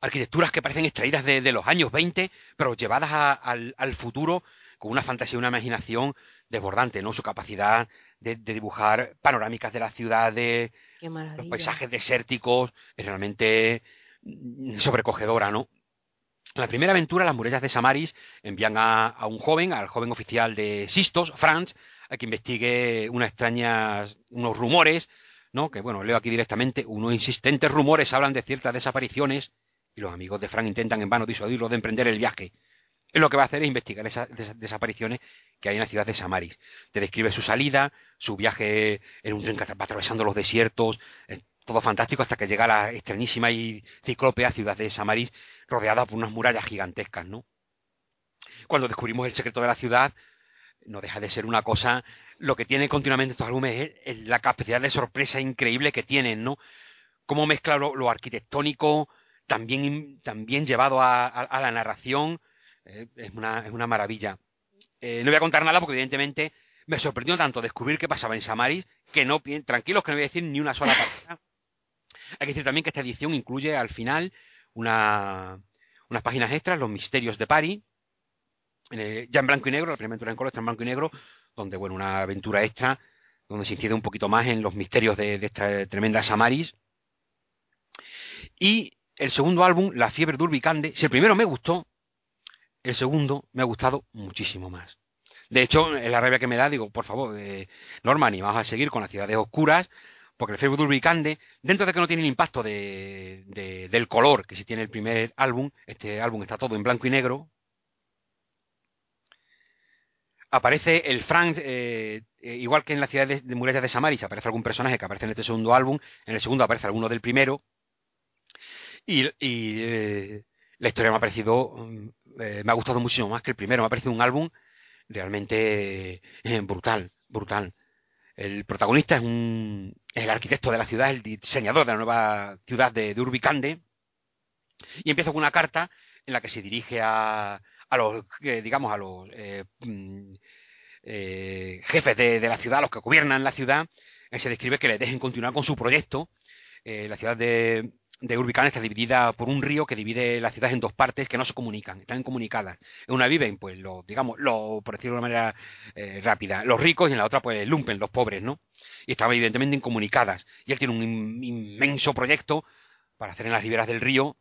arquitecturas que parecen extraídas de, los años 20, pero llevadas al, futuro con una fantasía y una imaginación desbordante, ¿no? Su capacidad de, dibujar panorámicas de las ciudades, los paisajes desérticos, es realmente mm, sobrecogedora, ¿no? En la primera aventura, las murallas de Samaris envían a, un joven, al joven oficial de Sistos, Franz, a que investigue unas extrañas, unos rumores, ¿no? Que bueno, leo aquí directamente, unos insistentes rumores hablan de ciertas desapariciones y los amigos de Frank intentan en vano disuadirlo de emprender el viaje. Él lo que va a hacer es investigar esas desapariciones que hay en la ciudad de Samaris. Te describe su salida, su viaje en un tren atravesando los desiertos, todo fantástico hasta que llega la extrañísima y ciclópea ciudad de Samaris, rodeada por unas murallas gigantescas, ¿no? Cuando descubrimos el secreto de la ciudad, no deja de ser una cosa, lo que tiene continuamente estos álbumes es, la capacidad de sorpresa increíble que tienen, ¿no? Cómo mezcla lo, arquitectónico, también, también llevado a, la narración, eh, es, una, es, una, maravilla. Eh, no voy a contar nada porque evidentemente me sorprendió tanto descubrir qué pasaba en Samaris que no, tranquilos que no voy a decir ni una sola palabra hay que decir también que esta edición incluye al final una, unas páginas extras, los misterios de Pari, ya en blanco y negro, la primera aventura en color está en blanco y negro, donde, bueno, una aventura extra, donde se incide un poquito más en los misterios de, esta tremenda Samaris. Y el segundo álbum, La fiebre de Urbicande, si el primero me gustó, el segundo me ha gustado muchísimo más. De hecho, en la rabia que me da, digo, por favor, eh, Norman, y vamos a seguir con las ciudades oscuras, porque el Facebook Urbicande, dentro de que no tiene el impacto de, del color que si tiene el primer álbum, este álbum está todo en blanco y negro, aparece el Frank, eh, eh, igual que en la ciudad de, de Murallas de Samaris, aparece algún personaje que aparece en este segundo álbum, en el segundo aparece alguno del primero, y, eh, la historia me ha parecido, mm, me ha gustado muchísimo más que el primero, me ha parecido un álbum realmente brutal, brutal. El protagonista es, un, el arquitecto de la ciudad, el diseñador de la nueva ciudad de, Urbicande, y empieza con una carta en la que se dirige a, a los, eh, digamos, a los eh, mm, eh, jefes de, la ciudad, a los que gobiernan la ciudad, se describe que le dejen continuar con su proyecto. la ciudad de, de Urbicán está dividida por un río que divide la ciudad en dos partes que no se comunican, están incomunicadas. En una viven, pues, los, digamos, lo, por decirlo de una manera eh, rápida, los ricos y en la otra, pues, lumpen, los pobres, ¿no? Y están evidentemente incomunicadas. Y él tiene un inmenso proyecto para hacer en las riberas del río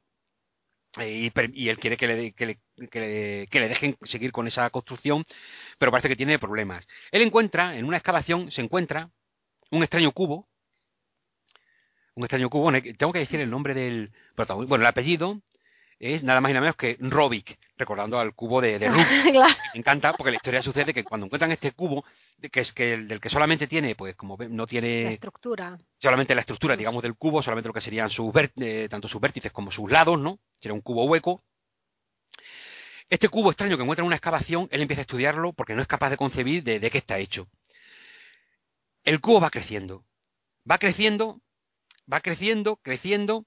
eh, y, él quiere que le, que, le, que le dejen seguir con esa construcción, pero parece que tiene problemas. Él encuentra, en una excavación, se encuentra un extraño cubo un extraño cubo. Tengo que decir el nombre del protagonista. Bueno, el apellido es nada más y nada menos que Robic, recordando al cubo de, de Rubik. Me encanta porque la historia sucede que cuando encuentran este cubo, que es que el del que solamente tiene, pues como no tiene... La estructura. Solamente la estructura, digamos, del cubo, solamente lo que serían sus eh, tanto sus vértices como sus lados, ¿no? Sería un cubo hueco. Este cubo extraño que encuentra en una excavación, él empieza a estudiarlo porque no es capaz de concebir de, de qué está hecho. El cubo va creciendo. Va creciendo va creciendo, creciendo,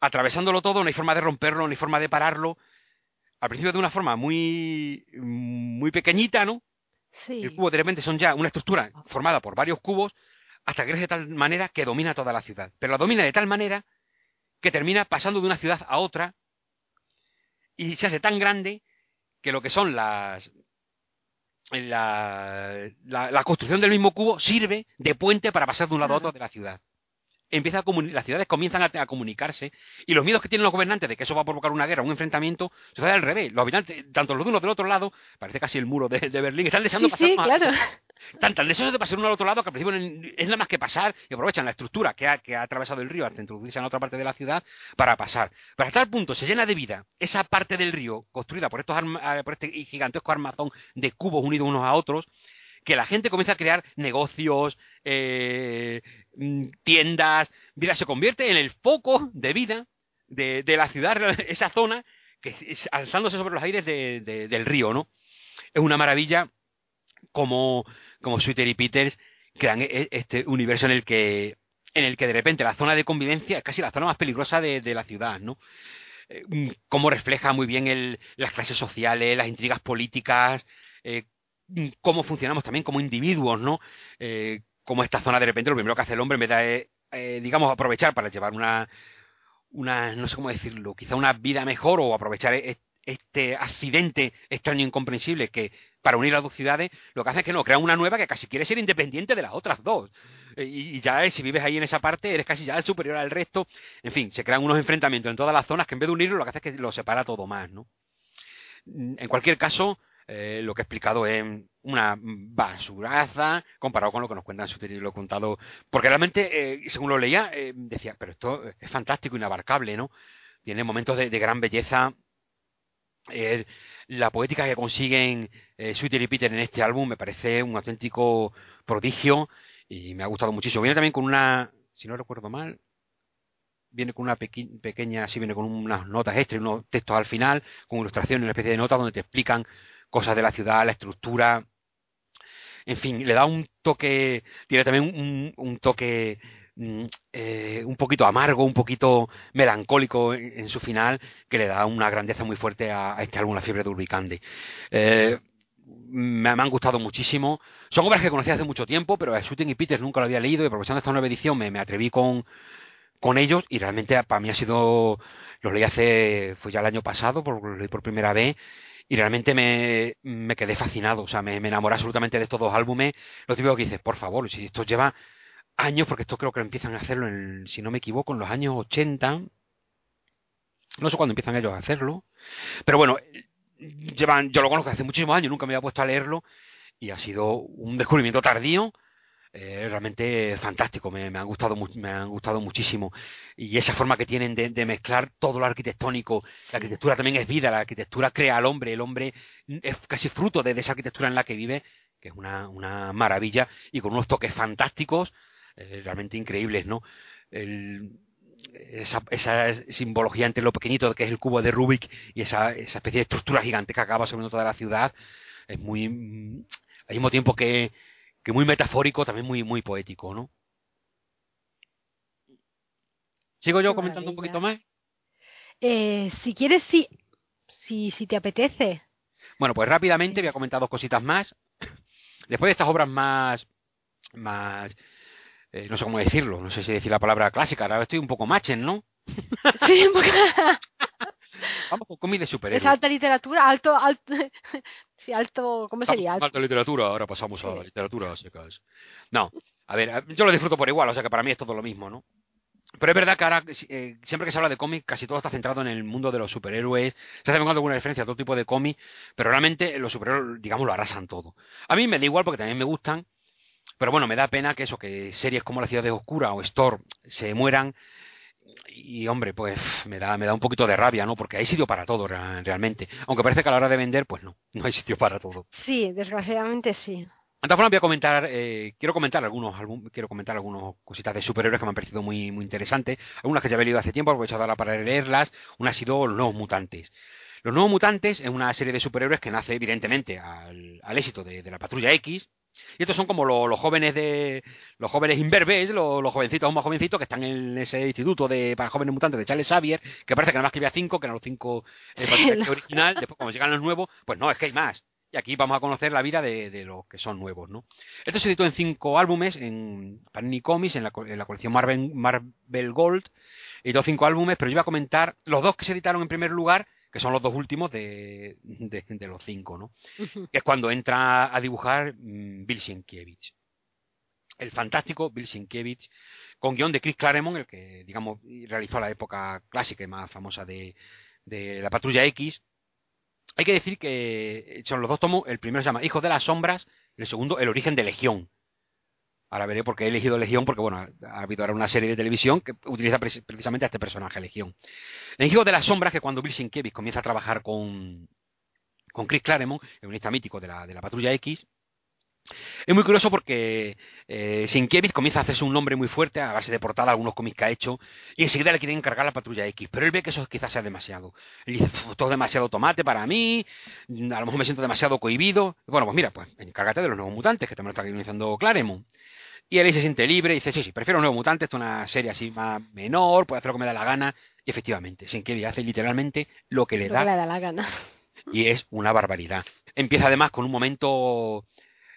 atravesándolo todo, no hay forma de romperlo, no hay forma de pararlo. al principio de una forma muy, muy pequeñita, ¿no? Sí. El cubo de repente son ya una estructura formada por varios cubos hasta que crece de tal manera que domina toda la ciudad. Pero la domina de tal manera que termina pasando de una ciudad a otra y se hace tan grande que lo que son las la, la, la construcción del mismo cubo sirve de puente para pasar de un lado a otro de la ciudad empieza a las ciudades comienzan a, a, comunicarse y los miedos que tienen los gobernantes de que eso va a provocar una guerra, un enfrentamiento, sucede al revés. Los habitantes, tanto los de uno del otro lado, parece casi el muro de, de Berlín, están deseando sí, pasar sí, más, claro. tan, tan deseosos de pasar uno al otro lado que al principio es nada más que pasar y aprovechan la estructura que ha, que ha atravesado el río hasta introducirse en otra parte de la ciudad para pasar. Pero hasta el punto se llena de vida esa parte del río construida por, estos arma, por este gigantesco armazón de cubos unidos unos a otros que la gente comienza a crear negocios, eh, tiendas, vida se convierte en el foco de vida de, la ciudad, esa zona, que es, alzándose sobre los aires de, de, del río, ¿no? Es una maravilla como, como Sweeter y Peters crean este universo en el que en el que de repente la zona de convivencia es casi la zona más peligrosa de, la ciudad, ¿no? Eh, cómo refleja muy bien el, las clases sociales, las intrigas políticas, eh, cómo funcionamos también como individuos, ¿no? Eh, como esta zona de repente lo primero que hace el hombre en vez de, eh, digamos, aprovechar para llevar una, una, no sé cómo decirlo, quizá una vida mejor o aprovechar este accidente extraño e incomprensible que para unir las dos ciudades lo que hace es que no, crea una nueva que casi quiere ser independiente de las otras dos. Y, ya si vives ahí en esa parte eres casi ya superior al resto. En fin, se crean unos enfrentamientos en todas las zonas que en vez de unirlo lo que hace es que lo separa todo más, ¿no? En cualquier caso, eh, lo que he explicado es una basuraza comparado con lo que nos cuentan su lo he contado. Porque realmente, eh, según lo leía, eh, decía, pero esto es fantástico, inabarcable, ¿no? Tiene momentos de, gran belleza. la poética que consiguen Sweeter y Peter en este álbum me parece un auténtico prodigio y me ha gustado muchísimo. Viene también con una, si no recuerdo mal, viene con una peque pequeña, sí viene con unas notas extra y unos textos al final, con ilustraciones, una especie de notas donde te explican cosas de la ciudad, la estructura, en fin, le da un toque, tiene también un, un toque eh, un poquito amargo, un poquito melancólico en, su final, que le da una grandeza muy fuerte a, este álbum, La fiebre de Urbicande. Eh, me, han gustado muchísimo. Son obras que conocía hace mucho tiempo, pero a Shooting y Peters nunca lo había leído y aprovechando esta nueva edición me, me atreví con, con ellos y realmente para mí ha sido, los leí hace, fue ya el año pasado, por, leí por primera vez y realmente me, me quedé fascinado, o sea, me, me, enamoré absolutamente de estos dos álbumes. Lo típico que dices, por favor, si esto lleva años, porque esto creo que empiezan a hacerlo, en, si no me equivoco, en los años 80. No sé cuándo empiezan ellos a hacerlo. Pero bueno, llevan, yo lo conozco hace muchísimos años, nunca me había puesto a leerlo y ha sido un descubrimiento tardío eh, realmente fantástico, me, han gustado, me han gustado muchísimo. Y esa forma que tienen de, de, mezclar todo lo arquitectónico, la arquitectura también es vida, la arquitectura crea al hombre, el hombre es casi fruto de, esa arquitectura en la que vive, que es una, una maravilla, y con unos toques fantásticos, eh, realmente increíbles, ¿no? El, esa, esa, simbología entre lo pequeñito que es el cubo de Rubik y esa, esa especie de estructura gigante que acaba sobre toda la ciudad, es muy... al mismo tiempo que que muy metafórico, también muy, muy poético, ¿no? ¿Sigo yo comentando un poquito más? Eh, si quieres, sí. Si, si te apetece. Bueno, pues rápidamente voy a comentar dos cositas más. Después de estas obras más. más. Eh, no sé cómo decirlo, no sé si decir la palabra clásica, ahora estoy un poco machen, ¿no? Sí, porque... Vamos con cómics de superhéroes. Es alta literatura, alto, alto, sí, alto, ¿cómo sería? Alto, alta literatura, ahora pasamos a la literatura secas. No, a ver, yo lo disfruto por igual, o sea que para mí es todo lo mismo, ¿no? Pero es verdad que ahora, eh, siempre que se habla de cómic, casi todo está centrado en el mundo de los superhéroes. Se hace alguna referencia a todo tipo de cómic, pero realmente los superhéroes, digamos, lo arrasan todo. A mí me da igual porque también me gustan, pero bueno, me da pena que eso, que series como La Ciudad de Oscura o Storm se mueran y hombre, pues me da, me da un poquito de rabia, ¿no? Porque hay sitio para todo realmente. Aunque parece que a la hora de vender, pues no, no hay sitio para todo. Sí, desgraciadamente sí. Formas, voy a comentar, eh, quiero comentar algunos, algún, quiero comentar algunas cositas de superhéroes que me han parecido muy, muy interesantes. Algunas que ya he leído hace tiempo, he aprovechado ahora para leerlas. Una ha sido Los Nuevos Mutantes. Los Nuevos Mutantes es una serie de superhéroes que nace, evidentemente, al, al éxito de, de la Patrulla X, Y estos son como los jóvenes de los jóvenes imberbes, los, los, jovencitos más jovencitos que están en ese instituto de para jóvenes mutantes de Charles Xavier, que parece que nada más que había cinco, que eran los cinco eh, original. Después, cuando llegan los nuevos, pues no, es que hay más. Y aquí vamos a conocer la vida de, de los que son nuevos, ¿no? Esto se editó en cinco álbumes en Panini Comics, en la, en la colección Marvel, Marvel Gold, editó cinco álbumes, pero yo iba a comentar los dos que se editaron en primer lugar, que son los dos últimos de, de, de los cinco, ¿no? Que es cuando entra a dibujar mm, Bill Sienkiewicz. El fantástico Bill Sienkiewicz, con guion de Chris Claremont, el que, digamos, realizó la época clásica y más famosa de, de la Patrulla X, hay que decir que son los dos tomos, el primero se llama Hijos de las Sombras, el segundo El origen de Legión. Ahora veré por qué he elegido Legión, porque bueno, ha habido ahora una serie de televisión que utiliza precisamente a este personaje, Legión. En Hijos de las Sombras, que cuando Bill Sienkiewicz comienza a trabajar con, con Chris Claremont, el unista mítico de la, de la Patrulla X, es muy curioso porque eh, comienza a hacerse un nombre muy fuerte a base de portada algunos cómics que ha hecho y enseguida le quieren encargar la patrulla X, pero él ve que eso quizás sea demasiado. Él dice, todo demasiado tomate para mí, a lo mejor me siento demasiado cohibido. Bueno, pues mira, pues encárgate de los nuevos mutantes que también lo está organizando Claremont. Y él se siente libre y dice, sí, sí, prefiero Nuevo Mutante, esto es una serie así más menor, puede hacer lo que me da la gana. Y efectivamente, Sienkiewicz hace literalmente lo que le, lo da, que le da la gana. Y es una barbaridad. Empieza además con un momento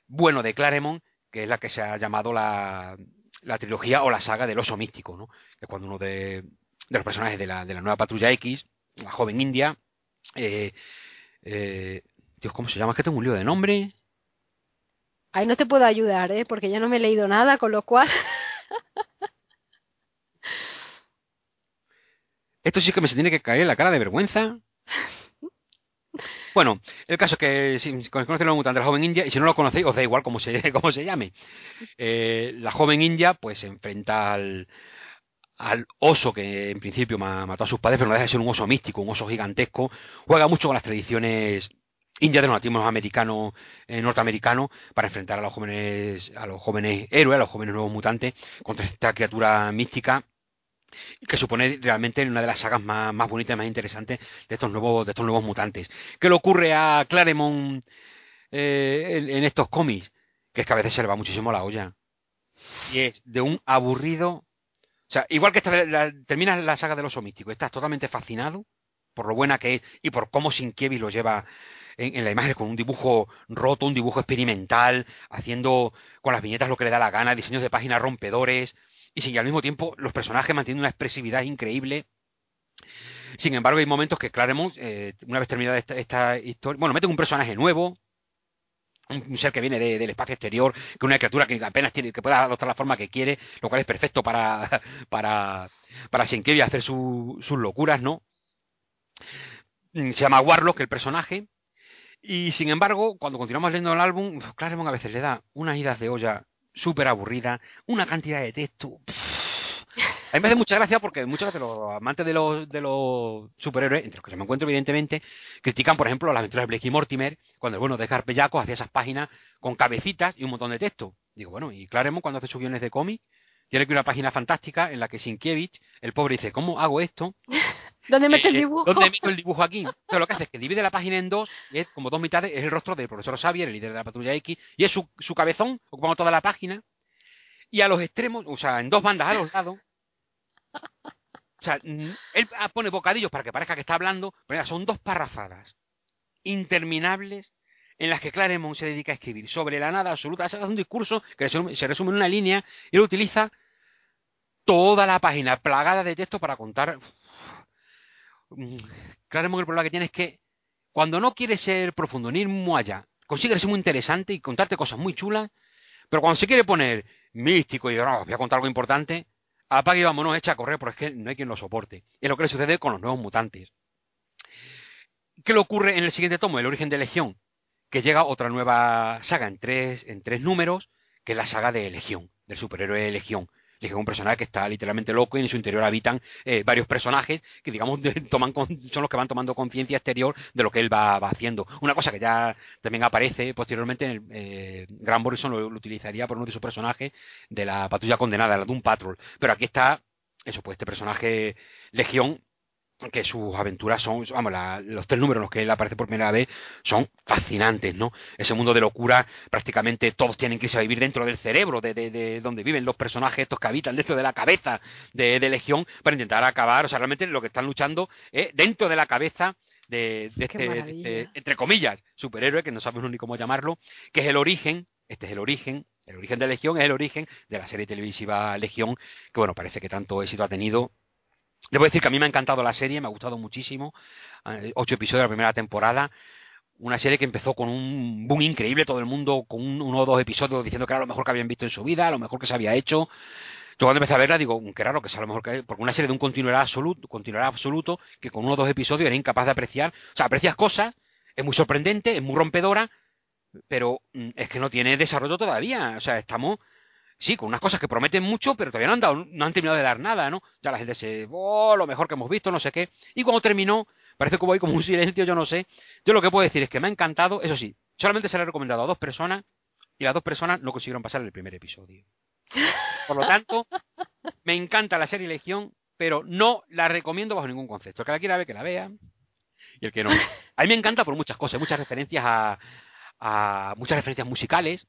bueno de Claremont, que es la que se ha llamado la, la trilogía o la saga del oso místico, ¿no? Que es cuando uno de, de los personajes de la, de la nueva patrulla X, la joven india, eh, eh, Dios, ¿cómo se llama? Es que tengo un lío de nombre. Ahí no te puedo ayudar, ¿eh? Porque yo no me he leído nada, con lo cual... Esto sí que me se tiene que caer la cara de vergüenza. Bueno, el caso es que si conocéis los mutantes de la joven india, y si no lo conocéis, os da igual cómo se, cómo se llame. Eh, la joven india, pues se enfrenta al, al oso que en principio mató a sus padres, pero no deja de ser un oso místico, un oso gigantesco. Juega mucho con las tradiciones indias de los nativos americanos, eh, norteamericanos, para enfrentar a los jóvenes, a los jóvenes héroes, a los jóvenes nuevos mutantes, contra esta criatura mística que supone realmente una de las sagas más, bonitas y más interesantes de estos nuevos, de estos nuevos mutantes. ¿Qué le ocurre a Claremont eh, en, estos cómics? Que es que a veces se le va muchísimo la olla. Y es de un aburrido. O sea, igual que esta, la, termina la saga del oso místico, estás totalmente fascinado por lo buena que es y por cómo Sienkiewicz lo lleva en, en, la imagen con un dibujo roto, un dibujo experimental, haciendo con las viñetas lo que le da la gana, diseños de páginas rompedores, y sin al mismo tiempo los personajes mantienen una expresividad increíble. Sin embargo, hay momentos que Claremont, eh, una vez terminada esta, historia, bueno, mete un personaje nuevo, un, ser que viene de, del espacio exterior, que una criatura que apenas tiene, que pueda adoptar la forma que quiere, lo cual es perfecto para, para, para Sienkiewicz hacer su, sus locuras, ¿no? Se llama Warlock el personaje, y sin embargo, cuando continuamos leyendo el álbum, Claremont a veces le da unas idas de olla súper aburrida, una cantidad de texto. A mí me hace mucha gracia porque muchos de los amantes de los, de los superhéroes, entre los que se me encuentro evidentemente, critican, por ejemplo, las aventuras de Blake y Mortimer, cuando el bueno de Carpellaco hacía esas páginas con cabecitas y un montón de texto. Digo, bueno, y Claremont cuando hace sus guiones de cómic, tiene que una página fantástica en la que Sienkiewicz, el pobre, dice, ¿cómo hago esto? ¿Dónde meto el dibujo? ¿Dónde meto el dibujo aquí? Entonces lo que hace es que divide la página en dos, y es como dos mitades, es el rostro del profesor Xavier, el líder de la patrulla X, y es su, su cabezón, ocupando toda la página, y a los extremos, o sea, en dos bandas a los lados, o sea, él pone bocadillos para que parezca que está hablando, pero mira, son dos parrafadas interminables en las que Claremont se dedica a escribir sobre la nada absoluta. Se hace un discurso que se resume en una línea y él utiliza toda la página plagada de texto para contar. Claremont el problema que tiene es que cuando no quiere ser profundo ni ir muy allá, consigue ser muy interesante y contarte cosas muy chulas, pero cuando se quiere poner místico y oh, voy a contar algo importante, apaga y vámonos, echa a correr porque es que no hay quien lo soporte. Es lo que le sucede con los nuevos mutantes. ¿Qué le ocurre en el siguiente tomo, El origen de Legión? Que llega otra nueva saga en tres, en tres números, que es la saga de Legión, del superhéroe Legión. Legión es un personaje que está literalmente loco y en su interior habitan eh, varios personajes que, digamos, de, toman son los que van tomando conciencia exterior de lo que él va, haciendo. Una cosa que ya también aparece posteriormente en el, eh, Grant Morrison lo, utilizaría por uno de sus personajes de la patrulla condenada, la Doom Patrol. Pero aquí está, eso, pues este personaje Legión que sus aventuras son, vamos, los tres números en los que él aparece por primera vez son fascinantes, ¿no? Ese mundo de locura, prácticamente todos tienen que irse a vivir dentro del cerebro, de, de, donde viven los personajes estos que habitan dentro de la cabeza de, Legión, para intentar acabar, o sea, realmente lo que están luchando es dentro de la cabeza de, este, entre comillas, superhéroe, que no sabemos ni cómo llamarlo, que es el origen, este es el origen, el origen de Legión es el origen de la serie televisiva Legión, que bueno, parece que tanto éxito ha tenido Debo decir que a mí me ha encantado la serie, me ha gustado muchísimo. Eh, ocho episodios de la primera temporada. Una serie que empezó con un boom increíble, todo el mundo con uno o dos episodios diciendo que era lo mejor que habían visto en su vida, lo mejor que se había hecho. Yo cuando empecé a verla digo, mm, qué raro que sea lo mejor que porque una serie de un continuidad absoluto, continuidad absoluto, que con uno o dos episodios era incapaz de apreciar. O sea, aprecias cosas, es muy sorprendente, es muy rompedora, pero mm, es que no tiene desarrollo todavía. O sea, estamos sí, con unas cosas que prometen mucho, pero todavía no han, dado, no han terminado de dar nada, ¿no? Ya la gente se, oh, lo mejor que hemos visto, no sé qué. Y cuando terminó, parece que hubo ahí como un silencio, yo no sé. Yo lo que puedo decir es que me ha encantado, eso sí, solamente se le ha recomendado a dos personas y las dos personas no consiguieron pasar el primer episodio. Por lo tanto, me encanta la serie Legión, pero no la recomiendo bajo ningún concepto. El que la quiera ver, que la vea. Y el que no. A mí me encanta por muchas cosas, muchas referencias a, a muchas referencias musicales,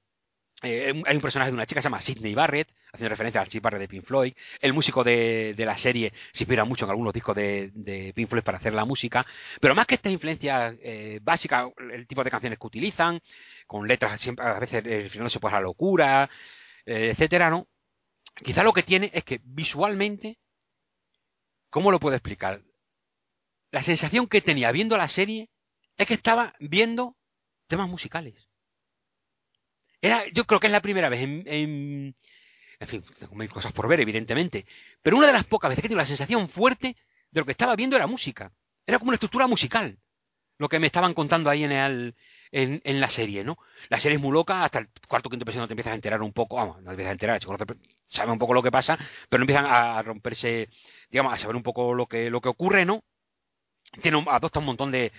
eh, hay un personaje de una chica que se llama Sidney Barrett, haciendo referencia al Chip Barrett de Pink Floyd. El músico de, la serie se inspira mucho en algunos discos de, Pink Floyd para hacer la música. Pero más que esta influencia eh, básica, el tipo de canciones que utilizan, con letras siempre, a veces refiriéndose pues a la locura, eh, etcétera, ¿no? Quizá lo que tiene es que visualmente, ¿cómo lo puedo explicar? La sensación que tenía viendo la serie es que estaba viendo temas musicales yo creo que es la primera vez en, en, fin, tengo mil cosas por ver, evidentemente, pero una de las pocas veces que tengo la sensación fuerte de lo que estaba viendo era música. Era como una estructura musical, lo que me estaban contando ahí en, el, en, la serie, ¿no? La serie es muy loca, hasta el cuarto quinto episodio te empiezas a enterar un poco, vamos, no te empiezas a enterar, sabe un poco lo que pasa, pero no empiezan a romperse, digamos, a saber un poco lo que, lo que ocurre, ¿no? Tiene adopta un montón de,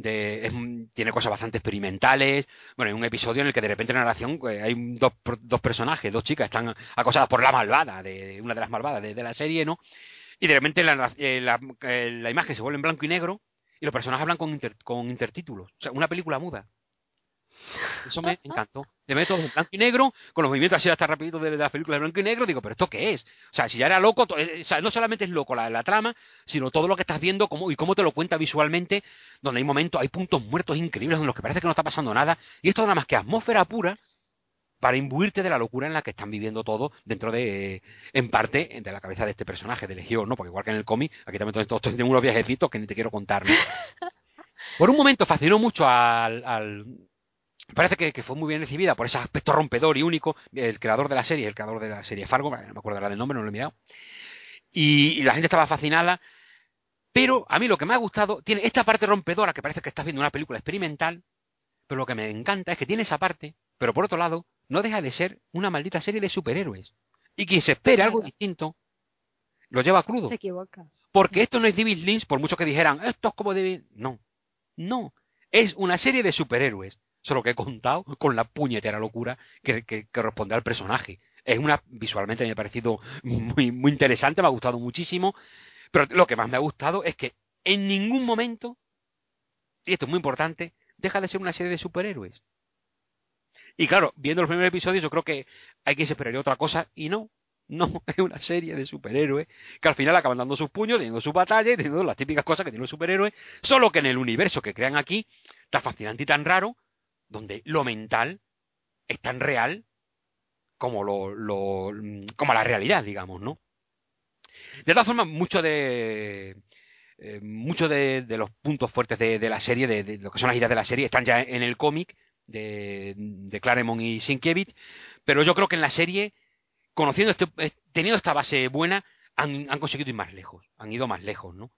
tiene cosas bastante experimentales. Bueno, hay un episodio en el que de repente en la narración pues, hay dos, dos personajes, dos chicas, están acosadas por la malvada, de, una de las malvadas de, la serie, ¿no? Y de repente la, eh, la, eh, la, imagen se vuelve en blanco y negro y los personajes hablan con, con intertítulos. O sea, una película muda. Eso me encantó. De meto en blanco y negro, con los movimientos así hasta rapidito de, la película de blanco y negro, digo, pero ¿esto qué es? O sea, si ya era loco, eh, o sea, no solamente es loco la, trama, sino todo lo que estás viendo cómo, y cómo te lo cuenta visualmente, donde hay momentos, hay puntos muertos increíbles en los que parece que no está pasando nada, y esto nada más que atmósfera pura para imbuirte de la locura en la que están viviendo todos dentro de, en parte, de la cabeza de este personaje de Legión, ¿no? Porque igual que en el cómic, aquí también todos tienen unos viajecitos que ni te quiero contar, Por un momento fascinó mucho al parece que, fue muy bien recibida por ese aspecto rompedor y único. El creador de la serie, el creador de la serie Fargo, no me acuerdo ahora del nombre, no lo he mirado. Y, la gente estaba fascinada. Pero a mí lo que me ha gustado, tiene esta parte rompedora que parece que estás viendo una película experimental, pero lo que me encanta es que tiene esa parte, pero por otro lado, no deja de ser una maldita serie de superhéroes. Y quien se espere algo distinto, lo lleva crudo. Se equivoca. Porque esto no es David Lynch, por mucho que dijeran, esto es como David. No, no. Es una serie de superhéroes solo que he contado con la puñetera locura que, que, responde al personaje. Es una, visualmente me ha parecido muy, muy interesante, me ha gustado muchísimo, pero lo que más me ha gustado es que en ningún momento, y esto es muy importante, deja de ser una serie de superhéroes. Y claro, viendo los primeros episodios yo creo que hay que esperar otra cosa y no, no, es una serie de superhéroes que al final acaban dando sus puños, teniendo su batalla, teniendo las típicas cosas que tiene un superhéroe, solo que en el universo que crean aquí, tan fascinante y tan raro, donde lo mental es tan real como, lo, como la realidad, digamos, ¿no? De todas formas, mucho de, eh, muchos de, los puntos fuertes de, la serie, de, lo que son las ideas de la serie, están ya en el cómic de, de Claremont y Sienkiewicz, pero yo creo que en la serie, conociendo este, eh, teniendo esta base buena, han, han conseguido ir más lejos, han ido más lejos, ¿no?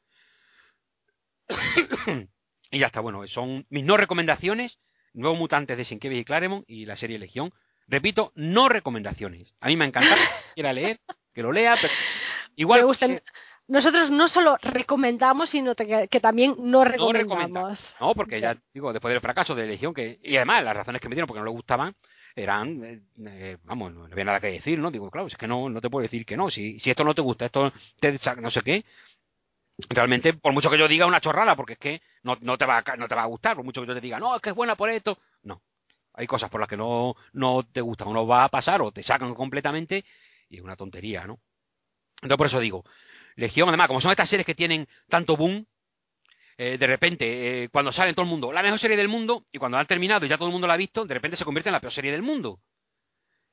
y ya está, bueno, son mis no recomendaciones Nuevos Mutantes de Sienkiewicz y Claremont y la serie Legión. Repito, no recomendaciones. A mí me encanta quiera leer, que lo lea, pero igual... Nosotros no solo recomendamos, sino que, también no recomendamos. No, porque ya digo, después del fracaso de Legión, que y además las razones que me dieron porque no le gustaban, eran, eh, eh, vamos, no había nada que decir, ¿no? Digo, claro, es que no, no te puedo decir que no. Si, si esto no te gusta, esto te, no sé qué, realmente, por mucho que yo diga una chorrada, porque es que no, no, te va a, no te va a gustar, por mucho que yo te diga, no, es que es buena por esto, no. Hay cosas por las que no, no te gustan o no va a pasar o te sacan completamente y es una tontería, ¿no? Entonces por eso digo, Legión, además, como son estas series que tienen tanto boom, eh, de repente, eh, cuando sale todo el mundo, la mejor serie del mundo, y cuando han terminado y ya todo el mundo la ha visto, de repente se convierte en la peor serie del mundo.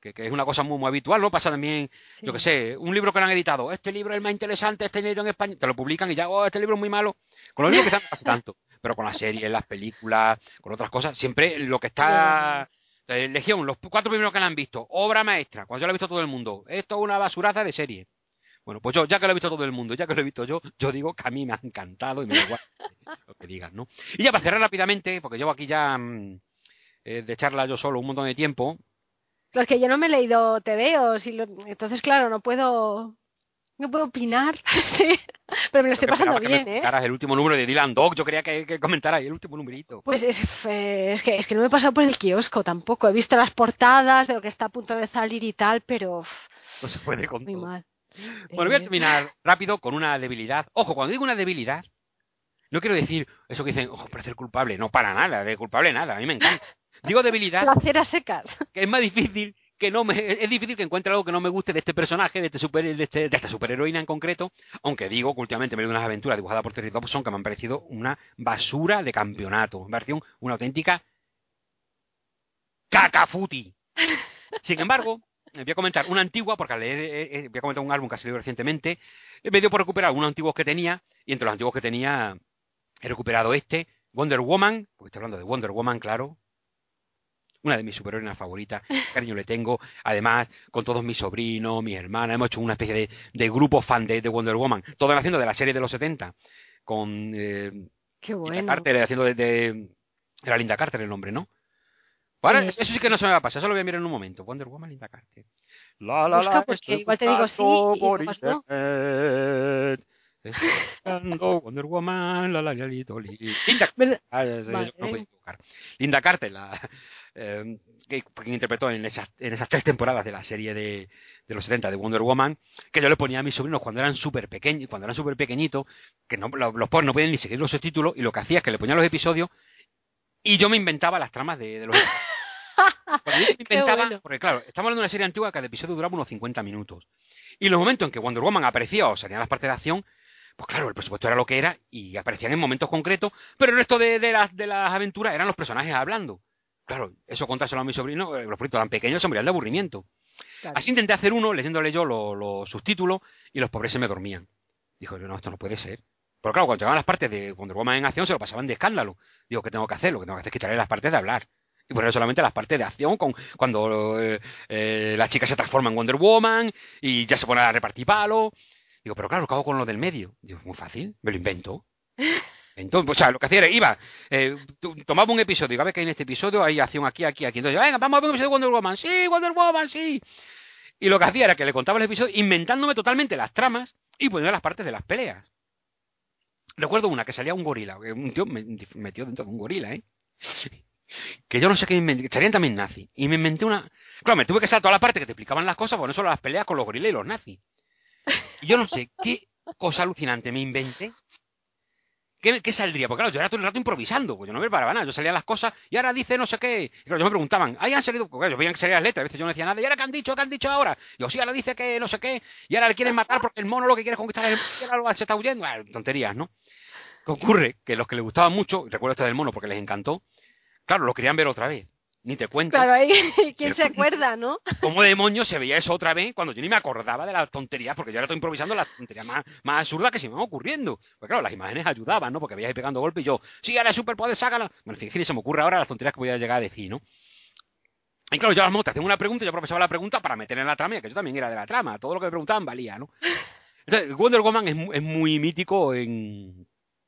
Que, que es una cosa muy, muy habitual, ¿no? Pasa también, Sí. yo que sé, un libro que lo han editado, este libro es el más interesante, este libro en español, te lo publican y ya, oh, este libro es muy malo. Con los libros quizás no pasa tanto, pero con las series, las películas, con otras cosas, siempre lo que está... eh, Legión, los cuatro primeros que la han visto, obra maestra, cuando ya lo ha visto todo el mundo, esto es una basuraza de serie. Bueno, pues yo, ya que lo he visto todo el mundo, ya que lo he visto yo, yo digo que a mí me ha encantado y me da igual lo que digas, ¿no? Y ya para cerrar rápidamente, porque llevo aquí ya mm, eh, de charla yo solo un montón de tiempo, Los que yo no me he leído TVOs y lo- entonces claro, no puedo no puedo opinar. Sí. Pero me lo estoy pasando bien, ¿eh? el último número de Dylan Dog, yo quería que, que comentara ahí el último numerito. Pues es, fe- es que es que no me he pasado por el kiosco tampoco. He visto las portadas de lo que está a punto de salir y tal, pero No se puede con muy todo. mal. Bueno, voy a Eh, terminar rápido con una debilidad. Ojo, cuando digo una debilidad, no quiero decir eso que dicen, ojo, parecer culpable. No, para nada, de culpable nada, a mí me encanta. Digo debilidad, Placer a secas. que es más difícil que no me, es difícil que encuentre algo que no me guste de este personaje, de este super, de, este- de esta superheroína en concreto, aunque digo que últimamente me he leído unas aventuras dibujadas por Terry Dobson que me han parecido una basura de campeonato, me una auténtica cacafuti. Sin embargo, eh, voy a comentar una antigua, porque al leer, eh, eh, voy a comentar un álbum que ha salido recientemente, me dio por recuperar unos antiguos que tenía, y entre los antiguos que tenía he recuperado este, Wonder Woman, porque estoy hablando de Wonder Woman, claro, una de mis superheroínas favoritas, cariño le tengo, además, con todos mis sobrinos, mis hermanas, hemos hecho una especie de, de grupo fan de, de Wonder Woman, todo haciendo de la serie de los 70, con eh, Qué Linda bueno. Carter, haciendo de, de- Era Linda Carter el nombre, ¿no? Ahora, Eh, eso sí que no se me va a pasar, eso lo voy a mirar en un momento. Wonder Woman, Linda Carter. La, la, Busca, la, porque igual te digo sí y Wonder Woman, la, la, la. Linda Carter, la, eh, que, que interpretó en esas, en esas tres temporadas de la serie de, de los 70 de Wonder Woman, que yo le ponía a mis sobrinos cuando eran súper pequeños, cuando eran súper pequeñitos, que no, los, los pobres no podían ni seguir los subtítulos, y lo que hacía es que le ponía los episodios y yo me inventaba las tramas de, de los Cuando yo me Qué inventaba, bueno. porque claro, estamos hablando de una serie antigua que cada episodio duraba unos 50 minutos. Y los momentos en que Wonder Woman aparecía o salían las partes de acción, pues claro, el presupuesto era lo que era y aparecían en momentos concretos, pero el resto de, de las, de las aventuras eran los personajes hablando. Claro, eso contárselo a mi sobrino, eh, los proyectos tan pequeños se morían de aburrimiento. Claro. Así intenté hacer uno, leyéndole yo los, los subtítulos, y los pobres se me dormían. Dijo yo, no, esto no puede ser. Pero claro, cuando llegaban las partes de Wonder Woman en acción, se lo pasaban de escándalo. Digo, ¿qué tengo que hacer? Lo que tengo que hacer es quitarle las partes de hablar. Y poner solamente las partes de acción, con, cuando eh, eh, la chica se transforma en Wonder Woman y ya se pone a repartir palo. Digo, pero claro, ¿qué hago con lo del medio? Digo, muy fácil, me lo invento. Entonces, o sea, lo que hacía era, iba, eh, tomaba un episodio, a ver que en este episodio hay acción aquí, aquí, aquí. Entonces, venga, vamos a ver un episodio de Wonder Woman. Sí, Wonder Woman, sí. Y lo que hacía era que le contaba el episodio inventándome totalmente las tramas y poniendo las partes de las peleas. Recuerdo una que salía un gorila, un tío me metió dentro de un gorila, ¿eh? Que yo no sé qué inventé, salían también nazis. Y me inventé una... Claro, me tuve que saltar toda la parte que te explicaban las cosas, por no solo las peleas con los gorilas y los nazis. Y yo no sé qué cosa alucinante me inventé. ¿Qué, saldría? Porque claro, yo era todo el rato improvisando, pues yo no me preparaba nada, yo salía las cosas y ahora dice no sé qué. Y claro, yo me preguntaban, ahí han salido, porque yo veía que salían las letras, a veces yo no decía nada, y ahora qué han dicho, qué han dicho ahora. Y yo, sí, ahora dice que no sé qué, y ahora le quieren matar porque el mono lo que quiere es conquistar el y ahora lo- se está huyendo. Ah, tonterías, ¿no? ¿Qué ocurre? Que los que les gustaba mucho, recuerdo este del mono porque les encantó, claro, lo querían ver otra vez. Ni te cuento Claro, ¿quién se acuerda, no? cómo demonios se veía eso otra vez cuando yo ni me acordaba de las tonterías, porque yo ahora estoy improvisando las tonterías más, más absurdas que se me van ocurriendo. Pues claro, las imágenes ayudaban, ¿no? Porque veías ahí pegando golpes y yo, sí, ahora el superpoder, sácala. Bueno, fíjate, se me ocurre ahora las tonterías que voy a llegar a decir, ¿no? Y claro, yo a las motos hacían una pregunta, yo aprovechaba la pregunta para meter en la trama, que yo también era de la trama, todo lo que me preguntaban valía, ¿no? Entonces, Wonder Woman es, es muy mítico en...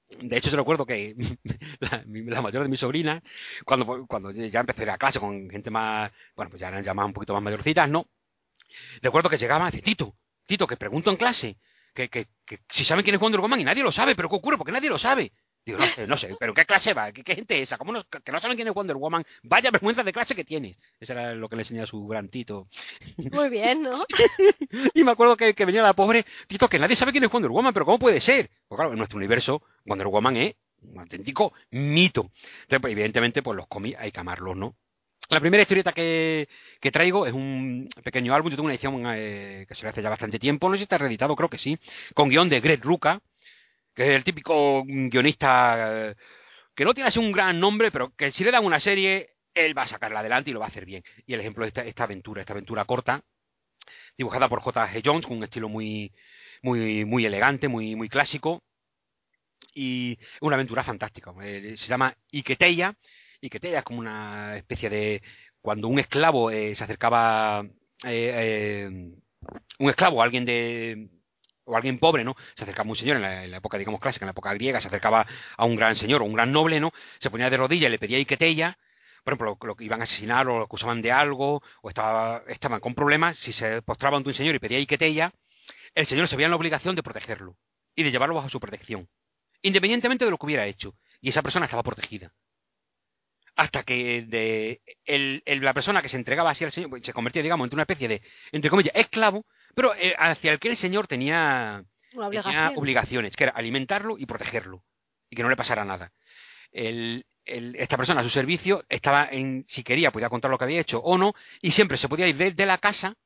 De hecho, yo recuerdo que la, mi- la mayor de mis sobrinas, cuando, cuando ya empecé a ir a clase con gente más, bueno, pues ya eran ya más un poquito más mayorcitas, ¿no? Recuerdo que llegaban y decían, Tito, Tito, que pregunto en clase, que, que, que si saben quién es Wonder Woman y nadie lo sabe, pero ¿qué ocurre? Porque nadie lo sabe. Digo, no sé, no sé, pero ¿qué clase va? ¿Qué, gente es esa? ¿Cómo no, que no saben quién es Wonder Woman? Vaya vergüenza de clase que tienes. Eso era lo que le enseñaba su gran Tito. Muy bien, ¿no? y me acuerdo que, que, venía la pobre Tito, que nadie sabe quién es Wonder Woman, pero ¿cómo puede ser? Pues claro, en nuestro universo, Wonder Woman es un auténtico mito. Entonces, pues, evidentemente, pues los cómics hay que amarlos, ¿no? La primera historieta que, que, traigo es un pequeño álbum. Yo tengo una edición eh, que se le hace ya bastante tiempo. No sé si está reeditado, creo que sí. Con guion de Greg Ruca, que es el típico guionista eh, que no tiene así un gran nombre, pero que si le dan una serie, él va a sacarla adelante y lo va a hacer bien. Y el ejemplo de esta, aventura, esta aventura corta, dibujada por J.G. Jones, con un estilo muy, muy, muy elegante, muy, muy clásico. Y una aventura fantástica. Eh, se llama que te es como una especie de cuando un esclavo eh, se acercaba un esclavo alguien de o alguien pobre, ¿no? Se acercaba a un señor en la, época, digamos, clásica, en la época griega, se acercaba a un gran señor o un gran noble, ¿no? Se ponía de rodillas y le pedía iquetella, por ejemplo, lo, que iban a asesinar o lo acusaban de algo, o estaba, estaban con problemas, si se postraba ante un señor y pedía iquetella, el señor se veía en la obligación de protegerlo y de llevarlo bajo su protección, independientemente de lo que hubiera hecho, y esa persona estaba protegida hasta que de el, la persona que se entregaba así al Señor pues, se convertía, digamos, en una especie de, entre comillas, esclavo, pero eh, hacia el que el Señor tenía, obligaciones, que era alimentarlo y protegerlo, y que no le pasara nada. El, esta persona a su servicio estaba en, si quería, podía contar lo que había hecho o no, y siempre se podía ir de, la casa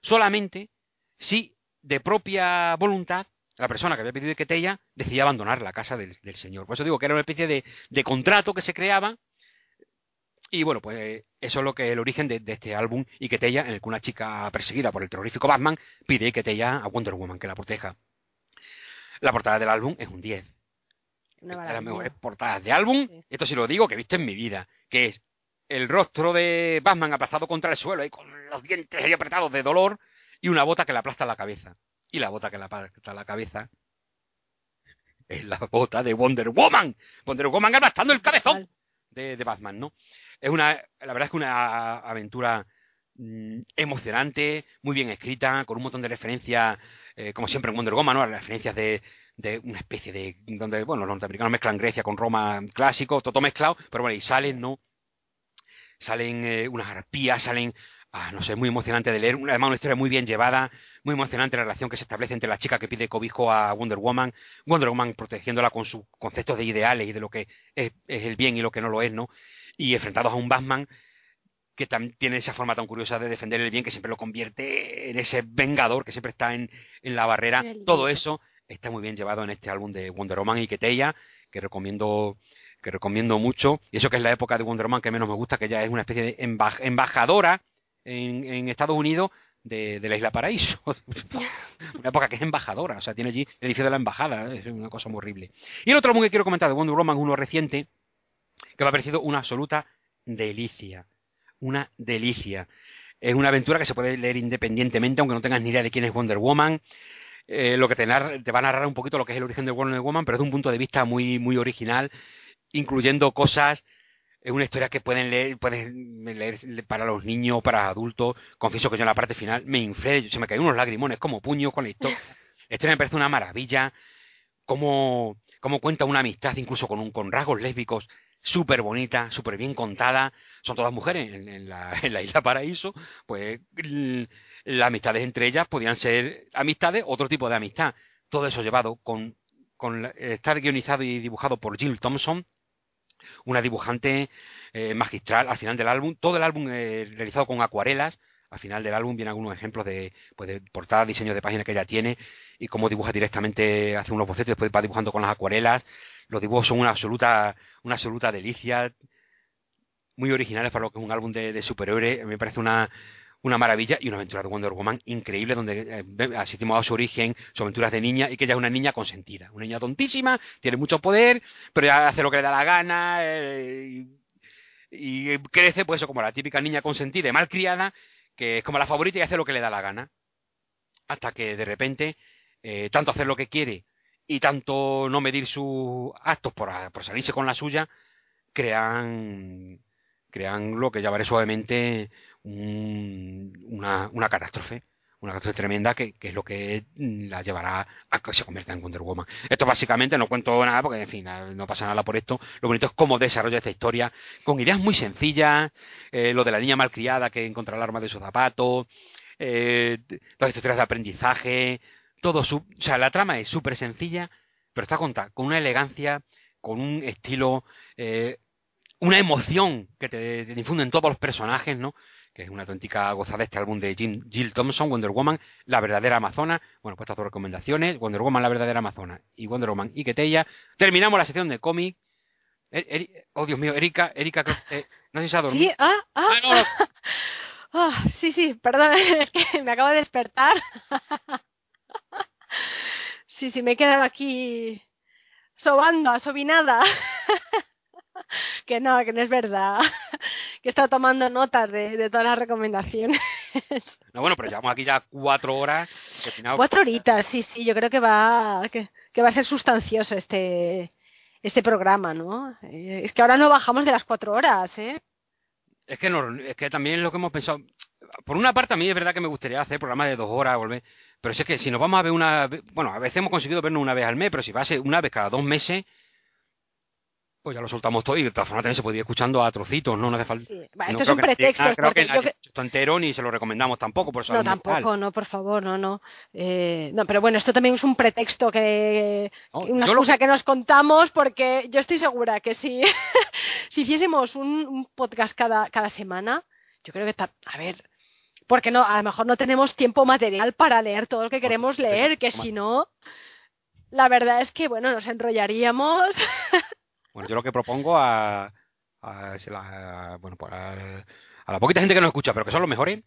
solamente si de propia voluntad la persona que había pedido que ella decidía abandonar la casa del, Señor. Por eso digo que era una especie de, de contrato que se creaba y bueno, pues eso es lo que es el origen de, este álbum y que en el que una chica perseguida por el terrorífico Batman pide que Tella a Wonder Woman que la proteja. La portada del álbum es un 10. Una de las mejores portadas de álbum, esto sí lo digo, que he visto en mi vida, que es el rostro de Batman aplastado contra el suelo y con los dientes ahí apretados de dolor y una bota que le aplasta la cabeza. Y la bota que le aplasta la cabeza es la bota de Wonder Woman. Wonder Woman aplastando el cabezón de, Batman, ¿no? Es una, la verdad es que una aventura mm, emocionante, muy bien escrita, con un montón de referencias, eh, como siempre en Wonder Woman, ¿no? Referencias de, de una especie de donde bueno los norteamericanos mezclan Grecia con Roma clásico todo mezclado pero bueno y salen no salen eh, unas arpías salen ah, no sé muy emocionante de leer además una historia muy bien llevada muy emocionante la relación que se establece entre la chica que pide cobijo a Wonder Woman Wonder Woman protegiéndola con sus conceptos de ideales y de lo que es, es el bien y lo que no lo es no y enfrentados a un Batman que tiene esa forma tan curiosa de defender el bien que siempre lo convierte en ese vengador que siempre está en, en la barrera. Todo eso está muy bien llevado en este álbum de Wonder Woman y Keteya, que recomiendo que recomiendo mucho. Y eso que es la época de Wonder Woman que menos me gusta, que ella es una especie de embajadora en, Estados Unidos de, la Isla Paraíso. una época que es embajadora, o sea, tiene allí el edificio de la embajada, es una cosa muy horrible. Y el otro álbum que quiero comentar de Wonder Woman, uno reciente, que me ha parecido una absoluta delicia. Una delicia. Es una aventura que se puede leer independientemente, aunque no tengas ni idea de quién es Wonder Woman. Eh, lo que te, te, va a narrar un poquito lo que es el origen de Wonder Woman, pero desde un punto de vista muy, muy original, incluyendo cosas. Es una historia que pueden leer, pueden leer para los niños, para adultos. Confieso que yo en la parte final me inflé, se me caían unos lagrimones como puño con la historia. La historia me parece una maravilla. Cómo, cómo cuenta una amistad, incluso con, un, con rasgos lésbicos súper bonita, súper bien contada, son todas mujeres en, la, en, la, isla Paraíso, pues las amistades entre ellas podían ser amistades, otro tipo de amistad. Todo eso llevado con, con estar guionizado y dibujado por Jill Thompson, una dibujante eh, magistral al final del álbum, todo el álbum eh, realizado con acuarelas, al final del álbum vienen algunos ejemplos de, pues de portada, diseño de página que ella tiene y cómo dibuja directamente, hace unos bocetos, después va dibujando con las acuarelas, los dibujos son una absoluta, una absoluta delicia, muy originales para lo que es un álbum de, de superhéroes. Me parece una, una maravilla y una aventura de Wonder Woman increíble donde eh, asistimos a su origen, sus aventuras de niña y que ella es una niña consentida, una niña tontísima, tiene mucho poder, pero ella hace lo que le da la gana eh, y, crece pues eso como la típica niña consentida y malcriada que es como la favorita y hace lo que le da la gana. Hasta que de repente eh, tanto hacer lo que quiere y tanto no medir sus actos por, por salirse con la suya, crean, crean lo que llamaré suavemente una, una catástrofe. una catástrofe tremenda que, es lo que mm, la llevará a que se convierta en Wonder Woman. Esto básicamente no cuento nada porque, en fin, no pasa nada por esto. Lo bonito es cómo desarrolla esta historia con ideas muy sencillas, eh, lo de la niña malcriada que encuentra el arma de su zapato, eh, las historias de aprendizaje, todo su... O sea, la trama es súper sencilla, pero está contada con una elegancia, con un estilo, eh, una emoción que te, te infunden todos los personajes, ¿no? Que es una auténtica gozada este álbum de Jill Thompson, Wonder Woman, La verdadera Amazona. Bueno, pues estas dos recomendaciones, Wonder Woman, La verdadera Amazona y Wonder Woman y Ketella. Terminamos la sección de cómic. oh, Dios mío, Erika, Erika, eh, no sé si se ha dormido. Sí, ah, ah, ah, ah, sí, sí, perdón, es que me acabo de despertar. sí, sí, me he quedado aquí sobando, asobinada. que no, que no es verdad. que está tomando notas de, todas las recomendaciones. no, bueno, pero llevamos aquí ya cuatro horas. Cuatro horitas, sí, sí, yo creo que va, que, va a ser sustancioso este, este programa, ¿no? Eh, es que ahora no bajamos de las cuatro horas, ¿eh? Es que, no, es que también lo que hemos pensado. Por una parte, a mí es verdad que me gustaría hacer programas de dos horas, volver. Pero es que si nos vamos a ver una. Bueno, a veces hemos conseguido vernos una vez al mes, pero si va a ser una vez cada dos meses, pues ya lo soltamos todo y de todas formas también se puede ir escuchando a trocitos, ¿no? No hace falta. Sí. esto es un pretexto. creo que esto entero ni se lo recomendamos tampoco, por eso No, tampoco, no, por favor, no, no. Eh, no, pero bueno, esto también es un pretexto que. una excusa que nos contamos, porque yo estoy segura que si, si hiciésemos un, podcast cada, cada semana, yo creo que está. A ver. Porque no, a lo mejor no tenemos tiempo material para leer todo lo que queremos leer, que si no, la verdad es que, bueno, nos enrollaríamos. Bueno, yo lo que propongo a, a, bueno, pues a, la poquita gente que nos escucha, pero que son los mejores,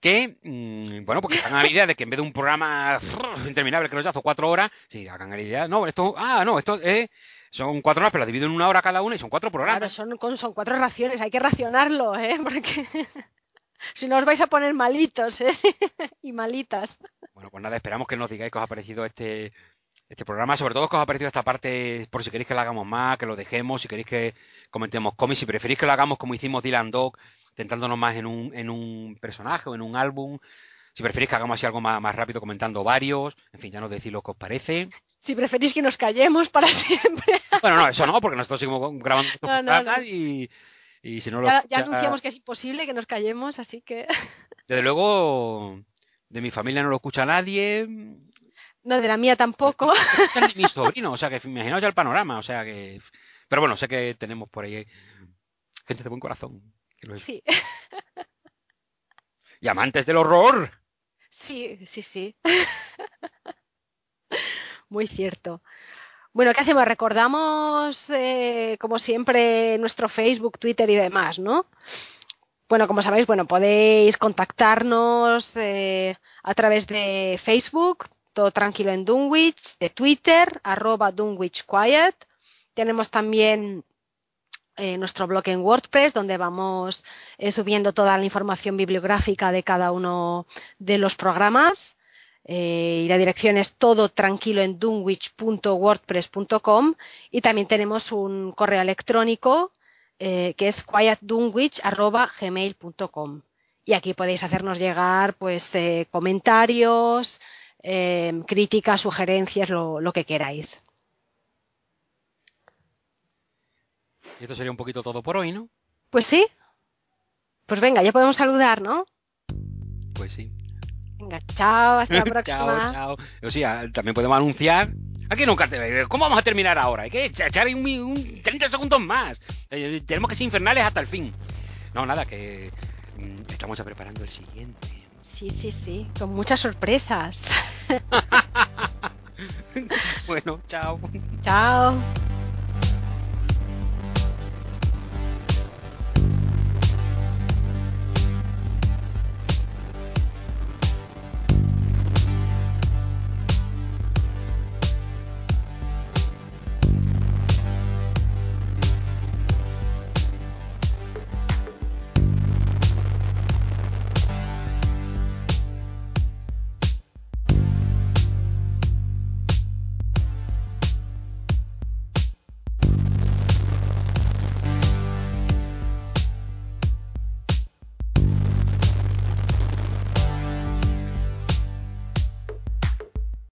que, mm, bueno, porque hagan la idea de que en vez de un programa interminable que nos hace cuatro horas, sí, hagan la idea, no, esto, ah, no, esto es, son cuatro horas, pero las divido en una hora cada una y son cuatro programas. Claro, son, son cuatro raciones, hay que racionarlo, ¿eh? Porque si no os vais a poner malitos, ¿eh? y malitas. Bueno, pues nada, esperamos que nos digáis que os ha parecido este este programa, sobre todo que os ha parecido esta parte, por si queréis que lo hagamos más, que lo dejemos, si queréis que comentemos cómics, si preferís que lo hagamos como hicimos Dylan Dog, tentándonos más en un, en un personaje o en un álbum, si preferís que hagamos así algo más, más rápido comentando varios, en fin, ya nos decís lo que os parece. Si preferís que nos callemos para siempre. Bueno, no, eso no, porque nosotros seguimos grabando estos y, y si no lo, ya, ya, anunciamos que es imposible que nos callemos, así que... Desde luego, de mi familia no lo escucha nadie, no, de la mía tampoco. Es mi sobrino, o sea que imaginaos ya el panorama, o sea que... Pero bueno, sé que tenemos por ahí gente de buen corazón. Sí. Y amantes del horror. Sí, sí, sí. Muy cierto. Bueno, ¿qué hacemos? Recordamos, eh, como siempre, nuestro Facebook, Twitter y demás, ¿no? Bueno, como sabéis, bueno, podéis contactarnos eh, a través de Facebook, todo tranquilo en Dunwich, de Twitter, arroba Dunwich Quiet. Tenemos también eh, nuestro blog en WordPress, donde vamos eh, subiendo toda la información bibliográfica de cada uno de los programas. Eh, y la dirección es todo tranquilo en dunwich.wordpress.com y también tenemos un correo electrónico que es quietdunwich.gmail.com y aquí podéis hacernos llegar pues comentarios, eh, críticas, sugerencias, lo, lo que queráis. Y esto sería un poquito todo por hoy, ¿no? Pues sí. Pues venga, ya podemos saludar, ¿no? Pues sí. Venga, chao, hasta la próxima. chao, chao. O sea, también podemos anunciar. Aquí nunca te... ¿Cómo vamos a terminar ahora? Hay que echar un, un 30 segundos más. Eh, tenemos que ser infernales hasta el fin. No, nada, que mm, estamos ya preparando el siguiente. Sí, sí, sí, con muchas sorpresas. bueno, chao. Chao.